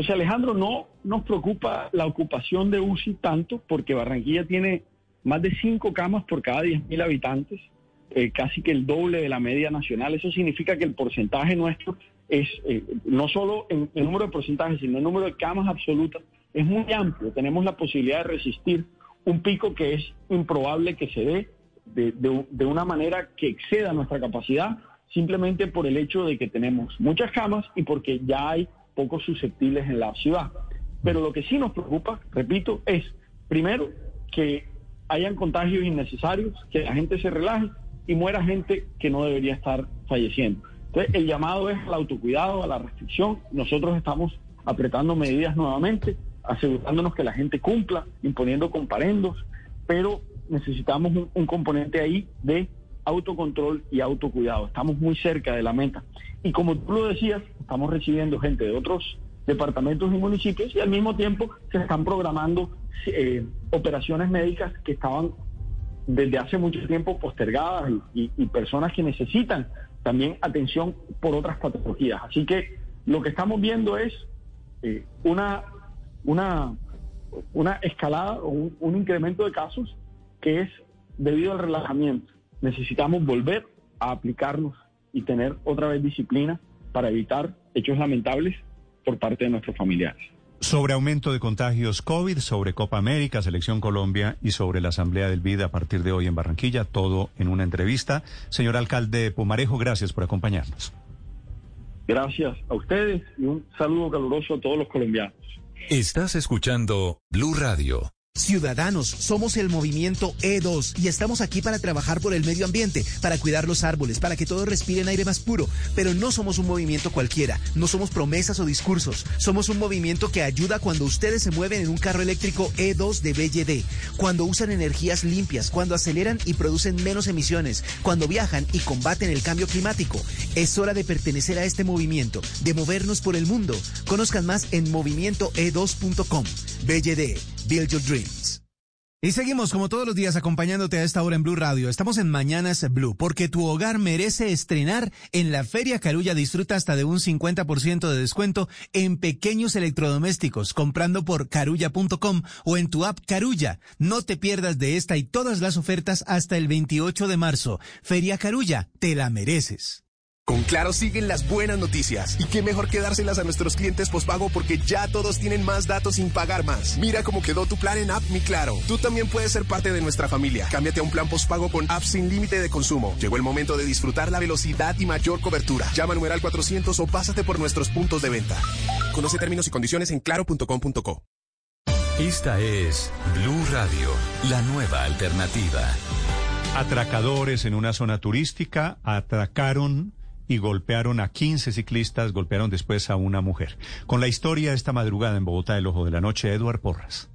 Pues Alejandro, no nos preocupa la ocupación de UCI tanto, porque Barranquilla tiene más de cinco camas por cada 10.000 habitantes, eh, casi que el doble de la media nacional. Eso significa que el porcentaje nuestro es, eh, no solo en el número de porcentajes, sino el número de camas absolutas, es muy amplio. Tenemos la posibilidad de resistir un pico que es improbable que se dé de una manera que exceda nuestra capacidad, simplemente por el hecho de que tenemos muchas camas y porque ya hay pocos susceptibles en la ciudad. Pero lo que sí nos preocupa, repito, es primero que hayan contagios innecesarios, que la gente se relaje y muera gente que no debería estar falleciendo. Entonces, el llamado es al autocuidado, a la restricción. Nosotros estamos apretando medidas nuevamente, asegurándonos que la gente cumpla, imponiendo comparendos, pero necesitamos un, un componente ahí de autocontrol y autocuidado. Estamos muy cerca de la meta. Y como tú lo decías, estamos recibiendo gente de otros departamentos y municipios y al mismo tiempo se están programando eh, operaciones médicas que estaban desde hace mucho tiempo postergadas y, personas que necesitan también atención por otras patologías. Así que lo que estamos viendo es eh, una, una, una escalada o un, un incremento de casos que es debido al relajamiento. Necesitamos volver a aplicarnos y tener otra vez disciplina para evitar hechos lamentables por parte de nuestros familiares. Sobre aumento de contagios COVID, sobre Copa América, Selección Colombia y sobre la Asamblea del BID a partir de hoy en Barranquilla, todo en una entrevista. Señor alcalde Pumarejo, gracias por acompañarnos. Gracias a ustedes y un saludo caluroso a todos los colombianos. Estás escuchando Blue Radio. Ciudadanos, somos el movimiento E2 y estamos aquí para trabajar por el medio ambiente, para cuidar los árboles, para que todos respiren aire más puro. Pero no somos un movimiento cualquiera, no somos promesas o discursos. Somos un movimiento que ayuda cuando ustedes se mueven en un carro eléctrico E2 de BYD, cuando usan energías limpias, cuando aceleran y producen menos emisiones, cuando viajan y combaten el cambio climático. Es hora de pertenecer a este movimiento, de movernos por el mundo. Conozcan más en movimientoe2.com. BYD Build Your Dreams. Y seguimos como todos los días acompañándote a esta hora en Blue Radio. Estamos en Mañanas Blue porque tu hogar merece estrenar. En la Feria Carulla disfruta hasta de un 50% de descuento en pequeños electrodomésticos comprando por carulla.com o en tu app Carulla. No te pierdas de esta y todas las ofertas hasta el 28 de marzo. Feria Carulla, te la mereces. Con Claro siguen las buenas noticias. Y qué mejor que dárselas a nuestros clientes pospago porque ya todos tienen más datos sin pagar más. Mira cómo quedó tu plan en App Mi Claro. Tú también puedes ser parte de nuestra familia. Cámbiate a un plan pospago con apps sin límite de consumo. Llegó el momento de disfrutar la velocidad y mayor cobertura. Llama al numeral 400 o pásate por nuestros puntos de venta. Conoce términos y condiciones en claro.com.co. Esta es Blue Radio, la nueva alternativa. Atracadores en una zona turística atracaron y golpearon a 15 ciclistas, golpearon después a una mujer. Con la historia esta madrugada en Bogotá, el ojo de la noche, Eduard Porras.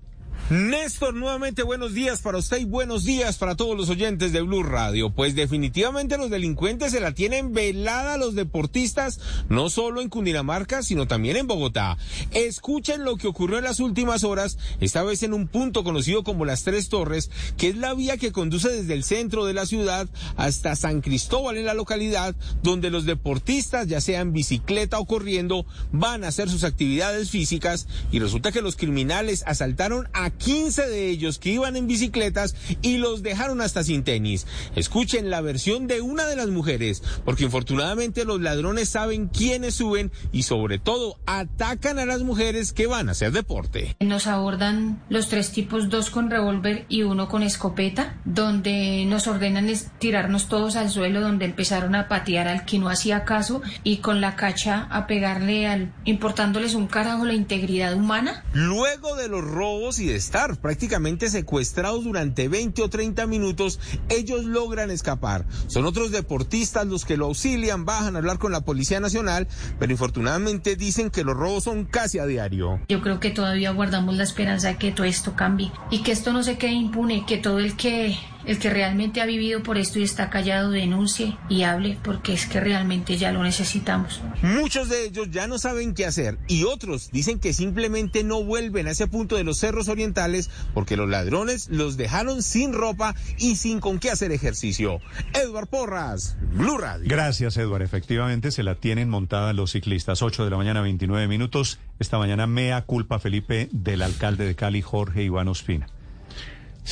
Néstor, nuevamente buenos días para usted y buenos días para todos los oyentes de Blue Radio. Pues definitivamente los delincuentes se la tienen velada a los deportistas, no solo en Cundinamarca, sino también en Bogotá. Escuchen lo que ocurrió en las últimas horas, esta vez en un punto conocido como Las Tres Torres, que es la vía que conduce desde el centro de la ciudad hasta San Cristóbal en la localidad, donde los deportistas, ya sea en bicicleta o corriendo, van a hacer sus actividades físicas y resulta que los criminales asaltaron a 15 de ellos que iban en bicicletas y los dejaron hasta sin tenis. Escuchen la versión de una de las mujeres, porque infortunadamente los ladrones saben quiénes suben y sobre todo atacan a las mujeres que van a hacer deporte. Nos abordan los tres tipos, dos con revólver y uno con escopeta, donde nos ordenan tirarnos todos al suelo, donde empezaron a patear al que no hacía caso y con la cacha a pegarle al, importándoles un carajo la integridad humana. Luego de los robos y de estar prácticamente secuestrados durante 20 o 30 minutos, ellos logran escapar. Son otros deportistas los que lo auxilian, bajan a hablar con la Policía Nacional, pero infortunadamente dicen que los robos son casi a diario. Yo creo que todavía guardamos la esperanza de que todo esto cambie y que esto no se quede impune, que todo el que el que realmente ha vivido por esto y está callado denuncie y hable porque es que realmente ya lo necesitamos. Muchos de ellos ya no saben qué hacer y otros dicen que simplemente no vuelven a ese punto de los cerros orientales porque los ladrones los dejaron sin ropa y sin con qué hacer ejercicio. Edward Porras, Blue Radio. Gracias, Edward. Efectivamente, se la tienen montada los ciclistas. 8 de la mañana, 29 minutos. Esta mañana, mea culpa, Felipe, del alcalde de Cali, Jorge Iván Ospina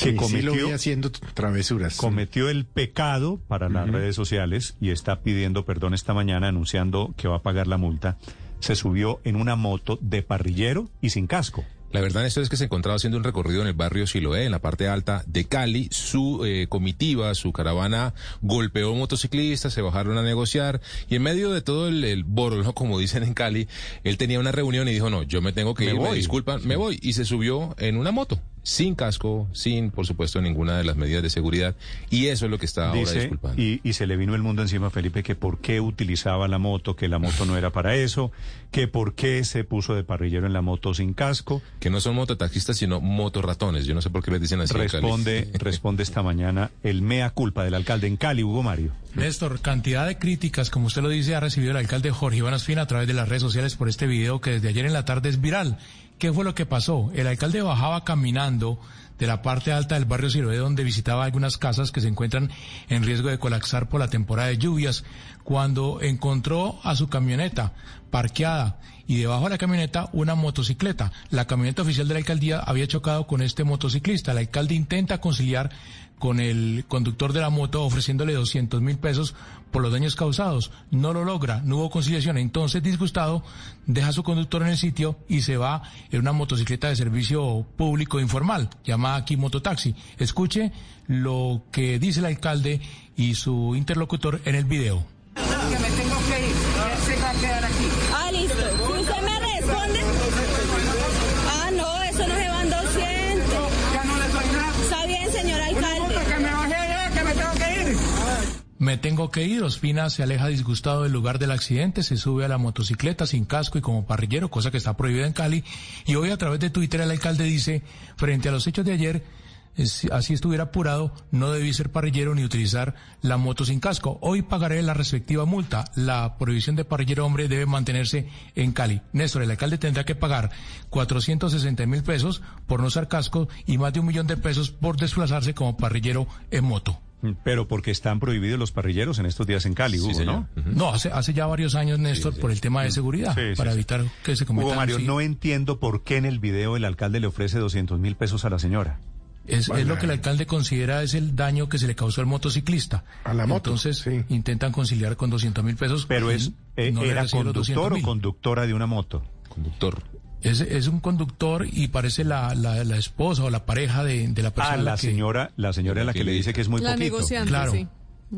que cometió, haciendo travesuras. Cometió el pecado para las redes sociales y está pidiendo perdón esta mañana anunciando que va a pagar la multa. Se subió en una moto de parrillero y sin casco. La verdad esto es que se encontraba haciendo un recorrido en el barrio Siloé, en la parte alta de Cali. Su eh, comitiva, su caravana golpeó motociclistas, se bajaron a negociar y en medio de todo el, el como dicen en Cali, él tenía una reunión y dijo, no, yo me tengo que ir, me disculpan, me voy. Y se subió en una moto sin casco, sin, por supuesto, ninguna de las medidas de seguridad. Y eso es lo que está ahora disculpando. Y, y, se le vino el mundo encima a Felipe que por qué utilizaba la moto, que la moto no era para eso, que por qué se puso de parrillero en la moto sin casco. Que no son mototaxistas, sino motorratones. Yo no sé por qué les dicen así. Responde, responde esta mañana el mea culpa del alcalde en Cali, Hugo Mario. Néstor, cantidad de críticas, como usted lo dice, ha recibido el alcalde Jorge Iván Ospina a través de las redes sociales por este video que desde ayer en la tarde es viral. ¿Qué fue lo que pasó? El alcalde bajaba caminando de la parte alta del barrio Siroé, donde visitaba algunas casas que se encuentran en riesgo de colapsar por la temporada de lluvias, cuando encontró a su camioneta parqueada y debajo de la camioneta una motocicleta. La camioneta oficial de la alcaldía había chocado con este motociclista. El alcalde intenta conciliar con el conductor de la moto ofreciéndole 200 mil pesos por los daños causados. No lo logra, no hubo conciliación. Entonces, disgustado, deja a su conductor en el sitio y se va en una motocicleta de servicio público informal, llamada aquí mototaxi. Escuche lo que dice el alcalde y su interlocutor en el video. Me tengo que ir. Ospina se aleja disgustado del lugar del accidente, se sube a la motocicleta sin casco y como parrillero, cosa que está prohibida en Cali. Y hoy a través de Twitter el alcalde dice, frente a los hechos de ayer, así estuviera apurado, no debí ser parrillero ni utilizar la moto sin casco. Hoy pagaré la respectiva multa. La prohibición de parrillero hombre debe mantenerse en Cali. Néstor, el alcalde tendrá que pagar 460 mil pesos por no usar casco y más de un millón de pesos por desplazarse como parrillero en moto. Pero porque están prohibidos los parrilleros en estos días en Cali, Hugo, ¿no? No, hace, hace ya varios años, Néstor, por el tema de seguridad, para evitar que se cometan... Hugo Mario, no entiendo por qué en el video el alcalde le ofrece 200 mil pesos a la señora. Es, es, lo que el alcalde considera es el daño que se le causó al motociclista. A la moto. Entonces intentan conciliar con 200 mil pesos. Pero es eh, era conductor o conductora de una moto. Conductor. Es, es un conductor y parece la, la, la esposa o la pareja de, de la persona. Ah, la, señora, la señora a la que le dice que es muy la poquito. Negociante, claro, sí.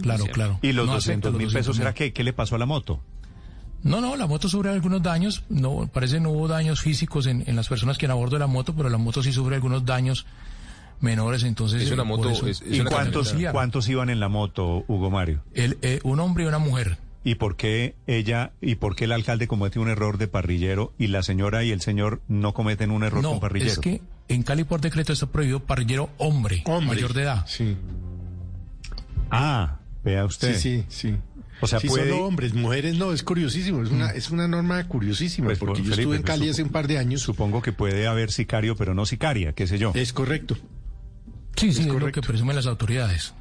claro, claro. ¿Y los No 200 acepta mil pesos 200.000. era qué? ¿Qué le pasó a la moto? No, no, la moto sufre algunos daños. No, parece no hubo daños físicos en, en las personas que han a bordo de la moto, pero la moto sí sufre algunos daños menores, entonces... Es una eh, moto, eso- es- es ¿Y una cuántos, cuántos iban en la moto, Hugo Mario? El, eh, un hombre y una mujer. ¿Y por qué ella y por qué el alcalde comete un error de parrillero y la señora y el señor no cometen un error con No, parrillero? es que en Cali por decreto está prohibido parrillero hombre, mayor de edad. Sí. Ah, vea usted. Sí, sí, sí. O sea, Sí, puede- solo hombres, mujeres no, es curiosísimo, es una, es una norma curiosísima, Pues, porque yo Felipe, estuve en pues, Cali hace un par de años. Supongo que puede haber sicario, pero no sicaria, qué sé yo. Es correcto. Sí, sí, Es es, lo correcto. que presumen las autoridades.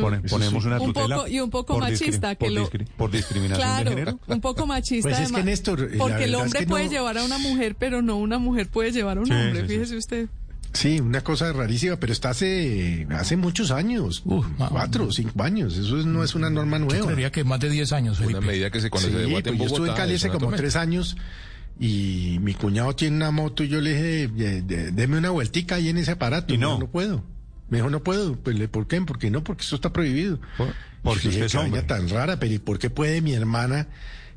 Pone- Eso ponemos sí. una Un tutela poco- y un poco por discri- machista, que por, lo- discri- por discriminación de Claro, género. un poco machista. Pues es que, Néstor, la porque el es hombre que puede no- llevar a una mujer, pero no una mujer puede llevar a un Sí, hombre, sí, sí. fíjese usted. Sí, una cosa rarísima, pero está hace, hace muchos años, cuatro o cinco años, eso es- no es una norma Yo nueva. creería que más de 10 años, Felipe. Una medida que se Sí, se debate pues yo Bogotá. estuve en Cali hace como tres años y mi cuñado tiene una moto y yo le dije, "De- de- deme una vueltica ahí en ese aparato. Y no. no puedo. Me dijo, no puedo. Pues, le- ¿por qué? Porque no, porque eso está prohibido. porque usted es "Qué vaina hombre". tan rara, pero ¿y por qué puede mi hermana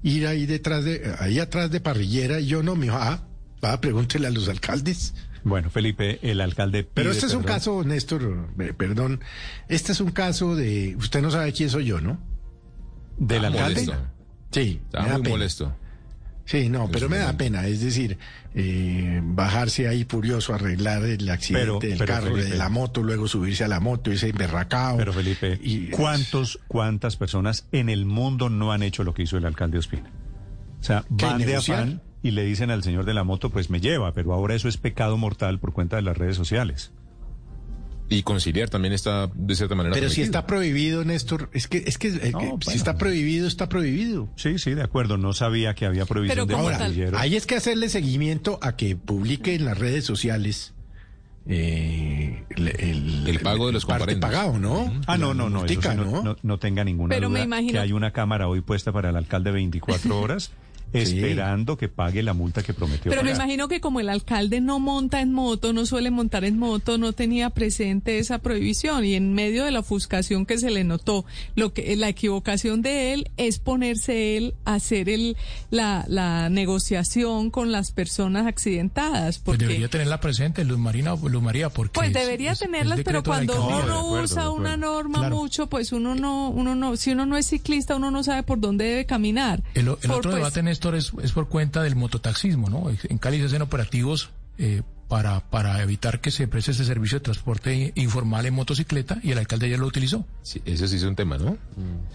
ir ahí detrás de, ahí atrás de parrillera y yo no? Me dijo, ah, va, pregúntele a los alcaldes. Bueno, Felipe, el alcalde Pero este es un perdón. caso, Néstor, eh, perdón, este es un caso de, usted no sabe quién soy yo, ¿no? ¿Del Estaba alcalde? molesto. Sí, da muy pena. molesto. Sí, no, pero me da pena, es decir, eh, bajarse ahí furioso, arreglar el accidente del carro, Felipe. de la moto, luego subirse a la moto, irse emberracado. Pero Felipe, Y- ¿cuántos, ¿cuántas personas en el mundo no han hecho lo que hizo el alcalde Ospina? O sea, ¿Qué, van de afán y le dicen al señor de la moto, pues me lleva, pero ahora eso es pecado mortal por cuenta de las redes sociales. Y conciliar también está de cierta manera. Pero si está prohibido, Néstor, es que, es que, eh, No, que bueno. si está prohibido, está prohibido. Sí, sí, de acuerdo. No sabía que había prohibición Pero de Ahora, tal- ahí es que hacerle seguimiento a que publique en las redes sociales eh, el, el- El pago de los parte pagado, ¿no? Ah, no, no, no, eso multica, sí, no, no- no tenga ninguna Pero me duda imagino- que hay una cámara hoy puesta para el alcalde 24 horas esperando que pague la multa que prometió Pero me imagino que como el alcalde no monta en moto, no suele montar en moto, no tenía presente esa prohibición y en medio de la ofuscación que se le notó, lo que la equivocación de él es ponerse él a hacer el la, la negociación con las personas accidentadas, Pues porque debería tenerla presente, Luz Marina, Luz María, porque... pues es- debería es- es tenerlas, pero cuando uno acuerdo, usa una norma Claro. mucho, pues uno no, uno no, si uno no es ciclista, uno no sabe por dónde debe caminar. El, el Por, otro pues, debate, Néstor, es, es por cuenta del mototaxismo, ¿no? En Cali se hacen operativos eh, para, para evitar que se preste ese servicio de transporte informal en motocicleta y el alcalde ya lo utilizó. Sí, ese sí es un tema, ¿no?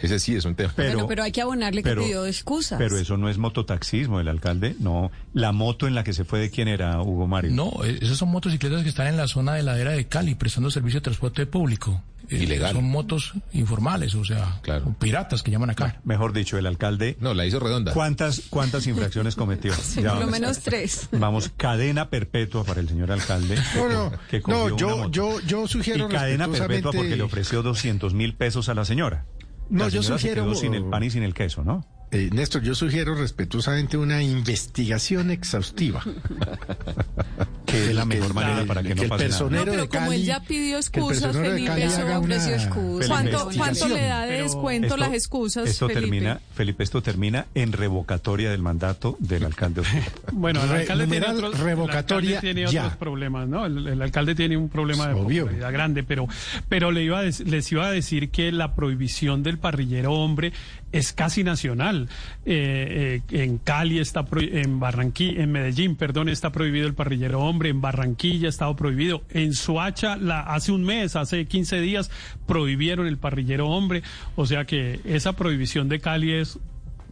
Ese sí es un tema. Pero, bueno, pero hay que abonarle pero- que pidió excusas. pero eso no es mototaxismo, el alcalde, no. La moto en la que se fue de quién era, Hugo Mario. No, eh, esas son motocicletas que están en la zona de ladera de Cali prestando servicio de transporte público. Eh, Ilegal. Son motos informales, o sea, Claro. piratas que llaman acá. Mejor dicho, el alcalde. No, la hizo redonda. ¿Cuántas, cuántas infracciones cometió? Sí, Ya por lo vamos. menos tres. Vamos, cadena perpetua para el señor alcalde. No, no, que no, yo, yo, yo sugiero Y cadena perpetua porque le ofreció 200 mil pesos a la señora. No, La yo se sugiero- quedó sin el pan y sin el queso, ¿no? Eh, Néstor, yo sugiero respetuosamente una investigación exhaustiva. Que es la mejor manera para que no el pase nada. No, pero de como él ya pidió el excusas, Felipe, eso ofreció excusas. ¿Cuánto. ¿Cuánto le da de descuento Esto- las excusas, Esto Felipe? termina, Felipe, esto termina en revocatoria del mandato del alcalde. Bueno, el Re- alcalde tiene, otros, el revocatoria alcalde tiene ya. otros problemas, ¿no? El, el alcalde tiene un problema de Obvio. popularidad grande, pero, pero le iba a dec- les iba a decir que la prohibición del parrillero hombre es casi nacional. Eh, eh, en Cali está pro- en Barranquilla, en Medellín, perdón, está prohibido el parrillero hombre, en Barranquilla ha estado prohibido, en Soacha la, hace un mes, hace 15 días prohibieron el parrillero hombre, o sea que esa prohibición de Cali es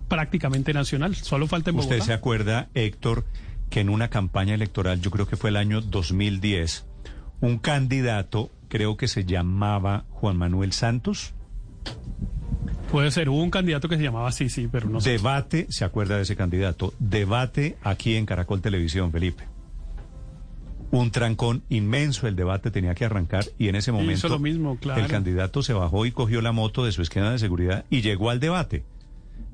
prácticamente nacional, solo falta en Bogotá. ¿Usted se acuerda, Héctor, que en una campaña electoral, yo creo que fue el año 2010, un candidato, creo que se llamaba Juan Manuel Santos, Puede ser, hubo un candidato que se llamaba así, sí, pero no sé. debate, ¿se acuerda de ese candidato? Debate aquí en Caracol Televisión, Felipe. Un trancón inmenso, el debate tenía que arrancar y en ese Hizo momento lo mismo, claro. el candidato se bajó y cogió la moto de su esquina de seguridad y llegó al debate.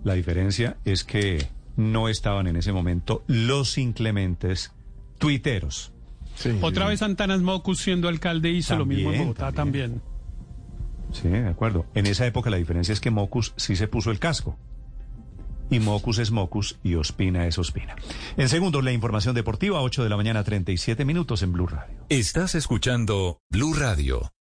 La diferencia es que no estaban en ese momento los inclementes tuiteros. Otra vez Santanas Mocus siendo alcalde hizo lo mismo en También, Bogotá también. Sí, de acuerdo. En esa época la diferencia es que Mocus sí se puso el casco. Y Mocus es Mocus y Ospina es Ospina. En segundo, la información deportiva, 8 de la mañana, 37 minutos en Blue Radio. Estás escuchando Blue Radio.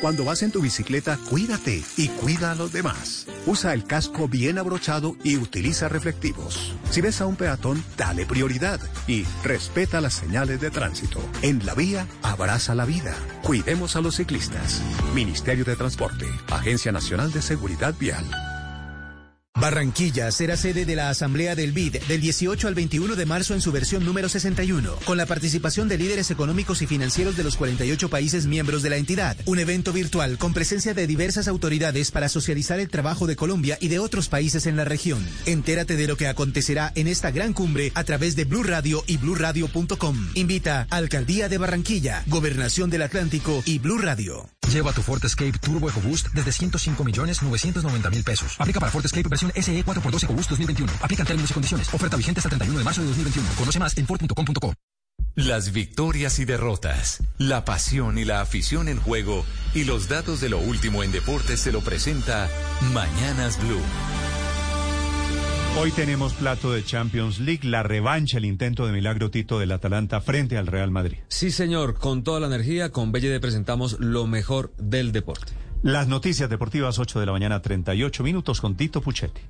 Cuando vas en tu bicicleta, cuídate y cuida a los demás. Usa el casco bien abrochado y utiliza reflectivos. Si ves a un peatón, dale prioridad y respeta las señales de tránsito. En la vía, abraza la vida. Cuidemos a los ciclistas. Ministerio de Transporte, Agencia Nacional de Seguridad Vial. Barranquilla será sede de la Asamblea del BID del 18 al 21 de marzo en su versión número 61, con la participación de líderes económicos y financieros de los 48 países miembros de la entidad. Un evento virtual con presencia de diversas autoridades para socializar el trabajo de Colombia y de otros países en la región. Entérate de lo que acontecerá en esta gran cumbre a través de Blue Radio y bluradio.com. Invita Alcaldía de Barranquilla, Gobernación del Atlántico y Blue Radio. Lleva tu Ford Escape Turbo EcoBoost desde 105 millones 990 mil pesos. Aplica para Ford Escape versión SE 4x2 EcoBoost 2021. Aplica términos y condiciones. Oferta vigente hasta el 31 de marzo de 2021. Conoce más en Ford.com.co. Las victorias y derrotas, la pasión y la afición en juego y los datos de lo último en deportes se lo presenta Mañanas Blue. Hoy tenemos plato de Champions League, la revancha, el intento de milagro Tito del Atalanta frente al Real Madrid. Sí, señor, con toda la energía, con Belle presentamos lo mejor del deporte. Las noticias deportivas, 8 de la mañana, 38 minutos con Tito Puchetti.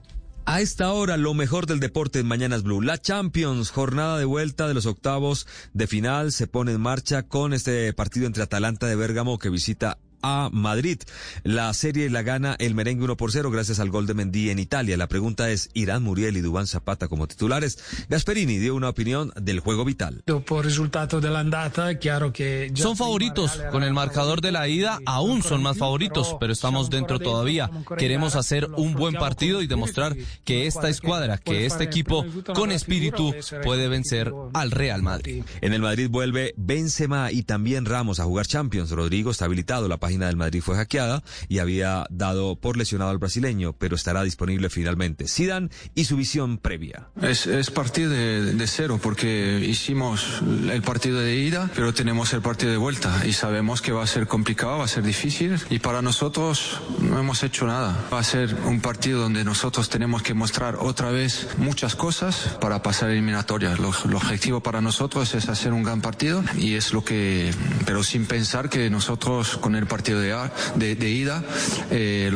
A esta hora, lo mejor del deporte en Mañanas Blue. La Champions, jornada de vuelta de los octavos de final, se pone en marcha con este partido entre Atalanta de Bérgamo que visita a Madrid. La serie la gana el merengue 1 por 0 gracias al gol de Mendy en Italia. La pregunta es, ¿irán Muriel y Dubán Zapata como titulares? Gasperini dio una opinión del juego vital. Por resultado de la andata, claro que... Son favoritos. Con el marcador de la ida aún son más favoritos, pero estamos dentro todavía. Queremos hacer un buen partido y demostrar que esta escuadra, que este equipo con espíritu puede vencer al Real Madrid. En el Madrid vuelve Benzema y también Ramos a jugar Champions. Rodrigo está habilitado. La página del Madrid fue hackeada y había dado por lesionado al brasileño, pero estará disponible finalmente. Zidane y su visión previa. Es, es partir de, de, cero porque hicimos el partido de ida, pero tenemos el partido de vuelta y sabemos que va a ser complicado, va a ser difícil y para nosotros no hemos hecho nada. Va a ser un partido donde nosotros tenemos que mostrar otra vez muchas cosas para pasar eliminatoria. Lo, lo objetivo para nosotros es hacer un gran partido y es lo que, pero sin pensar que nosotros con el partido partido de, de, ida eh,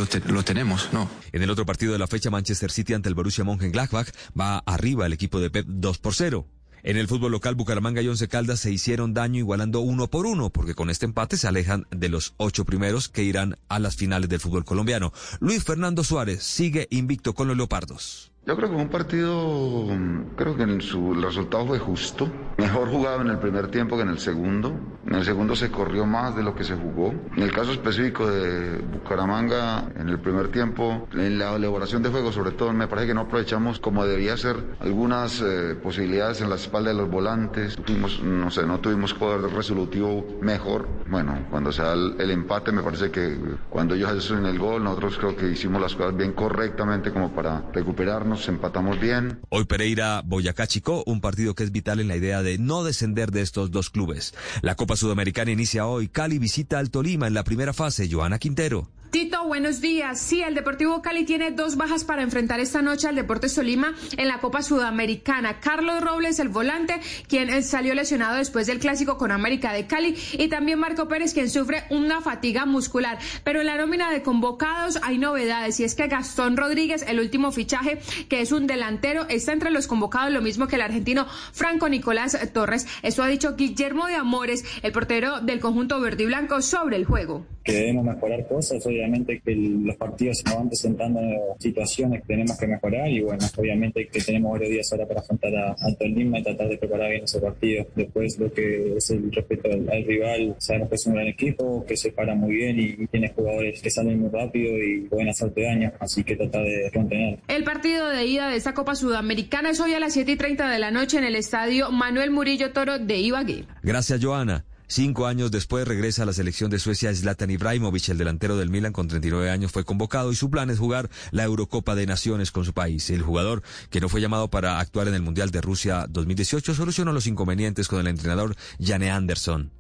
tenemos, ¿no? En el otro partido de la fecha, Manchester City ante el Borussia Mönchengladbach va arriba el equipo de Pep 2 por 0. En el fútbol local, Bucaramanga y Once Caldas se hicieron daño igualando uno por uno, porque con este empate se alejan de los ocho primeros que irán a las finales del fútbol colombiano. Luis Fernando Suárez sigue invicto con los Leopardos. Yo creo que fue un partido, creo que el resultado fue justo. Mejor jugado en el primer tiempo que en el segundo. En el segundo se corrió más de lo que se jugó. En el caso específico de Bucaramanga, en el primer tiempo, en la elaboración de juego, sobre todo, me parece que no aprovechamos como debía ser algunas eh, posibilidades en la espalda de los volantes. Tuvimos, no sé, no tuvimos poder resolutivo mejor. Bueno, cuando se da el, el empate, me parece que cuando ellos hacen el gol, nosotros creo que hicimos las cosas bien correctamente como para recuperarnos empatamos bien. Hoy Pereira Boyacá Chico, un partido que es vital en la idea de no descender de estos dos clubes. La Copa Sudamericana inicia hoy. Cali visita al Tolima en la primera fase. Joana Quintero. Tito, buenos días. Sí, el Deportivo Cali tiene dos bajas para enfrentar esta noche al Deportes Tolima en la Copa Sudamericana. Carlos Robles, el volante, quien salió lesionado después del clásico con América de Cali, y también Marco Pérez, quien sufre una fatiga muscular. Pero en la nómina de convocados hay novedades, y es que Gastón Rodríguez, el último fichaje, que es un delantero, está entre los convocados, lo mismo que el argentino Franco Nicolás Torres. Eso ha dicho Guillermo de Amores, el portero del conjunto verde y blanco, sobre el juego. Mejorar cosas, obviamente que los partidos se nos van presentando situaciones que tenemos que mejorar y bueno, obviamente que tenemos varios días ahora para afrontar a, a Tolima y tratar de preparar bien ese partido. Después lo que es el respeto al, al, rival, sabemos que es un gran equipo, que se para muy bien y, y, tiene jugadores que salen muy rápido y pueden hacerte daño, así que tratar de contener. El partido de ida de esta Copa Sudamericana es hoy a las 7 y 30 de la noche en el estadio Manuel Murillo Toro de Ibagué. Gracias, Joana. Cinco años después regresa a la selección de Suecia Zlatan Ibrahimovic, el delantero del Milan con 39 años, fue convocado y su plan es jugar la Eurocopa de Naciones con su país. El jugador, que no fue llamado para actuar en el Mundial de Rusia 2018, solucionó los inconvenientes con el entrenador Jane Anderson.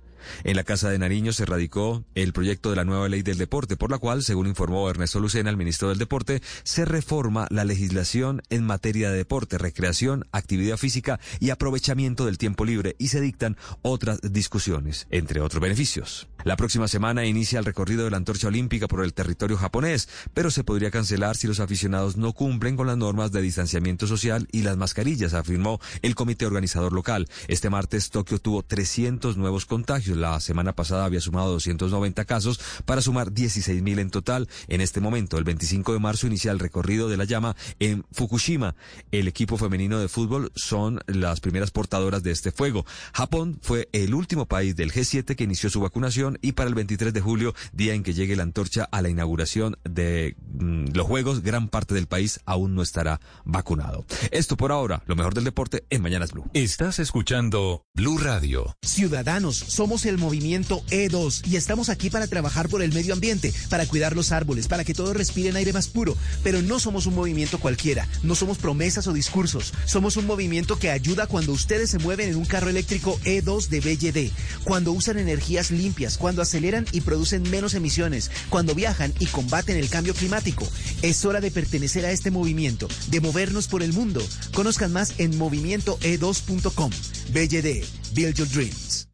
En la Casa de Nariño se radicó el proyecto de la nueva ley del deporte, por la cual, según informó Ernesto Lucena, el ministro del Deporte, se reforma la legislación en materia de deporte, recreación, actividad física y aprovechamiento del tiempo libre y se dictan otras discusiones, entre otros beneficios. La próxima semana inicia el recorrido de la antorcha olímpica por el territorio japonés, pero se podría cancelar si los aficionados no cumplen con las normas de distanciamiento social y las mascarillas, afirmó el comité organizador local. Este martes Tokio tuvo 300 nuevos contagios. La semana pasada había sumado 290 casos para sumar 16 mil en total. En este momento, el 25 de marzo, inicia el recorrido de la llama en Fukushima. El equipo femenino de fútbol son las primeras portadoras de este fuego. Japón fue el último país del G7 que inició su vacunación y para el 23 de julio, día en que llegue la antorcha a la inauguración de mm, los Juegos, gran parte del país aún no estará vacunado. Esto por ahora, lo mejor del deporte en Mañanas Blue. Estás escuchando Blue Radio. Ciudadanos, somos el movimiento E2 y estamos aquí para trabajar por el medio ambiente, para cuidar los árboles, para que todos respiren aire más puro. Pero no somos un movimiento cualquiera, no somos promesas o discursos. Somos un movimiento que ayuda cuando ustedes se mueven en un carro eléctrico E2 de BYD, cuando usan energías limpias, cuando aceleran y producen menos emisiones, cuando viajan y combaten el cambio climático. Es hora de pertenecer a este movimiento, de movernos por el mundo. Conozcan más en movimientoe2.com. BYD, Build Your Dreams.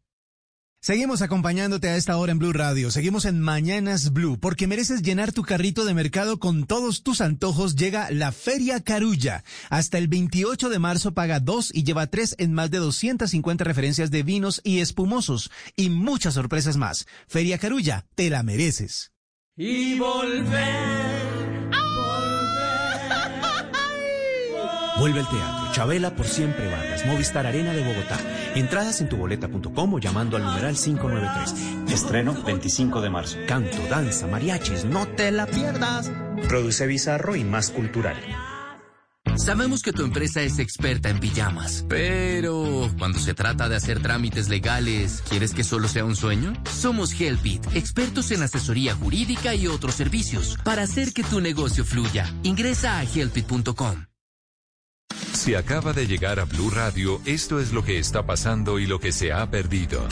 Seguimos acompañándote a esta hora en Blue Radio. Seguimos en Mañanas Blue, porque mereces llenar tu carrito de mercado con todos tus antojos. Llega la Feria Carulla. Hasta el 28 de marzo paga dos y lleva tres en más de 250 referencias de vinos y espumosos. Y muchas sorpresas más. Feria Carulla, te la mereces. Y volver. Vuelve al teatro. Chabela por siempre Vargas. Movistar Arena de Bogotá. Entradas en tuboleta.com o llamando al numeral 593. Estreno 25 de marzo. Canto, danza, mariachis. No te la pierdas. Produce Bizarro y Más Cultural. Sabemos que tu empresa es experta en pijamas, pero cuando se trata de hacer trámites legales, ¿quieres que solo sea un sueño? Somos Helpit, expertos en asesoría jurídica y otros servicios para hacer que tu negocio fluya. Ingresa a helpit.com. Si acaba de llegar a Blue Radio, esto es lo que está pasando y lo que se ha perdido.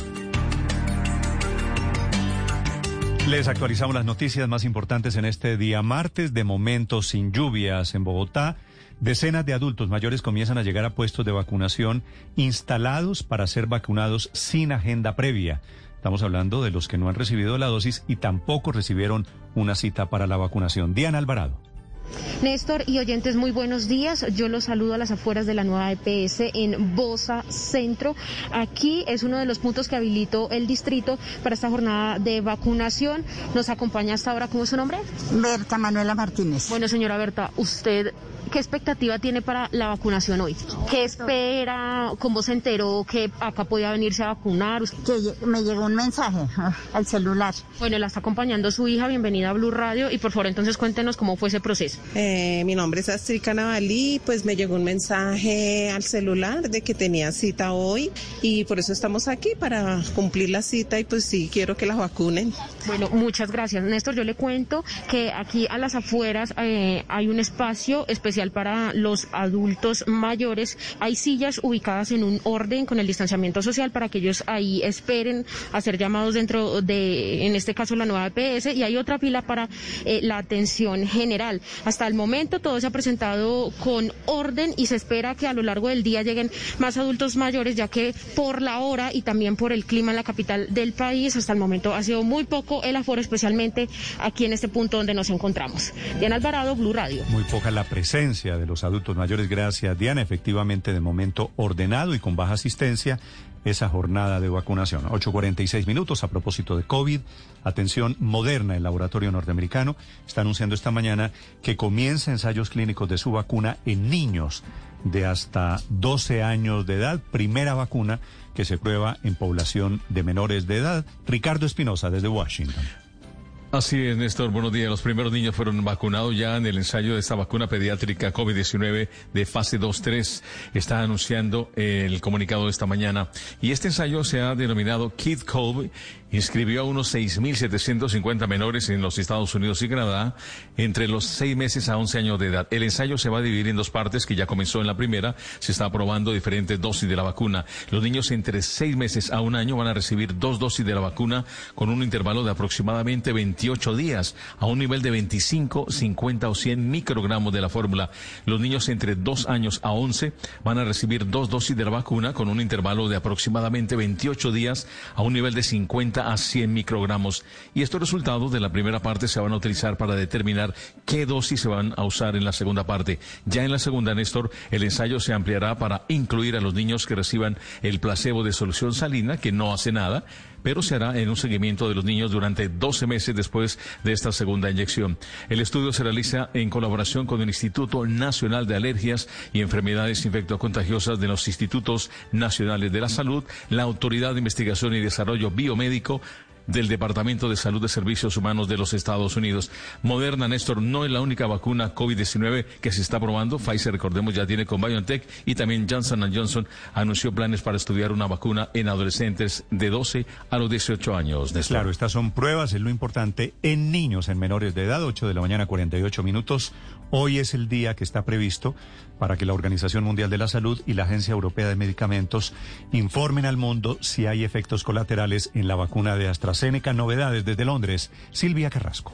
Les actualizamos las noticias más importantes en este día martes, de momento sin lluvias en Bogotá. Decenas de adultos mayores comienzan a llegar a puestos de vacunación instalados para ser vacunados sin agenda previa. Estamos hablando de los que no han recibido la dosis y tampoco recibieron una cita para la vacunación. Diana Alvarado. Néstor y oyentes, muy buenos días. Yo los saludo a las afueras de la nueva EPS en Bosa Centro. Aquí es uno de los puntos que habilitó el distrito para esta jornada de vacunación. Nos acompaña hasta ahora, ¿cómo es su nombre? Berta Manuela Martínez. Bueno, señora Berta, usted ¿Qué expectativa tiene para la vacunación hoy? ¿Qué espera? ¿Cómo se enteró que acá podía venirse a vacunar? Que me llegó un mensaje ah, al celular. Bueno, la está acompañando su hija. Bienvenida a Blue Radio. Y por favor, entonces cuéntenos cómo fue ese proceso. Eh, mi nombre es Astrid Canavalí. Pues me llegó un mensaje al celular de que tenía cita hoy. Y por eso estamos aquí, para cumplir la cita. Y pues sí, quiero que la vacunen. Bueno, muchas gracias. Néstor, yo le cuento que aquí a las afueras eh, hay un espacio especial para los adultos mayores. Hay sillas ubicadas en un orden con el distanciamiento social para que ellos ahí esperen a ser llamados dentro de, en este caso, la nueva EPS y hay otra fila para eh, la atención general. Hasta el momento todo se ha presentado con orden y se espera que a lo largo del día lleguen más adultos mayores, ya que por la hora y también por el clima en la capital del país, hasta el momento ha sido muy poco el aforo, especialmente aquí en este punto donde nos encontramos. Diana Alvarado, Blue Radio. Muy poca la presencia de los adultos mayores. Gracias, Diana. Efectivamente, de momento ordenado y con baja asistencia esa jornada de vacunación. 8.46 minutos a propósito de COVID. Atención moderna, el laboratorio norteamericano está anunciando esta mañana que comienza ensayos clínicos de su vacuna en niños de hasta 12 años de edad. Primera vacuna que se prueba en población de menores de edad. Ricardo Espinosa, desde Washington. Así es, Néstor. Buenos días. Los primeros niños fueron vacunados ya en el ensayo de esta vacuna pediátrica COVID-19 de fase 2-3. Está anunciando el comunicado de esta mañana. Y este ensayo se ha denominado Kid COVID. Inscribió a unos 6.750 menores en los Estados Unidos y Canadá entre los 6 meses a 11 años de edad. El ensayo se va a dividir en dos partes, que ya comenzó en la primera. Se está probando diferentes dosis de la vacuna. Los niños entre 6 meses a un año van a recibir dos dosis de la vacuna con un intervalo de aproximadamente 20 días a un nivel de 25, 50 o 100 microgramos de la fórmula. Los niños entre 2 años a 11 van a recibir dos dosis de la vacuna con un intervalo de aproximadamente 28 días a un nivel de 50 a 100 microgramos. Y estos resultados de la primera parte se van a utilizar para determinar qué dosis se van a usar en la segunda parte. Ya en la segunda, Néstor, el ensayo se ampliará para incluir a los niños que reciban el placebo de solución salina, que no hace nada pero se hará en un seguimiento de los niños durante 12 meses después de esta segunda inyección. El estudio se realiza en colaboración con el Instituto Nacional de Alergias y Enfermedades Infectocontagiosas de los Institutos Nacionales de la Salud, la Autoridad de Investigación y Desarrollo Biomédico, del Departamento de Salud de Servicios Humanos de los Estados Unidos. Moderna, Néstor, no es la única vacuna COVID-19 que se está probando. Pfizer, recordemos, ya tiene con BioNTech y también Johnson Johnson anunció planes para estudiar una vacuna en adolescentes de 12 a los 18 años. Claro, estas son pruebas, es lo importante, en niños, en menores de edad, 8 de la mañana, 48 minutos. Hoy es el día que está previsto para que la Organización Mundial de la Salud y la Agencia Europea de Medicamentos informen al mundo si hay efectos colaterales en la vacuna de AstraZeneca. Novedades desde Londres. Silvia Carrasco.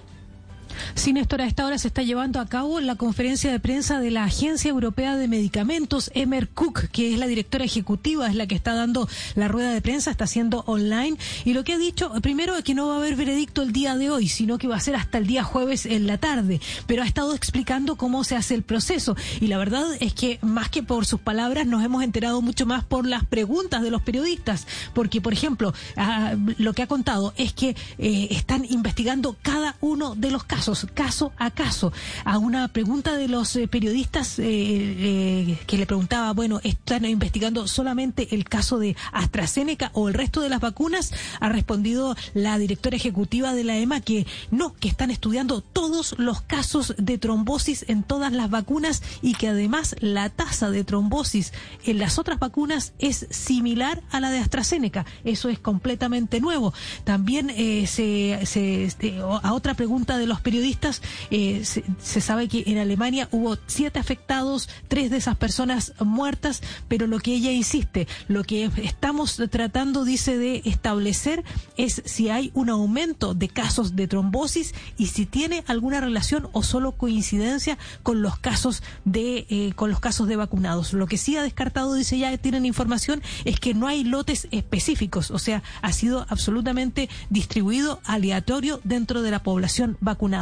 Sí, Néstor, a esta hora se está llevando a cabo la conferencia de prensa de la Agencia Europea de Medicamentos, Emer Cook, que es la directora ejecutiva, es la que está dando la rueda de prensa, está haciendo online. Y lo que ha dicho, primero, es que no va a haber veredicto el día de hoy, sino que va a ser hasta el día jueves en la tarde. Pero ha estado explicando cómo se hace el proceso. Y la verdad es que, más que por sus palabras, nos hemos enterado mucho más por las preguntas de los periodistas. Porque, por ejemplo, ah, lo que ha contado es que eh, están investigando cada uno de los casos caso a caso. A una pregunta de los eh, periodistas eh, eh, que le preguntaba, bueno, ¿están investigando solamente el caso de AstraZeneca o el resto de las vacunas? Ha respondido la directora ejecutiva de la EMA que no, que están estudiando todos los casos de trombosis en todas las vacunas y que además la tasa de trombosis en las otras vacunas es similar a la de AstraZeneca. Eso es completamente nuevo. También se, se, este, a otra pregunta de los periodistas, periodistas, eh, se, sabe que en Alemania hubo siete afectados, tres de esas personas muertas, pero lo que ella insiste, lo que estamos tratando, dice, de establecer es si hay un aumento de casos de trombosis y si tiene alguna relación o solo coincidencia con los casos de eh, con los casos de vacunados. Lo que sí ha descartado, dice ya, tienen información, es que no hay lotes específicos, o sea, ha sido absolutamente distribuido aleatorio dentro de la población vacunada.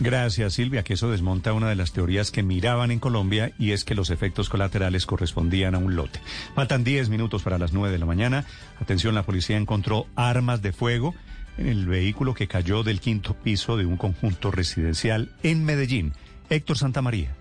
Gracias, Silvia, que eso desmonta una de las teorías que miraban en Colombia y es que los efectos colaterales correspondían a un lote. Faltan 10 minutos para las 9 de la mañana. Atención, la policía encontró armas de fuego en el vehículo que cayó del quinto piso de un conjunto residencial en Medellín. Héctor Santamaría.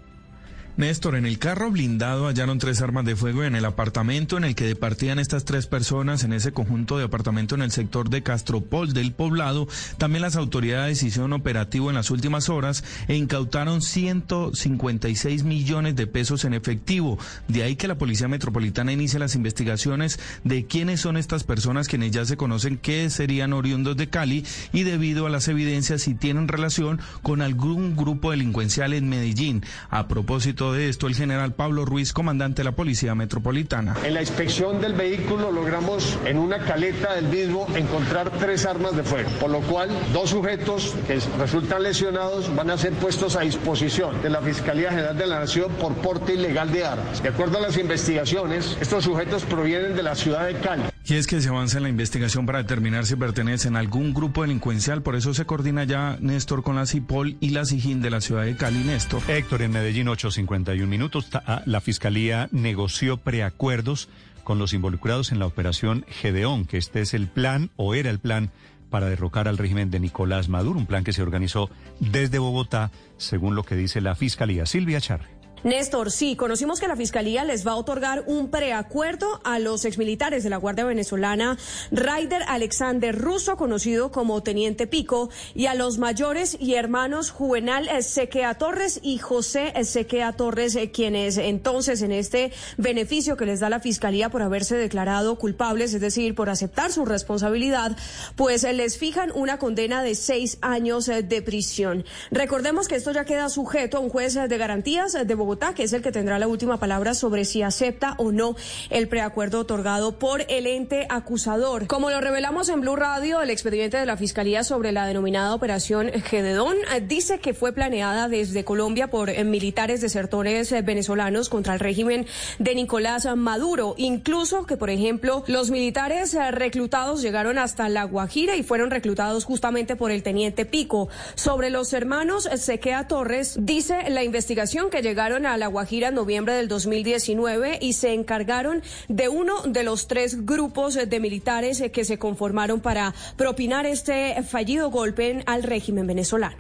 Néstor, en el carro blindado hallaron tres armas de fuego en el apartamento en el que departían estas tres personas en ese conjunto de apartamento en el sector de Castropol del poblado. También las autoridades hicieron operativo en las últimas horas e incautaron 156 millones de pesos en efectivo. De ahí que la Policía Metropolitana inicie las investigaciones de quiénes son estas personas quienes ya se conocen que serían oriundos de Cali y debido a las evidencias si tienen relación con algún grupo delincuencial en Medellín. A propósito de esto el general Pablo Ruiz, comandante de la Policía Metropolitana. En la inspección del vehículo logramos en una caleta del mismo encontrar tres armas de fuego, por lo cual dos sujetos que resultan lesionados van a ser puestos a disposición de la Fiscalía General de la Nación por porte ilegal de armas. De acuerdo a las investigaciones, estos sujetos provienen de la ciudad de Cali. Y es que se avanza en la investigación para determinar si pertenecen a algún grupo delincuencial. Por eso se coordina ya Néstor con la CIPOL y la SIGIN de la ciudad de Cali, Néstor. Héctor, en Medellín, 8.51 minutos. Ah, la Fiscalía negoció preacuerdos con los involucrados en la operación Gedeón, que este es el plan o era el plan para derrocar al régimen de Nicolás Maduro, un plan que se organizó desde Bogotá, según lo que dice la Fiscalía. Silvia Charre. Néstor, sí, conocimos que la Fiscalía les va a otorgar un preacuerdo a los exmilitares de la Guardia Venezolana, Raider Alexander Russo, conocido como Teniente Pico, y a los mayores y hermanos Juvenal Sequea Torres y José Sequea Torres, eh, quienes entonces en este beneficio que les da la Fiscalía por haberse declarado culpables, es decir, por aceptar su responsabilidad, pues eh, les fijan una condena de seis años eh, de prisión. Recordemos que esto ya queda sujeto a un juez de garantías de Bogotá, que es el que tendrá la última palabra sobre si acepta o no el preacuerdo otorgado por el ente acusador. Como lo revelamos en Blue Radio, el expediente de la Fiscalía sobre la denominada Operación Gededón eh, dice que fue planeada desde Colombia por eh, militares desertores eh, venezolanos contra el régimen de Nicolás Maduro. Incluso que, por ejemplo, los militares reclutados llegaron hasta La Guajira y fueron reclutados justamente por el teniente Pico. Sobre los hermanos Sequea Torres, dice la investigación que llegaron a La Guajira en noviembre del 2019 y se encargaron de uno de los tres grupos de militares que se conformaron para propinar este fallido golpe al régimen venezolano.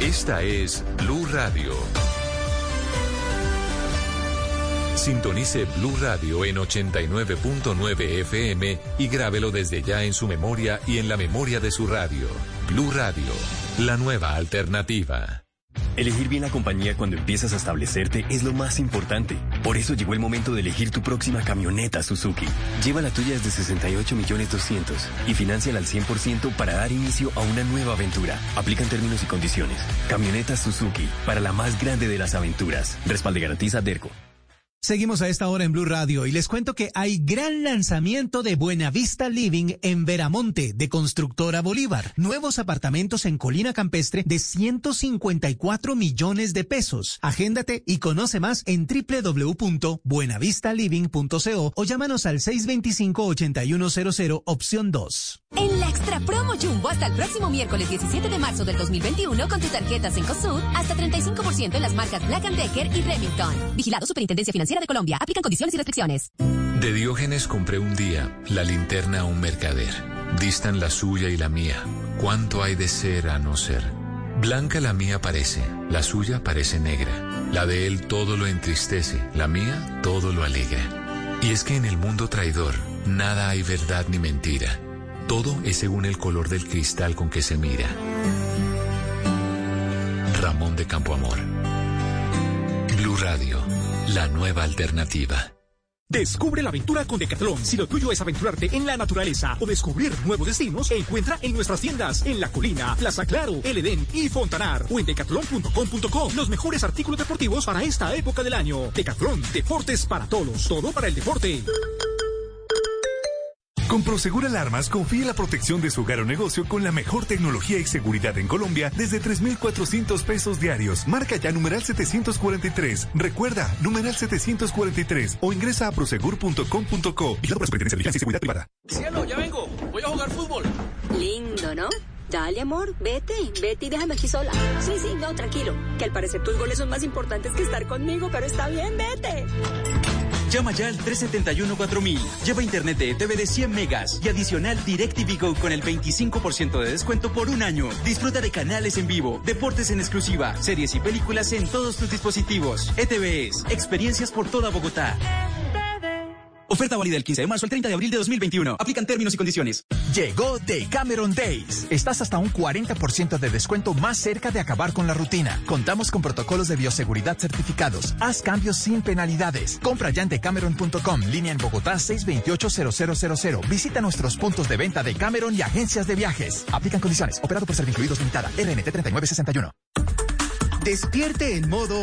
Esta es Blue Radio. Sintonice Blue Radio en 89.9 FM y grábelo desde ya en su memoria y en la memoria de su radio. Blue Radio, la nueva alternativa. Elegir bien la compañía cuando empiezas a establecerte es lo más importante. Por eso llegó el momento de elegir tu próxima camioneta Suzuki. Lleva la tuya desde 68 millones 200 y financiala al 100% para dar inicio a una nueva aventura. Aplican términos y condiciones. Camioneta Suzuki para la más grande de las aventuras. Respalde garantiza Derco. Seguimos a esta hora en Blue Radio y les cuento que hay gran lanzamiento de Buenavista Living en Veramonte de Constructora Bolívar. Nuevos apartamentos en Colina Campestre de 154 millones de pesos. Agéndate y conoce más en www.buenavistaliving.co o llámanos al 625-8100 opción 2. En la Extra Promo Jumbo hasta el próximo miércoles 17 de marzo del 2021 con tu tarjeta COSUD hasta 35% en las marcas Black Decker y Remington. Vigilado Superintendencia Financiera de Colombia. Aplican condiciones y restricciones. De Diógenes compré un día la linterna a un mercader. Distan la suya y la mía. ¿Cuánto hay de ser a no ser? Blanca la mía parece, la suya parece negra. La de él todo lo entristece, la mía todo lo alegra. Y es que en el mundo traidor nada hay verdad ni mentira. Todo es según el color del cristal con que se mira. Ramón de Campoamor. Blue Radio la nueva alternativa. Descubre la aventura con Decathlon. Si lo tuyo es aventurarte en la naturaleza o descubrir nuevos destinos, encuentra en nuestras tiendas en La Colina, Plaza Claro, El Edén y Fontanar o en decathlon.com.co los mejores artículos deportivos para esta época del año. Decathlon, deportes para todos, todo para el deporte. Con Prosegur Alarmas, confíe la protección de su hogar o negocio con la mejor tecnología y seguridad en Colombia desde 3,400 pesos diarios. Marca ya numeral 743. Recuerda, numeral 743 o ingresa a prosegur.com.co y la Superintendencia de Vigilancia y Seguridad Privada. Cielo, ya vengo. Voy a jugar fútbol. Lindo, ¿no? Dale, amor, vete, vete y déjame aquí sola. Sí, sí, no, tranquilo. Que al parecer tus goles son más importantes que estar conmigo, pero está bien, vete. Llama ya al 371-4000. Lleva internet de ETV de 100 megas y adicional DirecTV Go con el 25% de descuento por un año. Disfruta de canales en vivo, deportes en exclusiva, series y películas en todos tus dispositivos. ETV es experiencias por toda Bogotá. Oferta válida del 15 de marzo al 30 de abril de 2021. Aplican términos y condiciones. Llegó The Cameron Days. Estás hasta un 40% de descuento más cerca de acabar con la rutina. Contamos con protocolos de bioseguridad certificados. Haz cambios sin penalidades. Compra ya en decameron.com, línea en Bogotá 628-0000. Visita nuestros puntos de venta de Cameron y agencias de viajes. Aplican condiciones. Operado por Servincluidos Limitada. RNT 3961. Despierte en modo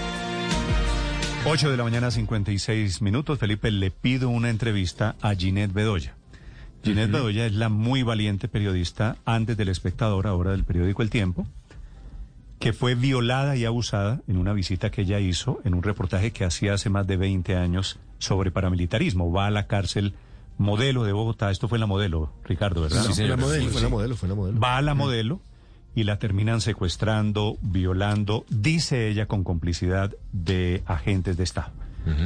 8 de la mañana, 56 minutos. Felipe, le pido una entrevista a Ginette Bedoya. Ginette Bedoya es la muy valiente periodista, antes del espectador, ahora del periódico El Tiempo, que fue violada y abusada en una visita que ella hizo en un reportaje que hacía hace más de 20 años sobre paramilitarismo. Va a la cárcel modelo de Bogotá. Esto fue la modelo, Ricardo, ¿verdad? Sí, señor. No, Fue la sí. modelo, fue la modelo, fue la modelo. Va a la modelo y la terminan secuestrando, violando, dice ella con complicidad de agentes de Estado.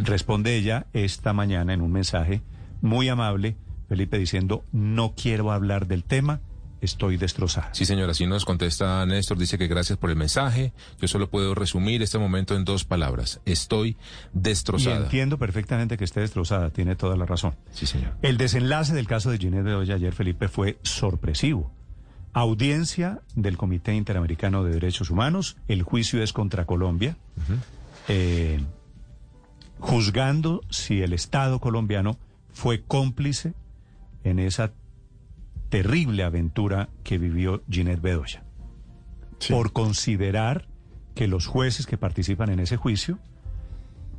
Responde ella esta mañana en un mensaje muy amable, Felipe, diciendo, no quiero hablar del tema, estoy destrozada. Sí, señora, así nos contesta Néstor, dice que gracias por el mensaje. Yo solo puedo resumir este momento en dos palabras. Estoy Y destrozada. entiendo perfectamente que esté destrozada, tiene toda la razón. Sí, señor. El desenlace del caso de Ginette Bedoya ayer, Felipe, fue sorpresivo. Audiencia del Comité Interamericano de Derechos Humanos, el juicio es contra Colombia, eh, juzgando si el Estado colombiano fue cómplice en esa terrible aventura que vivió Ginette Bedoya. Por considerar que los jueces que participan en ese juicio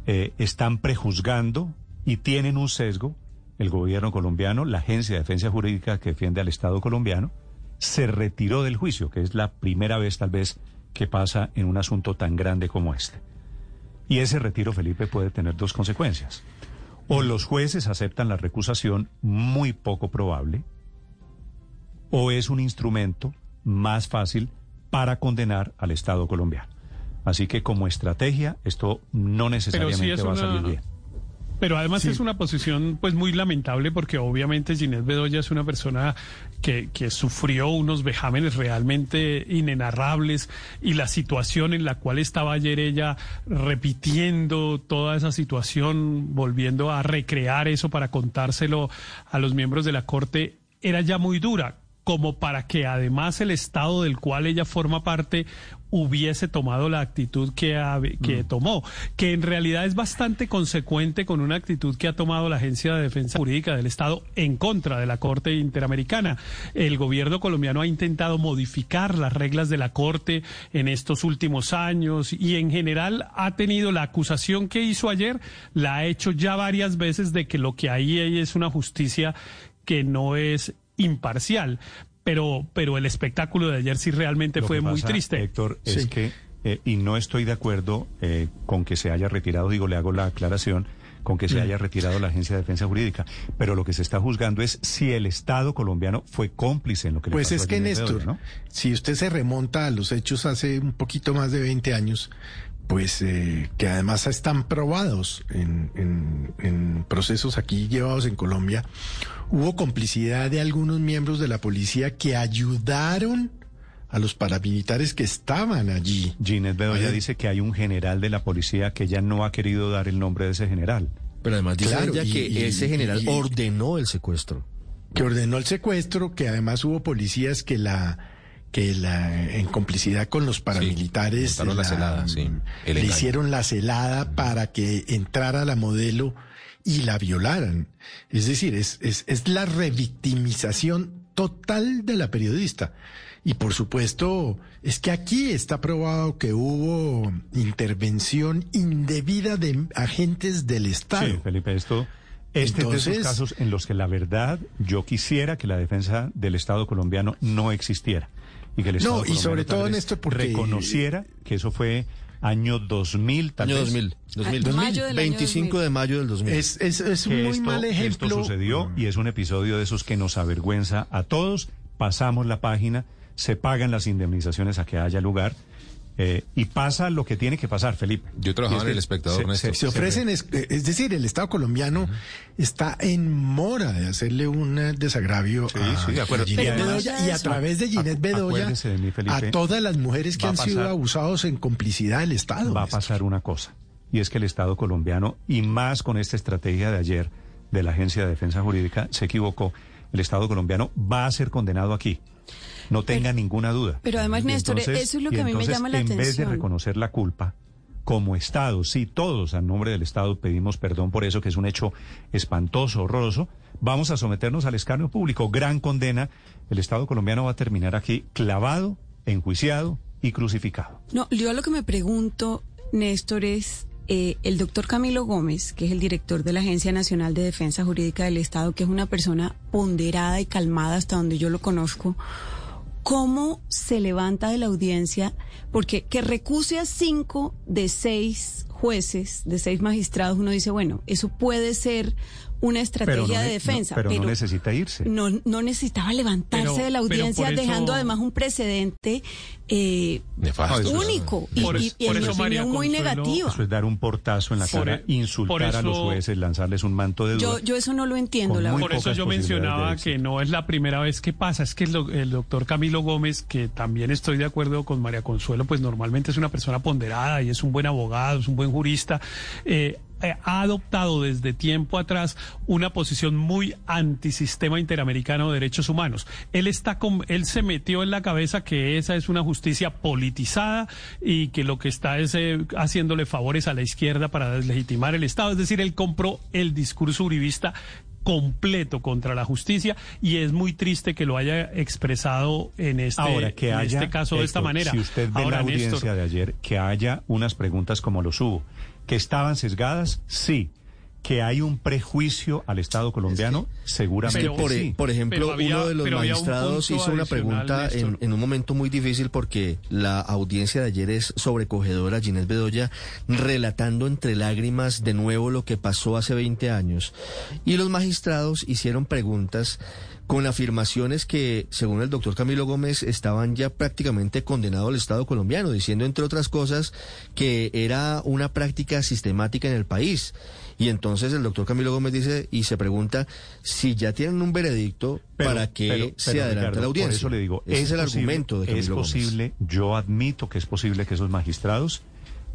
eh, están prejuzgando y tienen un sesgo el gobierno colombiano, la Agencia de Defensa Jurídica que defiende al Estado colombiano, se retiró del juicio, que es la primera vez tal vez que pasa en un asunto tan grande como este. Y ese retiro, Felipe, puede tener dos consecuencias. O los jueces aceptan la recusación, muy poco probable, o es un instrumento más fácil para condenar al Estado colombiano. Así que como estrategia, esto no necesariamente es va a una- salir bien. Pero además Sí. es una posición pues muy lamentable porque obviamente Ginette Bedoya es una persona que, que sufrió unos vejámenes realmente inenarrables y la situación en la cual estaba ayer ella repitiendo toda esa situación, volviendo a recrear eso para contárselo a los miembros de la Corte, era ya muy dura como para que además el Estado del cual ella forma parte hubiese tomado la actitud que, ha- que tomó, que en realidad es bastante consecuente con una actitud que ha tomado la Agencia de Defensa Jurídica del Estado en contra de la Corte Interamericana. El gobierno colombiano ha intentado modificar las reglas de la Corte en estos últimos años y en general ha tenido la acusación que hizo ayer, la ha hecho ya varias veces de que lo que ahí hay es una justicia que no es imparcial. Pero, pero el espectáculo de ayer sí realmente Lo fue que muy triste. Héctor, es Sí. que, eh, y no estoy de acuerdo eh, con que se haya retirado, digo, le hago la aclaración, con que se Mm. haya retirado la Agencia de Defensa Jurídica. Pero lo que se está juzgando es si el Estado colombiano fue cómplice en lo que le Pues pasó es a que, Néstor, si usted se remonta a los hechos hace un poquito más de 20 años, pues eh, que además están probados en, en- en procesos aquí llevados en Colombia, hubo complicidad de algunos miembros de la policía que ayudaron a los paramilitares que estaban allí. Ginette Bedoya dice que hay un general de la policía que ya no ha querido dar el nombre de ese general. Pero además dice Claro, ella y- que y- ese general y- ordenó el secuestro. que ordenó el secuestro, que además hubo policías que la que la en complicidad con los paramilitares montaron la celada, sí, el le engaño. hicieron la celada para que entrara la modelo y la violaran. Es decir, es, es, es la revictimización total de la periodista. Y por supuesto, es que aquí está probado que hubo intervención indebida de agentes del Estado. Sí, Felipe, esto... Este es de Entonces- esos casos en los que la verdad yo quisiera que la defensa del Estado colombiano no existiera. Y que el No, Estado y colombiano sobre todo, vez Néstor, porque- reconociera que eso fue año 2000, tal Año vez. 2000, 2000. Ah, mayo del año 25 2000. de mayo del 2000. Es, es, es un muy esto, mal ejemplo. Esto sucedió y es un episodio de esos que nos avergüenza a todos. Pasamos la página, se pagan las indemnizaciones a que haya lugar. Eh, y pasa lo que tiene que pasar, Felipe. Yo trabajaba en El Espectador, Néstor. Se ofrecen, es, es decir, el Estado colombiano está en mora de hacerle un eh, desagravio a, sí, de acuerdo. a Ginette Pero Bedoya y a través de Ginette Bedoya acuérdese de mí, Felipe, a todas las mujeres que han sido abusados en complicidad del Estado. va a pasar una cosa, y es que el Estado colombiano, y más con esta estrategia de ayer de la Agencia de Defensa Jurídica, se equivocó. El Estado colombiano va a ser condenado aquí. No tenga ninguna duda. pero además, Néstor, eso es lo que a mí me llama la en vez de atención. reconocer la culpa, como Estado, sí, todos a nombre del Estado pedimos perdón por eso, que es un hecho espantoso, horroroso, vamos a someternos al escarnio público. Gran condena. El Estado colombiano va a terminar aquí clavado, enjuiciado y crucificado. No, yo lo que me pregunto, Néstor, es eh, el doctor Camilo Gómez, que es el director de la Agencia Nacional de Defensa Jurídica del Estado, que es una persona ponderada y calmada hasta donde yo lo conozco, ¿cómo se levanta de la audiencia? Porque que recuse a cinco de seis jueces, de seis magistrados, uno dice, bueno, eso puede ser una estrategia no de defensa. no, pero, no necesita irse. no, no necesitaba levantarse Pero- de la audiencia, eso- dejando además un precedente eh, Nefasto. único y, Por y- en mi eso, María opinión muy Consuelo, negativa. Eso es dar un portazo en la Por cara, e- insultar a los jueces, lanzarles un manto de duda. Yo, yo eso no lo entiendo, la. Por eso yo mencionaba que no es la primera vez que pasa. Es que el, el doctor Camilo Gómez, que también estoy de acuerdo con María Consuelo, pues normalmente es una persona ponderada y es un buen abogado, es un buen jurista. eh, ha adoptado desde tiempo atrás una posición muy antisistema interamericano de derechos humanos. Él está con, él se metió en la cabeza que esa es una justicia politizada y que lo que está es eh, haciéndole favores a la izquierda para deslegitimar el Estado. Es decir, él compró el discurso uribista completo contra la justicia y es muy triste que lo haya expresado en este, Ahora, que en haya, este caso de esta manera. Si usted ve Ahora, la audiencia Néstor, de ayer, que haya unas preguntas como los hubo, que estaban sesgadas, sí. Que hay un prejuicio al Estado colombiano, seguramente por, sí. por ejemplo, uno de los magistrados hizo una pregunta en, en un momento muy difícil porque la audiencia de ayer es sobrecogedora. Ginés Bedoya relatando entre lágrimas de nuevo lo que pasó hace 20 años. Y los magistrados hicieron preguntas con afirmaciones que, según el doctor Camilo Gómez, estaban ya prácticamente condenado al Estado colombiano, diciendo, entre otras cosas, que era una práctica sistemática en el país. Y entonces el doctor Camilo Gómez dice y se pregunta si ya tienen un veredicto Pero- para que pero- se pero, adelante Ricardo, la audiencia. Por eso le digo, Ese es, el posible- argumento de Camilo Es Gómez. posible, yo admito que es posible que esos magistrados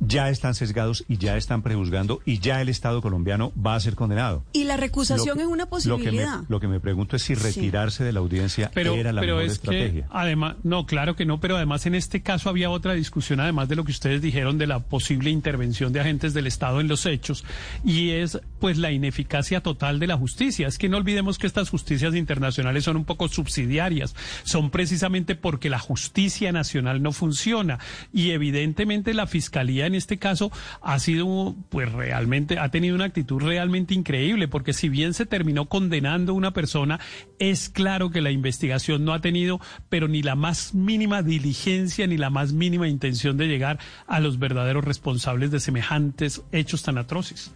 ya están sesgados y ya están prejuzgando y ya el Estado colombiano va a ser condenado. Y la recusación que- es una Lo que, me, posibilidad. lo que me pregunto es si Sí. retirarse de la audiencia pero, era la pero mejor es estrategia. que además, no, claro que no, pero además en este caso había otra discusión, además de lo que ustedes dijeron de la posible intervención de agentes del Estado en los hechos, y es pues la ineficacia total de la justicia. Es que no olvidemos que estas justicias internacionales son un poco subsidiarias, son precisamente porque la justicia nacional no funciona, y evidentemente la fiscalía en este caso ha sido pues realmente, ha tenido una actitud realmente increíble, porque si bien se terminó condenando a una persona, es claro que la investigación no ha tenido, pero ni la más mínima diligencia ni la más mínima intención de llegar a los verdaderos responsables de semejantes hechos tan atroces.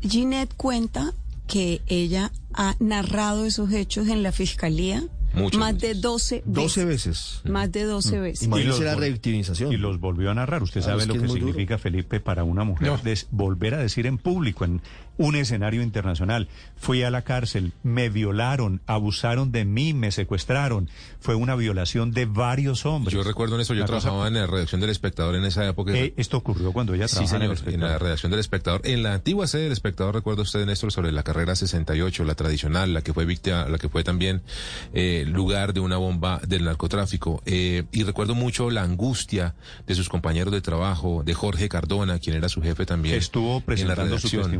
Ginette cuenta que ella ha narrado esos hechos en la fiscalía Muchas más de 12 veces. 12 veces. Más de 12 Mm. veces. Imagínese la vol- revictimización. Y los volvió a narrar. Usted Claro, sabe es lo que que, muy duro. significa, Felipe, para una mujer des- volver a decir en público, en un escenario internacional, fui a la cárcel, me violaron, abusaron de mí, me secuestraron. Fue una violación de varios hombres. Yo recuerdo en eso, yo cosa- trabajaba en la redacción del Espectador en esa época. Eh, esto ocurrió cuando ella Sí, trabajaba en el señor, en la redacción del Espectador. En la antigua sede del Espectador, recuerda usted, Néstor, sobre la carrera 68, la tradicional, la que fue víctima, la que fue también eh, lugar de una bomba del narcotráfico. Eh, y recuerdo mucho la angustia de sus compañeros de trabajo, de Jorge Cardona, quien era su jefe también. Estuvo en la presentando su redacción.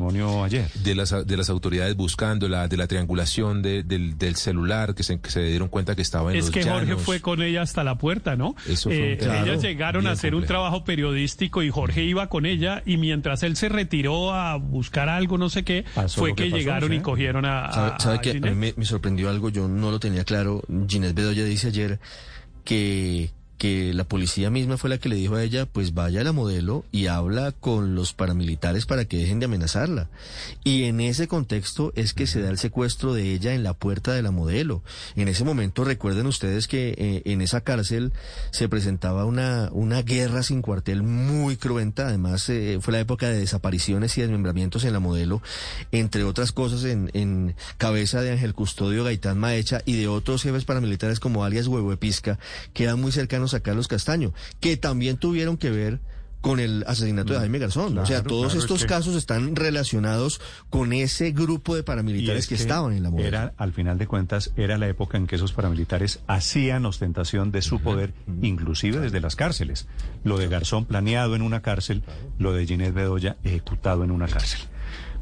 Ayer. De las, de las autoridades buscándola, de la triangulación de- del, del celular, que se, que se dieron cuenta que estaba en Es los que Jorge fue con ella hasta la puerta, ¿no? Eso fue Eh, ellas llegaron a hacer un trabajo periodístico y Jorge iba con ella y mientras él se retiró a buscar algo, no sé qué, Pasó fue que, que pasó, llegaron y cogieron a, ¿Sabe, a- sabe a que a mí me, me sorprendió algo? Yo no lo tenía claro. Ginés Bedoya dice ayer que, que la policía misma fue la que le dijo a ella, pues vaya a la modelo y habla con los paramilitares para que dejen de amenazarla. Y en ese contexto es que se da el secuestro de ella en la puerta de la modelo. En ese momento recuerden ustedes que eh, en esa cárcel se presentaba una, una guerra sin cuartel muy cruenta. Además eh, fue la época de desapariciones y desmembramientos en la modelo, entre otras cosas en, en cabeza de Ángel Custodio Gaitán Maecha y de otros jefes paramilitares como alias Huevo Pisca, que eran muy cercanos a Carlos Castaño, que también tuvieron que ver con el asesinato de Jaime Garzón. o sea, todos claro, estos es que- casos están relacionados con ese grupo de paramilitares es que, estaban en la modelo. Era, al final de cuentas, era la época en que esos paramilitares hacían ostentación de su poder, inclusive desde las cárceles. Lo de Garzón planeado en una cárcel, lo de Ginés Bedoya ejecutado en una cárcel.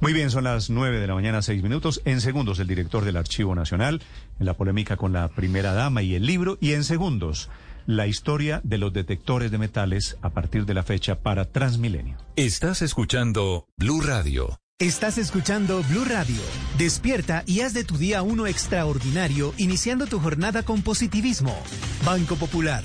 Muy bien, son las nueve de la mañana, seis minutos. En segundos, el director del Archivo Nacional, en la polémica con la primera dama y el libro. Y en segundos, la historia de los detectores de metales a partir de la fecha para Transmilenio. Estás escuchando Blue Radio. Estás escuchando Blue Radio. Despierta y haz de tu día uno extraordinario iniciando tu jornada con positivismo. Banco Popular.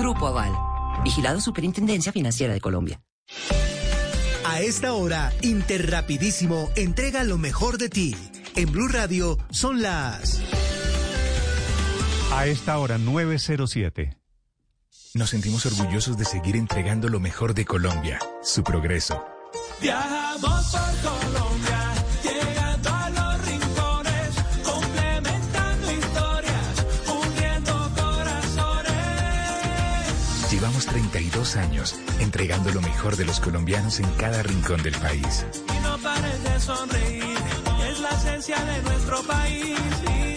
Grupo Aval. Vigilado Superintendencia Financiera de Colombia. A esta hora, Interrapidísimo entrega lo mejor de ti. En Blue Radio son las... A esta hora, 907. Nos sentimos orgullosos de seguir entregando lo mejor de Colombia, su progreso. Viajamos por Colombia, 32 años entregando lo mejor de los colombianos en cada rincón del país. Y no pares de sonreír, es la esencia de nuestro país.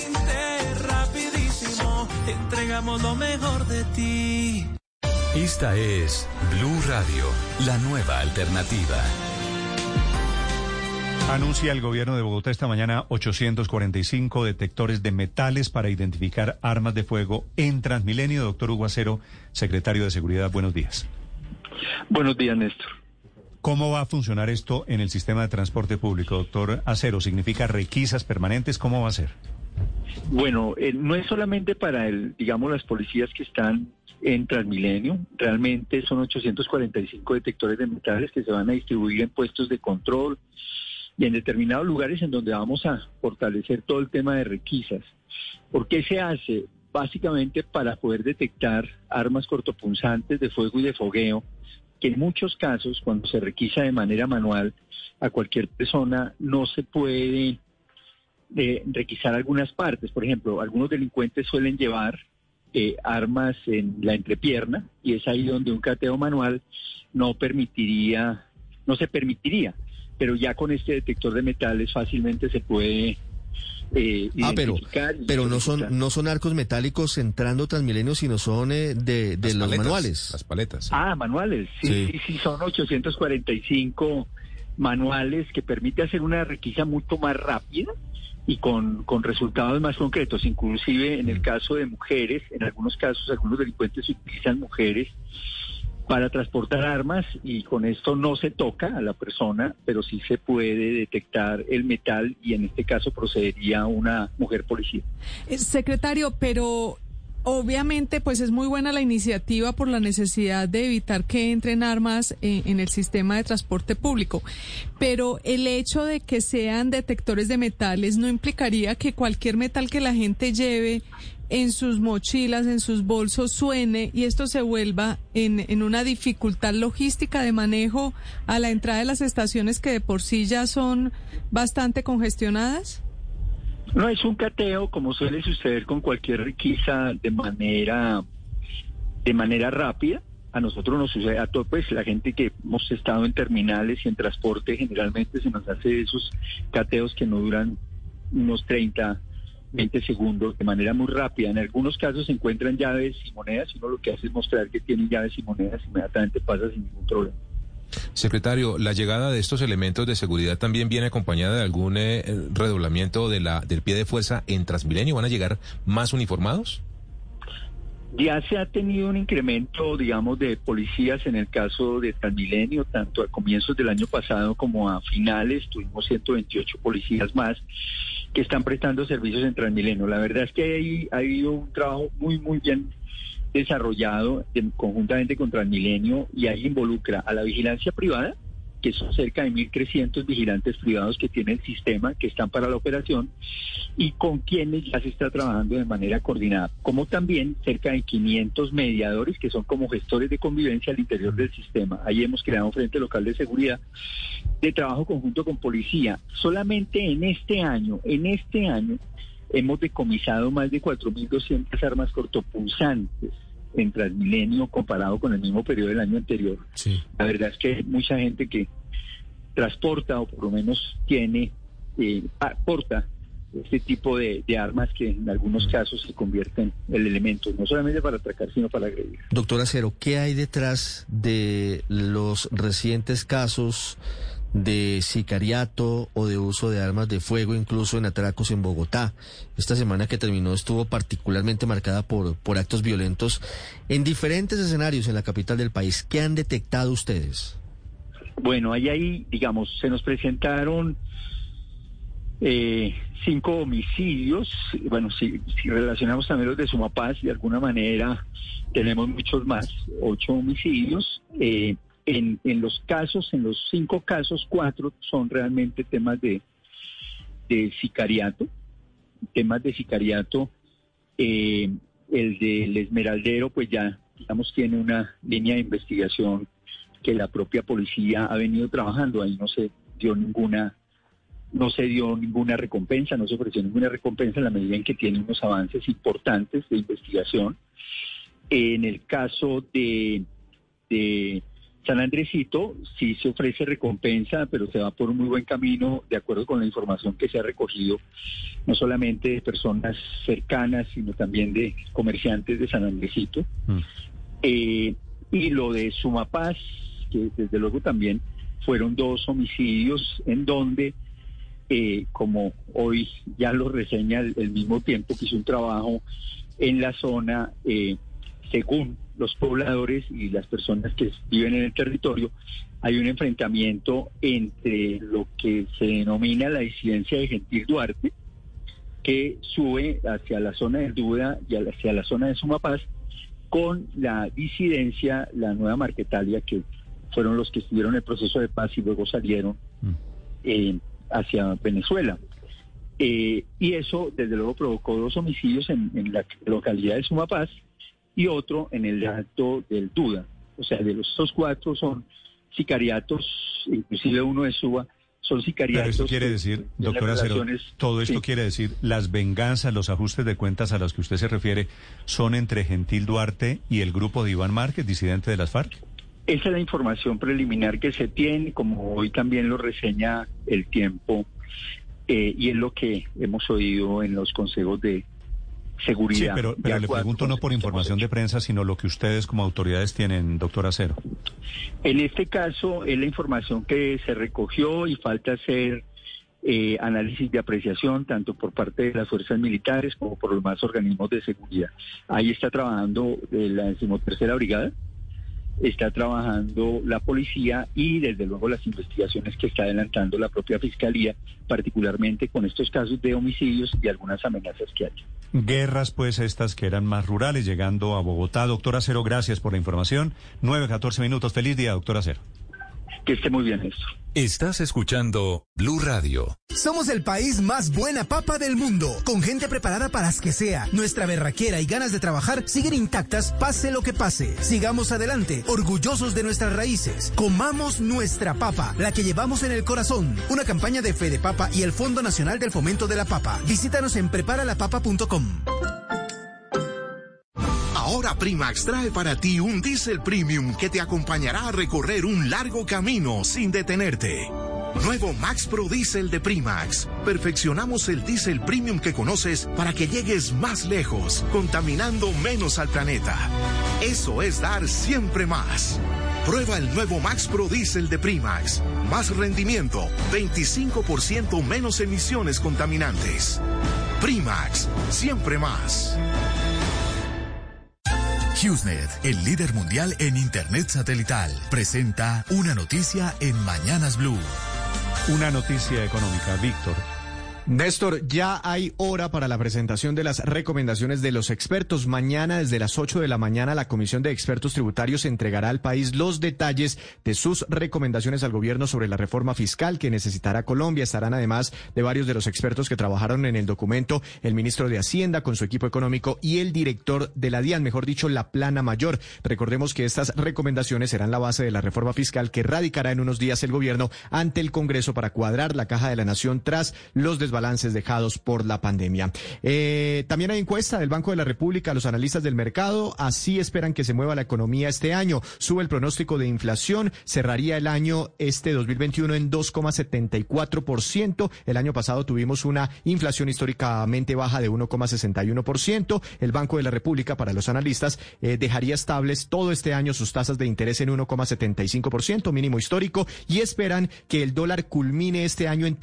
Interrapidísimo, entregamos lo mejor de ti. Esta es Blue Radio, la nueva alternativa. Anuncia el gobierno de Bogotá esta mañana 845 detectores de metales para identificar armas de fuego en Transmilenio. Doctor Hugo Acero, secretario de Seguridad, buenos días. Buenos días, Néstor. ¿Cómo va a funcionar esto en el sistema de transporte público, doctor Acero? ¿Significa requisas permanentes? ¿Cómo va a ser? Bueno, eh, no es solamente para, el, digamos, las policías que están en Transmilenio. Realmente son 845 detectores de metales que se van a distribuir en puestos de control y en determinados lugares en donde vamos a fortalecer todo el tema de requisas. ¿Por qué se hace? Básicamente para poder detectar armas cortopunzantes de fuego y de fogueo, que en muchos casos, cuando se requisa de manera manual a cualquier persona, no se puede eh, requisar algunas partes. Por ejemplo, algunos delincuentes suelen llevar eh, armas en la entrepierna y es ahí donde un cateo manual no permitiría, no se permitiría, pero ya con este detector de metales fácilmente se puede eh, Ah, pero, identificar y pero no son no son arcos metálicos entrando Transmilenio, sino son eh, de, de los paletas, manuales. Las paletas. Ah, manuales. Sí, Sí. sí, sí, son 845 manuales que permite hacer una requisa mucho más rápida y con, con resultados más concretos. Inclusive en el caso de mujeres, en algunos casos algunos delincuentes utilizan mujeres para transportar armas y con esto no se toca a la persona, pero sí se puede detectar el metal y en este caso procedería una mujer policía. Eh, Secretario, pero obviamente pues es muy buena la iniciativa por la necesidad de evitar que entren armas en, en el sistema de transporte público, pero el hecho de que sean detectores de metales no implicaría que cualquier metal que la gente lleve en sus mochilas, en sus bolsos, suene y esto se vuelva en, en una dificultad logística de manejo a la entrada de las estaciones que de por sí ya son bastante congestionadas? No es un cateo como suele suceder con cualquier requisa de manera de manera rápida. A nosotros nos sucede a todo, pues la gente que hemos estado en terminales y en transporte generalmente se nos hace esos cateos que no duran unos 30, 20 segundos de manera muy rápida. En algunos casos se encuentran llaves y monedas y uno lo que hace es mostrar que tienen llaves y monedas inmediatamente pasa sin ningún problema. Secretario, la llegada de estos elementos de seguridad también viene acompañada de algún eh, redoblamiento de la, del pie de fuerza en Transmilenio. ¿Van a llegar más uniformados? Ya se ha tenido un incremento, digamos, de policías en el caso de Transmilenio, tanto a comienzos del año pasado como a finales, tuvimos 128 policías más que están prestando servicios en Transmilenio. La verdad es que hay, ha habido un trabajo muy, muy bien desarrollado en- conjuntamente con Transmilenio y ahí involucra a la vigilancia privada, que son cerca de 1.300 vigilantes privados que tiene el sistema, que están para la operación, y con quienes ya se está trabajando de manera coordinada, como también cerca de 500 mediadores que son como gestores de convivencia al interior del sistema. Ahí hemos creado un frente local de seguridad de trabajo conjunto con policía. Solamente en este año, en este año, hemos decomisado más de 4.200 armas cortopunzantes en Transmilenio comparado con el mismo periodo del año anterior. La verdad es que hay mucha gente que transporta o por lo menos tiene, eh, aporta este tipo de, de, armas que en algunos casos se convierten en elementos, no solamente para atracar, sino para agredir. Doctor Acero, ¿qué hay detrás de los recientes casos de sicariato o de uso de armas de fuego, incluso en atracos en Bogotá? Esta semana que terminó estuvo particularmente marcada por, por actos violentos en diferentes escenarios en la capital del país. ¿Qué han detectado ustedes? Bueno, ahí, ahí digamos, se nos presentaron eh, cinco homicidios. Bueno, si, si, relacionamos también los de Sumapaz, de alguna manera tenemos muchos más, ocho homicidios. Eh, en, en los casos, en los cinco casos, cuatro son realmente temas de, de sicariato, temas de sicariato. Eh, el del Esmeraldero, pues ya, digamos, tiene una línea de investigación que la propia policía ha venido trabajando. Ahí no se dio ninguna no se dio ninguna recompensa, no se ofreció ninguna recompensa en la medida en que tiene unos avances importantes de investigación. En el caso de, de San Andresito, sí se ofrece recompensa, pero se va por un muy buen camino, de acuerdo con la información que se ha recogido, no solamente de personas cercanas, sino también de comerciantes de San Andresito. Mm. Eh, y lo de Sumapaz, que desde luego también fueron dos homicidios en donde eh, como hoy ya lo reseña el, mismo tiempo que hizo un trabajo en la zona, eh, según los pobladores y las personas que viven en el territorio, hay un enfrentamiento entre lo que se denomina la disidencia de Gentil Duarte, que sube hacia la zona de Duda y hacia la zona de Sumapaz, con la disidencia, la nueva Marquetalia, que fueron los que estuvieron en el proceso de paz y luego salieron. Mm hacia Venezuela. Eh, y eso, desde luego, provocó dos homicidios en, la localidad de Sumapaz y otro en el acto del Duda. O sea, de los estos cuatro son sicariatos, inclusive uno de Suba, son sicariatos. Pero esto quiere decir, doctora Cero, todo esto quiere decir, las venganzas, los ajustes de cuentas a los que usted se refiere, son entre Gentil Duarte y el grupo de Iván Márquez, disidente de las FARC. Esa es la información preliminar que se tiene, como hoy también lo reseña el tiempo, eh, y es lo que hemos oído en los consejos de seguridad. Sí, pero, le pregunto no por información de prensa, sino lo que ustedes como autoridades tienen, doctor Acero. En este caso es la información que se recogió y falta hacer eh, análisis de apreciación tanto por parte de las fuerzas militares como por los demás organismos de seguridad. Ahí está trabajando la decimotercera brigada está trabajando la policía y desde luego las investigaciones que está adelantando la propia fiscalía, particularmente con estos casos de homicidios y algunas amenazas que hay. Guerras, pues estas que eran más rurales, llegando a Bogotá. Doctor Acero, gracias por la información. 9, 14 minutos. Feliz día, doctor Acero. Que esté muy bien esto. Estás escuchando Blue Radio. Somos el país más buena papa del mundo, con gente preparada para las que sea. Nuestra berraquera y ganas de trabajar siguen intactas, pase lo que pase. Sigamos adelante, orgullosos de nuestras raíces. Comamos nuestra papa, la que llevamos en el corazón. Una campaña de Fede Papa y el Fondo Nacional del Fomento de la Papa. Visítanos en preparalapapa.com. Ahora Primax trae para ti un diésel premium que te acompañará a recorrer un largo camino sin detenerte. Nuevo Max Pro Diesel de Primax. Perfeccionamos el diésel premium que conoces para que llegues más lejos, contaminando menos al planeta. Eso es dar siempre más. Prueba el nuevo Max Pro Diesel de Primax. Más rendimiento, 25% menos emisiones contaminantes. Primax, siempre más. HughesNet, el líder mundial en Internet satelital, presenta una noticia en Mañanas Blue. Una noticia económica, Víctor. Néstor, ya hay hora para la presentación de las recomendaciones de los expertos. Mañana, desde las 8 de la mañana, la Comisión de Expertos Tributarios entregará al país los detalles de sus recomendaciones al gobierno sobre la reforma fiscal que necesitará Colombia. Estarán además de varios de los expertos que trabajaron en el documento, el ministro de Hacienda con su equipo económico y el director de la DIAN, mejor dicho, la plana mayor. Recordemos que estas recomendaciones serán la base de la reforma fiscal que radicará en unos días el gobierno ante el Congreso para cuadrar la caja de la nación tras los desbalances dejados por la pandemia. Eh, también hay encuesta del Banco de la República, los analistas del mercado así esperan que se mueva la economía este año. Sube el pronóstico de inflación, cerraría el año este 2021 en 2,74%. El año pasado tuvimos una inflación históricamente baja de 1,61%. El Banco de la República, para los analistas, eh, dejaría estables todo este año sus tasas de interés en 1,75%, mínimo histórico, y esperan que el dólar culmine este año en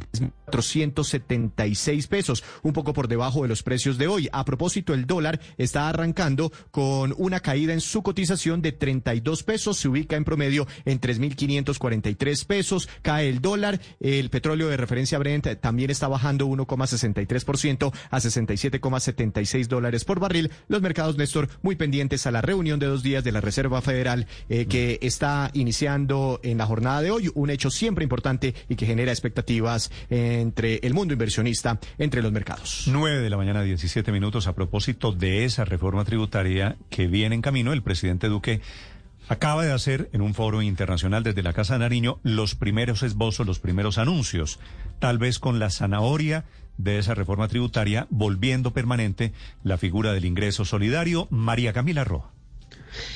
476 pesos, un poco por debajo de los precios de hoy. A propósito, el dólar está arrancando con una caída en su cotización de 32 pesos, se ubica en promedio en 3.543 pesos, cae el dólar, el petróleo de referencia Brent también está bajando 1,63% a 67,76 dólares por barril. Los mercados, Néstor, muy pendientes a la reunión de dos días de la Reserva Federal eh, que está iniciando en la jornada de hoy, un hecho siempre importante y que genera expectativas entre el mundo inversionista, entre los mercados. 9 de la mañana, 17 minutos a propósito de esa reforma tributaria que viene en camino, el presidente Duque acaba de hacer en un foro internacional desde la Casa de Nariño los primeros esbozos, los primeros anuncios, tal vez con la zanahoria de esa reforma tributaria, volviendo permanente la figura del ingreso solidario. María Camila Roa.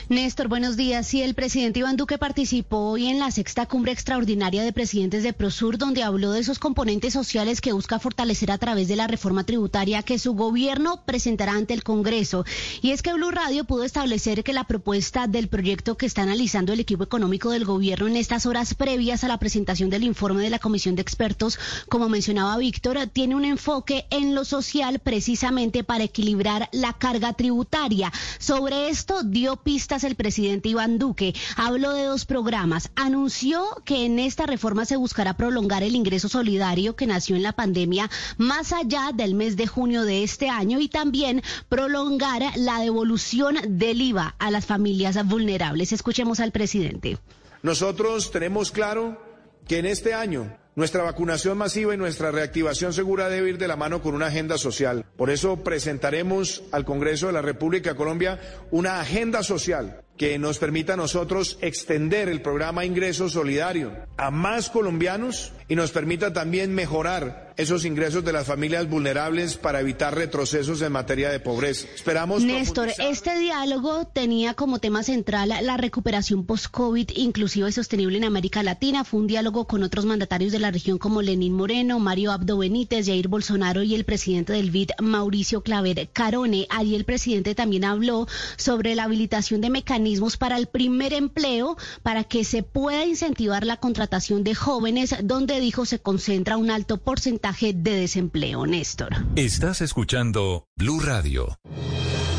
Néstor, buenos días. Sí, el presidente Iván Duque participó hoy en la sexta cumbre extraordinaria de presidentes de Prosur, donde habló de esos componentes sociales que busca fortalecer a través de la reforma tributaria que su gobierno presentará ante el Congreso. Y es que Blue Radio pudo establecer que la propuesta del proyecto que está analizando el equipo económico del gobierno en estas horas previas a la presentación del informe de la Comisión de Expertos, como mencionaba Víctor, tiene un enfoque en lo social precisamente para equilibrar la carga tributaria. Sobre esto dio pistas el presidente Iván Duque. Habló de dos programas. Anunció que en esta reforma se buscará prolongar el ingreso solidario que nació en la pandemia más allá del mes de junio de este año y también prolongar la devolución del IVA a las familias vulnerables. Escuchemos al presidente. Nosotros tenemos claro que en este año nuestra vacunación masiva y nuestra reactivación segura debe ir de la mano con una agenda social. Por eso presentaremos al Congreso de la República de Colombia una agenda social que nos permita a nosotros extender el programa Ingreso Solidario a más colombianos y nos permita también mejorar esos ingresos de las familias vulnerables para evitar retrocesos en materia de pobreza. Esperamos. Néstor, este diálogo tenía como tema central la recuperación post-COVID inclusiva y sostenible en América Latina. Fue un diálogo con otros mandatarios de la región como Lenín Moreno, Mario Abdo Benítez, Jair Bolsonaro y el presidente del BID, Mauricio Claver Carone. Allí el presidente también habló sobre la habilitación de mecanismos para el primer empleo para que se pueda incentivar la contratación de jóvenes, donde dijo se concentra un alto porcentaje de desempleo. Néstor. Estás escuchando Blue Radio.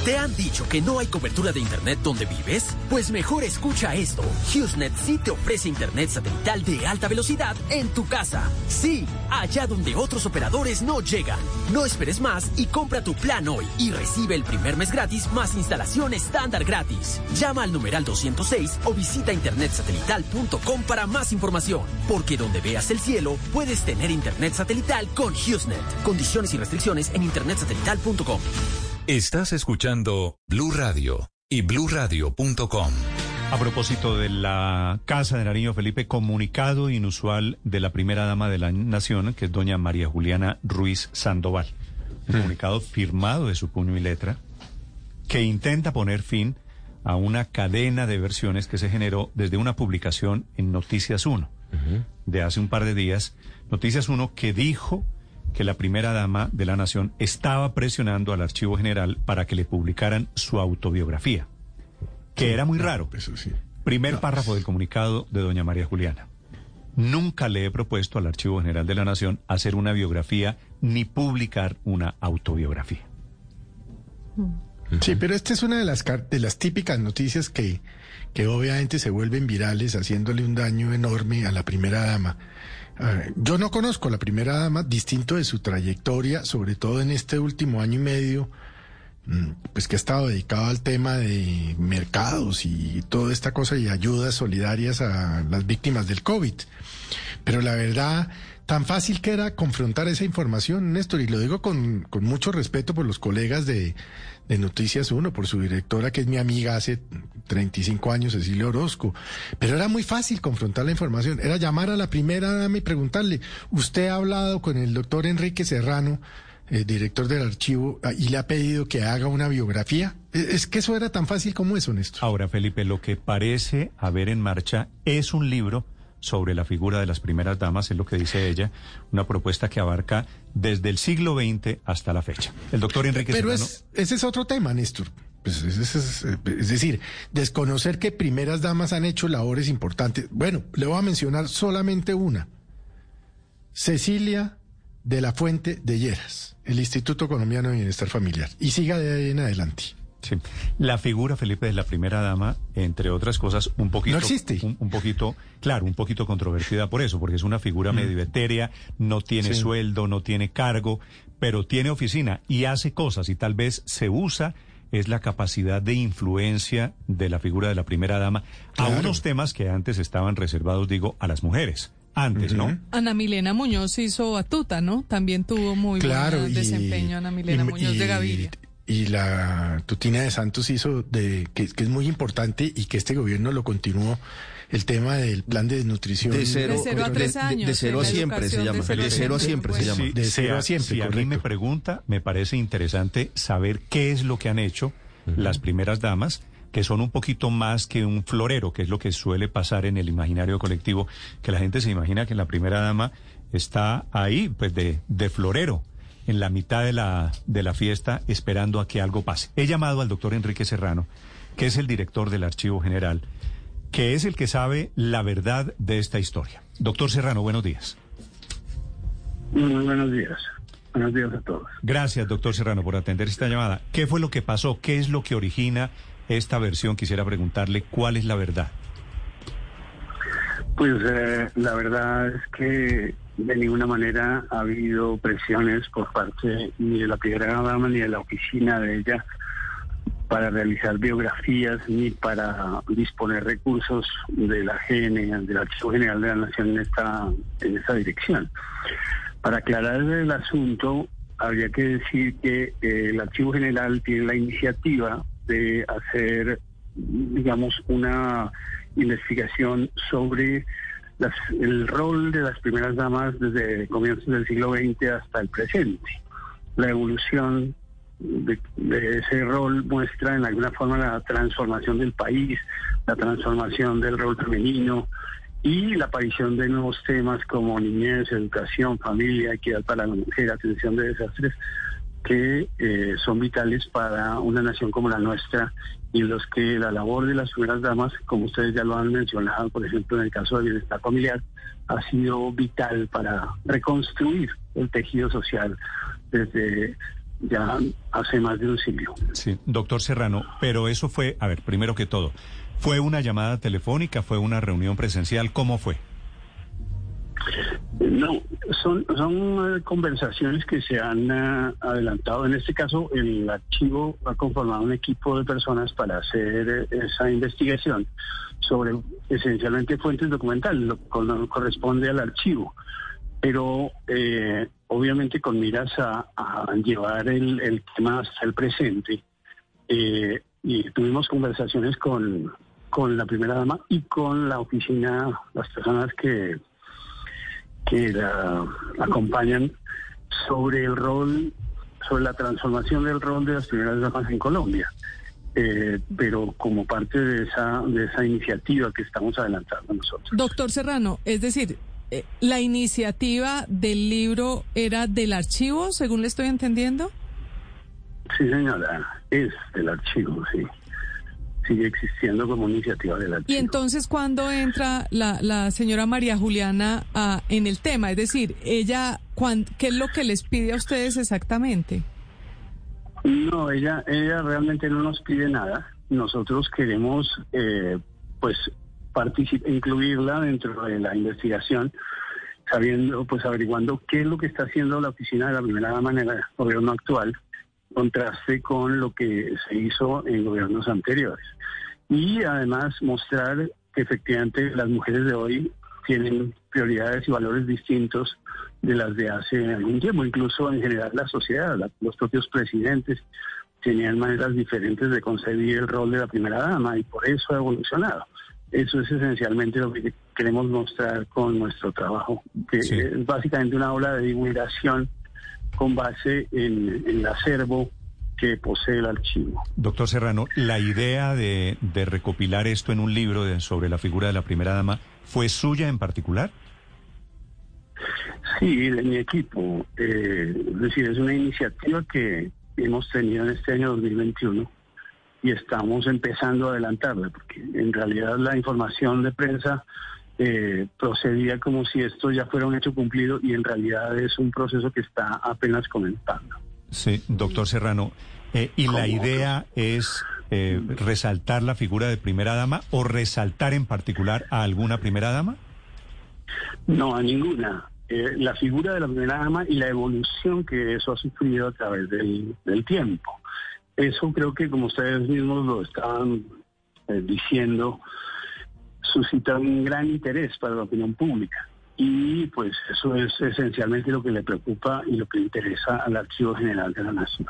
¿Te han dicho que no hay cobertura de Internet donde vives? Pues mejor escucha esto. HughesNet sí te ofrece Internet satelital de alta velocidad en tu casa. Sí, allá donde otros operadores no llegan. No esperes más y compra tu plan hoy y recibe el primer mes gratis más instalación estándar gratis. Llama al numeral 206 o visita internetsatelital.com para más información. Porque donde veas el cielo, puedes tener Internet satelital con HughesNet. Condiciones y restricciones en internetsatelital.com. Estás escuchando Blue Radio y bluradio.com. A propósito de la Casa de Nariño Felipe, comunicado inusual de la primera dama de la nación, que es doña María Juliana Ruiz Sandoval. Un comunicado firmado de su puño y letra que intenta poner fin a una cadena de versiones que se generó desde una publicación en Noticias 1 de hace un par de días. Noticias 1 que dijo que la primera dama de la nación estaba presionando al archivo general para que le publicaran su autobiografía, que era muy raro. Primer párrafo del comunicado de doña María Juliana. Nunca le he propuesto al Archivo General de la Nación hacer una biografía ni publicar una autobiografía. Sí, pero esta es una de las, de las típicas noticias que, que obviamente se vuelven virales haciéndole un daño enorme a la primera dama. Yo no conozco a la primera dama, distinto de su trayectoria, sobre todo en este último año y medio, mm, pues que ha estado dedicado al tema de mercados y toda esta cosa y ayudas solidarias a las víctimas del COVID. Pero la verdad, tan fácil que era confrontar esa información, Néstor, y lo digo con, con mucho respeto por los colegas de, de Noticias Uno, por su directora, que es mi amiga hace 35 años, Cecilia Orozco. Pero era muy fácil confrontar la información. Era llamar a la primera dama y preguntarle, ¿usted ha hablado con el doctor Enrique Serrano, eh, director del archivo, ah, y le ha pedido que haga una biografía? Es, es que eso era tan fácil como eso, Néstor. Ahora, Felipe, lo que parece haber en marcha es un libro sobre la figura de las primeras damas, es lo que dice ella, una propuesta que abarca desde el siglo XX hasta la fecha. El doctor Enrique Pero Serrano- es, ese es otro tema, Néstor. Pues es, es decir, desconocer que primeras damas han hecho labores importantes. Bueno, le voy a mencionar solamente una. Cecilia de la Fuente de Lleras, el Instituto Colombiano de Bienestar Familiar. Y siga de ahí en adelante. Sí. La figura, Felipe, de la primera dama, entre otras cosas, un poquito... No existe. Un, un poquito, claro, un poquito controvertida por eso, porque es una figura medio etérea, no tiene Sí. sueldo, no tiene cargo, pero tiene oficina y hace cosas y tal vez se usa es la capacidad de influencia de la figura de la primera dama a unos temas que antes estaban reservados, digo, a las mujeres. Antes, ¿no? Ana Milena Muñoz hizo batuta, ¿no? También tuvo muy Claro, buen y- desempeño Ana Milena y- Muñoz de y- Gaviria. Y la Tutina de Santos hizo de que, que es muy importante y que este gobierno lo continuó el tema del plan de desnutrición. De cero, De cero a tres años, de cero a siempre se llama. de cero a a siempre se llama. De cero a- a siempre, Si a mí correcto. me pregunta, me parece interesante saber qué es lo que han hecho las primeras damas, que son un poquito más que un florero, que es lo que suele pasar en el imaginario colectivo, que la gente se imagina que la primera dama está ahí, pues de, de florero, en la mitad de la, de la fiesta, esperando a que algo pase. He llamado al doctor Enrique Serrano, que es el director del Archivo General, que es el que sabe la verdad de esta historia. Doctor Serrano, buenos días. Muy buenos días. Buenos días a todos. Gracias, doctor Serrano, por atender esta llamada. ¿Qué fue lo que pasó? ¿Qué es lo que origina esta versión? Quisiera preguntarle cuál es la verdad. Pues eh, la verdad es que de ninguna manera ha habido presiones por parte ni de la primera dama ni de la oficina de ella para realizar biografías ni para disponer recursos de la GN, del Archivo General de la Nación en esta, en esta dirección. Para aclarar el asunto, habría que decir que eh, el Archivo General tiene la iniciativa de hacer, digamos, una investigación sobre las- el rol de las primeras damas desde comienzos del siglo XX hasta el presente. La evolución de, ese rol muestra en alguna forma la transformación del país, la transformación del rol femenino y la aparición de nuevos temas como niñez, educación, familia, equidad para la mujer, atención de desastres, que eh, son vitales para una nación como la nuestra en los que la labor de las primeras damas, como ustedes ya lo han mencionado, por ejemplo, en el caso del bienestar familiar, ha sido vital para reconstruir el tejido social desde ya hace más de un siglo. Sí, doctor Serrano, pero eso fue, a ver, primero que todo, ¿fue una llamada telefónica? ¿Fue una reunión presencial? ¿Cómo fue? No, son, son eh, conversaciones que se han eh, adelantado. En este caso, el archivo ha conformado un equipo de personas para hacer eh, esa investigación sobre esencialmente fuentes documentales, lo que corresponde al archivo. Pero eh, obviamente con miras a, llevar el, tema hasta el presente. Y tuvimos conversaciones con, con la primera dama y con la oficina, las personas que que la acompañan sobre el rol, sobre la transformación del rol de las primeras damas en Colombia. Eh, pero como parte de esa, de esa iniciativa que estamos adelantando nosotros. Doctor Serrano, es decir, eh, la iniciativa del libro era del archivo, según le estoy entendiendo. Sí, señora, es del archivo, sí. Sigue existiendo como iniciativa del archivo. Y entonces, ¿cuándo entra la, la señora María Juliana ah, en el tema? Es decir, ella, cuán- ¿qué es lo que les pide a ustedes exactamente? No, ella, ella realmente no nos pide nada. Nosotros queremos, eh, pues, incluirla dentro de la investigación, sabiendo, pues, averiguando qué es lo que está haciendo la oficina de la primera dama en el gobierno actual contraste con lo que se hizo en gobiernos anteriores. Y además mostrar que efectivamente las mujeres de hoy tienen prioridades y valores distintos de las de hace algún tiempo, incluso en general la sociedad, los propios presidentes tenían maneras diferentes de concebir el rol de la primera dama y por eso ha evolucionado. Eso es esencialmente lo que queremos mostrar con nuestro trabajo, que es básicamente una obra de divulgación con base en, el acervo que posee el archivo. Doctor Serrano, la idea de, recopilar esto en un libro sobre la figura de la primera dama fue suya en particular. Sí, de mi equipo. Eh, es decir, es una iniciativa que hemos tenido en este año 2021 y estamos empezando a adelantarla, porque en realidad la información de prensa eh, procedía como si esto ya fuera un hecho cumplido y en realidad es un proceso que está apenas comenzando. Sí, doctor Serrano, eh, ¿y la idea es eh, resaltar la figura de primera dama o resaltar en particular a alguna primera dama? No, a ninguna. la figura de la primera dama y la evolución que eso ha sufrido a través del, tiempo. Eso creo que como ustedes mismos lo estaban diciendo, suscita un gran interés para la opinión pública. Y pues eso es esencialmente lo que le preocupa y lo que le interesa al Archivo General de la Nación.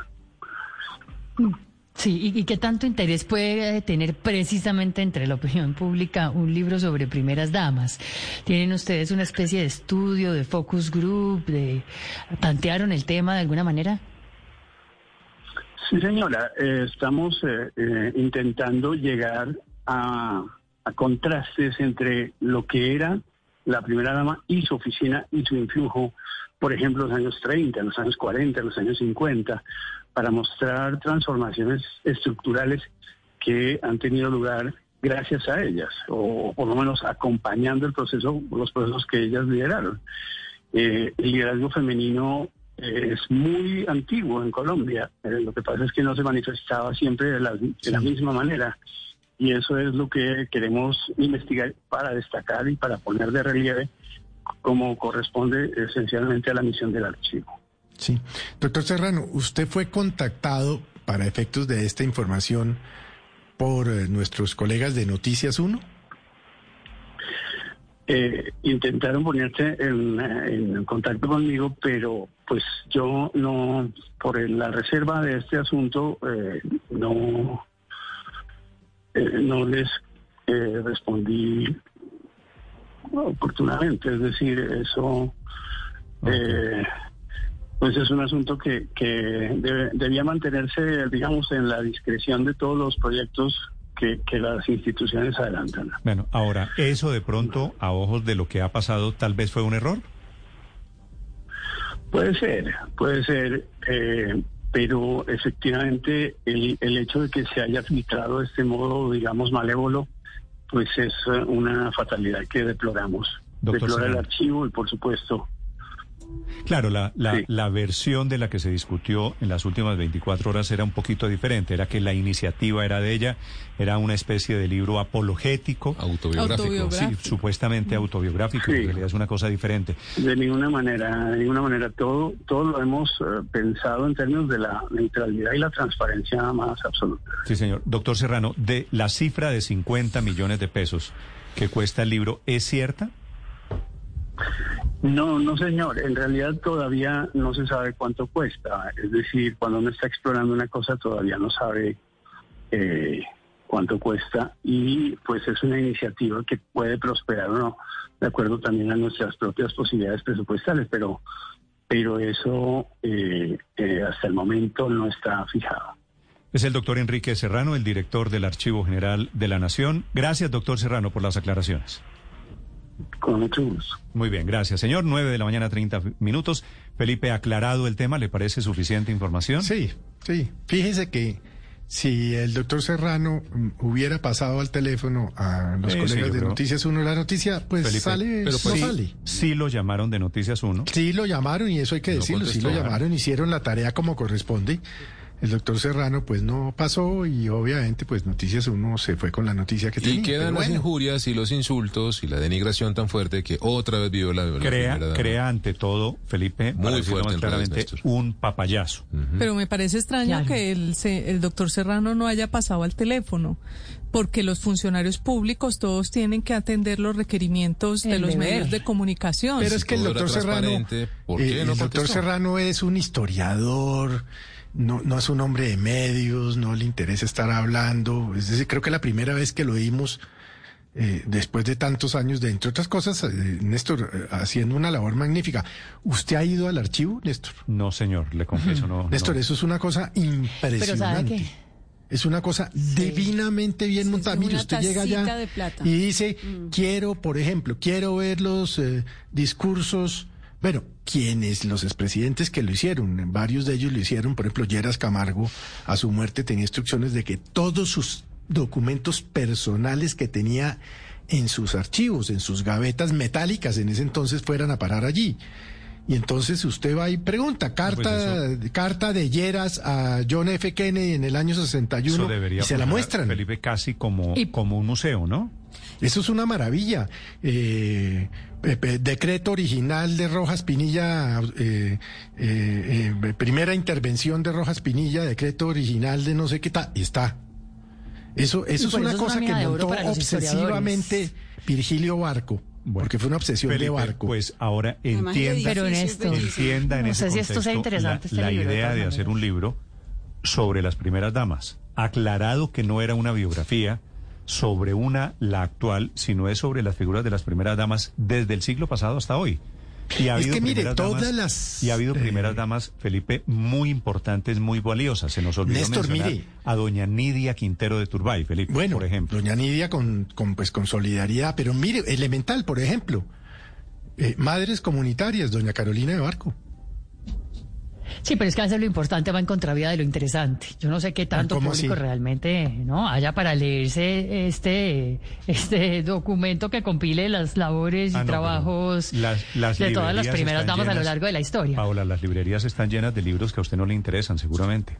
Sí, ¿y, qué tanto interés puede tener precisamente entre la opinión pública un libro sobre primeras damas? ¿Tienen ustedes una especie de estudio, de focus group, de plantearon el tema de alguna manera? Sí, señora, eh, estamos eh, eh, intentando llegar a a contrastes entre lo que era la primera dama y su oficina y su influjo, por ejemplo, en los años 30, en los años 40, en los años 50, para mostrar transformaciones estructurales que han tenido lugar gracias a ellas, o por lo menos acompañando el proceso, los procesos que ellas lideraron. Eh, el liderazgo femenino eh, es muy antiguo en Colombia, eh, lo que pasa es que no se manifestaba siempre de la misma manera y eso es lo que queremos investigar para destacar y para poner de relieve como corresponde esencialmente a la misión del archivo. Sí. Doctor Serrano, usted fue contactado para efectos de esta información por eh, nuestros colegas de Noticias 1. Eh, intentaron ponerse en, contacto conmigo, pero pues yo no, por la reserva de este asunto, eh, no eh, no les eh, respondí oportunamente. Es decir, eso eh, pues es un asunto que, debía mantenerse, digamos, en la discreción de todos los proyectos que, que, las instituciones adelantan. Bueno, ahora, ¿eso de pronto, a ojos de lo que ha pasado, tal vez fue un error? Puede ser, puede ser. Eh, pero efectivamente el, el hecho de que se haya filtrado de este modo, digamos, malévolo, pues es eh, una fatalidad que deploramos. Deplora el archivo y, por supuesto, Claro, la, la, versión de la que se discutió en las últimas 24 horas era un poquito diferente. Era que la iniciativa era de ella, era una especie de libro apologético. Autobiográfico. Sí, supuestamente autobiográfico, en realidad es una cosa diferente. De ninguna manera, de ninguna manera. Todo, todo lo hemos eh, pensado en términos de la neutralidad y la transparencia más absoluta. Sí, señor. Doctor Serrano, de la cifra de 50 millones de pesos que cuesta el libro, ¿es cierta? No, no señor, en realidad todavía no se sabe cuánto cuesta, es decir, cuando uno está explorando una cosa todavía no sabe eh, cuánto cuesta y pues es una iniciativa que puede prosperar o no, de acuerdo también a nuestras propias posibilidades presupuestales, pero, pero eso eh, eh, hasta el momento no está fijado. Es el doctor Enrique Serrano, el director del Archivo General de la Nación. Gracias, doctor Serrano, por las aclaraciones. Con mucho gusto. Muy bien, gracias, señor. 9 de la mañana, 30 minutos. Felipe, aclarado el tema, ¿le parece suficiente información? Sí, sí. Fíjese que si el doctor Serrano mm, hubiera pasado al teléfono a los colegas de Noticias 1 la noticia, pues sale, pero pues, sí, sale. Sí lo llamaron de Noticias 1. Sí lo llamaron y eso hay que decirlo, sí lo llamaron, hicieron la tarea como corresponde el doctor Serrano pues no pasó y obviamente pues Noticias Uno se fue con la noticia que tenía. Y quedan las bueno. injurias y los insultos y la denigración tan fuerte que otra vez vio la, la Crea, primera dama. crea ante todo, Felipe, Muy fuerte más en redes, claramente, un papayazo. Pero me parece extraño Claro. que el, se- el doctor Serrano no haya pasado al teléfono, porque los funcionarios públicos todos tienen que atender los requerimientos de los deber. medios de comunicación. Pero es que el doctor Serrano, transparente, ¿por eh, no el doctor? Serrano es un historiador, no, no es un hombre de medios, no le interesa estar hablando. Es decir, creo que la primera vez que lo oímos, eh, después de tantos años, de entre otras cosas, eh, Néstor, eh, haciendo una labor magnífica. ¿Usted ha ido al archivo, Néstor? No, señor, le confieso, no. Néstor, no. eso es una cosa Pero ¿sabe impresionante. qué? Es una cosa divinamente bien montada. Mire, usted llega allá de plata. y dice, Mm. quiero, por ejemplo, quiero ver los eh, discursos, bueno, quienes, los expresidentes que lo hicieron, varios de ellos lo hicieron, por ejemplo, Lleras Camargo, a su muerte tenía instrucciones de que todos sus documentos personales que tenía en sus archivos, en sus gavetas metálicas en ese entonces fueran a parar allí. Y entonces usted va y pregunta, carta, carta de Lleras a John F. Kennedy en el año Eso 61 debería y se la muestran. Felipe, casi como, Y- como un museo, ¿no? Eso es una maravilla. Eh, eh, decreto original de Rojas Pinilla, eh, eh, eh, primera intervención de Rojas Pinilla, decreto original de no sé qué tal, y está. Eso, eso Y es una eso es cosa una que montó obsesivamente Virgilio Barco, porque fue una obsesión Felipe, de Barco. Pues ahora entienda, Pero, Néstor, difícil. entienda en No ese sé si esto sea interesante, este la, libro, idea de hacer un libro sobre las primeras damas, aclarado que no era una biografía sobre una, la actual, sino es sobre las figuras de las primeras damas desde el siglo pasado hasta hoy. Y ha Es habido que mire, primeras todas damas- las, y ha habido eh, primeras damas, Felipe, muy importantes, muy valiosas. Se nos olvidó Néstor, mencionar mire. a doña Nidia Quintero de Turbay, Felipe, Bueno, por ejemplo. Doña Nidia con, con, pues, con solidaridad, pero mire, elemental, por ejemplo, eh, madres comunitarias, Doña Carolina de Barco. Sí, pero es que a veces lo importante va en contravía de lo interesante. Yo no sé qué tanto ¿Cómo público así? realmente no haya para leerse este este documento que compile las labores y Ah, no, trabajos las- las de todas las primeras damas a lo largo de la historia. Paola, las librerías están llenas de libros que a usted no le interesan, seguramente.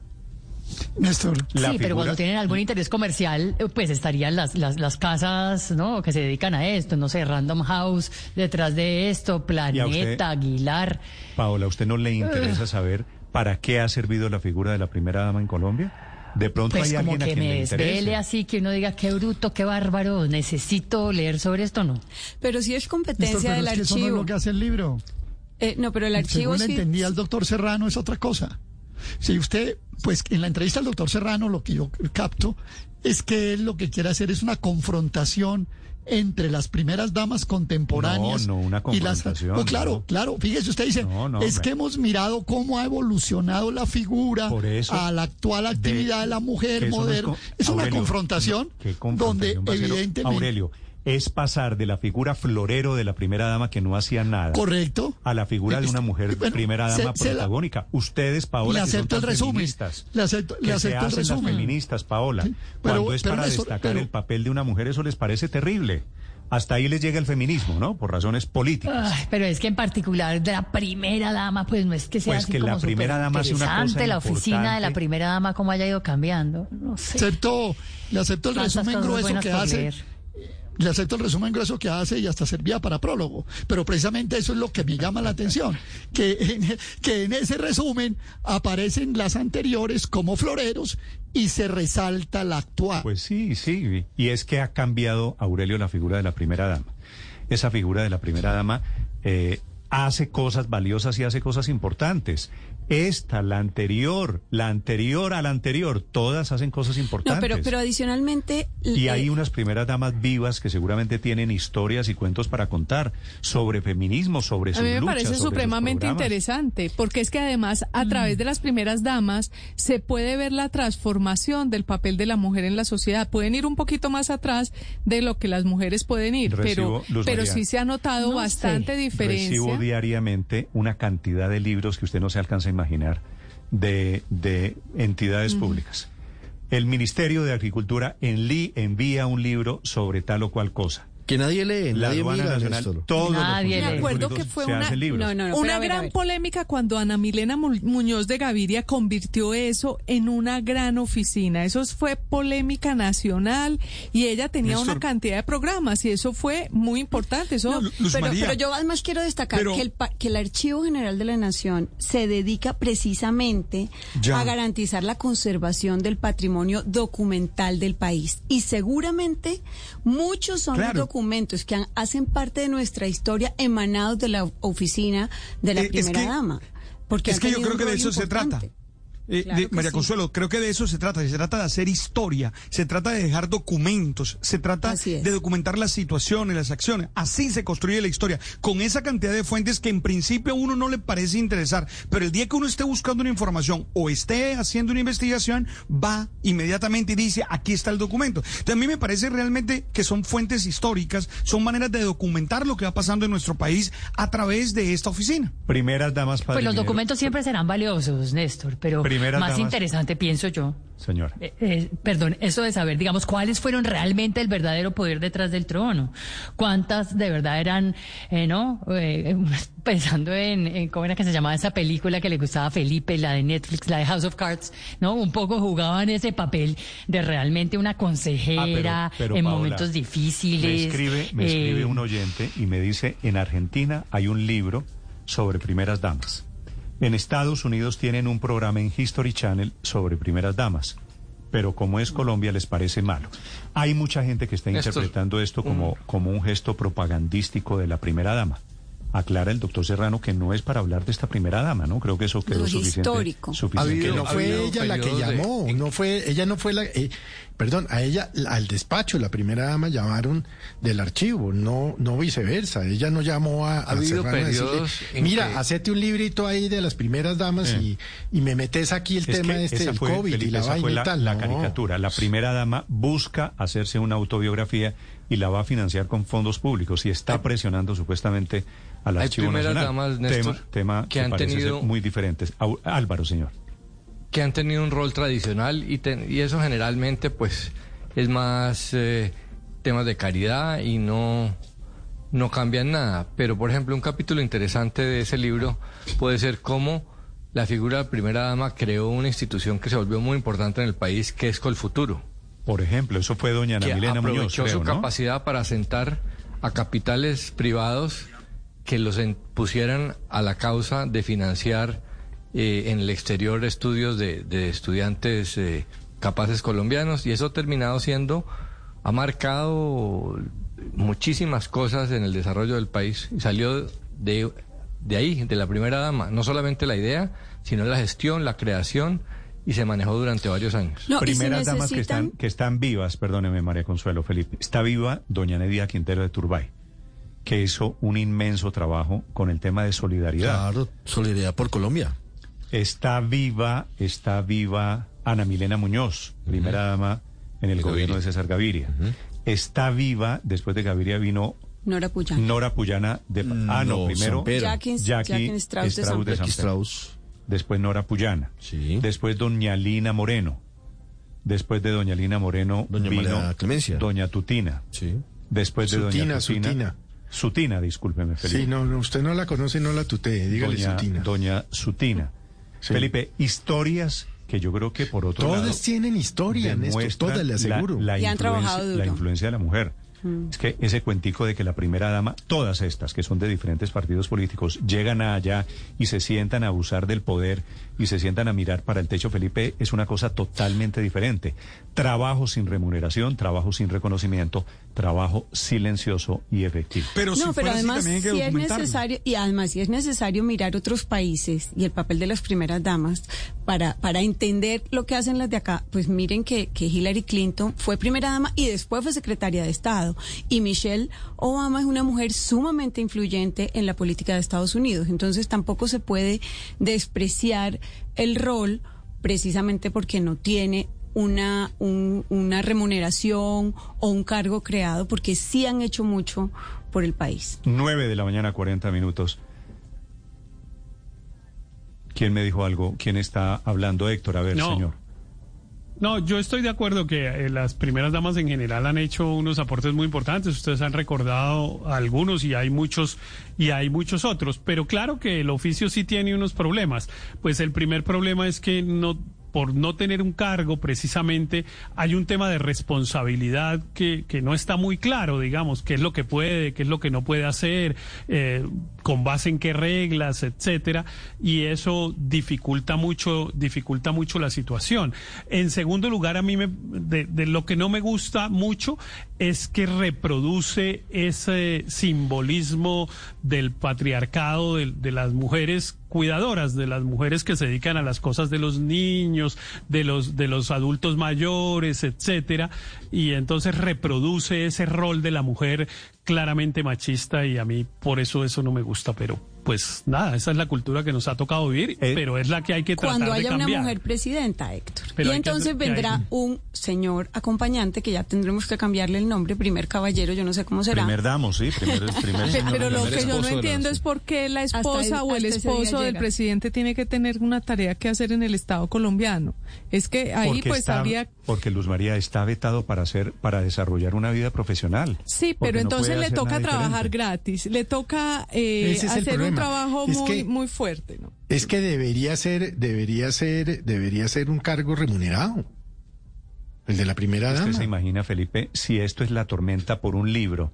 Néstor. La sí, pero cuando tienen algún interés comercial, eh, pues estarían las, las, las casas ¿no? que se dedican a esto, no sé, Random House, detrás de esto, usted? Planeta, Aguilar. Paola, ¿a usted no le interesa saber para qué ha servido la figura de la primera dama en Colombia? De pronto Pues hay como alguien a que quien me le desvele así, que uno diga qué bruto, qué bárbaro, necesito leer sobre esto, ¿no? Pero si es Néstor, competencia pero del es que eso no es archivo. lo que hace el libro. Eh, no, pero el archivo Según le sí. entendía el doctor Serrano es otra cosa. Si usted, pues en la entrevista al doctor Serrano lo que yo capto es que él lo que quiere hacer es una confrontación entre las primeras damas contemporáneas No, no, una y las confrontación, claro, no. claro, fíjese usted dice, No, es que hemos mirado cómo ha evolucionado la figura Por eso, a la actual actividad de, la mujer es moderna. Es, una confrontación ¿qué confrontación donde evidentemente Aurelio, es pasar de la figura florero de la primera dama que no hacía nada. Correcto. A la figura de una mujer Bueno, primera se- dama se la- protagónica. Ustedes, Paola, Le que son el resumen. feministas, Le acepto- le que acepto se el hacen las feministas, Paola. pero- Cuando es pero para destacar pero- el papel de una mujer, eso les parece terrible. Hasta ahí les llega el feminismo, ¿no? Por razones políticas. Ay, pero es que en particular de la primera dama, pues no es que sea Pues así que la como primera dama hace una cosa la oficina de la primera dama, cómo haya ido cambiando. No sé. acepto, le acepto el Tantas resumen grueso que hace. leer. Le acepto el resumen grueso que hace y hasta servía para prólogo. Pero precisamente eso es lo que me llama la atención. Que en, que en ese resumen aparecen las anteriores como floreros y se resalta la actual. Pues sí, sí. Y es que ha cambiado, Aurelio, la figura de la primera dama. Esa figura de la primera dama eh, hace cosas valiosas y hace cosas importantes. Esta, la anterior, la anterior a la anterior, todas hacen cosas No, importantes. pero, pero adicionalmente. Y eh, hay unas primeras damas vivas que seguramente tienen historias y cuentos para contar sobre feminismo, sobre sus A mí me luchas, parece supremamente interesante, porque es que además a través de las primeras damas se puede ver la transformación del papel de la mujer en la sociedad. Pueden ir un poquito más atrás de lo que las mujeres pueden ir, Recibo, pero, Luz pero María. sí se ha notado No bastante sé. diferencia. Recibo diariamente una cantidad de libros que usted no se alcanza a imaginar de, de entidades públicas. El Ministerio de Agricultura en Lee envía un libro sobre tal o cual cosa. Que nadie lee, La nadie mira, nacional, todos Nadie. Me acuerdo que fue una. No, no, no, una gran ver. polémica cuando Ana Milena Mu- Muñoz de Gaviria convirtió eso en una gran oficina. Eso fue polémica nacional y ella tenía Néstor. una cantidad de programas y eso fue muy importante. Eso, No, Luz pero, María. pero yo además quiero destacar Pero- que, el, pa- que el Archivo General de la Nación se dedica precisamente Ya. a garantizar la conservación del patrimonio documental del país. Y seguramente muchos son Claro. los documentos que han- hacen parte de nuestra historia emanados de la oficina de la Eh, es primera que- dama. Porque es que yo creo que de eso se trata. Eh, Claro de- que María sí. Consuelo, creo que de eso se trata. Se trata de hacer historia, se trata de dejar documentos, se trata de documentar las situaciones, las acciones. Así se construye la historia, con esa cantidad de fuentes que en principio a uno no le parece interesar, pero el día que uno esté buscando una información o esté haciendo una investigación, va inmediatamente y dice, aquí está el documento. Entonces, a mí me parece realmente que son fuentes históricas, son maneras de documentar lo que va pasando en nuestro país a través de esta oficina. Primeras damas Pues padre los minero. documentos siempre serán valiosos, Néstor, pero Primeras más damas. interesante pienso yo. Señora. eh, eh, perdón, eso de saber, digamos, cuáles fueron realmente el verdadero poder detrás del trono. Cuántas de verdad eran, eh, ¿no? Pensando en, en cómo era que se llamaba esa película que le gustaba a Felipe, la de Netflix, la de House of Cards, ¿no? Un poco jugaban ese papel de realmente una consejera Ah, pero- pero, en Paola, momentos difíciles. Me escribe, me escribe un oyente y me dice, en Argentina hay un libro sobre primeras damas. En Estados Unidos tienen un programa en History Channel sobre primeras damas. Pero como es Colombia les parece malo. Hay mucha gente que está interpretando esto como, como un gesto propagandístico de la primera dama. Aclara el doctor Serrano que no es para hablar de esta primera dama, ¿no? Creo que eso quedó No, es suficiente. histórico. suficiente. que no ha fue habido ella la que de- llamó, no fue, ella no fue la, eh, perdón, a ella, al despacho, la primera dama llamaron del archivo, no, no viceversa, ella no llamó a, a habido Serrano a decirle, mira, que- hacete un librito ahí de las primeras damas y, y me metes aquí el Es tema este del fue, COVID y la esa vaina fue la, y tal. la no. caricatura. La primera dama busca hacerse una autobiografía y la va a financiar con fondos públicos y está presionando supuestamente al Hay Archivo primeras Nacional. damas, Néstor, tema tema que que, han tenido- muy diferentes. Álvaro, señor. que han tenido un rol tradicional y, ten- y eso generalmente pues es más eh, temas de caridad y no, no cambian nada. Pero por ejemplo un capítulo interesante de ese libro puede ser cómo la figura de la primera dama creó una institución que se volvió muy importante en el país que es Colfuturo. Por ejemplo, eso fue doña Ana que Milena aprovechó Muñoz, creo, su ¿no? capacidad para sentar a capitales privados que los pusieran a la causa de financiar eh, en el exterior estudios de, de estudiantes eh, capaces colombianos y eso ha terminado siendo, ha marcado muchísimas cosas en el desarrollo del país. Y salió de, de ahí, de la primera dama, no solamente la idea, sino la gestión, la creación y se manejó durante varios años. No, Primeras damas que están, que están vivas, perdóneme María Consuelo Felipe, está viva doña Nedia Quintero de Turbay, que hizo un inmenso trabajo con el tema de solidaridad. Claro, solidaridad por Colombia. Está viva, está viva Ana Milena Muñoz, primera dama en el gobierno Gaviria. de César Gaviria. Está viva, después de Gaviria vino Nora Puyana. Nora Puyana de... ah, no, No, primero. Jackie- Jackie Strauss de. Sampero. Jackie Strauss. Después Nora Puyana. Sí. Después doña Lina Moreno. Después de doña Lina Moreno Doña vino María Clemencia. doña Tutina. Sí. Después de doña Tutina. Sutina. Sutina, discúlpeme, Felipe. Sí, no, no, usted no la conoce, no la tutee, dígale doña, Sutina. doña Sutina. Sí. Felipe, historias que yo creo que por otro lado... Todas tienen historia, Néstor, demuestran todas le aseguro. La, la Y han influencia, trabajado duro. la influencia de la mujer. Es que ese cuentico de que la primera dama, todas estas que son de diferentes partidos políticos, llegan allá y se sientan a abusar del poder y se sientan a mirar para el techo, Felipe, es una cosa totalmente diferente. Trabajo sin remuneración, trabajo sin reconocimiento, trabajo silencioso y efectivo. Pero si no, pero fuera así, además también hay que sí es necesario y además sí es necesario mirar otros países y el papel de las primeras damas para para entender lo que hacen las de acá. Pues miren que, que Hillary Clinton fue primera dama y después fue secretaria de Estado y Michelle Obama es una mujer sumamente influyente en la política de Estados Unidos. Entonces tampoco se puede despreciar el rol precisamente porque no tiene una, un- una remuneración o un cargo creado, porque sí han hecho mucho por el país. 9 de la mañana, 40 minutos. ¿Quién me dijo algo? ¿Quién está hablando? Héctor, a ver, No. señor. No, yo estoy de acuerdo que eh, las primeras damas en general han hecho unos aportes muy importantes. Ustedes han recordado algunos y hay muchos y hay muchos otros. Pero claro que el oficio sí tiene unos problemas. Pues el primer problema es que no por no tener un cargo, precisamente, hay un tema de responsabilidad que, que no está muy claro, digamos, qué es lo que puede, qué es lo que no puede hacer, eh, con base en qué reglas, etcétera, y eso dificulta mucho, dificulta mucho la situación. En segundo lugar, a mí me, de, lo que no me gusta mucho es que reproduce ese simbolismo del patriarcado de las mujeres cuidadoras de las mujeres que se dedican a las cosas de los niños, de los de los adultos mayores, etcétera, y entonces reproduce ese rol de la mujer claramente machista y a mí por eso eso no me gusta, pero pues nada, esa es la cultura que nos ha tocado vivir, Eh, pero es la que hay que tratar Cuando de haya una mujer presidenta, Héctor. Pero y que entonces hacer- hay- vendrá un señor acompañante que ya tendremos que cambiarle el nombre, primer caballero, yo no sé cómo será. Primer damo, sí, primer, primer señor. Pero lo primer que yo no entiendo es por qué la esposa el- o el esposo del llega. presidente tiene que tener una tarea que hacer en el Estado colombiano. Es que ahí Porque pues está- habría... Porque Luz María está vetado para hacer, para desarrollar una vida profesional. Sí, pero entonces le hacer toca trabajar diferente. gratis, le toca eh, Ese es el hacer un trabajo Es muy, que- muy fuerte, ¿no? Es que debería ser, debería ser, debería ser un cargo remunerado. El de la primera ¿Usted dama. se imagina, Felipe, si esto es la tormenta por un libro,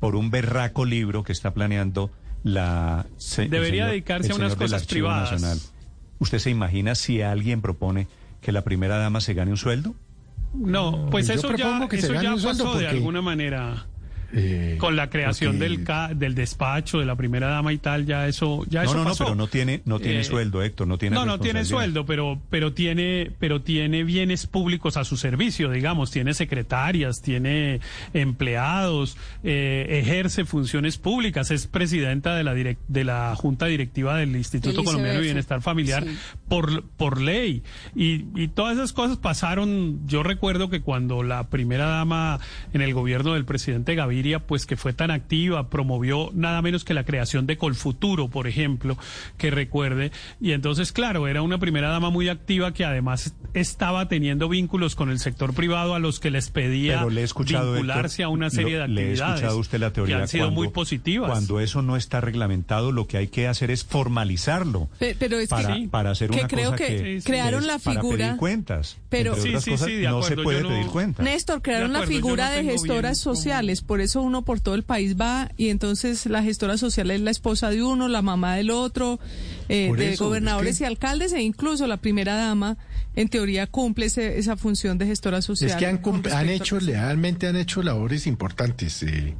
por un berraco libro que está planeando la... se- Debería señor- dedicarse a unas cosas privadas. Nacional? ¿Usted se imagina si alguien propone que la primera dama se gane un sueldo? No, pues Yo eso ya, que eso ya pasó de alguna manera. Eh, Con la creación porque- del ca- del despacho de la primera dama y tal, ya eso ya no, eso no, no, pero no tiene, no tiene Eh, sueldo, Héctor, no tiene no, no tiene sueldo, pero pero tiene pero tiene bienes públicos a su servicio, digamos, tiene secretarias, tiene empleados, eh, ejerce funciones públicas, es presidenta de la direc- de la junta directiva del Instituto Colombiano de. Bienestar Familiar Sí. por por ley y, y todas esas cosas pasaron. Yo recuerdo que cuando la primera dama en el gobierno del presidente Gaviria, pues que fue tan activa, promovió nada menos que la creación de Colfuturo, por ejemplo, que recuerde. Y entonces, claro, era una primera dama muy activa que además estaba teniendo vínculos con el sector privado a los que les pedía Pero le he escuchado vincularse Héctor, a una serie lo- de Le he actividades escuchado usted la teoría que han sido cuando- muy positivas. Cuando eso no está reglamentado, lo que hay que hacer es formalizarlo. Pe- Pero es para, que, para hacer que una creo cosa que que, crearon la para figura- pedir cuentas. Pero- Sí, cosas, sí, de no se acuerdo, puede no- pedir cuentas. Néstor, crearon la acuerdo, figura no de gestoras bien sociales, por eso uno por todo el país va y entonces la gestora social es la esposa de uno, la mamá del otro, eh, de eso, gobernadores es que- y alcaldes e incluso la primera dama en teoría cumple ese- esa función de gestora social. Es que han, han hecho, realmente han hecho labores importantes. eh,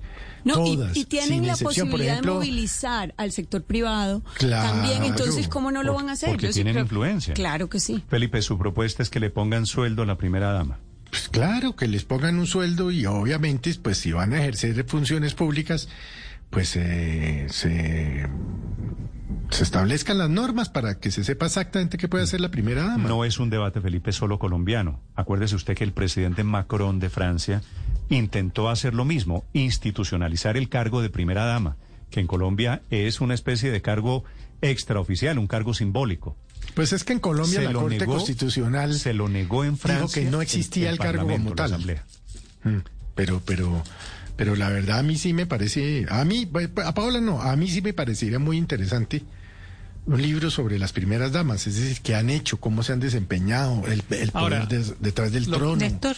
No, y- todas, y, tienen la posibilidad ejemplo, de movilizar al sector privado Claro. también, entonces ¿cómo no lo van a hacer? porque Yo sí tienen creo- influencia. Claro que sí. Felipe, su propuesta es que le pongan sueldo a la primera dama. Pues claro, que les pongan un sueldo y obviamente, pues si van a ejercer funciones públicas, pues eh, se, se establezcan las normas para que se sepa exactamente qué puede hacer la primera dama. No es un debate, Felipe, solo colombiano. Acuérdese usted que el presidente Macron de Francia intentó hacer lo mismo, institucionalizar el cargo de primera dama, que en Colombia es una especie de cargo extraoficial, un cargo simbólico. Pues es que en Colombia Se la Corte negó- Constitucional Se lo negó en Francia. dijo que no existía el, cargo Parlamento, como la tal. Asamblea. Mm, Pero, pero, pero la verdad a mí sí me parece, a mí, a Paola no, a mí sí me parecería muy interesante un libro sobre las primeras damas, es decir, qué han hecho, cómo se han desempeñado, el, el poder detrás del lo- trono, Néstor.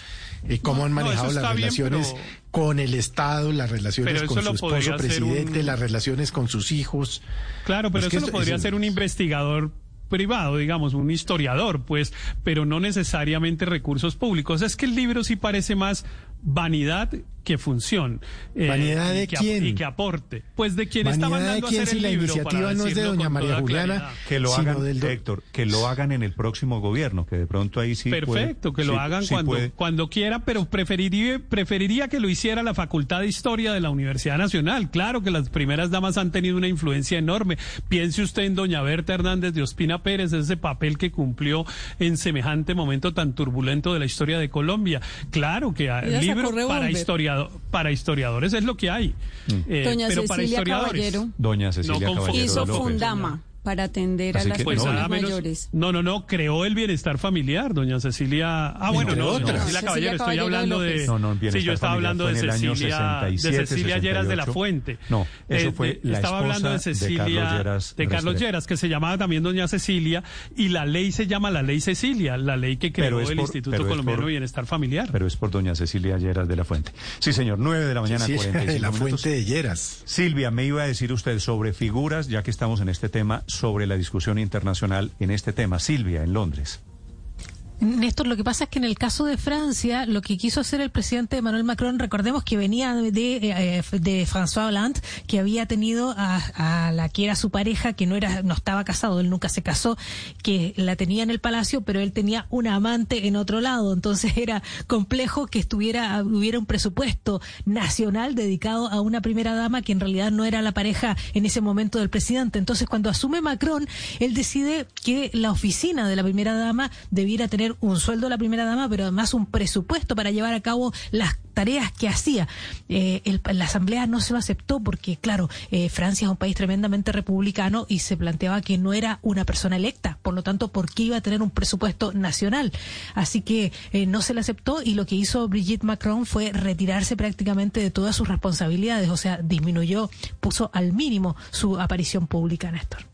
y cómo han No, manejado las bien, relaciones pero- con el Estado, las relaciones con su esposo hacer presidente, un- las relaciones con sus hijos. Claro, pero Es que eso lo podría eso- ser un investigador privado, digamos, un historiador, pues, pero no necesariamente recursos públicos. Es que el libro sí parece más vanidad que función. eh, ¿Vanidad y de que quién? Y que aporte. Pues de quien está ¿Vanidad de mandando a quién hacer si el la libro, iniciativa para no es de doña María Juliana? claridad. Que lo sino hagan, del do- Héctor, que lo hagan en el próximo gobierno, que de pronto ahí sí puede- Perfecto, que lo sí- hagan sí cuando, puede. cuando quiera, pero preferiría, preferiría que lo hiciera la Facultad de Historia de la Universidad Nacional. Claro que las primeras damas han tenido una influencia enorme. Piense usted en doña Berta Hernández de Ospina Pérez, ese papel que cumplió en semejante momento tan turbulento de la historia de Colombia. Claro que sacó libro para, revólver. Historiado- para historiadores es lo que hay. Eh, Doña pero para Cecilia historiadores. Caballero Doña Cecilia No. Caballero hizo López. Fundama. Para atender a las que, personas menos- mayores. No, no, no, creó el bienestar familiar, doña Cecilia. Ah, bueno, no, otras. Cecilia Cecilia Caballero, estoy hablando de. No, no, bienestar sí, yo estaba hablando de Cecilia, 67, de Cecilia Lleras de la 68. Fuente. No, eso Eh, fue de- la Estaba hablando de esposa de Cecilia, Carlos Lleras de Carlos. Lleras, que se llamaba también doña Cecilia, y la ley se llama la ley Cecilia, la ley que creó el por- Instituto Colombiano por- de Bienestar Familiar. Pero es por doña Cecilia Lleras de la Fuente. Sí, señor, 9 de la mañana, Sí, 45 de la fuente de Lleras. Silvia, me iba a decir usted sobre figuras, ya que estamos en este tema, sobre la discusión internacional en este tema. Silvia, en Londres. Néstor, lo que pasa es que en el caso de Francia, lo que quiso hacer el presidente Emmanuel Macron, recordemos que venía de, de, eh, de François Hollande, que había tenido a, a la que era su pareja, que no era, no estaba casado, él nunca se casó, que la tenía en el palacio, pero él tenía una amante en otro lado, entonces era complejo que estuviera, hubiera un presupuesto nacional dedicado a una primera dama que en realidad no era la pareja en ese momento del presidente. Entonces, cuando asume Macron, él decide que la oficina de la primera dama debiera tener un sueldo la primera dama, pero además un presupuesto para llevar a cabo las tareas que hacía. Eh, el- la Asamblea no se lo aceptó porque, claro, eh, Francia es un país tremendamente republicano y se planteaba que no era una persona electa, por lo tanto, ¿por qué iba a tener un presupuesto nacional? Así que eh, no se le aceptó y lo que hizo Brigitte Macron fue retirarse prácticamente de todas sus responsabilidades, o sea, disminuyó, puso al mínimo su aparición pública, Néstor.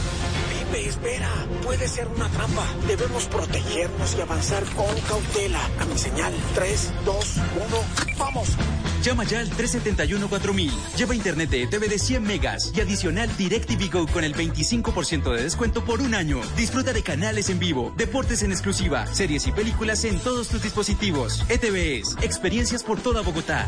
Espera. Puede ser una trampa. Debemos protegernos y avanzar con cautela. A mi señal. 3, 2, 1, ¡vamos! Llama ya al 371-4000. Lleva internet de ETV de 100 megas y adicional DirecTV Go con el 25% de descuento por un año. Disfruta de canales en vivo, deportes en exclusiva, series y películas en todos tus dispositivos. ETV es experiencias por toda Bogotá.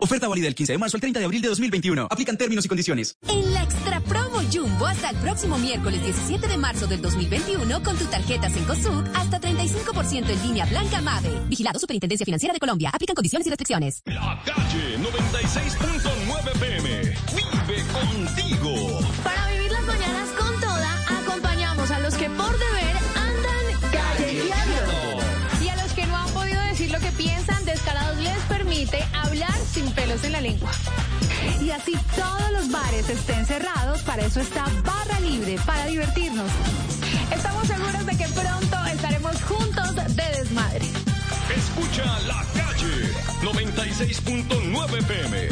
Oferta válida del 15 de marzo al 30 de abril de 2021. Aplican términos y condiciones. En la Extra Promo Jumbo hasta el próximo miércoles 17 de marzo del 2021 con tu tarjeta Cencosud hasta 35% en línea Blanca Mave. Vigilado Superintendencia Financiera de Colombia. Aplican condiciones y restricciones. La calle 96.9 PM. Vive contigo. Pelos en la lengua. Y así todos los bares estén cerrados, para eso está Barra Libre, para divertirnos. Estamos seguros de que pronto estaremos juntos de desmadre. Escucha la calle 96.9 PM.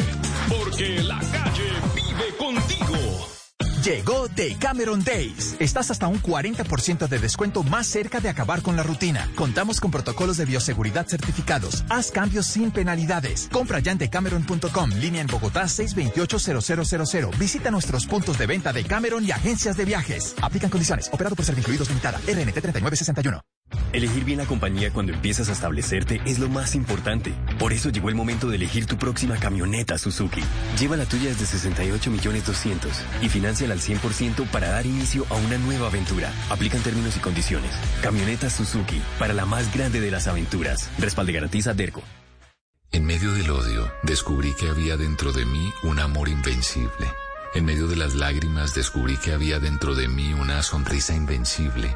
Porque la calle vive contigo. Llegó Decameron Days. Estás hasta un 40% de descuento más cerca de acabar con la rutina. Contamos con protocolos de bioseguridad certificados. Haz cambios sin penalidades. Compra ya decameron.com, línea en Bogotá 628-0000. Visita nuestros puntos de venta de Cameron y agencias de viajes. Aplican condiciones. Operado por Servincluidos Limitada. RNT 3961. Elegir bien la compañía cuando empiezas a establecerte es lo más importante. Por eso llegó el momento de elegir tu próxima camioneta Suzuki. Lleva la tuya desde 68 millones 200 y financiala al 100% para dar inicio a una nueva aventura. Aplican términos y condiciones. Camioneta Suzuki para la más grande de las aventuras. Respalde garantiza Derco. En medio del odio, descubrí que había dentro de mí un amor invencible. En medio de las lágrimas, descubrí que había dentro de mí una sonrisa invencible.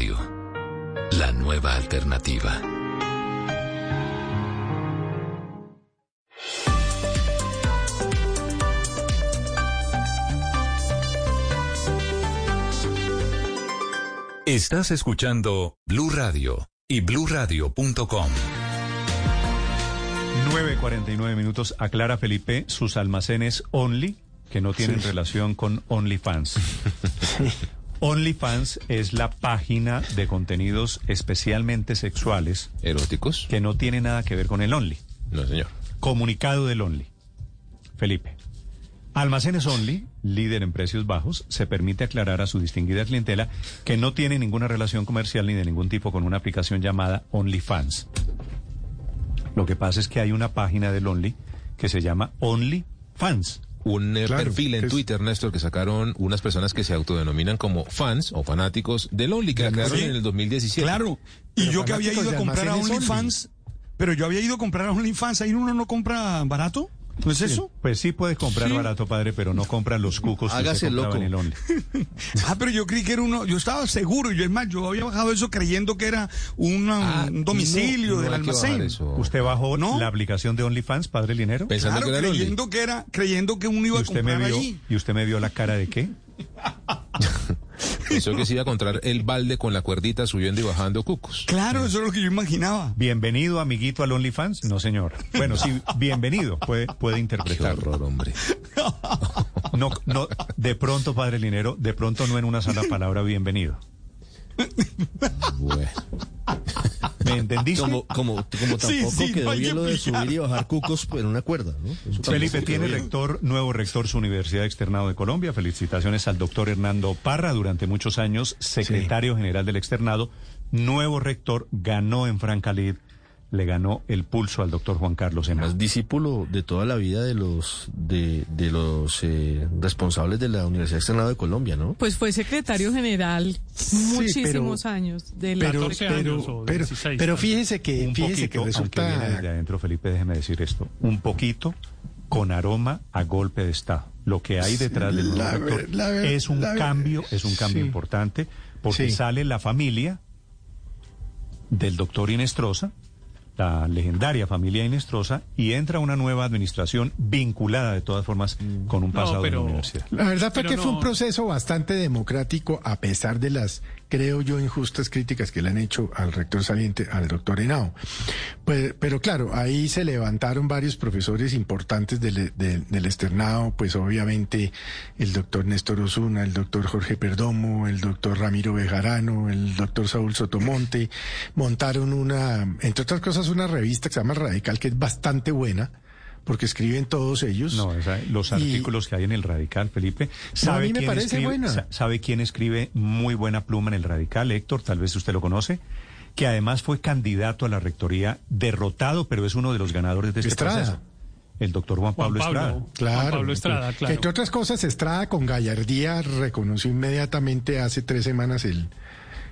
Radio, la nueva alternativa. Estás escuchando Blue Radio y bluradio.com. 9.49 minutos. Aclara Felipe sus almacenes Only, que no tienen Sí. relación con OnlyFans. OnlyFans es la página de contenidos especialmente sexuales. ¿Eróticos? Que no tiene nada que ver con el Only. No, señor. Comunicado del Only. Felipe. Almacenes Only, líder en precios bajos, se permite aclarar a su distinguida clientela que no tiene ninguna relación comercial ni de ningún tipo con una aplicación llamada OnlyFans. Lo que pasa es que hay una página del Only que se llama OnlyFans. Un eh, Claro, perfil en es- Twitter, Néstor, que sacaron unas personas que se autodenominan como fans o fanáticos del Only, que la crearon Sí. en el 2017. Claro. Y yo que había ido a comprar a OnlyFans, pero yo había ido a comprar a OnlyFans, ahí uno no compra barato, ¿no es Sí, eso? Pues sí puedes comprar Sí. barato, padre, pero no compran los cucos que Hágase se compraban loco. en el Only. Ah, pero yo creí que era uno, yo estaba seguro, yo es más, yo había bajado eso creyendo que era una- un domicilio No, no del que almacén. ¿Usted bajó la aplicación de OnlyFans, padre Linero? Claro, creyendo que era, creyendo que uno iba ¿Y a usted, me comprar vio, allí. ¿Y usted me vio la cara de qué? Pensó que se iba a encontrar el balde con la cuerdita subiendo y bajando cucos. Claro, eso es lo que yo imaginaba. Bienvenido, amiguito, al OnlyFans. No, señor. Bueno, sí, bienvenido. Puede, puede interpretar. Qué horror, hombre. No, no, de pronto, padre Linero, de pronto no en una sola palabra, bienvenido. ¿Me entendiste? Como, como, como tampoco quedó bien lo de subir y bajar cucos en una cuerda, ¿no? Eso Felipe tiene rector, nuevo rector su Universidad Externado de Colombia. Felicitaciones al doctor Hernando Parra, durante muchos años secretario general del Externado. Nuevo rector, ganó en Francalid, le ganó el pulso al doctor Juan Carlos Henao. Es discípulo de toda la vida de los de, de los eh, responsables de la Universidad Externado de Colombia, ¿no? Pues fue secretario general muchísimos pero- años de la pero- 14 pero- años. pero- pero fíjese que, Un fíjese poquito, que resulta... viene desde adentro, Felipe, déjeme decir esto, un poquito con aroma a golpe de Estado. Lo que hay detrás del La rector ver- la ver- es un la ver- cambio, es un cambio Sí. importante, porque Sí. sale la familia del doctor Inestrosa, la legendaria familia Inestrosa, y entra una nueva administración vinculada de todas formas con un No, pasado de la universidad. La verdad fue que fue un proceso bastante democrático a pesar de las, creo yo, injustas críticas que le han hecho al rector saliente, al doctor Henao. Pues, pero claro, ahí se levantaron varios profesores importantes del, del, del externado, pues obviamente el doctor Néstor Osuna, el doctor Jorge Perdomo, el doctor Ramiro Bejarano, el doctor Saúl Sotomonte, montaron una, entre otras cosas, una revista que se llama Radical, que es bastante buena porque escriben todos ellos. No, los Y- artículos que hay en el Radical, Felipe. No, a mí me quién parece escribe, buena. sa- ¿Sabe quién escribe muy buena pluma en el Radical? Héctor, tal vez usted lo conoce. Que además fue candidato a la rectoría, derrotado, pero es uno de los ganadores de este Estrada. proceso. El doctor Juan Juan Pablo, Pablo, Estrada. Claro. que, entre otras cosas, Estrada con gallardía reconoció inmediatamente hace tres semanas el,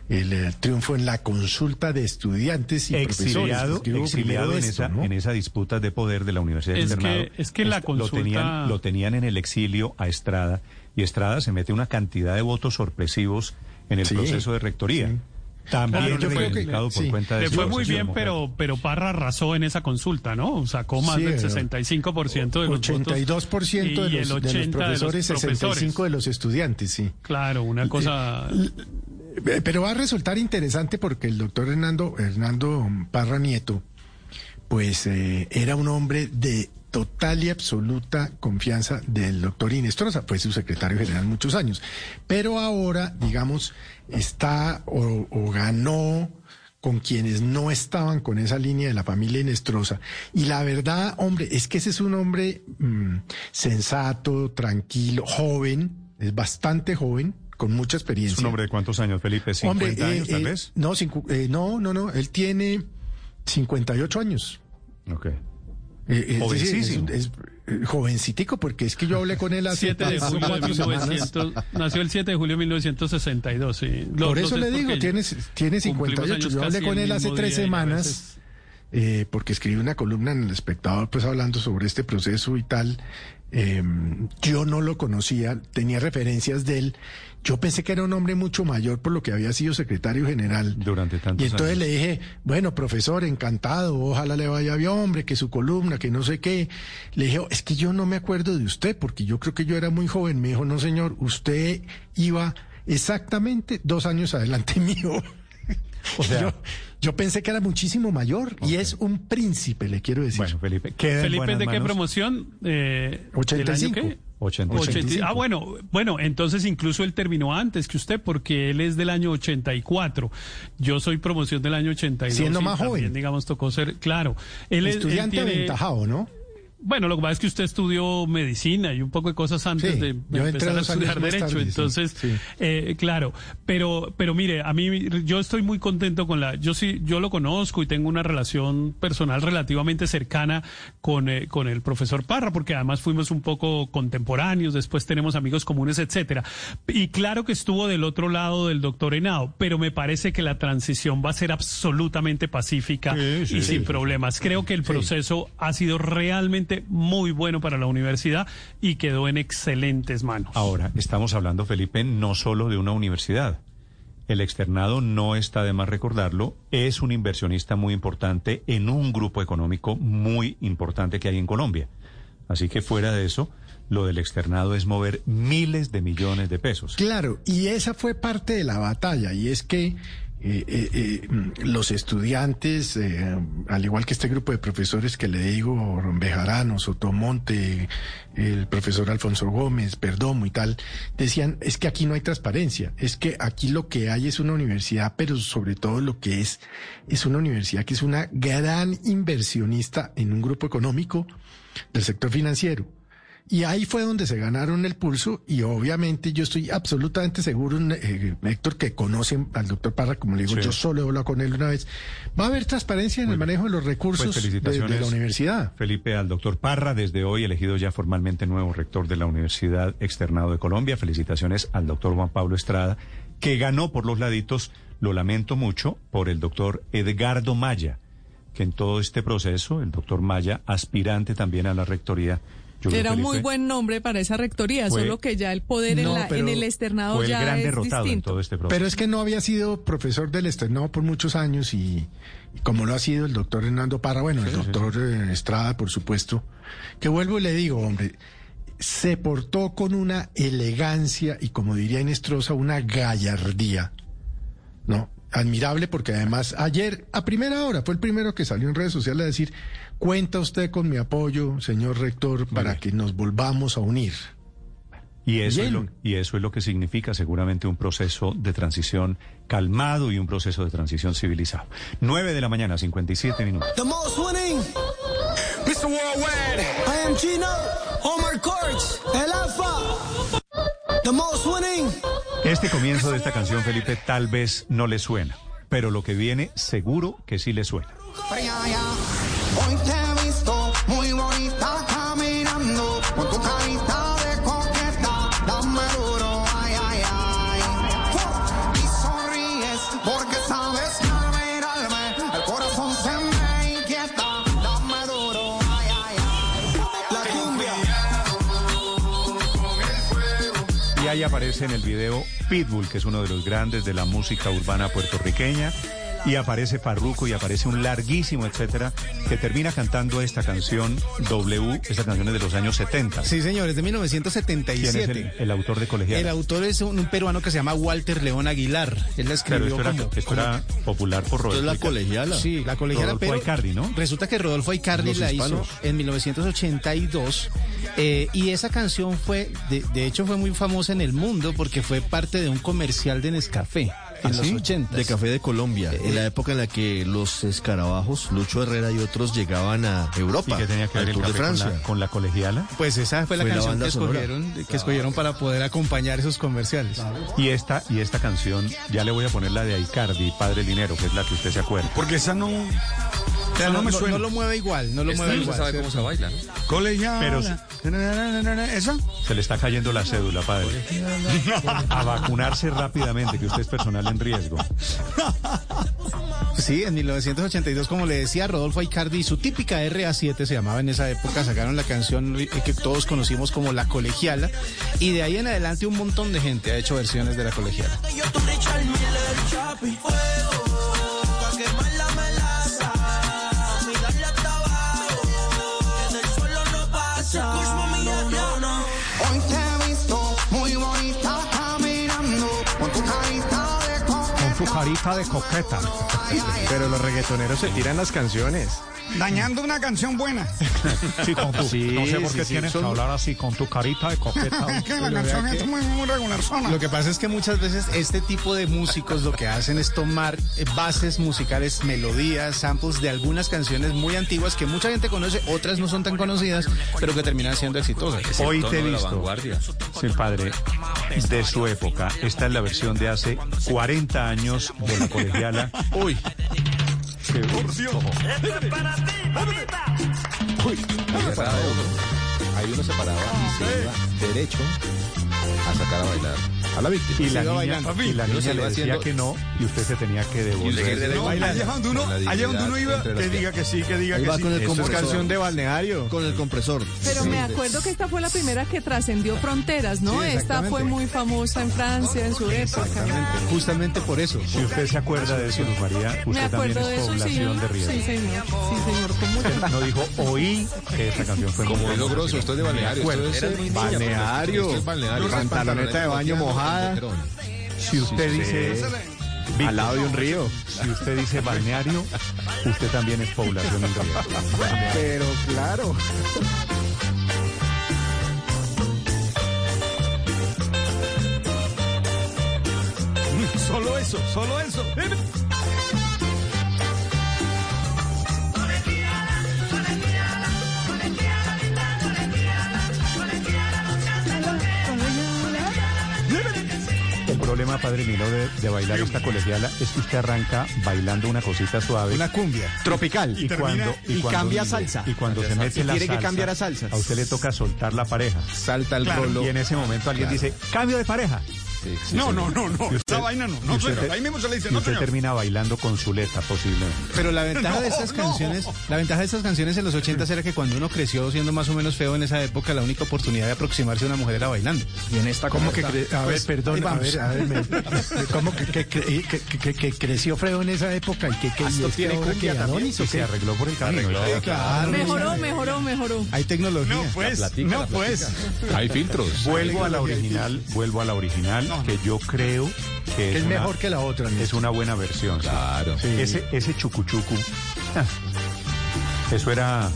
el, eh, triunfo en la consulta de estudiantes y exiliado, profesores. exiliado en, esto, esa, ¿no? en esa disputa de poder de la Universidad Es del que- es que la Est- lo consulta- tenían, lo tenían en el exilio a Estrada y Estrada se mete una cantidad de votos sorpresivos en el Sí, proceso de rectoría. También Claro, reivindicado por sí. cuenta de Le fue muy bien, pero, pero Parra arrasó en esa consulta, ¿no? Sacó más Sí, del pero 65% de los 82% votos. de y los, el de los 80% profesores, de los profesores. 65 de los estudiantes, sí. Claro, una cosa... Eh, Pero va a resultar interesante porque el doctor Hernando, Hernando Parra Nieto, pues eh, era un hombre de total y absoluta confianza del doctor Inestrosa, fue su secretario general muchos años. Pero ahora, digamos, está o, o ganó con quienes no estaban con esa línea de la familia Inestrosa. Y la verdad, hombre, es que ese es un hombre mm, sensato, tranquilo, joven, es bastante joven, con mucha experiencia. ¿Es un hombre de cuántos años, Felipe? ¿50 Hombre, eh, años, tal eh, vez? No, cincu- eh, no, no, no. Él tiene 58 años. Ok. Eh, es decir. Es, es, jovencito, porque es que yo hablé con él hace 7 de julio de cuatro semanas. 1900, nació el 7 de julio de 1962, sí. Lo- Por eso le digo, tiene, tiene cumplimos 58. años Yo hablé con él hace tres semanas, eh, porque escribí una columna en El Espectador, pues hablando sobre este proceso y tal. Eh, yo no lo conocía, tenía referencias de él. Yo pensé que era un hombre mucho mayor por lo que había sido secretario general. Durante tantos Y entonces años. le dije, bueno, profesor, encantado, ojalá le vaya bien, hombre, que su columna, que no sé qué. Le dije, es que yo no me acuerdo de usted, porque yo creo que yo era muy joven. Me dijo, no, señor, usted iba exactamente dos años adelante mío. O sea- yo, yo pensé que era muchísimo mayor y es un príncipe, le quiero decir. Bueno, Felipe, Felipe, ¿de qué promoción? Eh, ¿del año 85. qué? 80 ah, bueno, bueno, entonces incluso él terminó antes que usted porque él es del año 84. Yo soy promoción del año 82. Siendo más también, joven. digamos, tocó ser, claro. Él es- él Estudiante tiene- aventajado, ¿no? Bueno, lo que pasa es que usted estudió medicina y un poco de cosas antes Sí, de empezar a estudiar derecho. tarde, Entonces, sí. eh, claro, pero, pero mire, a mí yo estoy muy contento con la, yo sí, yo lo conozco y tengo una relación personal relativamente cercana con, eh, con el profesor Parra, porque además fuimos un poco contemporáneos, después tenemos amigos comunes, etcétera. Y claro que estuvo del otro lado del doctor Henao, pero me parece que la transición va a ser absolutamente pacífica y sin problemas. Creo que el proceso ha sido realmente muy bueno para la universidad y quedó en excelentes manos. Ahora, estamos hablando, Felipe, no solo de una universidad. El externado, no está de más recordarlo, es un inversionista muy importante en un grupo económico muy importante que hay en Colombia. Así que fuera de eso, lo del externado es mover miles de millones de pesos. Claro, y esa fue parte de la batalla, y es que eh, eh, eh, los estudiantes, al igual que este grupo de profesores que le digo, Bejarano, Sotomonte, el profesor Alfonso Gómez, Perdomo y tal, decían, es que aquí no hay transparencia, es que aquí lo que hay es una universidad, pero sobre todo lo que es, es una universidad que es una gran inversionista en un grupo económico del sector financiero. Y ahí fue donde se ganaron el pulso y obviamente yo estoy absolutamente seguro, eh, Héctor, que conocen al doctor Parra, como le digo, Sí. yo solo he hablado con él una vez. Va a haber transparencia en el manejo de los recursos Pues de- felicitaciones, de, la universidad. Felipe, al doctor Parra, desde hoy elegido ya formalmente nuevo rector de la Universidad Externado de Colombia. Felicitaciones al doctor Juan Pablo Estrada, que ganó por los laditos, lo lamento mucho, por el doctor Edgardo Maya, que en todo este proceso, el doctor Maya, aspirante también a la rectoría. Yo Era un muy buen nombre para esa rectoría, Fue- solo que ya el poder en, la- en el externado fue el ya gran es derrotado en distinto. todo este proceso. Pero es que no había sido profesor del externado por muchos años y, y como lo ha sido el doctor Hernando Parra, bueno, el doctor eh, Estrada, por supuesto, que vuelvo y le digo, hombre, se portó con una elegancia y como diría Inestrosa, una gallardía, ¿no? Admirable porque además ayer, a primera hora, fue el primero que salió en redes sociales a decir, cuenta usted con mi apoyo, señor rector, para que nos volvamos a unir. Y eso, es lo, y eso es lo que significa seguramente un proceso de transición calmado y un proceso de transición civilizado. 9 de la mañana, 57 minutos. The most winning, Mr. Worldwide. I am Gino, Omar Courts, El Alfa. The most winning. Este comienzo de esta canción, Felipe, tal vez no le suena, pero lo que viene seguro que sí le suena. Ahí aparece en el video Pitbull, que es uno de los grandes de la música urbana puertorriqueña. Y aparece Farruko y aparece un larguísimo etcétera que termina cantando esta canción W, esta canción es de los años 70. Sí, señores, de ¿Quién es 1977. el, el autor de Colegial? El autor es un, un peruano que se llama Walter León Aguilar. Él la Claro, escribió esto era, como... esto era popular por Rodolfo. la colegiala. Sí, la colegiala, Rodolfo pero Aicardi, ¿no? resulta que Rodolfo Aicardi Los la hizo en 1982 eh, y esa canción fue, de, de hecho fue muy famosa en el mundo porque fue parte de un comercial de Nescafé en ¿Ah, los sí? 80. De Café de Colombia, en la época en la que los escarabajos, Lucho Herrera y otros llegaban a Europa, ¿Y qué tenía que ver el Tour de café con Francia. la, con la colegiala? Pues esa fue la Fue la canción banda que escogieron, que escogieron para poder acompañar esos comerciales. Y esta, y esta canción, ya le voy a poner la de Aicardi, Padre Linero, que es la que usted se acuerda. Porque esa no. O sea, no no, me suena. no lo mueve igual, no lo Esta mueve igual. sabe ¿cierto? cómo se baila, ¿no? Colegiala. Pero- ¿Esa? Se le está cayendo la cédula, padre. A vacunarse rápidamente, que usted es personal en riesgo. Sí, en 1982, como le decía, Rodolfo Aicardi y su típica RA7 se llamaba en esa época, sacaron la canción que todos conocimos como La Colegiala, y de ahí en adelante un montón de gente ha hecho versiones de La Colegiala. Carita de coqueta. Pero los reggaetoneros se tiran las canciones. Dañando una canción buena. Sí, con tu, Sí, no sé por qué sí, tienes son- que hablar así con tu carita de coqueta. Es que la canción es que- muy, muy regular zona. Lo que pasa es que muchas veces este tipo de músicos lo que hacen es tomar eh, bases musicales, melodías, samples de algunas canciones muy antiguas que mucha gente conoce, otras no son tan conocidas, pero que terminan siendo exitosas. Hoy te he visto, sí, padre, de su época. Esta es la versión de hace 40 años de la colegiala. Uy. Qué Por Dios. Uy, ahí uno. Ahí uno se paraba y se iba derecho a sacar a bailar a la víctima. Y la niña, bailando. y la niña le decía haciendo- que no y usted se tenía que devolver. No, allá donde uno, allá donde uno iba, que las diga que sí, que diga Ahí que sí. con el Eso es canción de balneario. Con el compresor. Pero Sí. me acuerdo que esta fue la primera que trascendió fronteras, ¿no? Sí, esta fue muy famosa en Francia en su época. Justamente por eso. Si usted se acuerda de eso, Luz María, Me usted también acuerdo de es eso, sí. población de Río. Sí, señor. Sí, señor. No dijo oí que esa canción fue Como muy es logroso, esto es de balneario. Esto es, Balneario, balneario. Pantaloneta de baño mojada. Si usted dice Al lado de un río. Si usted dice balneario, usted también es población en Río. Pero claro. Solo eso, solo eso. Problema, padre Milo, de, de bailar esta colegiala es que usted arranca bailando una cosita suave. Una cumbia. Tropical. y cuando, y cuando- cambia salsa. Y cuando se mete la tiene que salsa, cambiar a salsa. A usted le toca soltar la pareja. Salta el Claro, rolo. Y en ese momento alguien dice, cambio de pareja. No, no, no, no. Usted- Esa vaina no. No, usted señor. Ahí mismo se le dice, no, usted señor. termina bailando con Zuleta, posiblemente. Pero la ventaja de estas no. canciones, la ventaja de estas canciones en los 80 era que cuando uno creció siendo más o menos feo en esa época, la única oportunidad de aproximarse a una mujer era bailando. Y en esta ¿Cómo que cre- a ver, pues, perdón, a ver, a ver, me- ¿cómo que, que, que- que- que- que creció feo en esa época y que, que y esto es que tiene ahora que también, Adonis, se arregló por el camino. Sí, claro. Mejoró, mejoró, mejoró. Hay tecnología. No, pues. No, pues. Hay filtros. Vuelvo a la original, vuelvo a la original, que yo creo que es, Es una- mejor que la otra. es una buena versión. sí. Claro. Ese, ese chucuchucu. ah, Eso era.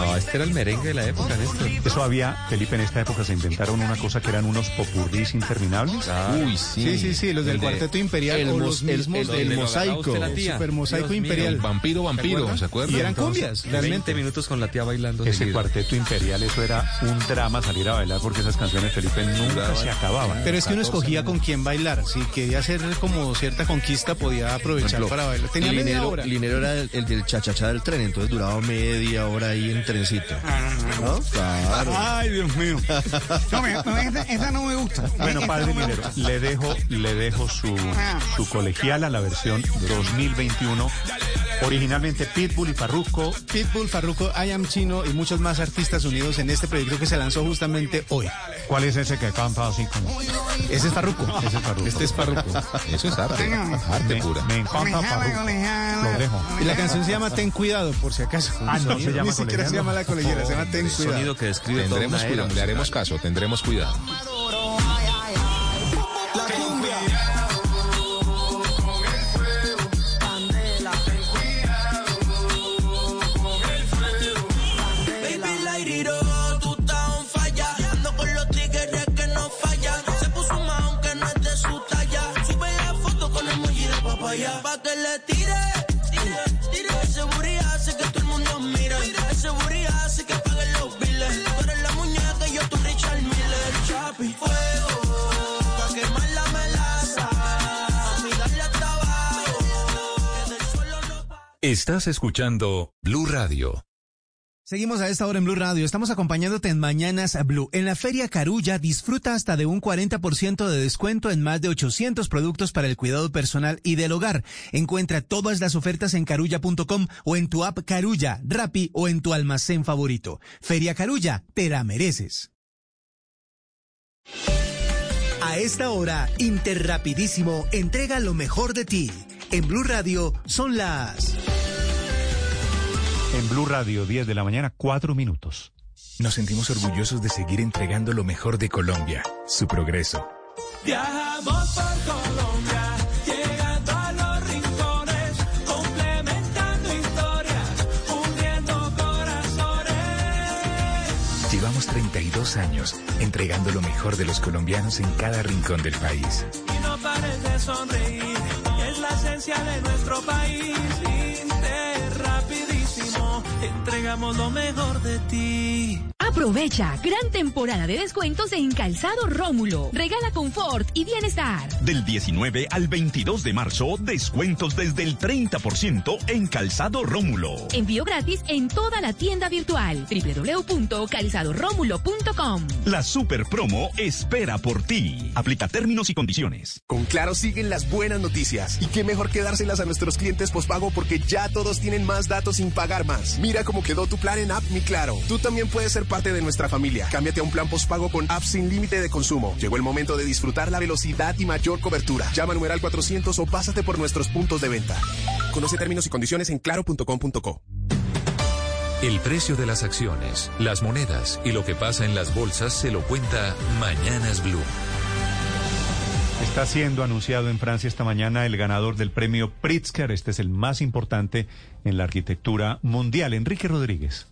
No, este era el merengue de la época, Néstor. Eso había, Felipe, en esta época se inventaron una cosa que eran unos popurrís interminables. Uy, sí. Sí, sí, sí, los del El de- Cuarteto Imperial el o los el- mismos el- el mosaico, tía. super mosaico Dios mío. imperial. Vampiro, vampiro, ¿se acuerdan? Y eran entonces, cumbias, 20 realmente. minutos con la tía bailando. Ese seguido. cuarteto imperial, eso era un drama salir a bailar porque esas canciones, Felipe, nunca se acababan. Pero es que uno 14 escogía con quién bailar. Si quería hacer como cierta conquista, podía aprovechar ejemplo, para bailar. Tenía media Linero, hora. Linero era el, el del chachachá del tren, entonces duraba media hora ahí en trencito. ¿No? Claro. Ay, Dios mío. No, me- me- esa, esa no me gusta. Bueno, padre no Minero, le dejo, le dejo su, su colegial a la versión 2021. Originalmente Pitbull y Farruko. Pitbull, Farruko, I Am Chino y muchos más artistas unidos en este proyecto que se lanzó justamente hoy. ¿Cuál es ese que canta así como? Ese es Farruko. Ese es Farruko. Este es Farruko. Eso es arte. Arte Me, pura. me encanta Farruko. Lo dejo. Y la canción se llama Ten Cuidado, por si acaso. Ah, no se llama Ni siquiera se colegiala. Llama la colegiala, se llama Ten Cuidado. sonido que describe Tendremos cuidado, le haremos caso, tendremos cuidado. Miller. Chapi, fuego, pa' quemar la melaza. A mí darle hasta abajo. Que del suelo no Estás escuchando Blue Radio. Seguimos a esta hora en Blue Radio. Estamos acompañándote en Mañanas Blue. En la Feria Carulla disfruta hasta de un 40% de descuento en más de 800 productos para el cuidado personal y del hogar. Encuentra todas las ofertas en carulla.com o en tu app Carulla, Rappi o en tu almacén favorito. Feria Carulla, te la mereces. A esta hora, Interrapidísimo entrega lo mejor de ti. En Blue Radio son las... En Blue Radio, 10 de la mañana, 4 minutos. Nos sentimos orgullosos de seguir entregando lo mejor de Colombia, su progreso. Viajamos por Colombia, 32 años entregando lo mejor de los colombianos en cada rincón del país. Y no pares de sonreír, es la esencia de nuestro país. Inter, rapidísimo, entregamos lo mejor de ti. Aprovecha gran temporada de descuentos en Calzado Rómulo. Regala confort y bienestar. Del 19 al 22 de marzo, descuentos desde el 30% en Calzado Rómulo. Envío gratis en toda la tienda virtual www.calzadoromulo.com. La super promo espera por ti. Aplica términos y condiciones. Con Claro siguen las buenas noticias. Y qué mejor que dárselas a nuestros clientes pospago porque ya todos tienen más datos sin pagar más. Mira cómo quedó tu plan en App Mi Claro. Tú también puedes ser parte de nuestra familia. Cámbiate a un plan pospago con apps sin límite de consumo. Llegó el momento de disfrutar la velocidad y mayor cobertura. Llama al numeral 400 o pásate por nuestros puntos de venta. Conoce términos y condiciones en claro.com.co. El precio de las acciones, las monedas y lo que pasa en las bolsas se lo cuenta Mañanas Blue. Está siendo anunciado en Francia esta mañana el ganador del premio Pritzker. Este es el más importante en la arquitectura mundial. Enrique Rodríguez.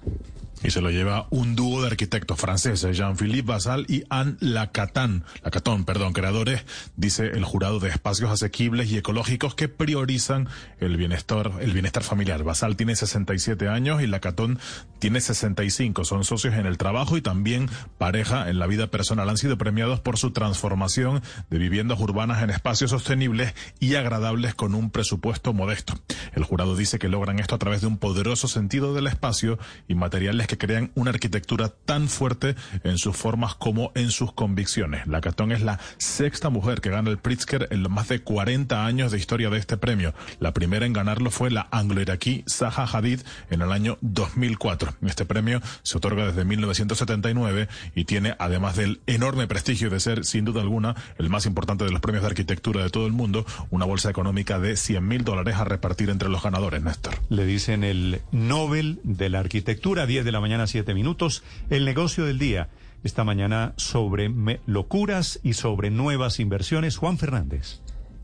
Y se lo lleva un dúo de arquitectos franceses, Jean-Philippe Basal y Anne Lacaton, Lacaton, perdón, creadores, dice el jurado de espacios asequibles y ecológicos que priorizan el bienestar, el bienestar familiar. Basal tiene 67 años y Lacaton tiene 65. Son socios en el trabajo y también pareja en la vida personal. Han sido premiados por su transformación de viviendas urbanas en espacios sostenibles y agradables con un presupuesto modesto. El jurado dice que logran esto a través de un poderoso sentido del espacio y materiales que crean una arquitectura tan fuerte en sus formas como en sus convicciones. La Catón es la sexta mujer que gana el Pritzker en los más de 40 años de historia de este premio. La primera en ganarlo fue la anglo-iraquí Zaha Hadid en el año 2004. Este premio se otorga desde 1979 y tiene, además del enorme prestigio de ser, sin duda alguna, el más importante de los premios de arquitectura de todo el mundo, una bolsa económica de 100 mil dólares a repartir entre los ganadores, Néstor. Le dicen el Nobel de la Arquitectura, 10 de la mañana, 7 minutos. El negocio del día, esta mañana sobre locuras y sobre nuevas inversiones. Juan Fernández.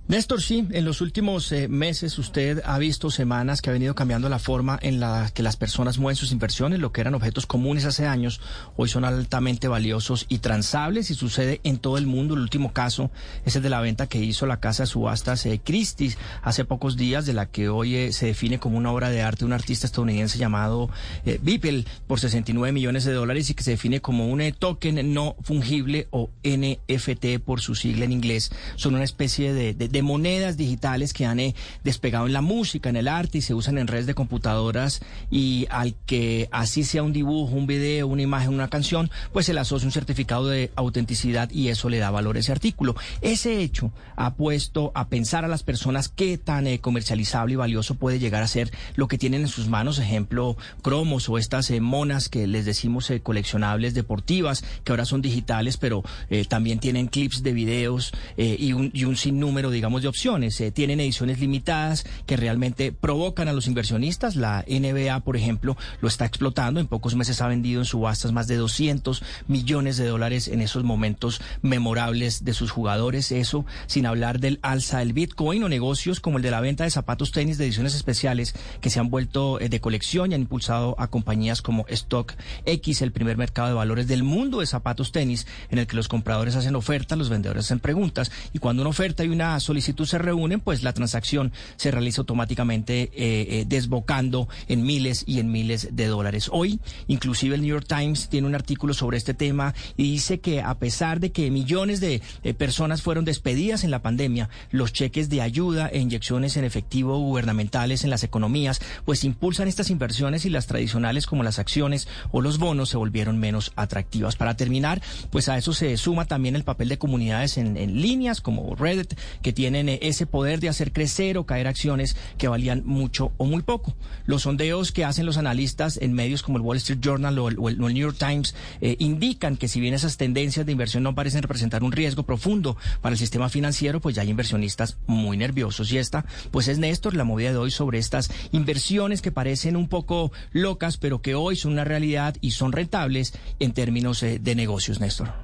Néstor, sí, en los últimos eh, meses usted ha visto semanas que ha venido cambiando la forma en la que las personas mueven sus inversiones, lo que eran objetos comunes hace años, hoy son altamente valiosos y transables y sucede en todo el mundo. El último caso es el de la venta que hizo la casa de subastas eh, Christie's hace pocos días, de la que hoy eh, se define como una obra de arte un artista estadounidense llamado eh, Beeple por 69 millones de dólares y que se define como un token no fungible o NFT por su sigla en inglés. Son una especie de- de monedas digitales que han eh, despegado en la música, en el arte y se usan en redes de computadoras y al que así sea un dibujo, un video, una imagen, una canción, pues se le asocia un certificado de autenticidad y eso le da valor a ese artículo. Ese hecho ha puesto a pensar a las personas qué tan eh, comercializable y valioso puede llegar a ser lo que tienen en sus manos, ejemplo, cromos o estas eh, monas que les decimos eh, coleccionables deportivas, que ahora son digitales, pero eh, también tienen clips de videos y, un, y un sinnúmero, digamos, de opciones. Eh, tienen ediciones limitadas que realmente provocan a los inversionistas. La NBA, por ejemplo, lo está explotando. En pocos meses ha vendido en subastas más de 200 millones de dólares en esos momentos memorables de sus jugadores. Eso sin hablar del alza del Bitcoin o negocios como el de la venta de zapatos tenis de ediciones especiales que se han vuelto eh, de colección y han impulsado a compañías como StockX, el primer mercado de valores del mundo de zapatos tenis, en el que los compradores hacen ofertas, los vendedores hacen preguntas y cuando una oferta y una solicitud se reúnen, pues la transacción se realiza automáticamente eh, eh, desbocando en miles y en miles de dólares. Hoy, inclusive el New York Times tiene un artículo sobre este tema y dice que a pesar de que millones de personas fueron despedidas en la pandemia, los cheques de ayuda e inyecciones en efectivo gubernamentales en las economías, pues impulsan estas inversiones y las tradicionales como las acciones o los bonos se volvieron menos atractivas. Para terminar, pues a eso se suma también el papel de comunidades en, en líneas como Reddit, que tienen eh, ese poder de hacer crecer o caer acciones que valían mucho o muy poco. Los sondeos que hacen los analistas en medios como el Wall Street Journal o el, New York Times eh, indican que si bien esas tendencias de inversión no parecen representar un riesgo profundo para el sistema financiero, pues ya hay inversionistas muy nerviosos. Y esta, pues es Néstor, la movida de hoy sobre estas inversiones que parecen un poco locas, pero que hoy son una realidad y son rentables en términos eh, de negocios, Néstor.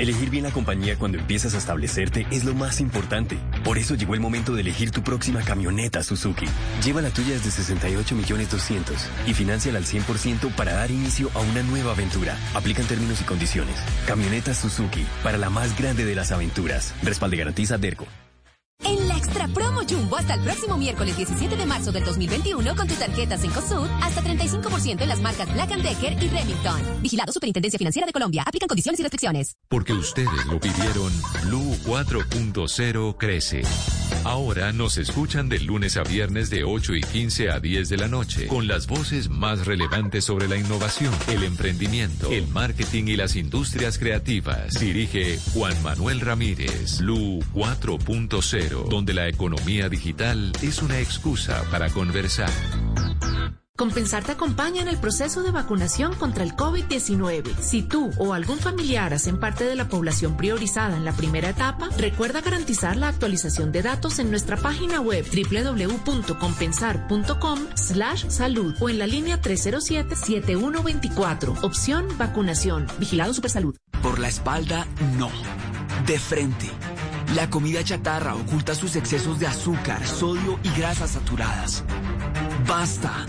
Elegir bien la compañía cuando empiezas a establecerte es lo más importante. Por eso llegó el momento de elegir tu próxima camioneta Suzuki. Lleva la tuya desde 68 millones 200 y financiala al 100% para dar inicio a una nueva aventura. Aplican términos y condiciones. Camioneta Suzuki para la más grande de las aventuras. Respalde garantiza Derco. Extra Promo Jumbo hasta el próximo miércoles 17 de marzo del 2021 con tu tarjeta Cencosud hasta 35% en las marcas Black Decker y Remington. Vigilado Superintendencia Financiera de Colombia. Aplican condiciones y restricciones. Porque ustedes lo pidieron, Blue 4.0 crece. Ahora nos escuchan de lunes a viernes de 8 y 15 a 10 de la noche con las voces más relevantes sobre la innovación, el emprendimiento, el marketing y las industrias creativas. Dirige Juan Manuel Ramírez, Blue 4.0, donde la economía digital es una excusa para conversar. Compensar te acompaña en el proceso de vacunación contra el COVID-19. Si tú o algún familiar hacen parte de la población priorizada en la primera etapa, recuerda garantizar la actualización de datos en nuestra página web www.compensar.com slash salud o en la línea 307-7124. Opción vacunación. Vigilado Supersalud. Por la espalda, no. De frente. La comida chatarra oculta sus excesos de azúcar, sodio y grasas saturadas. Basta.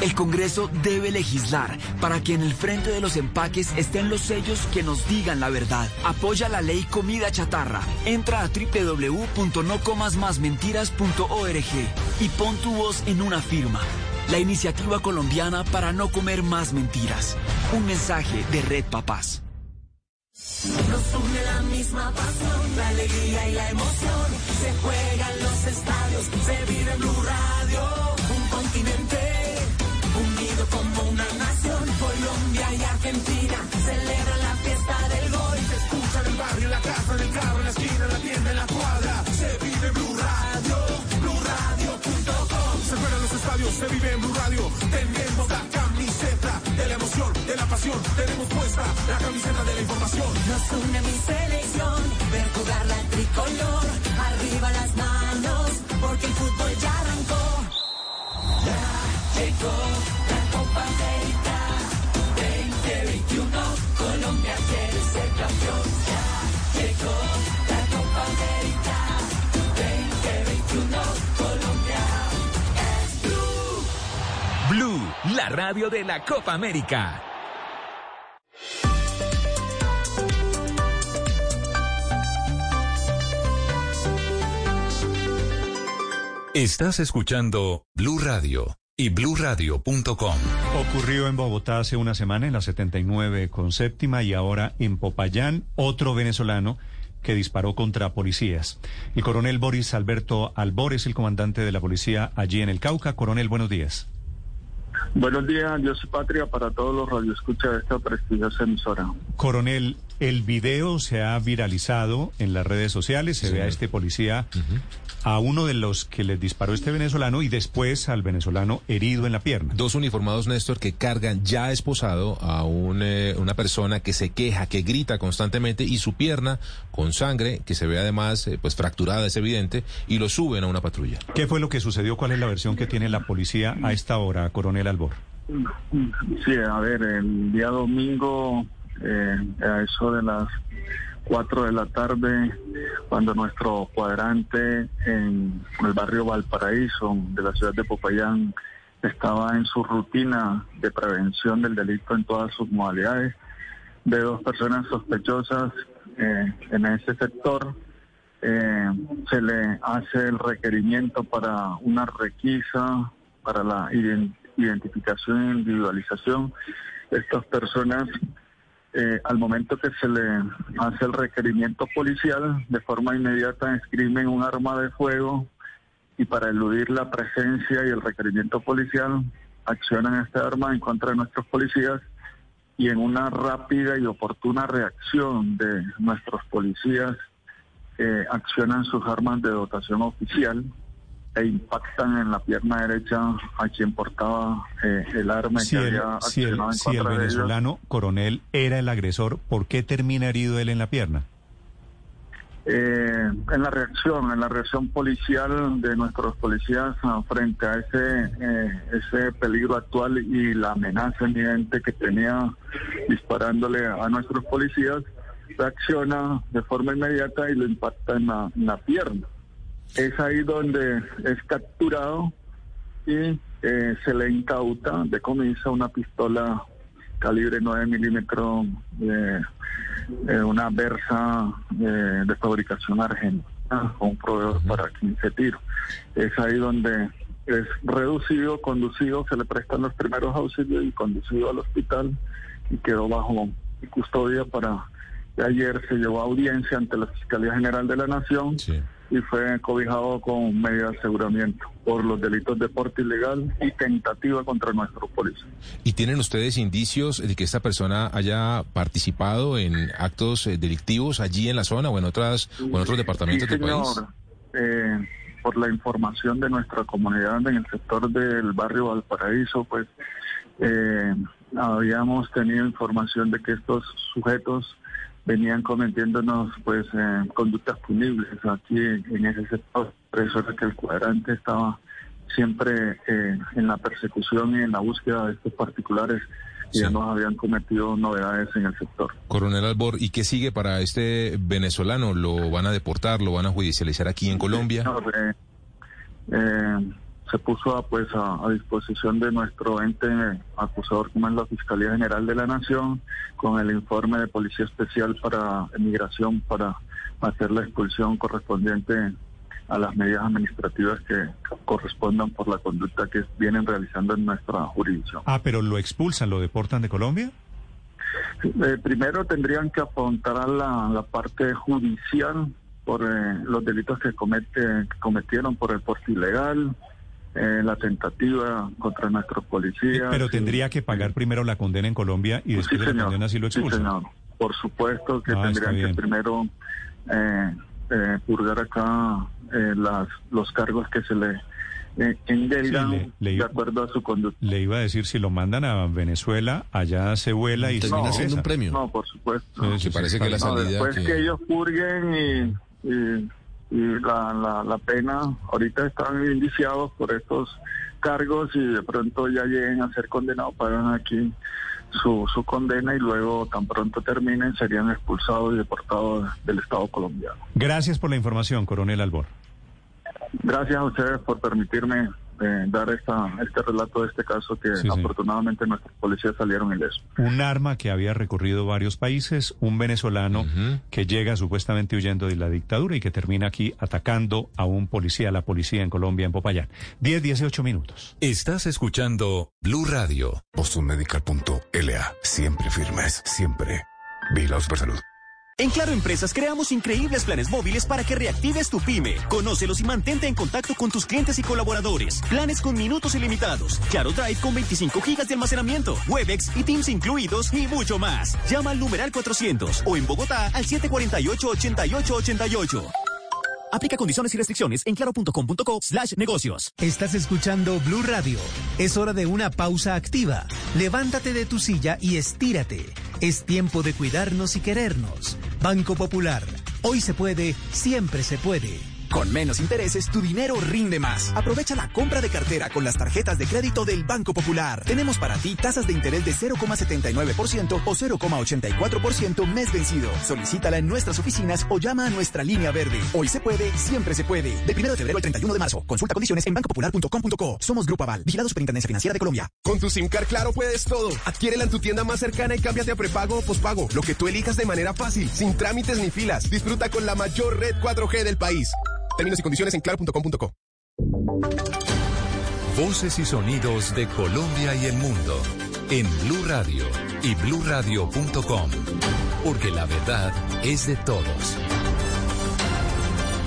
El Congreso debe legislar para que en el frente de los empaques estén los sellos que nos digan la verdad. Apoya la ley Comida Chatarra. Entra a www.nocomasmasmentiras.org y pon tu voz en una firma. La iniciativa colombiana para no comer más mentiras. Un mensaje de Red Papás. Nos une la misma pasión, la alegría y la emoción. Se juegan los estadios, se vive en Blue Radio. Un continente unido como una nación. Colombia y Argentina celebran pasión. Tenemos puesta la camiseta de la información. Nos une mi selección, ver jugar la tricolor. Arriba las manos, porque el fútbol ya arrancó. Ya llegó la Copa América 2021. Colombia quiere ser campeón. Ya llegó la Copa América 2021. Colombia es Blue. Blue, la radio de la Copa América. Estás escuchando Blue Radio y bluradio.com. Ocurrió en Bogotá hace una semana en la 79 con séptima y ahora en Popayán, otro venezolano que disparó contra policías. El coronel Boris Alberto Albor es el comandante de la policía allí en el Cauca. Coronel, buenos días. Buenos días, Dios y patria para todos los radioescuchas de esta prestigiosa emisora. Coronel, el video se ha viralizado en las redes sociales, se ve a este policía, a uno de los que les disparó este venezolano y después al venezolano herido en la pierna. Dos uniformados, Néstor, que cargan ya esposado a un, eh, una persona que se queja, que grita constantemente y su pierna con sangre, que se ve además eh, pues fracturada, es evidente, y lo suben a una patrulla. ¿Qué fue lo que sucedió? ¿Cuál es la versión que tiene la policía a esta hora, coronel Albor? Sí, a ver, el día domingo, eh, a eso de las 4 de la tarde, cuando nuestro cuadrante en el barrio Valparaíso de la ciudad de Popayán estaba en su rutina de prevención del delito en todas sus modalidades, de dos personas sospechosas eh, en ese sector. eh, se le hace el requerimiento para una requisa, para la ident- identificación e individualización estas personas. Eh, al momento que se le hace el requerimiento policial, de forma inmediata escriben un arma de fuego y para eludir la presencia y el requerimiento policial, accionan este arma en contra de nuestros policías y en una rápida y oportuna reacción de nuestros policías eh, accionan sus armas de dotación oficial e impactan en la pierna derecha a quien portaba eh, el arma Si que el, había si el- en si el venezolano coronel era el agresor, ¿por qué termina herido él en la pierna? eh, en la reacción, en la reacción policial de nuestros policías ah, frente a ese, eh, ese peligro actual y la amenaza evidente que tenía disparándole a nuestros policías, reacciona de forma inmediata y lo impacta en la, en la pierna. Es ahí donde es capturado y eh, se le incauta, decomisa una pistola calibre 9 milímetros, eh, eh, una Versa eh, de fabricación argentina con un proveedor para 15 tiros. Es ahí donde es reducido, conducido, se le prestan los primeros auxilios y conducido al hospital y quedó bajo custodia para ayer se llevó a audiencia ante la Fiscalía General de la Nación y fue cobijado con medida de aseguramiento por los delitos de porte ilegal y tentativa contra nuestros policías. ¿Y tienen ustedes indicios de que esta persona haya participado en actos eh, delictivos allí en la zona o en otras o en otros departamentos Sí, del país? señor. Eh, por la información de nuestra comunidad en el sector del barrio Valparaíso, pues eh, habíamos tenido información de que estos sujetos venían cometiéndonos pues eh, conductas punibles aquí en ese sector. Por eso era que el cuadrante estaba siempre eh, en la persecución y en la búsqueda de estos particulares que ya nos habían cometido novedades en el sector. Coronel Albor, ¿y qué sigue para este venezolano? ¿Lo van a deportar? ¿Lo van a judicializar aquí en Colombia? Señor, eh, eh, se puso a, pues a, a disposición de nuestro ente acusador como es la Fiscalía General de la Nación con el informe de Policía Especial para Emigración para hacer la expulsión correspondiente a las medidas administrativas que correspondan por la conducta que vienen realizando en nuestra jurisdicción. Ah, pero lo expulsan, lo deportan de Colombia. Eh, primero tendrían que afrontar la, la parte judicial por eh, los delitos que, comete, que cometieron por el porte ilegal, eh, la tentativa contra nuestros policías. Pero tendría que pagar primero la condena en Colombia y después de la condena sí lo Sí, expulsan. señor. Por supuesto que Ah, tendrían que primero eh, eh, purgar acá eh, las, los cargos que se le eh, endelgan Sí, le- le- de acuerdo a su conducta. Le iba a decir, si lo mandan a Venezuela, allá se vuela y se regresa. No, por supuesto. Sí, sí, sí, está bien. No, después que... ellos purguen y, y- y la, la, la pena, ahorita están indiciados por estos cargos y de pronto ya lleguen a ser condenados, pagan aquí su, su condena y luego tan pronto terminen serían expulsados y deportados del Estado colombiano. Gracias por la información, coronel Albor. Gracias a ustedes por permitirme eh, dar esta, este relato de este caso que Sí, sí. afortunadamente nuestros policías salieron ilesos. Un arma que había recorrido varios países, un venezolano que llega supuestamente huyendo de la dictadura y que termina aquí atacando a un policía, a la policía en Colombia, en Popayán. 10, 18 minutos. Estás escuchando Blue Radio. Bostonmedical.la. Siempre firmes, siempre. Vigilado Supersalud. En Claro Empresas creamos increíbles planes móviles para que reactives tu pyme. Conócelos y mantente en contacto con tus clientes y colaboradores. Planes con minutos ilimitados. Claro Drive con 25 gigas de almacenamiento. Webex y Teams incluidos y mucho más. Llama al numeral 400 o en Bogotá al 748-8888. Aplica condiciones y restricciones en claro.com.co slash negocios. Estás escuchando Blue Radio. Es hora de una pausa activa. Levántate de tu silla y estírate. Es tiempo de cuidarnos y querernos. Banco Popular. Hoy se puede, siempre se puede. Con menos intereses, tu dinero rinde más. Aprovecha la compra de cartera con las tarjetas de crédito del Banco Popular. Tenemos para ti tasas de interés de 0,79% o 0,84% mes vencido. Solicítala en nuestras oficinas o llama a nuestra línea verde. Hoy se puede, siempre se puede. De 1 de febrero al 31 de marzo. Consulta condiciones en bancopopular.com.co. Somos Grupo Aval, vigilado Superintendencia Financiera de Colombia. Con tu SIM Card Claro puedes todo. Adquiérela en tu tienda más cercana y cámbiate a prepago o pospago. Lo que tú elijas de manera fácil, sin trámites ni filas. Disfruta con la mayor red 4G del país. Términos y condiciones en claro.com.co. Voces y sonidos de Colombia y el mundo en Blue Radio y bluradio.com. Porque la verdad es de todos.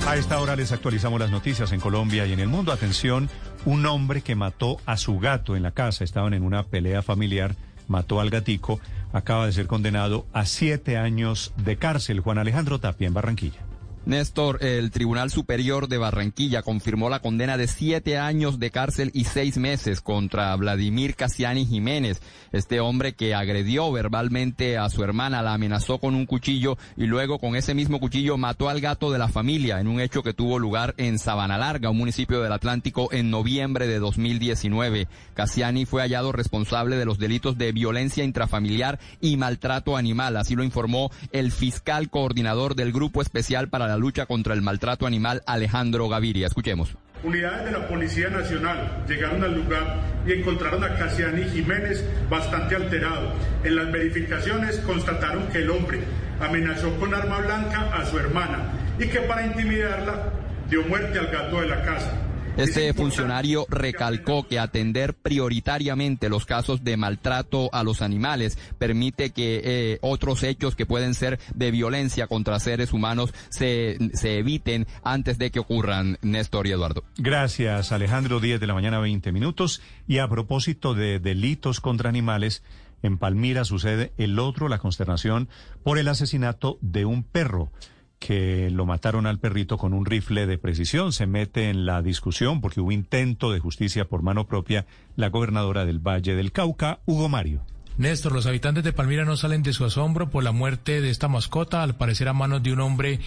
A esta hora les actualizamos las noticias en Colombia y en el mundo. Atención, un hombre que mató a su gato en la casa. Estaban en una pelea familiar, mató al gatico. Acaba de ser condenado a siete años de cárcel. Juan Alejandro Tapia en Barranquilla. Néstor, el Tribunal Superior de Barranquilla confirmó la condena de siete años de cárcel y seis meses contra Vladimir Casiani Jiménez, este hombre que agredió verbalmente a su hermana, la amenazó con un cuchillo y luego con ese mismo cuchillo mató al gato de la familia en un hecho que tuvo lugar en Sabana Larga, un municipio del Atlántico, en noviembre de 2019. Casiani fue hallado responsable de los delitos de violencia intrafamiliar y maltrato animal, así lo informó el fiscal coordinador del Grupo Especial para la lucha contra el maltrato animal, Alejandro Gaviria. Escuchemos. Unidades de la Policía Nacional llegaron al lugar y encontraron a Casiani Jiménez bastante alterado. En las verificaciones constataron que el hombre amenazó con arma blanca a su hermana y que para intimidarla dio muerte al gato de la casa. Este funcionario recalcó que atender prioritariamente los casos de maltrato a los animales permite que eh, otros hechos que pueden ser de violencia contra seres humanos se, se eviten antes de que ocurran, Néstor y Eduardo. Gracias, Alejandro. 10 de la mañana, 20 minutos. Y a propósito de delitos contra animales, en Palmira sucede el otro, la consternación por el asesinato de un perro que lo mataron al perrito con un rifle de precisión. Se mete en la discusión porque hubo intento de justicia por mano propia la gobernadora del Valle del Cauca, Hugo Mario. Néstor, los habitantes de Palmira no salen de su asombro por la muerte de esta mascota, al parecer a manos de un hombre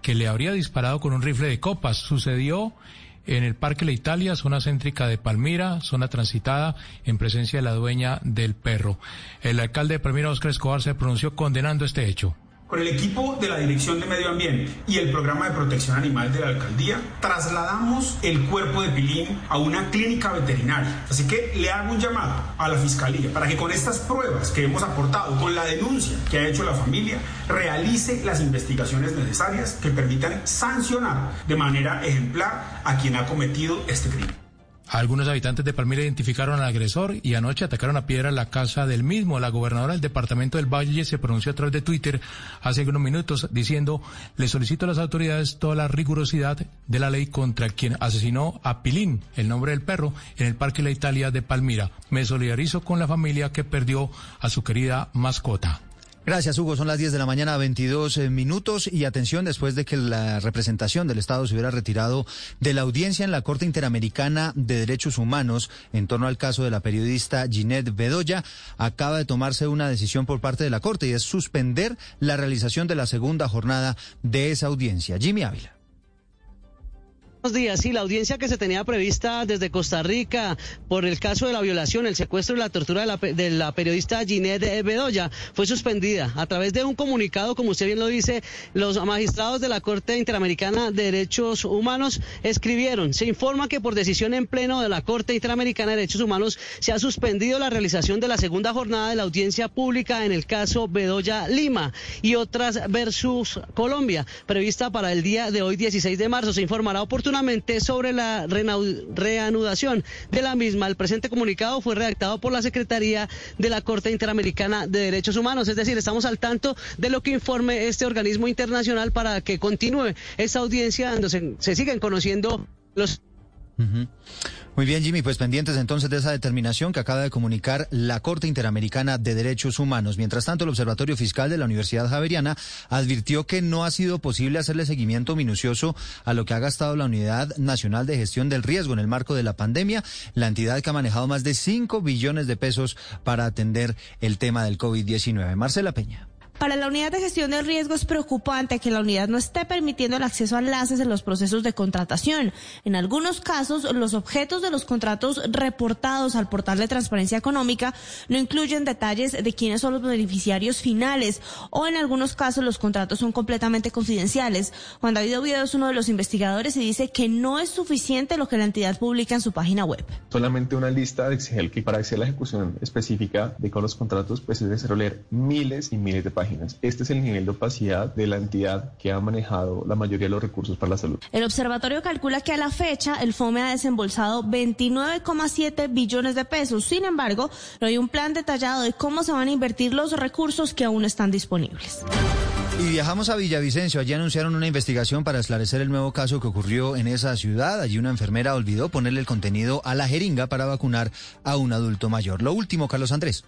que le habría disparado con un rifle de copas. Sucedió en el Parque La Italia, zona céntrica de Palmira, zona transitada en presencia de la dueña del perro. El alcalde de Palmira, Oscar Escobar, se pronunció condenando este hecho. Con el equipo de la Dirección de Medio Ambiente y el programa de protección animal de la alcaldía, trasladamos el cuerpo de Pilín a una clínica veterinaria. Así que le hago un llamado a la fiscalía para que con estas pruebas que hemos aportado, con la denuncia que ha hecho la familia, realice las investigaciones necesarias que permitan sancionar de manera ejemplar a quien ha cometido este crimen. Algunos habitantes de Palmira identificaron al agresor y anoche atacaron a piedra la casa del mismo. La gobernadora del departamento del Valle se pronunció a través de Twitter hace unos minutos diciendo, le solicito a las autoridades toda la rigurosidad de la ley contra quien asesinó a Pilín, el nombre del perro, en el Parque La Italia de Palmira. Me solidarizo con la familia que perdió a su querida mascota. Gracias, Hugo. Son las 10 de la mañana, 22 eh, minutos. Y atención, después de que la representación del Estado se hubiera retirado de la audiencia en la Corte Interamericana de Derechos Humanos en torno al caso de la periodista Ginette Bedoya, acaba de tomarse una decisión por parte de la Corte y es suspender la realización de la segunda jornada de esa audiencia. Jimmy Ávila. Buenos días. Sí, la audiencia que se tenía prevista desde Costa Rica por el caso de la violación, el secuestro y la tortura de la, periodista Ginette Bedoya fue suspendida. A través de un comunicado, como usted bien lo dice, los magistrados de la Corte Interamericana de Derechos Humanos escribieron. Se informa que por decisión en pleno de la Corte Interamericana de Derechos Humanos se ha suspendido la realización de la segunda jornada de la audiencia pública en el caso Bedoya Lima y otras versus Colombia, prevista para el día de hoy, 16 de marzo. Se informará oportunamente sobre la reanudación de la misma. El presente comunicado fue redactado por la Secretaría de la Corte Interamericana de Derechos Humanos. Es decir, estamos al tanto de lo que informe este organismo internacional para que continúe esta audiencia donde se, se siguen conociendo los... Muy bien, Jimmy, pues pendientes entonces de esa determinación que acaba de comunicar la Corte Interamericana de Derechos Humanos. Mientras tanto, el Observatorio Fiscal de la Universidad Javeriana advirtió que no ha sido posible hacerle seguimiento minucioso a lo que ha gastado la Unidad Nacional de Gestión del Riesgo en el marco de la pandemia, la entidad que ha manejado más de 5 billones de pesos para atender el tema del COVID-19. Marcela Peña. Para la unidad de gestión de riesgo es preocupante que la unidad no esté permitiendo el acceso a enlaces en los procesos de contratación. En algunos casos, los objetos de los contratos reportados al portal de transparencia económica no incluyen detalles de quiénes son los beneficiarios finales o en algunos casos los contratos son completamente confidenciales. Juan David Oviedo es uno de los investigadores y dice que no es suficiente lo que la entidad publica en su página web. Solamente una lista de Excel que para hacer la ejecución específica de con los contratos pues es necesario leer miles y miles de páginas. Este es el nivel de opacidad de la entidad que ha manejado la mayoría de los recursos para la salud. El observatorio calcula que a la fecha el FOME ha desembolsado 29,7 billones de pesos. Sin embargo, no hay un plan detallado de cómo se van a invertir los recursos que aún están disponibles. Y viajamos a Villavicencio. Allí anunciaron una investigación para esclarecer el nuevo caso que ocurrió en esa ciudad. Allí una enfermera olvidó ponerle el contenido a la jeringa para vacunar a un adulto mayor. Lo último, Carlos Andrés.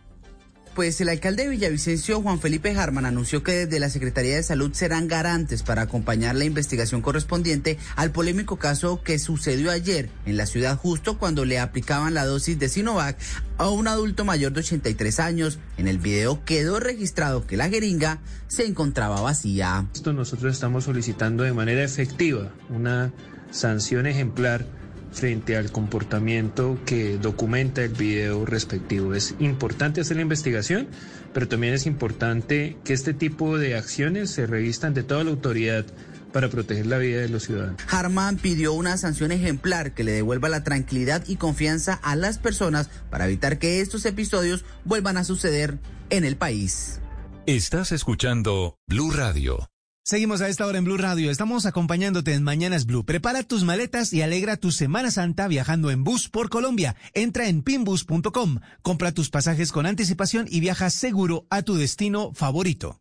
Pues el alcalde de Villavicencio, Juan Felipe Harman, anunció que desde la Secretaría de Salud serán garantes para acompañar la investigación correspondiente al polémico caso que sucedió ayer en la ciudad justo cuando le aplicaban la dosis de Sinovac a un adulto mayor de 83 años. En el video quedó registrado que la jeringa se encontraba vacía. Esto nosotros estamos solicitando de manera efectiva una sanción ejemplar frente al comportamiento que documenta el video respectivo. Es importante hacer la investigación, pero también es importante que este tipo de acciones se revistan de toda la autoridad para proteger la vida de los ciudadanos. Harman pidió una sanción ejemplar que le devuelva la tranquilidad y confianza a las personas para evitar que estos episodios vuelvan a suceder en el país. Estás escuchando Blue Radio. Seguimos a esta hora en Blue Radio. Estamos acompañándote en Mañanas Blue. Prepara tus maletas y alegra tu Semana Santa viajando en bus por Colombia. Entra en pinbus.com, compra tus pasajes con anticipación y viaja seguro a tu destino favorito.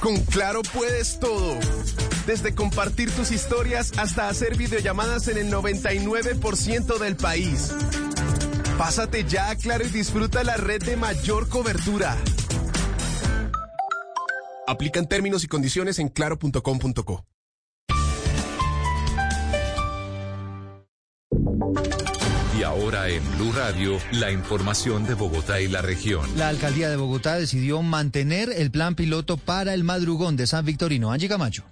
Con Claro puedes todo. Desde compartir tus historias hasta hacer videollamadas en el 99% del país. Pásate ya a Claro y disfruta la red de mayor cobertura. Aplican términos y condiciones en claro.com.co. Y ahora en Blue Radio, la información de Bogotá y la región. La alcaldía de Bogotá decidió mantener el plan piloto para el madrugón de San Victorino. Angie Camacho.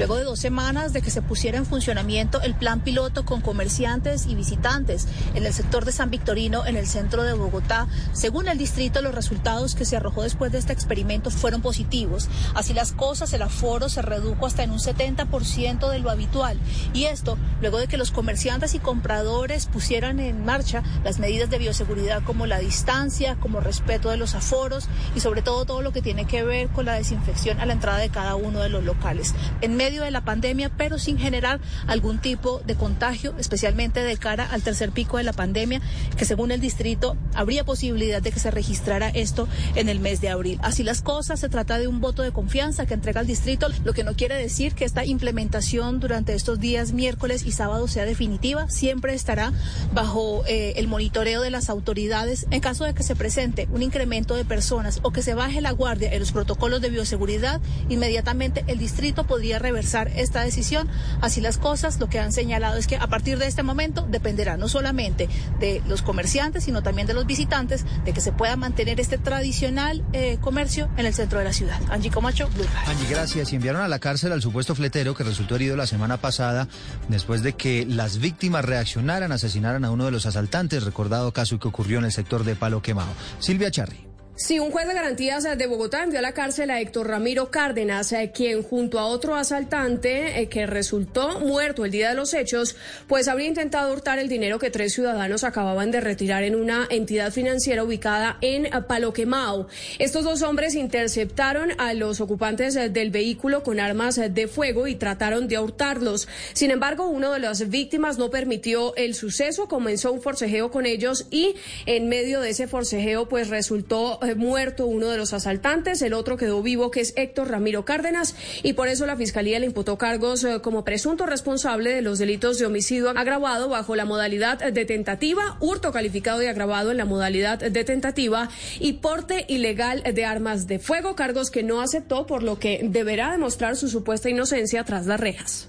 Luego de dos semanas de que se pusiera en funcionamiento el plan piloto con comerciantes y visitantes en el sector de San Victorino, en el centro de Bogotá, según el distrito, los resultados que se arrojó después de este experimento fueron positivos. Así las cosas, el aforo se redujo hasta en un 70% de lo habitual. Y esto luego de que los comerciantes y compradores pusieran en marcha las medidas de bioseguridad como la distancia, como respeto de los aforos y sobre todo todo lo que tiene que ver con la desinfección a la entrada de cada uno de los locales en medio de la pandemia, pero sin generar algún tipo de contagio, especialmente de cara al tercer pico de la pandemia, que según el distrito habría posibilidad de que se registrara esto en el mes de abril. Así las cosas, se trata de un voto de confianza que entrega el distrito, lo que no quiere decir que esta implementación durante estos días miércoles y sábado sea definitiva, siempre estará bajo eh, el monitoreo de las autoridades en caso de que se presente un incremento de personas o que se baje la guardia en los protocolos de bioseguridad, inmediatamente el distrito podría reversar esta decisión. Así las cosas, lo que han señalado es que a partir de este momento dependerá no solamente de los comerciantes, sino también de los visitantes, de que se pueda mantener este tradicional eh, comercio en el centro de la ciudad. Angie Comacho, Blue Angie, gracias. Y enviaron a la cárcel al supuesto fletero que resultó herido la semana pasada después de que las víctimas reaccionaran, asesinaran a uno de los asaltantes, recordado caso que ocurrió en el sector de Palo Quemado. Silvia Charri. Sí, un juez de garantías de Bogotá envió a la cárcel a Héctor Ramiro Cárdenas, eh, quien junto a otro asaltante eh, que resultó muerto el día de los hechos, pues habría intentado hurtar el dinero que tres ciudadanos acababan de retirar en una entidad financiera ubicada en Paloquemao. Estos dos hombres interceptaron a los ocupantes eh, del vehículo con armas de fuego y trataron de hurtarlos. Sin embargo, uno de las víctimas no permitió el suceso, comenzó un forcejeo con ellos y en medio de ese forcejeo pues resultó muerto uno de los asaltantes, el otro quedó vivo, que es Héctor Ramiro Cárdenas, y por eso la Fiscalía le imputó cargos eh, como presunto responsable de los delitos de homicidio agravado bajo la modalidad de tentativa, hurto calificado de agravado en la modalidad de tentativa y porte ilegal de armas de fuego, cargos que no aceptó, por lo que deberá demostrar su supuesta inocencia tras las rejas.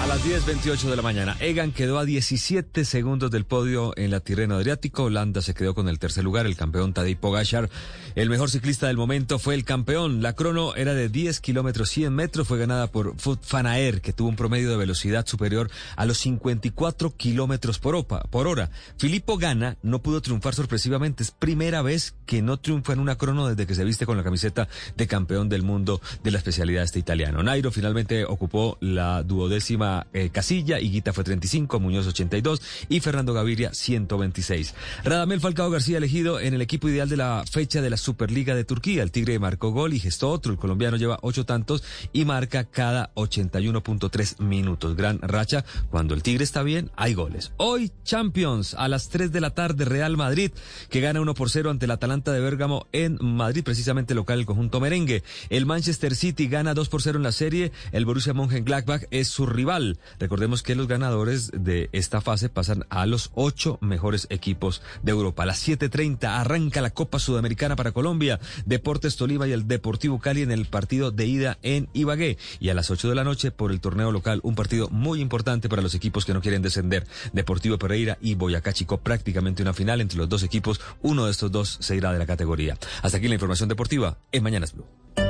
A las 10.28 de la mañana, Egan quedó a 17 segundos del podio en la Tirreno Adriático. Holanda se quedó con el tercer lugar. El campeón Tadej Pogachar, el mejor ciclista del momento, fue el campeón. La crono era de 10 kilómetros 100 metros. Fue ganada por Fanaer, que tuvo un promedio de velocidad superior a los 54 kilómetros por, por hora. Filippo Gana no pudo triunfar sorpresivamente. Es primera vez que no triunfa en una crono desde que se viste con la camiseta de campeón del mundo de la especialidad este italiano. Nairo finalmente ocupó la duodécima eh, casilla, Higuita fue 35, Muñoz 82 y Fernando Gaviria 126. Radamel Falcao García elegido en el equipo ideal de la fecha de la Superliga de Turquía. El Tigre marcó gol y gestó otro. El colombiano lleva ocho tantos y marca cada 81.3 minutos. Gran racha. Cuando el Tigre está bien, hay goles. Hoy, Champions, a las 3 de la tarde, Real Madrid, que gana 1 por 0 ante el Atalanta de Bérgamo en Madrid, precisamente local el conjunto merengue. El Manchester City gana 2 por 0 en la serie. El Borussia Mönchengladbach es su rival. Recordemos que los ganadores de esta fase pasan a los ocho mejores equipos de Europa. A las 7.30 arranca la Copa Sudamericana para Colombia. Deportes Tolima y el Deportivo Cali en el partido de ida en Ibagué. Y a las 8 de la noche por el torneo local, un partido muy importante para los equipos que no quieren descender. Deportivo Pereira y Boyacá Chico, prácticamente una final entre los dos equipos. Uno de estos dos se irá de la categoría. Hasta aquí la información deportiva en Mañanas Blue.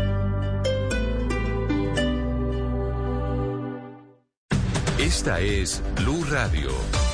Esta es Blue Radio.